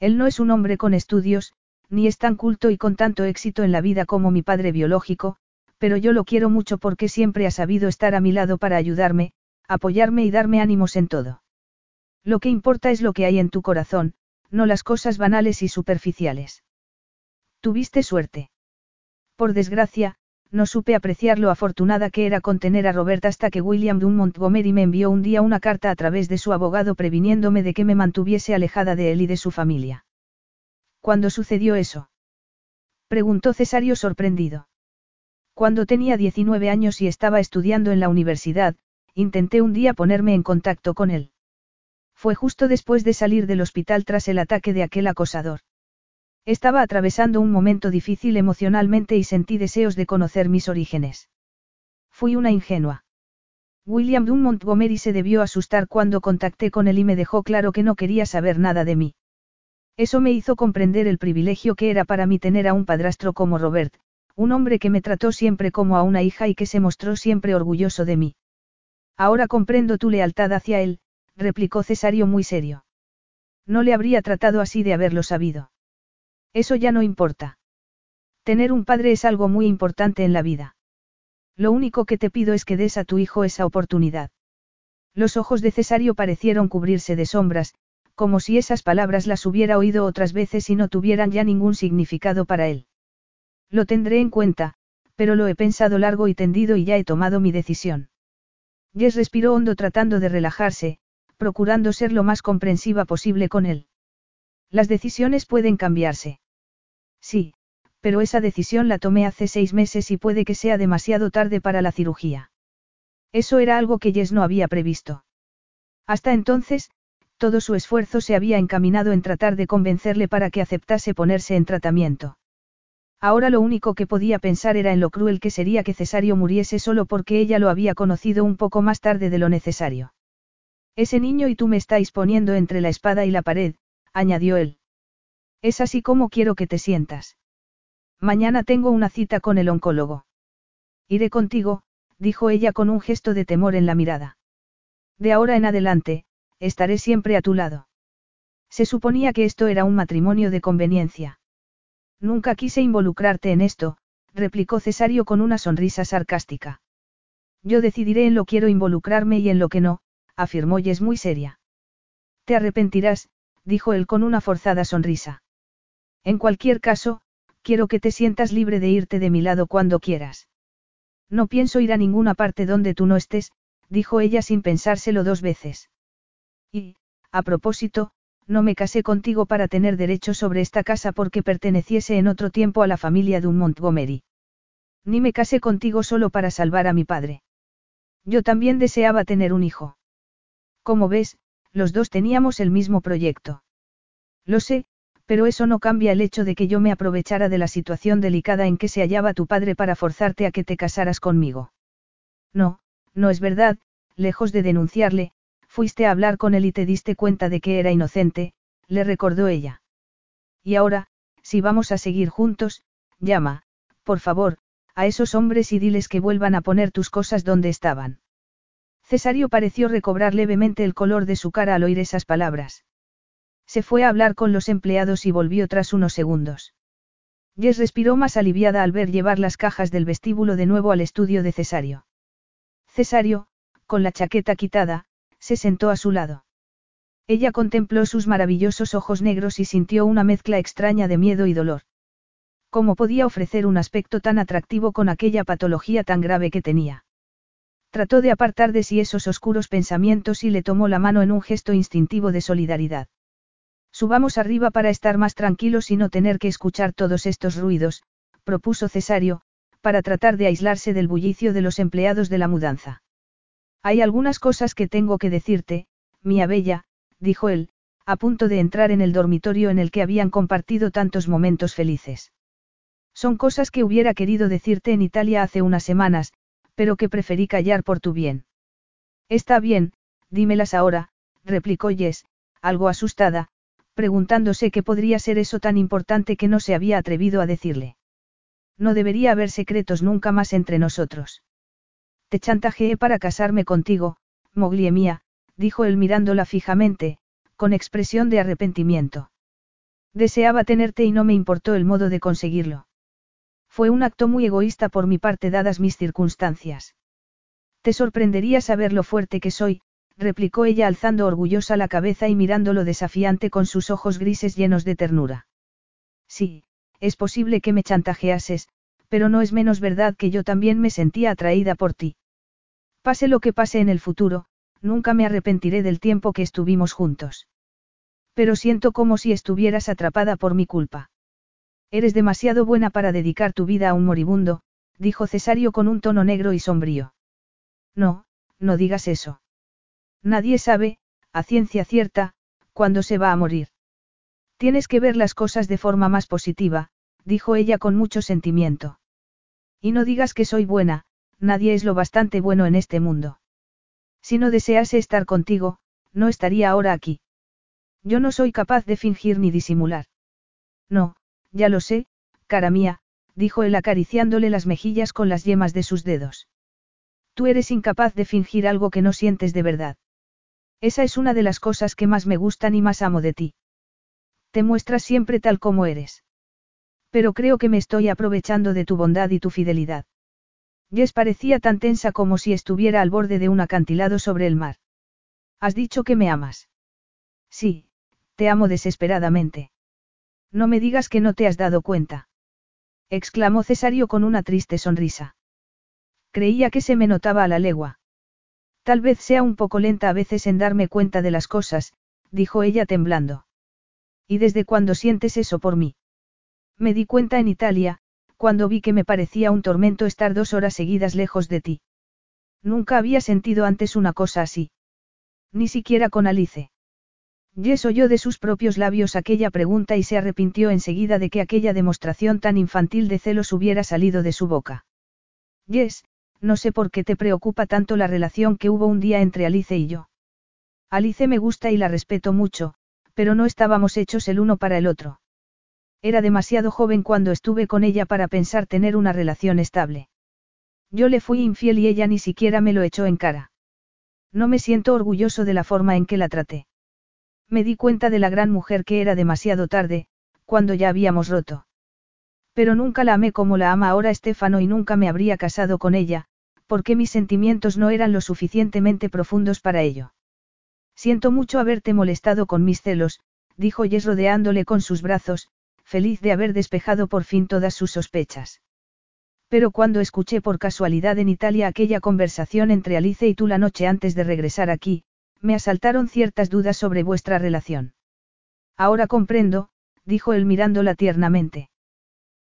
Él no es un hombre con estudios, ni es tan culto y con tanto éxito en la vida como mi padre biológico, pero yo lo quiero mucho porque siempre ha sabido estar a mi lado para ayudarme, apoyarme y darme ánimos en todo. Lo que importa es lo que hay en tu corazón, no las cosas banales y superficiales. Tuviste suerte. Por desgracia, no supe apreciar lo afortunada que era contener a Robert hasta que William Dunn Montgomery me envió un día una carta a través de su abogado previniéndome de que me mantuviese alejada de él y de su familia. ¿Cuándo sucedió eso? Preguntó Cesario sorprendido. Cuando tenía 19 años y estaba estudiando en la universidad, intenté un día ponerme en contacto con él. Fue justo después de salir del hospital tras el ataque de aquel acosador. Estaba atravesando un momento difícil emocionalmente y sentí deseos de conocer mis orígenes. Fui una ingenua. William Dunn Montgomery se debió asustar cuando contacté con él y me dejó claro que no quería saber nada de mí. Eso me hizo comprender el privilegio que era para mí tener a un padrastro como Robert, un hombre que me trató siempre como a una hija y que se mostró siempre orgulloso de mí. Ahora comprendo tu lealtad hacia él, replicó Cesario muy serio. No le habría tratado así de haberlo sabido. Eso ya no importa. Tener un padre es algo muy importante en la vida. Lo único que te pido es que des a tu hijo esa oportunidad. Los ojos de Cesario parecieron cubrirse de sombras, como si esas palabras las hubiera oído otras veces y no tuvieran ya ningún significado para él. Lo tendré en cuenta, pero lo he pensado largo y tendido y ya he tomado mi decisión. Jess respiró hondo tratando de relajarse, procurando ser lo más comprensiva posible con él. Las decisiones pueden cambiarse. Sí, pero esa decisión la tomé hace seis meses y puede que sea demasiado tarde para la cirugía. Eso era algo que Jess no había previsto. Hasta entonces, Todo su esfuerzo se había encaminado en tratar de convencerle para que aceptase ponerse en tratamiento. Ahora lo único que podía pensar era en lo cruel que sería que Cesario muriese solo porque ella lo había conocido un poco más tarde de lo necesario. Ese niño y tú me estáis poniendo entre la espada y la pared, añadió él. Es así como quiero que te sientas. Mañana tengo una cita con el oncólogo. Iré contigo, dijo ella con un gesto de temor en la mirada. De ahora en adelante, estaré siempre a tu lado. Se suponía que esto era un matrimonio de conveniencia. Nunca quise involucrarte en esto, replicó Cesario con una sonrisa sarcástica. Yo decidiré en lo quiero involucrarme y en lo que no, afirmó Jess muy seria. Te arrepentirás, dijo él con una forzada sonrisa. En cualquier caso, quiero que te sientas libre de irte de mi lado cuando quieras. No pienso ir a ninguna parte donde tú no estés, dijo ella sin pensárselo dos veces. Y, a propósito, no me casé contigo para tener derecho sobre esta casa porque perteneciese en otro tiempo a la familia de un Montgomery. Ni me casé contigo solo para salvar a mi padre. Yo también deseaba tener un hijo. Como ves, los dos teníamos el mismo proyecto. Lo sé, pero eso no cambia el hecho de que yo me aprovechara de la situación delicada en que se hallaba tu padre para forzarte a que te casaras conmigo. No, no es verdad, lejos de denunciarle, fuiste a hablar con él y te diste cuenta de que era inocente, le recordó ella. Y ahora, si vamos a seguir juntos, llama, por favor, a esos hombres y diles que vuelvan a poner tus cosas donde estaban. Cesario pareció recobrar levemente el color de su cara al oír esas palabras. Se fue a hablar con los empleados y volvió tras unos segundos. Jess respiró más aliviada al ver llevar las cajas del vestíbulo de nuevo al estudio de Cesario. Cesario, con la chaqueta quitada, se sentó a su lado. Ella contempló sus maravillosos ojos negros y sintió una mezcla extraña de miedo y dolor. ¿Cómo podía ofrecer un aspecto tan atractivo con aquella patología tan grave que tenía? Trató de apartar de sí esos oscuros pensamientos y le tomó la mano en un gesto instintivo de solidaridad. Subamos arriba para estar más tranquilos y no tener que escuchar todos estos ruidos, propuso Cesario, para tratar de aislarse del bullicio de los empleados de la mudanza. Hay algunas cosas que tengo que decirte, mía bella, dijo él, a punto de entrar en el dormitorio en el que habían compartido tantos momentos felices. Son cosas que hubiera querido decirte en Italia hace unas semanas, pero que preferí callar por tu bien. Está bien, dímelas ahora, replicó Jess, algo asustada, preguntándose qué podría ser eso tan importante que no se había atrevido a decirle. No debería haber secretos nunca más entre nosotros. Te chantajeé para casarme contigo, Moglie mía, dijo él mirándola fijamente, con expresión de arrepentimiento. Deseaba tenerte y no me importó el modo de conseguirlo. Fue un acto muy egoísta por mi parte dadas mis circunstancias. Te sorprendería saber lo fuerte que soy, replicó ella alzando orgullosa la cabeza y mirándolo desafiante con sus ojos grises llenos de ternura. Sí, es posible que me chantajeases, pero no es menos verdad que yo también me sentía atraída por ti. Pase lo que pase en el futuro, nunca me arrepentiré del tiempo que estuvimos juntos. Pero siento como si estuvieras atrapada por mi culpa. Eres demasiado buena para dedicar tu vida a un moribundo, dijo Cesario con un tono negro y sombrío. No, no digas eso. Nadie sabe, a ciencia cierta, cuándo se va a morir. Tienes que ver las cosas de forma más positiva, dijo ella con mucho sentimiento. Y no digas que soy buena, nadie es lo bastante bueno en este mundo. Si no desease estar contigo, no estaría ahora aquí. Yo no soy capaz de fingir ni disimular. No, ya lo sé, cara mía, dijo él acariciándole las mejillas con las yemas de sus dedos. Tú eres incapaz de fingir algo que no sientes de verdad. Esa es una de las cosas que más me gustan y más amo de ti. Te muestras siempre tal como eres. Pero creo que me estoy aprovechando de tu bondad y tu fidelidad. Jess parecía tan tensa como si estuviera al borde de un acantilado sobre el mar. ¿Has dicho que me amas? Sí, te amo desesperadamente. No me digas que no te has dado cuenta. exclamó Cesario con una triste sonrisa. Creía que se me notaba a la legua. Tal vez sea un poco lenta a veces en darme cuenta de las cosas, dijo ella temblando. ¿Y desde cuándo sientes eso por mí? Me di cuenta en Italia, cuando vi que me parecía un tormento estar dos horas seguidas lejos de ti. Nunca había sentido antes una cosa así. Ni siquiera con Alice. Jess oyó de sus propios labios aquella pregunta y se arrepintió enseguida de que aquella demostración tan infantil de celos hubiera salido de su boca. Jess, no sé por qué te preocupa tanto la relación que hubo un día entre Alice y yo. Alice me gusta y la respeto mucho, pero no estábamos hechos el uno para el otro. Era demasiado joven cuando estuve con ella para pensar tener una relación estable. Yo le fui infiel y ella ni siquiera me lo echó en cara. No me siento orgulloso de la forma en que la traté. Me di cuenta de la gran mujer que era demasiado tarde, cuando ya habíamos roto. Pero nunca la amé como la ama ahora Estefano y nunca me habría casado con ella, porque mis sentimientos no eran lo suficientemente profundos para ello. Siento mucho haberte molestado con mis celos, dijo Jess rodeándole con sus brazos, feliz de haber despejado por fin todas sus sospechas. Pero cuando escuché por casualidad en Italia aquella conversación entre Alice y tú la noche antes de regresar aquí, me asaltaron ciertas dudas sobre vuestra relación. Ahora comprendo, dijo él mirándola tiernamente.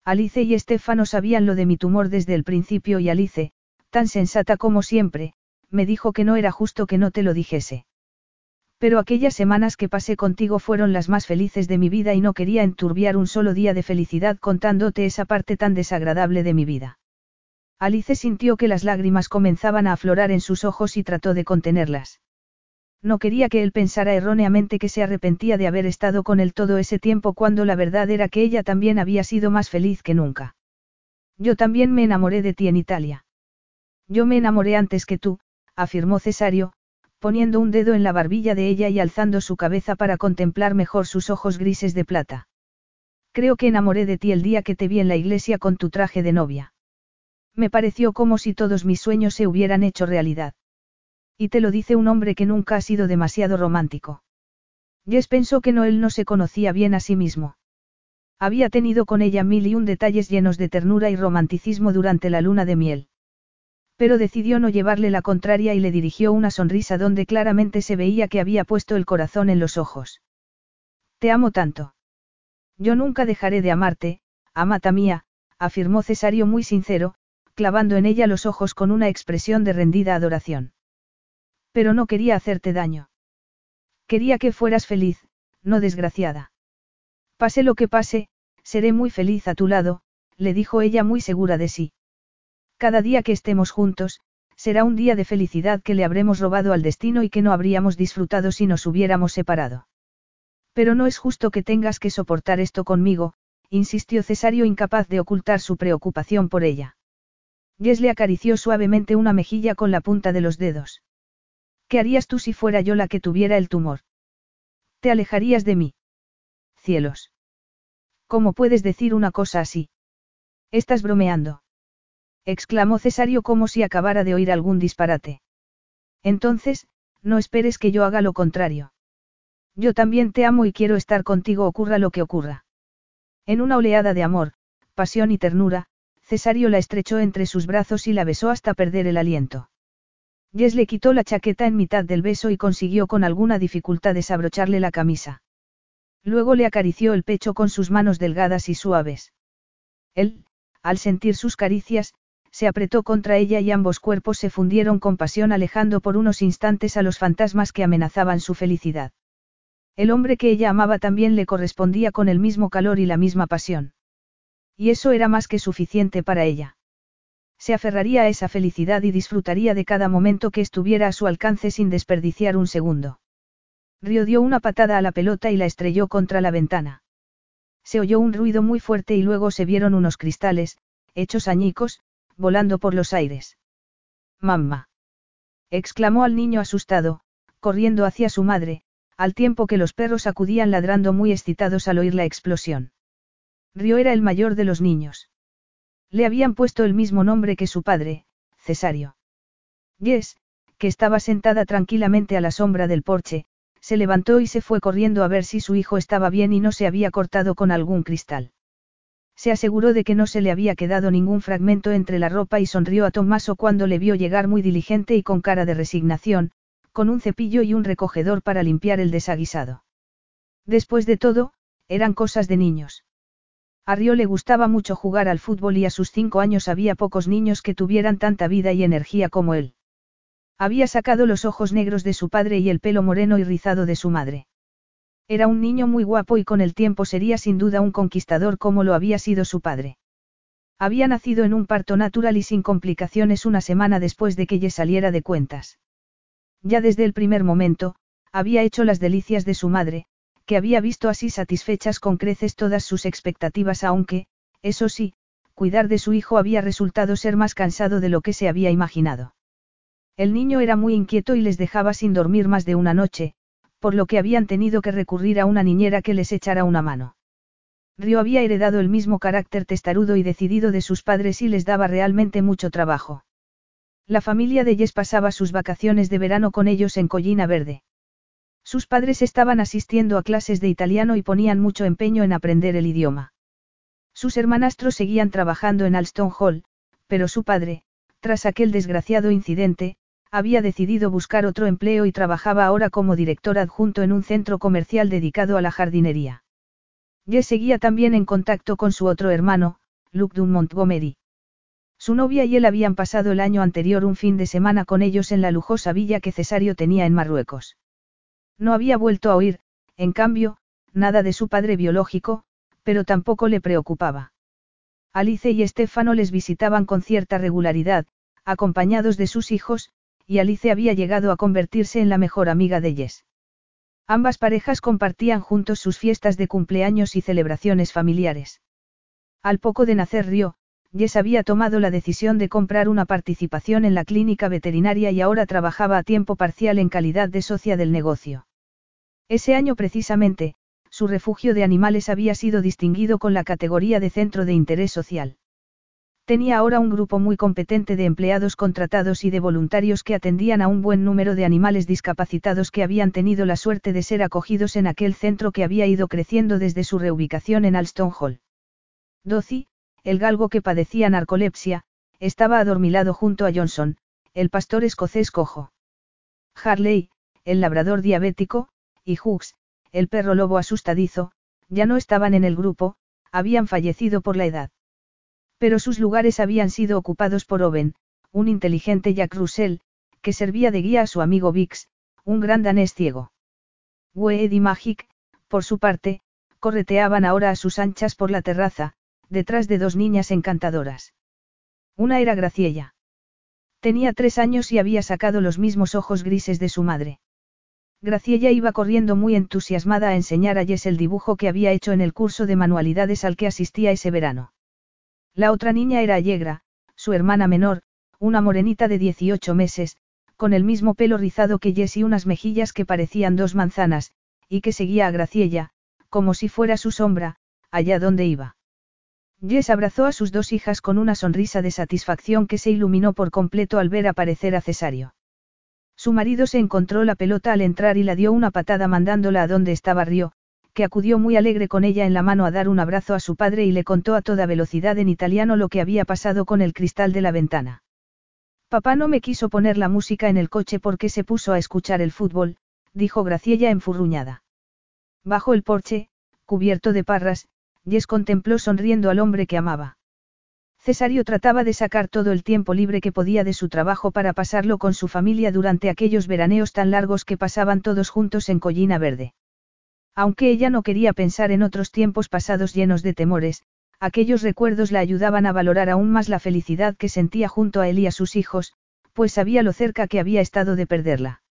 Alice y Estefano sabían lo de mi tumor desde el principio y Alice, tan sensata como siempre, me dijo que no era justo que no te lo dijese. Pero aquellas semanas que pasé contigo fueron las más felices de mi vida y no quería enturbiar un solo día de felicidad contándote esa parte tan desagradable de mi vida. Alice sintió que las lágrimas comenzaban a aflorar en sus ojos y trató de contenerlas. No quería que él pensara erróneamente que se arrepentía de haber estado con él todo ese tiempo cuando la verdad era que ella también había sido más feliz que nunca. Yo también me enamoré de ti en Italia. Yo me enamoré antes que tú, afirmó Cesario, poniendo un dedo en la barbilla de ella y alzando su cabeza para contemplar mejor sus ojos grises de plata. Creo que enamoré de ti el día que te vi en la iglesia con tu traje de novia. Me pareció como si todos mis sueños se hubieran hecho realidad. Y te lo dice un hombre que nunca ha sido demasiado romántico. Jess pensó que Noel no se conocía bien a sí mismo. Había tenido con ella mil y un detalles llenos de ternura y romanticismo durante la luna de miel. Pero decidió no llevarle la contraria y le dirigió una sonrisa donde claramente se veía que había puesto el corazón en los ojos. Te amo tanto. Yo nunca dejaré de amarte, amata mía, afirmó Cesario muy sincero, clavando en ella los ojos con una expresión de rendida adoración. Pero no quería hacerte daño. Quería que fueras feliz, no desgraciada. Pase lo que pase, seré muy feliz a tu lado, le dijo ella muy segura de sí. Cada día que estemos juntos, será un día de felicidad que le habremos robado al destino y que no habríamos disfrutado si nos hubiéramos separado. Pero no es justo que tengas que soportar esto conmigo, insistió Cesario incapaz de ocultar su preocupación por ella. Jess le acarició suavemente una mejilla con la punta de los dedos. ¿Qué harías tú si fuera yo la que tuviera el tumor? Te alejarías de mí. Cielos. ¿Cómo puedes decir una cosa así? Estás bromeando exclamó Cesario como si acabara de oír algún disparate. Entonces, no esperes que yo haga lo contrario. Yo también te amo y quiero estar contigo ocurra lo que ocurra. En una oleada de amor, pasión y ternura, Cesario la estrechó entre sus brazos y la besó hasta perder el aliento. Jess le quitó la chaqueta en mitad del beso y consiguió con alguna dificultad desabrocharle la camisa. Luego le acarició el pecho con sus manos delgadas y suaves. Él, al sentir sus caricias, se apretó contra ella y ambos cuerpos se fundieron con pasión alejando por unos instantes a los fantasmas que amenazaban su felicidad. El hombre que ella amaba también le correspondía con el mismo calor y la misma pasión. Y eso era más que suficiente para ella. Se aferraría a esa felicidad y disfrutaría de cada momento que estuviera a su alcance sin desperdiciar un segundo. Río dio una patada a la pelota y la estrelló contra la ventana. Se oyó un ruido muy fuerte y luego se vieron unos cristales, hechos añicos, volando por los aires. Mamma. exclamó al niño asustado, corriendo hacia su madre, al tiempo que los perros acudían ladrando muy excitados al oír la explosión. Río era el mayor de los niños. Le habían puesto el mismo nombre que su padre, Cesario. Yes, que estaba sentada tranquilamente a la sombra del porche, se levantó y se fue corriendo a ver si su hijo estaba bien y no se había cortado con algún cristal. Se aseguró de que no se le había quedado ningún fragmento entre la ropa y sonrió a Tommaso cuando le vio llegar muy diligente y con cara de resignación, con un cepillo y un recogedor para limpiar el desaguisado. Después de todo, eran cosas de niños. A Río le gustaba mucho jugar al fútbol y a sus cinco años había pocos niños que tuvieran tanta vida y energía como él. Había sacado los ojos negros de su padre y el pelo moreno y rizado de su madre. Era un niño muy guapo y con el tiempo sería sin duda un conquistador como lo había sido su padre. Había nacido en un parto natural y sin complicaciones una semana después de que Ye saliera de cuentas. Ya desde el primer momento, había hecho las delicias de su madre, que había visto así satisfechas con creces todas sus expectativas aunque, eso sí, cuidar de su hijo había resultado ser más cansado de lo que se había imaginado. El niño era muy inquieto y les dejaba sin dormir más de una noche, por lo que habían tenido que recurrir a una niñera que les echara una mano. Río había heredado el mismo carácter testarudo y decidido de sus padres y les daba realmente mucho trabajo. La familia de Jess pasaba sus vacaciones de verano con ellos en Collina Verde. Sus padres estaban asistiendo a clases de italiano y ponían mucho empeño en aprender el idioma. Sus hermanastros seguían trabajando en Alston Hall, pero su padre, tras aquel desgraciado incidente, había decidido buscar otro empleo y trabajaba ahora como director adjunto en un centro comercial dedicado a la jardinería. Jess seguía también en contacto con su otro hermano, Luke Dunn Montgomery. Su novia y él habían pasado el año anterior un fin de semana con ellos en la lujosa villa que Cesario tenía en Marruecos. No había vuelto a oír, en cambio, nada de su padre biológico, pero tampoco le preocupaba. Alice y Estefano les visitaban con cierta regularidad, acompañados de sus hijos, y Alice había llegado a convertirse en la mejor amiga de Jess. Ambas parejas compartían juntos sus fiestas de cumpleaños y celebraciones familiares. Al poco de nacer Río, Jess había tomado la decisión de comprar una participación en la clínica veterinaria y ahora trabajaba a tiempo parcial en calidad de socia del negocio. Ese año precisamente, su refugio de animales había sido distinguido con la categoría de centro de interés social. Tenía ahora un grupo muy competente de empleados contratados y de voluntarios que atendían a un buen número de animales discapacitados que habían tenido la suerte de ser acogidos en aquel centro que había ido creciendo desde su reubicación en Alston Hall. Docy, el galgo que padecía narcolepsia, estaba adormilado junto a Johnson, el pastor escocés cojo. Harley, el labrador diabético, y Hughes, el perro lobo asustadizo, ya no estaban en el grupo, habían fallecido por la edad. Pero sus lugares habían sido ocupados por Owen, un inteligente Jack Russell, que servía de guía a su amigo Vix, un gran danés ciego. Wade y Magic, por su parte, correteaban ahora a sus anchas por la terraza, detrás de dos niñas encantadoras. Una era Graciella. Tenía tres años y había sacado los mismos ojos grises de su madre. Graciella iba corriendo muy entusiasmada a enseñar a Jess el dibujo que había hecho en el curso de manualidades al que asistía ese verano. La otra niña era Allegra, su hermana menor, una morenita de 18 meses, con el mismo pelo rizado que Jess y unas mejillas que parecían dos manzanas, y que seguía a Graciella, como si fuera su sombra, allá donde iba. Jess abrazó a sus dos hijas con una sonrisa de satisfacción que se iluminó por completo al ver aparecer a Cesario. Su marido se encontró la pelota al entrar y la dio una patada mandándola a donde estaba Río, que acudió muy alegre con ella en la mano a dar un abrazo a su padre y le contó a toda velocidad en italiano lo que había pasado con el cristal de la ventana. Papá no me quiso poner la música en el coche porque se puso a escuchar el fútbol, dijo Graciella enfurruñada. Bajo el porche, cubierto de parras, Jess contempló sonriendo al hombre que amaba. Cesario trataba de sacar todo el tiempo libre que podía de su trabajo para pasarlo con su familia durante aquellos veraneos tan largos que pasaban todos juntos en Collina Verde. Aunque ella no quería pensar en otros tiempos pasados llenos de temores, aquellos recuerdos la ayudaban a valorar aún más la felicidad que sentía junto a él y a sus hijos, pues sabía lo cerca que había estado de perderla.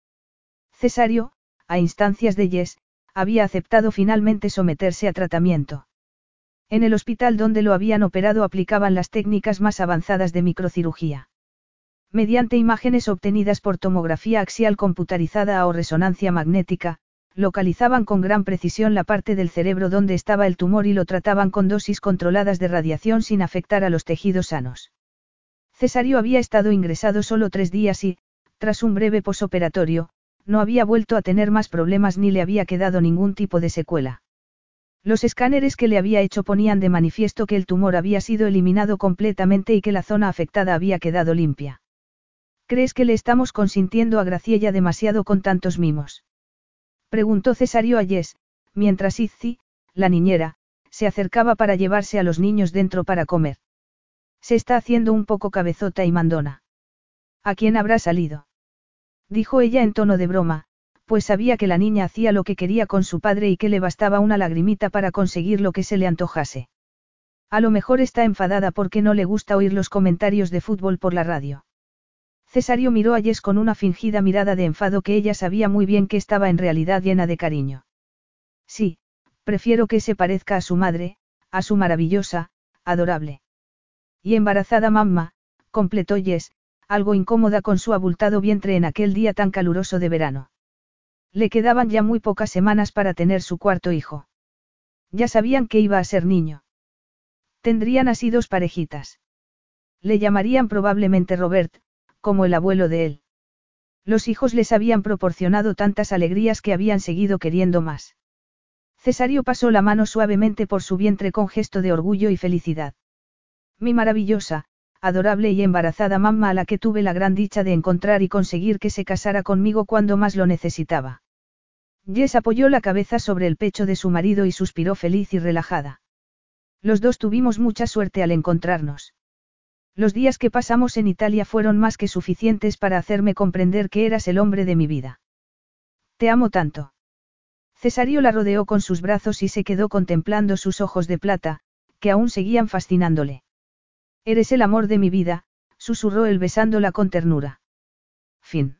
Cesario, a instancias de Jess, había aceptado finalmente someterse a tratamiento. En el hospital donde lo habían operado aplicaban las técnicas más avanzadas de microcirugía. Mediante imágenes obtenidas por tomografía axial computarizada o resonancia magnética, localizaban con gran precisión la parte del cerebro donde estaba el tumor y lo trataban con dosis controladas de radiación sin afectar a los tejidos sanos. Cesario había estado ingresado solo tres días y, tras un breve posoperatorio, no había vuelto a tener más problemas ni le había quedado ningún tipo de secuela. Los escáneres que le había hecho ponían de manifiesto que el tumor había sido eliminado completamente y que la zona afectada había quedado limpia. ¿Crees que le estamos consintiendo a Graciella demasiado con tantos mimos? Preguntó Cesario a Jess, mientras Izzi, la niñera, se acercaba para llevarse a los niños dentro para comer. Se está haciendo un poco cabezota y mandona. ¿A quién habrá salido? Dijo ella en tono de broma, pues sabía que la niña hacía lo que quería con su padre y que le bastaba una lagrimita para conseguir lo que se le antojase. A lo mejor está enfadada porque no le gusta oír los comentarios de fútbol por la radio. Cesario miró a Jess con una fingida mirada de enfado que ella sabía muy bien que estaba en realidad llena de cariño. Sí, prefiero que se parezca a su madre, a su maravillosa, adorable. Y embarazada mamá, completó Jess, algo incómoda con su abultado vientre en aquel día tan caluroso de verano. Le quedaban ya muy pocas semanas para tener su cuarto hijo. Ya sabían que iba a ser niño. Tendrían así dos parejitas. Le llamarían probablemente Robert, como el abuelo de él. Los hijos les habían proporcionado tantas alegrías que habían seguido queriendo más. Cesario pasó la mano suavemente por su vientre con gesto de orgullo y felicidad. Mi maravillosa, adorable y embarazada mamá a la que tuve la gran dicha de encontrar y conseguir que se casara conmigo cuando más lo necesitaba. Jess apoyó la cabeza sobre el pecho de su marido y suspiró feliz y relajada. Los dos tuvimos mucha suerte al encontrarnos. Los días que pasamos en Italia fueron más que suficientes para hacerme comprender que eras el hombre de mi vida. Te amo tanto. Cesario la rodeó con sus brazos y se quedó contemplando sus ojos de plata, que aún seguían fascinándole. Eres el amor de mi vida, susurró él besándola con ternura. Fin.